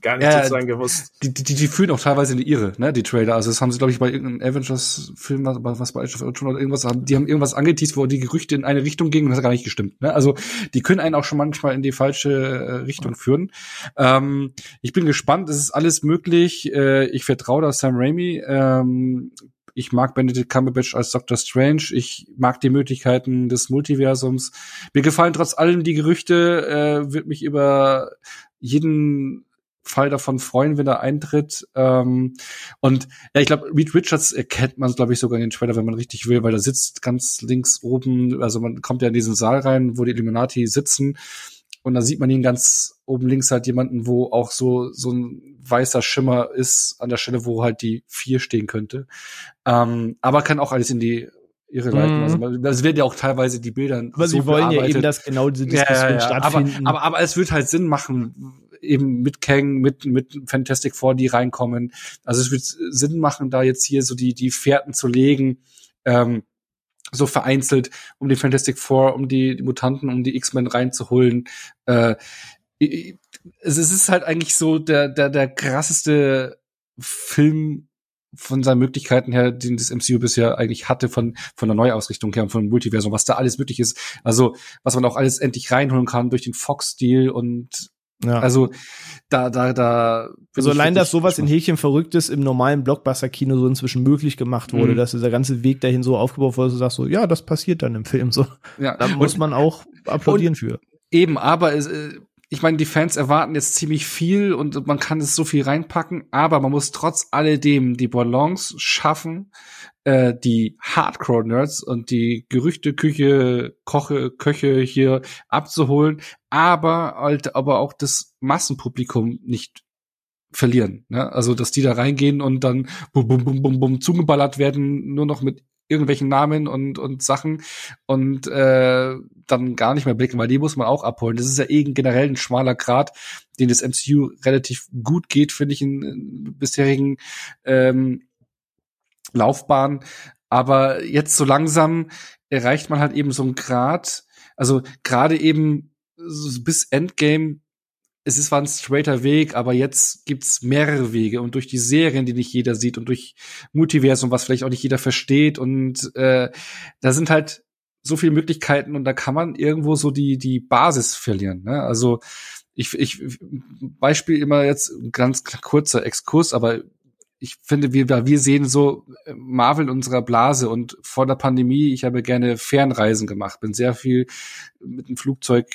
gar nicht Ja, sozusagen gewusst. Die, die, die führen auch teilweise in die Irre, ne, die Trailer. Also das haben sie, glaube ich, bei irgendeinem Avengers-Film, was, was bei Age of Ultron oder irgendwas, haben, die haben irgendwas angeteased, wo die Gerüchte in eine Richtung gingen und das hat gar nicht gestimmt. Ne? Also die können einen auch schon manchmal in die falsche äh, Richtung führen. Ähm, ich bin gespannt, es ist alles möglich. Äh, ich vertraue da Sam Raimi. Ähm, ich mag Benedict Cumberbatch als Doctor Strange. Ich mag die Möglichkeiten des Multiversums. Mir gefallen trotz allem die Gerüchte. Äh, wird mich über jeden Fall davon freuen, wenn er eintritt. Ähm, und ja, ich glaube, Reed Richards erkennt man, glaube ich, sogar in den Trailer, wenn man richtig will, weil er sitzt ganz links oben. Also man kommt ja in diesen Saal rein, wo die Illuminati sitzen. Und da sieht man ihn ganz oben links halt jemanden, wo auch so, so ein weißer Schimmer ist an der Stelle, wo halt die vier stehen könnte. Ähm, aber kann auch alles in die Irre leiten. Mhm. Also, man- das werden ja auch teilweise die Bilder. Aber sie so wollen ja bearbeitet. eben, dass genau diese Ja, Diskussion ja, ja. stattfinden. Aber, aber, aber es wird halt Sinn machen, eben mit Kang, mit, mit Fantastic Four, die reinkommen. Also es wird Sinn machen, da jetzt hier so die, die Fährten zu legen, ähm, so vereinzelt, um die Fantastic Four, um die, die Mutanten, um die X-Men reinzuholen. Äh, es ist halt eigentlich so der, der, der krasseste Film von seinen Möglichkeiten her, den das MCU bisher eigentlich hatte, von, von der Neuausrichtung her und von dem Multiversum, was da alles möglich ist. Also, was man auch alles endlich reinholen kann durch den Fox-Deal und ja. also da, da, da. Also allein, dass sowas in. Häkchen Verrücktes im normalen Blockbuster-Kino so inzwischen möglich gemacht wurde, Mhm. dass dieser ganze Weg dahin so aufgebaut wurde, dass du sagst so, ja, das passiert dann im Film so. ja. Da muss man auch applaudieren für. Eben, aber es, äh, ich meine, die Fans erwarten jetzt ziemlich viel und man kann es so viel reinpacken, aber man muss trotz alledem die Balance schaffen, äh, die Hardcore-Nerds und die Gerüchteküche, Koche, Köche hier abzuholen, aber halt, aber auch das Massenpublikum nicht verlieren. Ne? Also, dass die da reingehen und dann bum, bum, bum, bum, bum zugeballert werden, nur noch mit irgendwelchen Namen und, und Sachen und äh, dann gar nicht mehr blicken, weil die muss man auch abholen. Das ist ja eh generell ein schmaler Grad, den das MCU relativ gut geht, finde ich, in, in bisherigen ähm, Laufbahn. Aber jetzt so langsam erreicht man halt eben so einen Grad, also gerade eben bis Endgame es ist zwar ein straighter Weg, aber jetzt gibt's mehrere Wege und durch die Serien, die nicht jeder sieht und durch Multiversum, was vielleicht auch nicht jeder versteht und äh, da sind halt so viele Möglichkeiten und da kann man irgendwo so die die Basis verlieren. Ne? Also ich, ich Beispiel immer jetzt ganz kurzer Exkurs, aber ich finde, wir, wir sehen so Marvel in unserer Blase und vor der Pandemie, ich habe gerne Fernreisen gemacht, bin sehr viel mit dem Flugzeug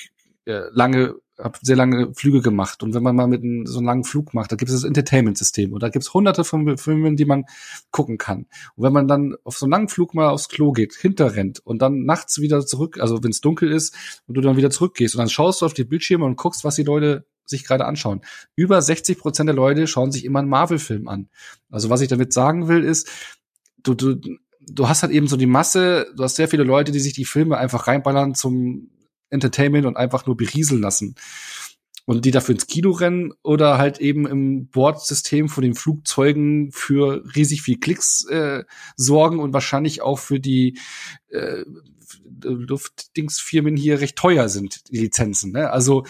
äh, lange habe sehr lange Flüge gemacht und wenn man mal mit einem, so einen langen Flug macht, da gibt es das Entertainment-System und da gibt es hunderte von Filmen, die man gucken kann. Und wenn man dann auf so einen langen Flug mal aufs Klo geht, hinterrennt und dann nachts wieder zurück, also wenn es dunkel ist und du dann wieder zurückgehst und dann schaust du auf die Bildschirme und guckst, was die Leute sich gerade anschauen. Über 60 Prozent der Leute schauen sich immer einen Marvel-Film an. Also was ich damit sagen will, ist, du, du, du hast halt eben so die Masse, du hast sehr viele Leute, die sich die Filme einfach reinballern zum Entertainment und einfach nur berieseln lassen. Und die dafür ins Kino rennen oder halt eben im Bordsystem von den Flugzeugen für riesig viel Klicks äh, sorgen und wahrscheinlich auch für die äh, Luftdingsfirmen hier recht teuer sind, die Lizenzen. Ne? Also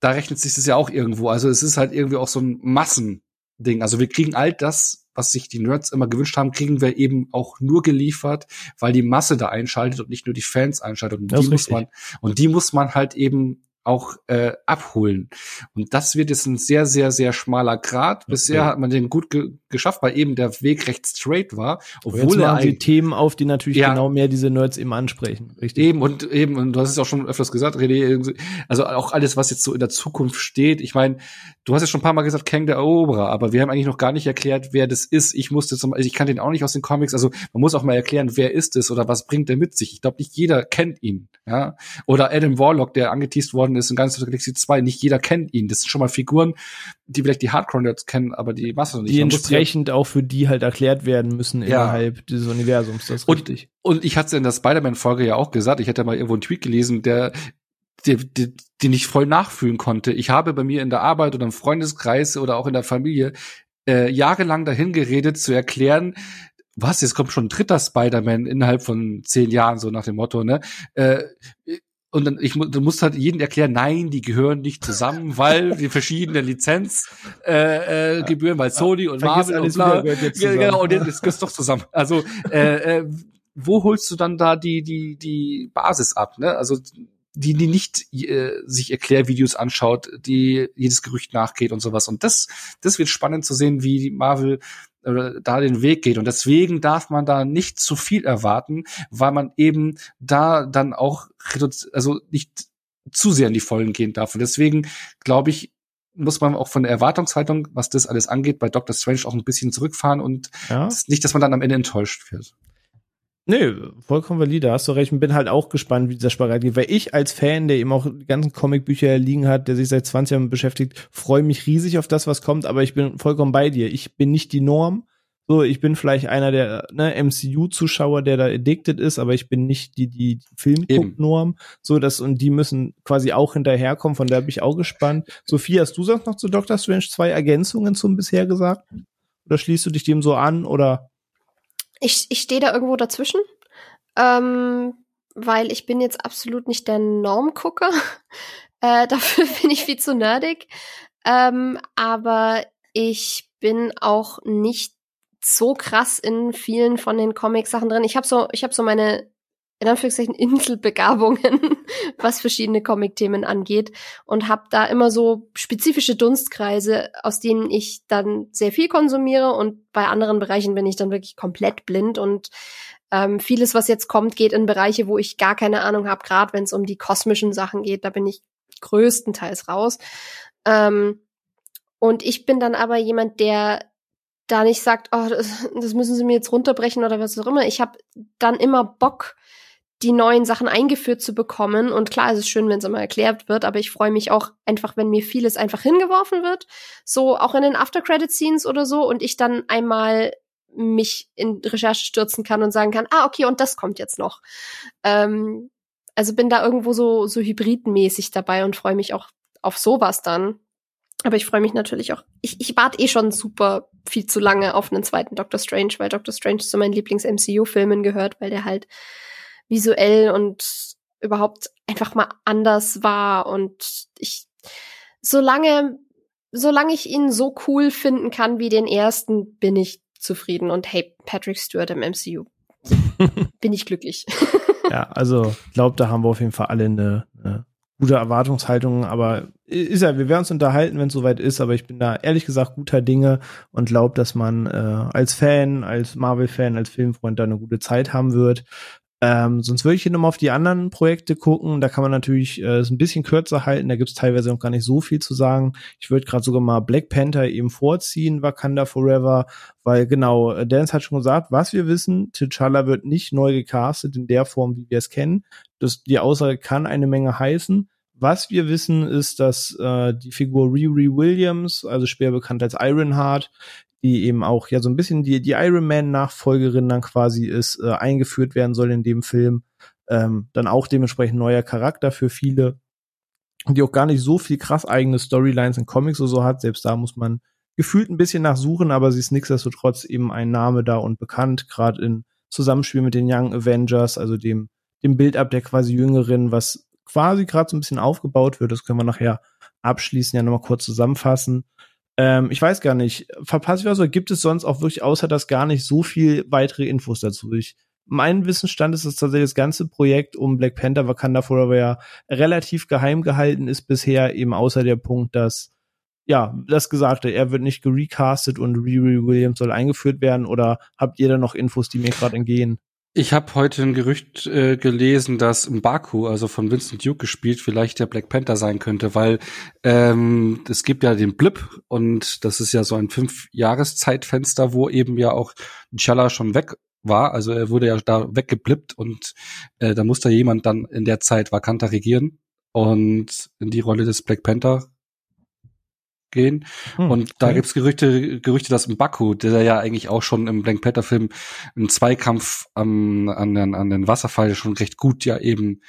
da rechnet sich das ja auch irgendwo. Also es ist halt irgendwie auch so ein Massending. Also wir kriegen all das, was sich die Nerds immer gewünscht haben, kriegen wir eben auch nur geliefert, weil die Masse da einschaltet und nicht nur die Fans einschaltet. Und Das die muss man, und die muss man halt eben auch äh, abholen. Und das wird jetzt ein sehr, sehr, sehr schmaler Grad. Bisher Okay. hat man den gut ge geschafft, weil eben der Weg recht straight war, obwohl er eigentlich Themen auf, die natürlich Ja. genau mehr diese Nerds eben ansprechen. Richtig. Eben und eben, und du hast es auch schon öfters gesagt, René, also auch alles, was jetzt so in der Zukunft steht. Ich meine, du hast ja schon ein paar Mal gesagt, Kang der Eroberer, aber wir haben eigentlich noch gar nicht erklärt, wer das ist. Ich musste zum also ich kann den auch nicht aus den Comics, also man muss auch mal erklären, wer ist es oder was bringt er mit sich. Ich glaube, nicht jeder kennt ihn. Ja? Oder Adam Warlock, der angeteased worden ist in the Galaxy 2, nicht jeder kennt ihn. Das sind schon mal Figuren, die vielleicht die Hardcore-Nerds kennen, aber die Masse noch nicht. Die Entsprechend auch für die halt erklärt werden müssen Ja. innerhalb dieses Universums. Das ist Und- richtig. Und ich hatte in der Spider-Man-Folge ja auch gesagt, ich hätte mal irgendwo einen Tweet gelesen, der, der, der, den ich voll nachfühlen konnte. Ich habe bei mir in der Arbeit oder im Freundeskreis oder auch in der Familie äh, jahrelang dahin geredet, zu erklären, was, jetzt kommt schon ein dritter Spider-Man innerhalb von zehn Jahren, so nach dem Motto, ne? Äh, und dann ich du musst halt jedem erklären, nein, die gehören nicht zusammen, weil die verschiedene Lizenzgebühren, äh, äh, Gebühren, weil Sony und Vergiss Marvel und bla, wieder, gehört genau, und jetzt ist doch zusammen. Also äh, äh, wo holst du dann da die die die Basis ab, ne? Also die die nicht äh, sich Erklärvideos anschaut, die jedes Gerücht nachgeht und sowas. Und das das wird spannend zu sehen, wie die Marvel äh, da den Weg geht. Und deswegen darf man da nicht zu viel erwarten, weil man eben da dann auch also nicht zu sehr in die Vollen gehen darf. Und deswegen glaube ich, muss man auch von der Erwartungshaltung, was das alles angeht, bei Doctor Strange auch ein bisschen zurückfahren und Ja. nicht, dass man dann am Ende enttäuscht wird. Nee, vollkommen valide, hast du recht. Und bin halt auch gespannt, wie dieser Spagat geht. Weil ich als Fan, der eben auch die ganzen Comicbücher liegen hat, der sich seit 20 Jahren beschäftigt, freue mich riesig auf das, was kommt. Aber ich bin vollkommen bei dir. Ich bin nicht die Norm. So, ich bin vielleicht einer der ne, MCU-Zuschauer, der da addicted ist, aber ich bin nicht die, die Filmguck-Norm. So, das, und die müssen quasi auch hinterherkommen. Von daher bin ich auch gespannt. Sophie, hast du sonst noch zu Doctor Strange zwei Ergänzungen zum bisher Gesagten? Oder schließt du dich dem so an? Oder Ich, ich stehe da irgendwo dazwischen, ähm, weil ich bin jetzt absolut nicht der Normgucker. Äh, dafür bin ich viel zu nerdig. Ähm, aber ich bin auch nicht so krass in vielen von den Comic-Sachen drin. Ich habe so, ich habe so meine in Anführungszeichen Inselbegabungen, was verschiedene Comic-Themen angeht und habe da immer so spezifische Dunstkreise, aus denen ich dann sehr viel konsumiere und bei anderen Bereichen bin ich dann wirklich komplett blind und ähm, vieles, was jetzt kommt, geht in Bereiche, wo ich gar keine Ahnung habe, gerade wenn es um die kosmischen Sachen geht, da bin ich größtenteils raus. Ähm, und ich bin dann aber jemand, der da nicht sagt, oh, das, das müssen sie mir jetzt runterbrechen oder was auch immer. Ich habe dann immer Bock, die neuen Sachen eingeführt zu bekommen. Und klar, es ist schön, wenn es immer erklärt wird, aber ich freue mich auch einfach, wenn mir vieles einfach hingeworfen wird. So auch in den After-Credit-Scenes oder so und ich dann einmal mich in Recherche stürzen kann und sagen kann, ah, okay, und das kommt jetzt noch. Ähm, also bin da irgendwo so, so hybridmäßig dabei und freue mich auch auf sowas dann. Aber ich freue mich natürlich auch. Ich, ich warte eh schon super viel zu lange auf einen zweiten Doctor Strange, weil Doctor Strange zu meinen Lieblings-MCU-Filmen gehört, weil der halt visuell und überhaupt einfach mal anders war. Und ich, solange, solange ich ihn so cool finden kann wie den ersten, bin ich zufrieden. Und hey, Patrick Stewart im MCU. bin ich glücklich. Ja, also glaube, da haben wir auf jeden Fall alle eine, eine gute Erwartungshaltung, aber ist ja, wir werden uns unterhalten, wenn es soweit ist, aber ich bin da ehrlich gesagt guter Dinge und glaube, dass man äh, als Fan, als Marvel-Fan, als Filmfreund da eine gute Zeit haben wird. Ähm, sonst würde ich hier nochmal auf die anderen Projekte gucken. Da kann man natürlich äh, es ein bisschen kürzer halten. Da gibt's teilweise noch gar nicht so viel zu sagen. Ich würde gerade sogar mal Black Panther eben vorziehen, Wakanda Forever, weil genau, äh, Dance hat schon gesagt, was wir wissen, T'Challa wird nicht neu gecastet in der Form, wie wir es kennen. Das, die Aussage kann eine Menge heißen. Was wir wissen, ist, dass äh, die Figur Riri Williams, also schwer bekannt als Ironheart, die eben auch ja so ein bisschen die, die Iron Man-Nachfolgerin dann quasi ist, äh, eingeführt werden soll in dem Film. Ähm, dann auch dementsprechend neuer Charakter für viele, die auch gar nicht so viel krass eigene Storylines in Comics oder so hat. Selbst da muss man gefühlt ein bisschen nachsuchen, aber sie ist nichtsdestotrotz eben ein Name da und bekannt, gerade in Zusammenspiel mit den Young Avengers, also dem, dem Build-up der quasi Jüngeren, was quasi gerade so ein bisschen aufgebaut wird. Das können wir nachher abschließen, ja nochmal kurz zusammenfassen. Ähm, ich weiß gar nicht, verpasse ich was oder gibt es sonst auch wirklich außer das gar nicht so viel weitere Infos dazu? Ich, mein Wissensstand ist, dass tatsächlich das ganze Projekt um Black Panther Wakanda Forever ja relativ geheim gehalten ist bisher, eben außer der Punkt, dass ja, das Gesagte, er wird nicht gerecastet und Riri Williams soll eingeführt werden oder habt ihr da noch Infos, die mir gerade entgehen? Ich habe heute ein Gerücht äh, gelesen, dass Mbaku, also von Vincent Duke gespielt, vielleicht der Black Panther sein könnte, weil ähm, es gibt ja den Blip und das ist ja so ein fünf-Jahres-Zeitfenster, wo eben ja auch T'Challa schon weg war. Also er wurde ja da weggeblippt und äh, da musste jemand dann in der Zeit Wakanda regieren und in die Rolle des Black Panther gehen. Hm, und da okay. gibt's Gerüchte, Gerüchte, dass Mbaku, der ja eigentlich auch schon im Black Panther Film im Zweikampf am, an, den, an den Wasserfall schon recht gut ja eben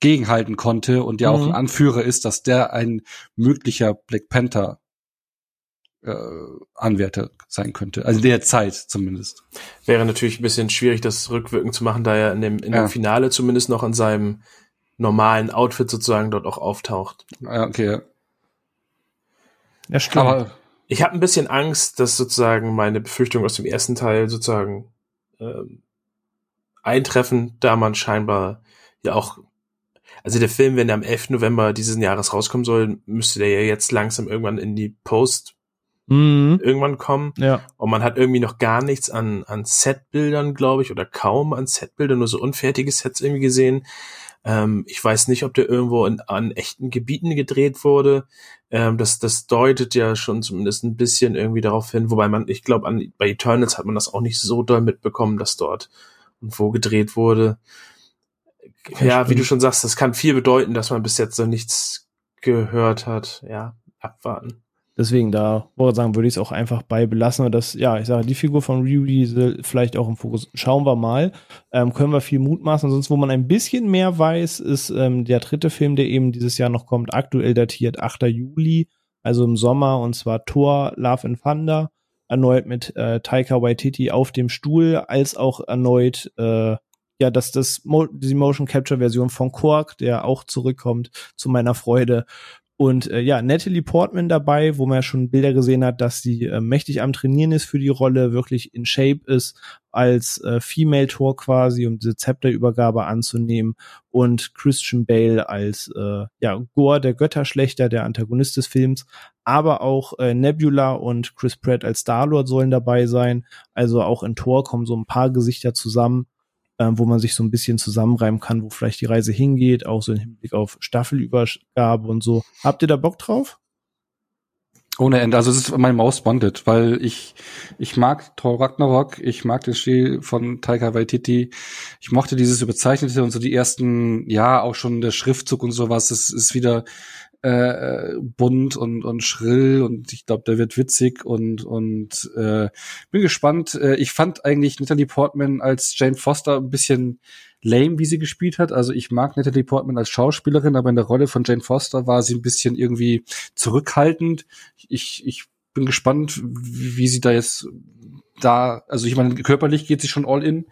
gegenhalten konnte und ja auch Mhm. ein Anführer ist, dass der ein möglicher Black Panther äh, Anwärter sein könnte. Also der Zeit zumindest. Wäre natürlich ein bisschen schwierig, das rückwirkend zu machen, da er in dem, in Ja. dem Finale zumindest noch in seinem normalen Outfit sozusagen dort auch auftaucht. Ja, okay. Ja, stimmt. Aber ich habe ein bisschen Angst, dass sozusagen meine Befürchtungen aus dem ersten Teil sozusagen ähm, eintreffen, da man scheinbar ja auch, also der Film, wenn er am 11. November dieses Jahres rauskommen soll, müsste der ja jetzt langsam irgendwann in die Post mhm. irgendwann kommen. Ja. Und man hat irgendwie noch gar nichts an, an Setbildern, glaube ich, oder kaum an Setbildern, nur so unfertige Sets irgendwie gesehen. Ähm, ich weiß nicht, ob der irgendwo in, an echten Gebieten gedreht wurde. Ähm, das, das deutet ja schon zumindest ein bisschen irgendwie darauf hin, wobei man, ich glaube, bei Eternals hat man das auch nicht so doll mitbekommen, dass dort und wo gedreht wurde. Ja, ja wie du schon sagst, das kann viel bedeuten, dass man bis jetzt noch nichts gehört hat. Ja, abwarten. Deswegen, da wollte sagen, würde ich es auch einfach bei belassen. Das, ja, ich sage, die Figur von Ryu Diesel vielleicht auch im Fokus. Schauen wir mal. Ähm, können wir viel mutmaßen. Sonst, wo man ein bisschen mehr weiß, ist ähm, der dritte Film, der eben dieses Jahr noch kommt, aktuell datiert 8. Juli, also im Sommer, und zwar Thor, Love and Thunder. Erneut mit äh, Taika Waititi auf dem Stuhl, als auch erneut äh, ja, dass das Mo die Motion Capture Version von Quark, der auch zurückkommt, zu meiner Freude. Und äh, ja, Natalie Portman dabei, wo man ja schon Bilder gesehen hat, dass sie äh, mächtig am Trainieren ist für die Rolle, wirklich in Shape ist, als äh, Female Tor quasi, um diese Zepterübergabe anzunehmen. Und Christian Bale als äh, ja, Gore, der Götterschlechter, der Antagonist des Films. Aber auch äh, Nebula und Chris Pratt als Star-Lord sollen dabei sein. Also auch in Tor kommen so ein paar Gesichter zusammen äh, wo man sich so ein bisschen zusammenreimen kann, wo vielleicht die Reise hingeht, auch so im Hinblick auf Staffelübergabe und so. Habt ihr da Bock drauf? Ohne Ende. Also es ist mein Maus Bonded, weil ich ich mag Thor Ragnarok, ich mag den Stil von Taika Waititi, ich mochte dieses überzeichnete und so die ersten, ja auch schon der Schriftzug und sowas. Es ist wieder äh, bunt und, und schrill und ich glaube, der wird witzig und, und äh, bin gespannt. Äh, ich fand eigentlich Natalie Portman als Jane Foster ein bisschen lame, wie sie gespielt hat. Also ich mag Natalie Portman als Schauspielerin, aber in der Rolle von Jane Foster war sie ein bisschen irgendwie zurückhaltend. Ich, ich bin gespannt, wie, sie da jetzt da, also ich meine, körperlich geht sie schon all in.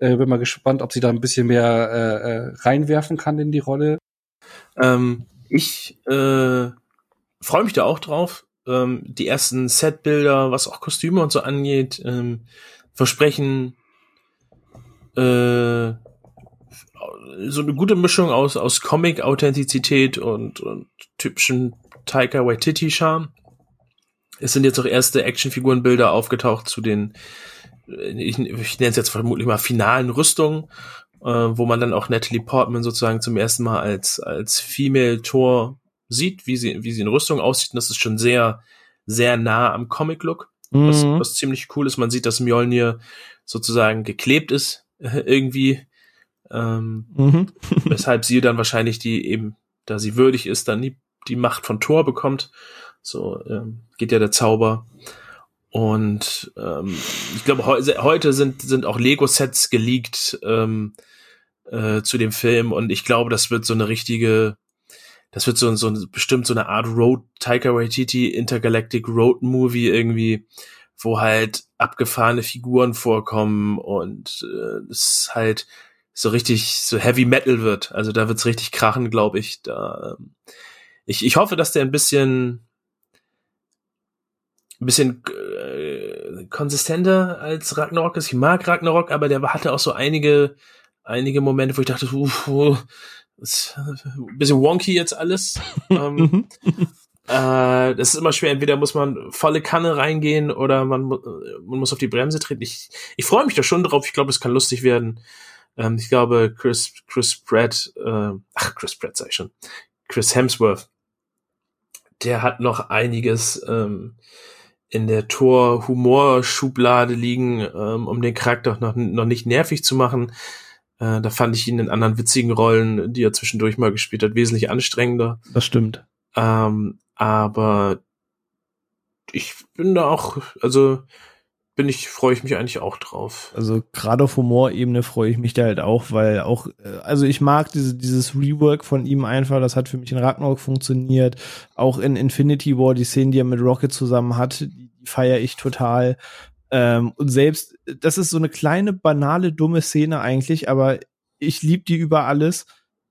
Äh, bin mal gespannt, ob sie da ein bisschen mehr äh, äh reinwerfen kann in die Rolle. Ähm, ich äh, freue mich da auch drauf. Ähm, die ersten Setbilder, was auch Kostüme und so angeht, ähm, versprechen äh, so eine gute Mischung aus, aus Comic-Authentizität und, und typischen Taika Waititi-Charme. Es sind jetzt auch erste Actionfigurenbilder aufgetaucht zu den, ich, ich nenne es jetzt vermutlich mal finalen Rüstungen äh, wo man dann auch Natalie Portman sozusagen zum ersten Mal als, als Female Tor sieht, wie sie, wie sie in Rüstung aussieht. Und das ist schon sehr, sehr nah am Comic-Look. Mhm. Was, was ziemlich cool ist. Man sieht, dass Mjolnir sozusagen geklebt ist, äh, irgendwie. Ähm, mhm. weshalb sie dann wahrscheinlich die eben, da sie würdig ist, dann die, die Macht von Thor bekommt. So ähm, geht ja der Zauber. Und ähm, ich glaube, he heute sind, sind auch Lego-Sets geleakt ähm, äh, zu dem Film und ich glaube, das wird so eine richtige, das wird so, so bestimmt so eine Art Road, Taika Waititi Intergalactic Road Movie irgendwie, wo halt abgefahrene Figuren vorkommen und äh, es halt so richtig so Heavy Metal wird. Also da wird's richtig krachen, glaube ich. Da, ähm, ich, ich hoffe, dass der ein bisschen ein bisschen äh, konsistenter als Ragnarok ist. Ich mag Ragnarok, aber der hatte auch so einige, einige Momente, wo ich dachte, uff, uh, ist ein bisschen wonky jetzt alles. ähm, äh, das ist immer schwer. Entweder muss man volle Kanne reingehen oder man, man muss auf die Bremse treten. Ich, ich freue mich da schon drauf. Ich glaube, es kann lustig werden. Ähm, ich glaube, Chris, Chris Pratt, äh, ach, Chris Pratt sei schon, Chris Hemsworth, der hat noch einiges, ähm, in der Tor-Humor-Schublade liegen, ähm, um den Charakter noch, noch nicht nervig zu machen. Äh, da fand ich ihn in anderen witzigen Rollen, die er zwischendurch mal gespielt hat, wesentlich anstrengender. Das stimmt. Ähm, aber ich bin da auch, also bin ich, freue ich mich eigentlich auch drauf. Also gerade auf Humorebene freue ich mich da halt auch, weil auch, äh, also ich mag diese, dieses Rework von ihm einfach, das hat für mich in Ragnarok funktioniert. Auch in Infinity War, die Szenen, die er mit Rocket zusammen hat, die, die feiere ich total. Ähm, und selbst, das ist so eine kleine, banale, dumme Szene eigentlich, aber ich liebe die über alles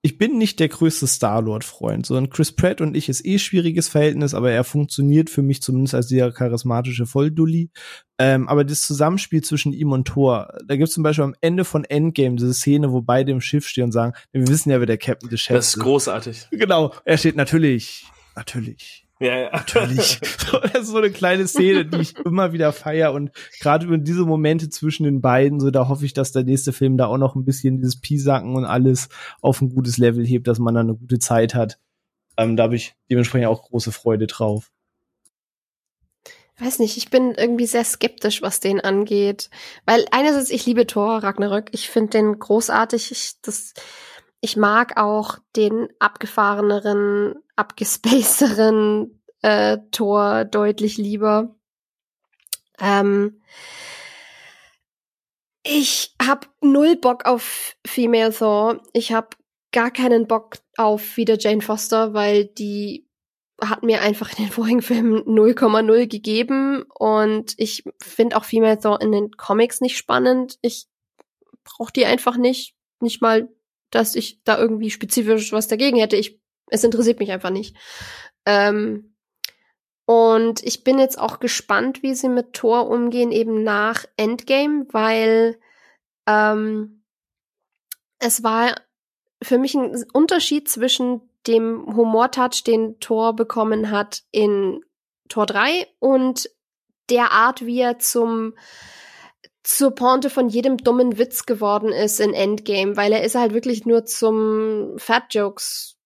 ich bin nicht der größte Star-Lord-Freund, sondern Chris Pratt und ich ist eh schwieriges Verhältnis, aber er funktioniert für mich zumindest als dieser charismatische Volldulli. Ähm, aber das Zusammenspiel zwischen ihm und Thor, da gibt's zum Beispiel am Ende von Endgame diese Szene, wo beide im Schiff stehen und sagen, wir wissen ja, wer der Captain des Schiffs ist. Das ist großartig. Genau, er steht natürlich, natürlich. Ja, ja. Natürlich. das ist so eine kleine Szene, die ich immer wieder feier und gerade über diese Momente zwischen den beiden, so da hoffe ich, dass der nächste Film da auch noch ein bisschen dieses Piesacken und alles auf ein gutes Level hebt, dass man da eine gute Zeit hat. Ähm, da habe ich dementsprechend auch große Freude drauf. Weiß nicht, ich bin irgendwie sehr skeptisch, was den angeht. Weil einerseits, ich liebe Thor Ragnarök, ich finde den großartig. Ich, das, ich mag auch den abgefahreneren, abgespacederen äh, Tor deutlich lieber. Ähm, ich hab null Bock auf Female Thor. Ich hab gar keinen Bock auf wieder Jane Foster, weil die hat mir einfach in den vorigen Filmen 0,0 gegeben und ich finde auch Female Thor in den Comics nicht spannend. Ich brauche die einfach nicht. Nicht mal dass ich da irgendwie spezifisch was dagegen hätte. Ich, es interessiert mich einfach nicht. Ähm, und ich bin jetzt auch gespannt, wie sie mit Thor umgehen, eben nach Endgame, weil ähm, es war für mich ein Unterschied zwischen dem Humortouch, den Thor bekommen hat in Tor 3 und der Art, wie er zum zur Pointe von jedem dummen Witz geworden ist in Endgame, weil er ist halt wirklich nur zum Fat Jokes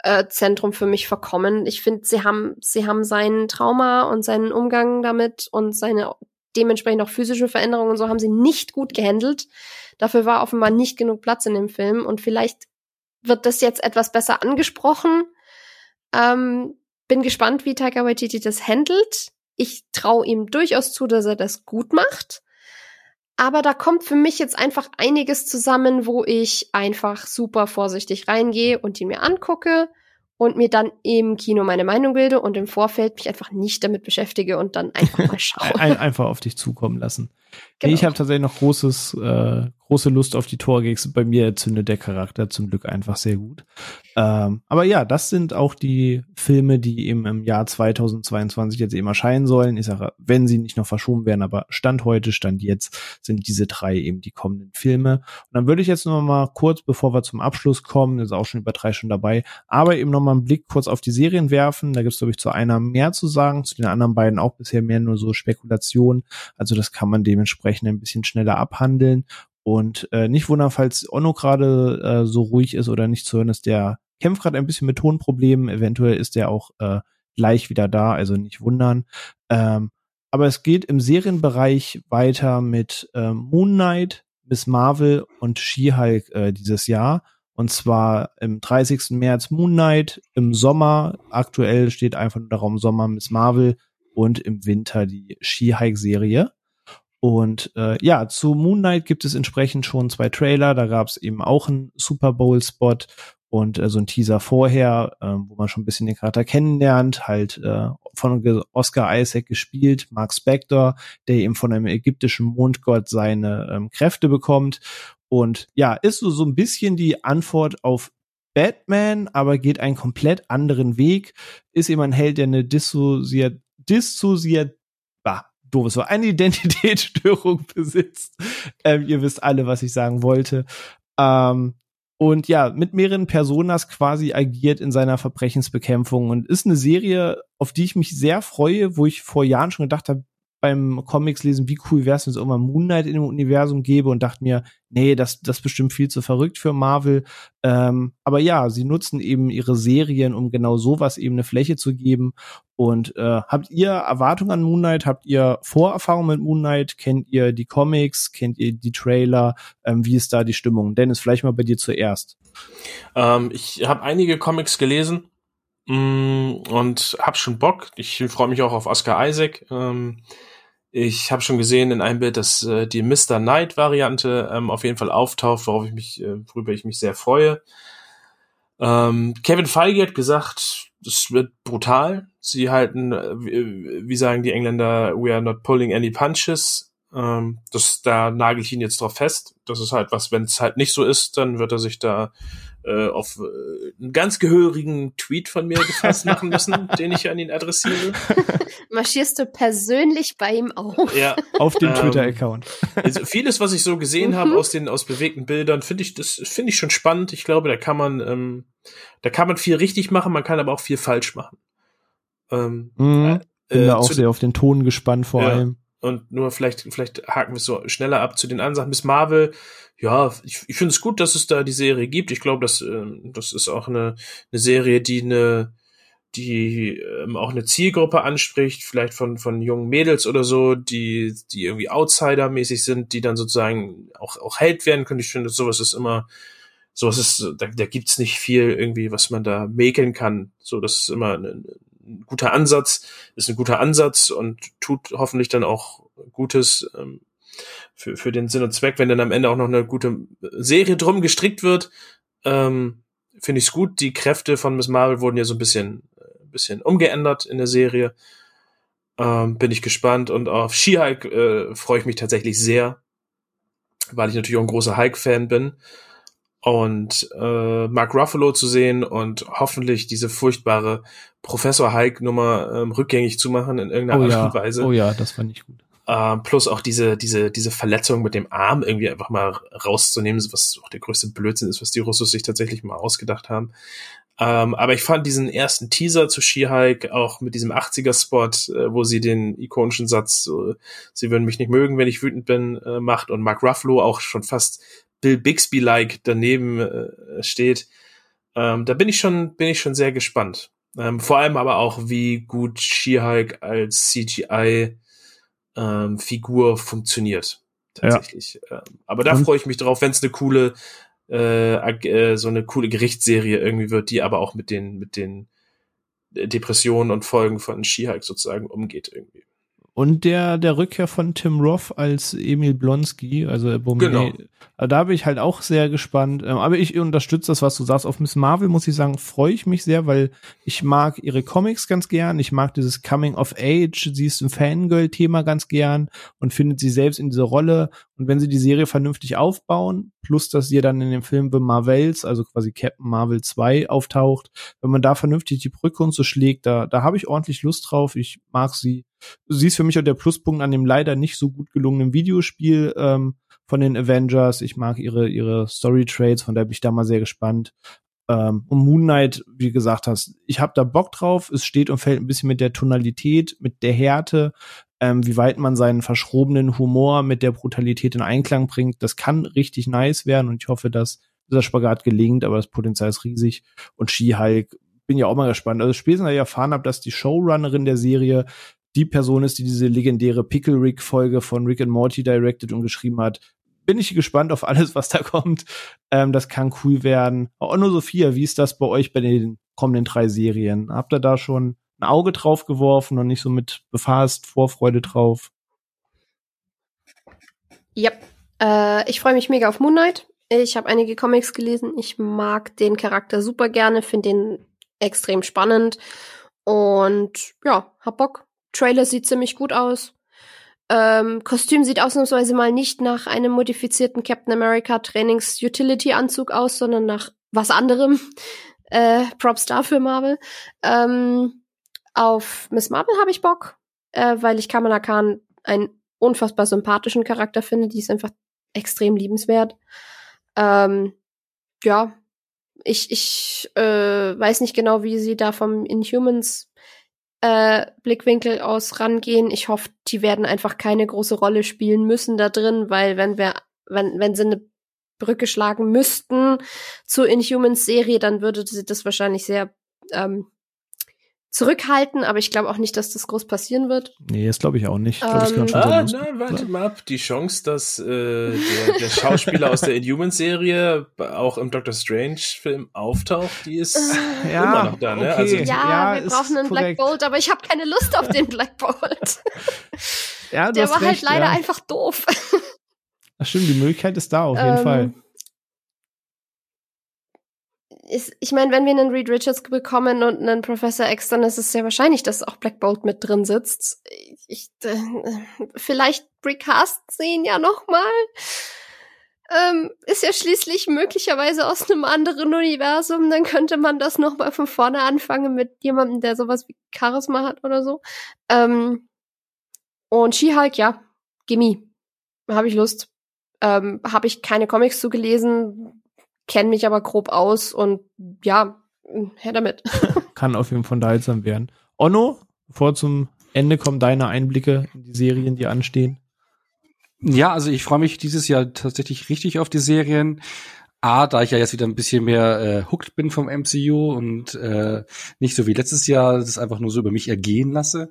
äh, Zentrum für mich verkommen. Ich finde, sie haben sie haben seinen Trauma und seinen Umgang damit und seine dementsprechend auch physische Veränderungen und so haben sie nicht gut gehandelt. Dafür war offenbar nicht genug Platz in dem Film und vielleicht wird das jetzt etwas besser angesprochen. Ähm, bin gespannt, wie Taika Waititi das handelt. Ich traue ihm durchaus zu, dass er das gut macht. Aber da kommt für mich jetzt einfach einiges zusammen, wo ich einfach super vorsichtig reingehe und ihn mir angucke und mir dann im Kino meine Meinung bilde und im Vorfeld mich einfach nicht damit beschäftige und dann einfach mal schaue. Ein, einfach auf dich zukommen lassen. Genau. Ich habe tatsächlich noch großes, äh, große Lust auf die Torgags. Bei mir zündet der Charakter zum Glück einfach sehr gut. Ähm, aber ja, das sind auch die Filme, die eben im Jahr 2022 jetzt eben erscheinen sollen. Ich sage, wenn sie nicht noch verschoben werden, aber Stand heute, Stand jetzt sind diese drei eben die kommenden Filme. Und dann würde ich jetzt noch mal kurz, bevor wir zum Abschluss kommen, ist auch schon über drei Stunden dabei, aber eben noch mal einen Blick kurz auf die Serien werfen. Da gibt es, glaube ich, zu einer mehr zu sagen, zu den anderen beiden auch bisher mehr nur so Spekulationen. Also das kann man dementsprechend ein bisschen schneller abhandeln. Und äh, nicht wundern, falls Onno gerade äh, so ruhig ist oder nicht zu hören ist, der kämpft gerade ein bisschen mit Tonproblemen. Eventuell ist der auch äh, gleich wieder da, also nicht wundern. Ähm, aber es geht im Serienbereich weiter mit äh, Moon Knight, Miss Marvel und She-Hulk äh, dieses Jahr. Und zwar im 30. März Moon Knight, im Sommer, aktuell steht einfach nur darum Sommer Miss Marvel und im Winter die She-Hulk-Serie. Und äh, ja, zu Moon Knight gibt es entsprechend schon zwei Trailer. Da gab es eben auch einen Super Bowl-Spot und äh, so ein Teaser vorher, äh, wo man schon ein bisschen den Charakter kennenlernt, halt äh, von Oscar Isaac gespielt, Mark Spector, der eben von einem ägyptischen Mondgott seine ähm, Kräfte bekommt. Und ja, ist so, so ein bisschen die Antwort auf Batman, aber geht einen komplett anderen Weg. Ist eben ein Held, der eine dissoziiert, dissoziiert, bah, doofes so eine Identitätsstörung besitzt. Ähm, ihr wisst alle, was ich sagen wollte. Ähm, und ja, mit mehreren Personas quasi agiert in seiner Verbrechensbekämpfung und ist eine Serie, auf die ich mich sehr freue, wo ich vor Jahren schon gedacht habe, beim Comics lesen, wie cool wäre es, wenn es irgendwann Moon Knight in dem Universum gäbe und dachte mir, nee, das, das ist bestimmt viel zu verrückt für Marvel. Ähm, aber ja, sie nutzen eben ihre Serien, um genau sowas eben eine Fläche zu geben. Und äh, habt ihr Erwartungen an Moon Knight? Habt ihr Vorerfahrungen mit Moon Knight? Kennt ihr die Comics? Kennt ihr die Trailer? Ähm, wie ist da die Stimmung? Dennis, vielleicht mal bei dir zuerst. Ähm, ich habe einige Comics gelesen und hab schon Bock. Ich freue mich auch auf Oscar Isaac. Ähm, ich habe schon gesehen in einem Bild, dass äh, die Mr. Knight Variante ähm, auf jeden Fall auftaucht, worauf ich mich, äh, worüber ich mich sehr freue. Ähm, Kevin Feige hat gesagt, es wird brutal. Sie halten, äh, wie, wie sagen die Engländer, we are not pulling any punches. Ähm, das, da nagel ich ihn jetzt drauf fest. Das ist halt was, wenn es halt nicht so ist, dann wird er sich da äh, auf äh, einen ganz gehörigen Tweet von mir gefasst machen müssen, den ich an ihn adressiere. Marschierst du persönlich bei ihm auf? Ja. Auf dem Ähm, Twitter-Account. Also vieles, was ich so gesehen Mhm. habe aus den aus bewegten Bildern, finde ich das finde ich schon spannend. Ich glaube, da kann man ähm, da kann man viel richtig machen, man kann aber auch viel falsch machen. Ähm, Mhm. Bin äh, da auch zu- sehr auf den Ton gespannt vor Ja. allem. Und nur vielleicht vielleicht haken wir es so schneller ab zu den Sachen. Miss Marvel, ja, ich, ich finde es gut, dass es da die Serie gibt. Ich glaube, dass ähm, das ist auch eine eine Serie, die eine die ähm, auch eine Zielgruppe anspricht, vielleicht von von jungen Mädels oder so, die die irgendwie Outsider-mäßig sind, die dann sozusagen auch auch Held werden können. Ich finde, sowas ist immer sowas ist da, da gibt's nicht viel irgendwie, was man da mäkeln kann. So, das ist immer ein, ein guter Ansatz, ist ein guter Ansatz und tut hoffentlich dann auch Gutes ähm, für für den Sinn und Zweck, wenn dann am Ende auch noch eine gute Serie drum gestrickt wird. Ähm, finde ich es gut. Die Kräfte von Miss Marvel wurden ja so ein bisschen, äh, bisschen umgeändert in der Serie. Ähm, bin ich gespannt und auf She-Hulk äh, freue ich mich tatsächlich sehr, weil ich natürlich auch ein großer Hulk-Fan bin. Und äh, Mark Ruffalo zu sehen und hoffentlich diese furchtbare Professor Hulk-Nummer ähm, rückgängig zu machen in irgendeiner Oh Art ja, und Weise. oh ja, das fand ich gut. Ähm, plus auch diese, diese, diese Verletzung mit dem Arm irgendwie einfach mal rauszunehmen, was auch der größte Blödsinn ist, was die Russos sich tatsächlich mal ausgedacht haben. Ähm, aber ich fand diesen ersten Teaser zu She-Hulk auch mit diesem 80er-Spot, äh, wo sie den ikonischen Satz, so, sie würden mich nicht mögen, wenn ich wütend bin, äh, macht und Mark Ruffalo auch schon fast Bill Bixby-like daneben äh, steht. Ähm, da bin ich schon, bin ich schon sehr gespannt. Ähm, vor allem aber auch, wie gut She-Hulk als CGI ähm, Figur funktioniert. Tatsächlich. Ähm, aber da freue ich mich drauf, wenn es eine coole, äh, äh, so eine coole Gerichtsserie irgendwie wird, die aber auch mit den, mit den Depressionen und Folgen von She-Hulk sozusagen umgeht irgendwie. Und der, der Rückkehr von Tim Roth als Emil Blonsky, also Abomination. Genau. Also da bin ich halt auch sehr gespannt. Ähm, Aber ich unterstütze das, was du sagst. Auf Miss Marvel muss ich sagen, freue ich mich sehr, weil ich mag ihre Comics ganz gern. Ich mag dieses Coming of Age. Sie ist ein Fangirl-Thema ganz gern und findet sie selbst in dieser Rolle. Und wenn sie die Serie vernünftig aufbauen, plus dass ihr dann in dem Film The Marvels, also quasi Captain Marvel 2 auftaucht, wenn man da vernünftig die Brücke und so schlägt, da, da habe ich ordentlich Lust drauf. Ich mag sie. Sie ist für mich auch der Pluspunkt an dem leider nicht so gut gelungenen Videospiel ähm, von den Avengers. Ich mag ihre, ihre Story-Trades, von daher bin ich da mal sehr gespannt. Ähm, und Moon Knight, wie gesagt hast, ich habe da Bock drauf. Es steht und fällt ein bisschen mit der Tonalität, mit der Härte, ähm, wie weit man seinen verschrobenen Humor mit der Brutalität in Einklang bringt. Das kann richtig nice werden und ich hoffe, dass dieser Spagat gelingt, aber das Potenzial ist riesig. Und She-Hulk, bin ja auch mal gespannt. Also spätestens, als ich erfahren habe, dass die Showrunnerin der Serie die Person ist, die diese legendäre Pickle Rick Folge von Rick and Morty directed und geschrieben hat, bin ich gespannt auf alles, was da kommt. Ähm, das kann cool werden. Nur Sophia, wie ist das bei euch bei den kommenden drei Serien? Habt ihr da schon ein Auge drauf geworfen und nicht so mit befasst, Vorfreude drauf? Ja, äh, ich freue mich mega auf Moon Knight. Ich habe einige Comics gelesen. Ich mag den Charakter super gerne, finde den extrem spannend und ja, hab Bock. Trailer sieht ziemlich gut aus. Ähm, Kostüm sieht ausnahmsweise mal nicht nach einem modifizierten Captain America Trainings Utility Anzug aus, sondern nach was anderem. Äh, Props dafür, Marvel. Ähm, auf Miss Marvel habe ich Bock, äh, weil ich Kamala Khan einen unfassbar sympathischen Charakter finde. Die ist einfach extrem liebenswert. Ähm, ja, ich, ich äh, weiß nicht genau, wie sie da vom Inhumans äh, Blickwinkel aus rangehen. Ich hoffe, die werden einfach keine große Rolle spielen müssen da drin, weil wenn wir, wenn, wenn sie eine Brücke schlagen müssten zur Inhumans-Serie, dann würde sie das wahrscheinlich sehr ähm, zurückhalten, aber ich glaube auch nicht, dass das groß passieren wird. Nee, das glaube ich auch nicht. Ich glaube, es Ähm, Ah, na, warte mal ab. Die Chance, dass äh, der, der Schauspieler aus der Inhumans-Serie auch im Doctor Strange-Film auftaucht, die ist immer noch da, ne? okay. Also, Ja, Ja, wir brauchen einen korrekt. Black Bolt, aber ich habe keine Lust auf den Black Bolt. Ja, Der war recht, halt leider ja. einfach doof. Das stimmt, die Möglichkeit ist da auf jeden Ähm, Fall. Ist, ich meine, wenn wir einen Reed Richards bekommen und einen Professor X, dann ist es sehr wahrscheinlich, dass auch Black Bolt mit drin sitzt. Ich, äh, vielleicht Recast sehen ja noch mal. Ähm, ist ja schließlich möglicherweise aus einem anderen Universum, dann könnte man das noch mal von vorne anfangen mit jemandem, der sowas wie Charisma hat oder so. Ähm, und She-Hulk, ja, gimme. Habe ich Lust. Ähm, Habe ich keine Comics zugelesen, kenne mich aber grob aus und ja, her damit. Kann auf jeden Fall unterhaltsam werden. Onno, vor zum Ende kommen deine Einblicke in die Serien, die anstehen. Ja, also ich freue mich dieses Jahr tatsächlich richtig auf die Serien. A, da ich ja jetzt wieder ein bisschen mehr äh, hooked bin vom MCU und äh, nicht so wie letztes Jahr das einfach nur so über mich ergehen lasse.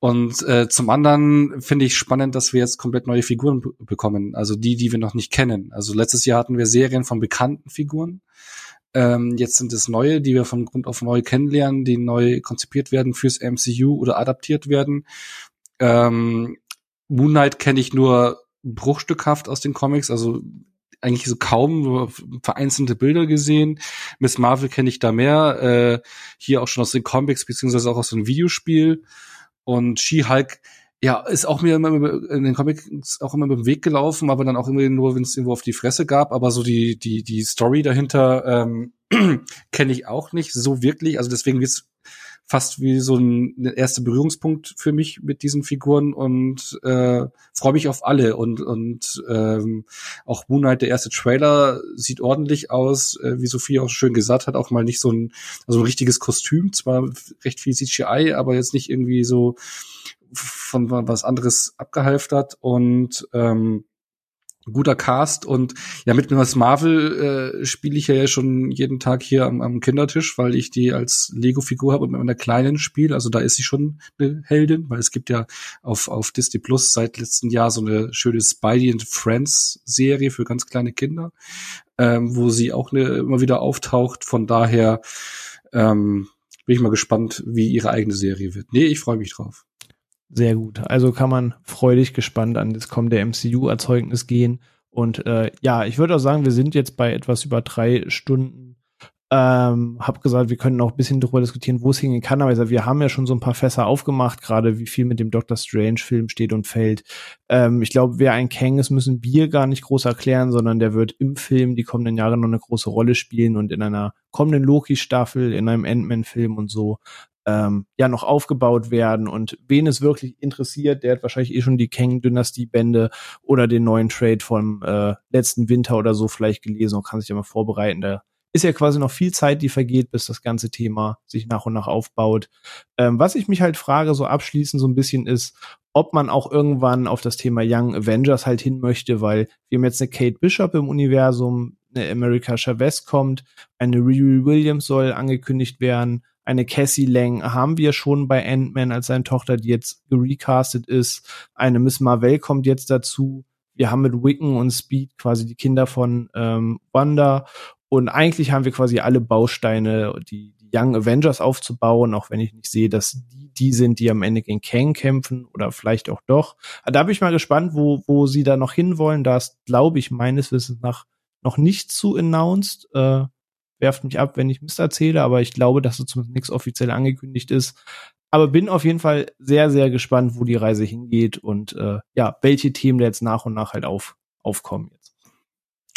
Und äh, zum anderen finde ich spannend, dass wir jetzt komplett neue Figuren bekommen, also die, die wir noch nicht kennen. Also letztes Jahr hatten wir Serien von bekannten Figuren. Ähm, jetzt sind es neue, die wir von Grund auf neu kennenlernen, die neu konzipiert werden fürs MCU oder adaptiert werden. Ähm, Moon Knight kenne ich nur bruchstückhaft aus den Comics, also eigentlich so kaum vereinzelte Bilder gesehen. Miss Marvel kenne ich da mehr, äh, hier auch schon aus den Comics beziehungsweise auch aus dem Videospiel. Und She-Hulk, ja, ist auch mir immer in den Comics auch immer im Weg gelaufen, aber dann auch immer nur, wenn es irgendwo auf die Fresse gab. Aber so die die die Story dahinter ähm, kenne ich auch nicht so wirklich. Also deswegen wird's fast wie so ein, ein erster Berührungspunkt für mich mit diesen Figuren und äh, freue mich auf alle und und ähm, auch Moonlight der erste Trailer sieht ordentlich aus, äh, wie Sophie auch schön gesagt hat, auch mal nicht so ein also ein richtiges Kostüm, zwar recht viel CGI, aber jetzt nicht irgendwie so von was anderes abgehalftert und ähm, guter Cast und ja mit Miss Marvel äh, spiele ich ja schon jeden Tag hier am, am Kindertisch, weil ich die als Lego-Figur habe und mit einer kleinen spiele. Also da ist sie schon eine Heldin, weil es gibt ja auf auf Disney Plus seit letztem Jahr so eine schöne Spidey and Friends Serie für ganz kleine Kinder, ähm, wo sie auch eine, immer wieder auftaucht. Von daher ähm, bin ich mal gespannt, wie ihre eigene Serie wird. Nee, ich freue mich drauf. Sehr gut. Also kann man freudig gespannt an das Kommen der MCU-Erzeugnis gehen. Und äh, ja, ich würde auch sagen, wir sind jetzt bei etwas über drei Stunden. Ähm, hab gesagt, wir können auch ein bisschen darüber diskutieren, wo es hingehen kann. Aber also wir haben ja schon so ein paar Fässer aufgemacht, gerade wie viel mit dem Doctor Strange-Film steht und fällt. Ähm, ich glaube, wer ein Kang ist, müssen wir gar nicht groß erklären, sondern der wird im Film die kommenden Jahre noch eine große Rolle spielen und in einer kommenden Loki-Staffel, in einem Ant-Man-Film und so ähm, ja noch aufgebaut werden und wen es wirklich interessiert, der hat wahrscheinlich eh schon die Kang-Dynastie-Bände oder den neuen Trade vom äh, letzten Winter oder so vielleicht gelesen und kann sich ja mal vorbereiten. Da ist ja quasi noch viel Zeit, die vergeht, bis das ganze Thema sich nach und nach aufbaut. Ähm, was ich mich halt frage, so abschließend so ein bisschen ist, ob man auch irgendwann auf das Thema Young Avengers halt hin möchte, weil wir haben jetzt eine Kate Bishop im Universum, eine America Chavez kommt, eine Riri Williams soll angekündigt werden, eine Cassie Lang haben wir schon bei Ant-Man als seine Tochter, die jetzt gerecastet ist. Eine Miss Marvel kommt jetzt dazu. Wir haben mit Wiccan und Speed quasi die Kinder von ähm, Wanda. Und eigentlich haben wir quasi alle Bausteine, die, die Young Avengers aufzubauen, auch wenn ich nicht sehe, dass die die sind, die am Ende gegen Kang kämpfen oder vielleicht auch doch. Da bin ich mal gespannt, wo, wo sie da noch hinwollen. Da ist, glaube ich, meines Wissens nach noch nicht zu announced. Äh, werft mich ab, wenn ich Mist erzähle, aber ich glaube, dass so zumindest nichts offiziell angekündigt ist. Aber bin auf jeden Fall sehr, sehr gespannt, wo die Reise hingeht und äh, ja, welche Themen da jetzt nach und nach halt auf, aufkommen jetzt.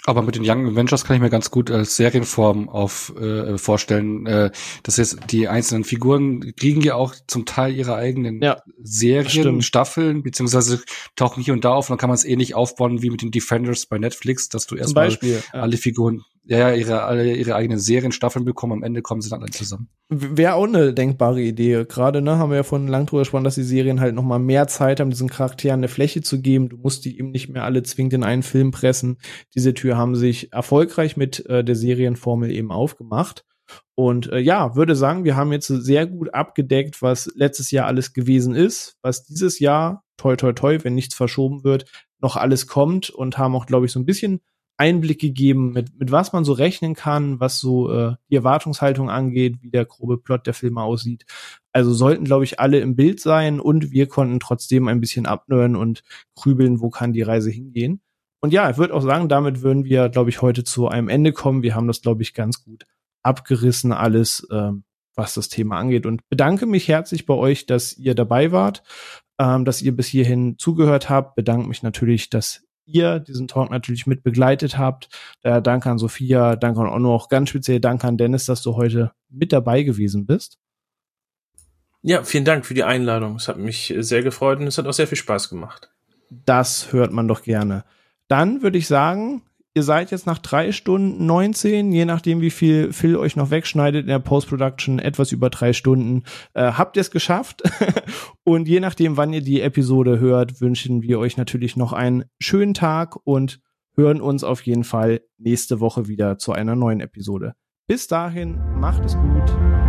Aber mit den Young Avengers kann ich mir ganz gut als Serienform auf äh, vorstellen, äh, dass jetzt die einzelnen Figuren kriegen ja auch zum Teil ihre eigenen ja, Serien, Staffeln, beziehungsweise tauchen hier und da auf und dann kann man es ähnlich aufbauen wie mit den Defenders bei Netflix, dass du erstmal ja. alle Figuren ja, ihre, alle ihre eigenen Serien, Staffeln bekommen, am Ende kommen sie dann alle zusammen. Wäre auch eine denkbare Idee. Gerade, ne, haben wir ja von lang drüber gesprochen, dass die Serien halt noch mal mehr Zeit haben, diesen Charakteren eine Fläche zu geben. Du musst die eben nicht mehr alle zwingend in einen Film pressen. Diese Tür haben sich erfolgreich mit äh, der Serienformel eben aufgemacht. Und äh, ja, würde sagen, wir haben jetzt sehr gut abgedeckt, was letztes Jahr alles gewesen ist, was dieses Jahr, toi toi toi, wenn nichts verschoben wird, noch alles kommt und haben auch, glaube ich, so ein bisschen Einblick gegeben, mit, mit was man so rechnen kann, was so äh, die Erwartungshaltung angeht, wie der grobe Plot der Filme aussieht. Also sollten, glaube ich, alle im Bild sein und wir konnten trotzdem ein bisschen abnören und grübeln, wo kann die Reise hingehen. Und ja, ich würde auch sagen, damit würden wir, glaube ich, heute zu einem Ende kommen. Wir haben das, glaube ich, ganz gut abgerissen alles, ähm, was das Thema angeht. Und bedanke mich herzlich bei euch, dass ihr dabei wart, ähm, dass ihr bis hierhin zugehört habt. Bedanke mich natürlich, dass ihr diesen Talk natürlich mit begleitet habt. Daher danke an Sophia, danke an Onno, auch ganz speziell danke an Dennis, dass du heute mit dabei gewesen bist. Ja, vielen Dank für die Einladung. Es hat mich sehr gefreut und es hat auch sehr viel Spaß gemacht. Das hört man doch gerne. Dann würde ich sagen, ihr seid jetzt nach drei Stunden 19, je nachdem wie viel Phil euch noch wegschneidet in der Post-Production, etwas über drei Stunden, äh, habt ihr es geschafft. und je nachdem, wann ihr die Episode hört, wünschen wir euch natürlich noch einen schönen Tag und hören uns auf jeden Fall nächste Woche wieder zu einer neuen Episode. Bis dahin, macht es gut.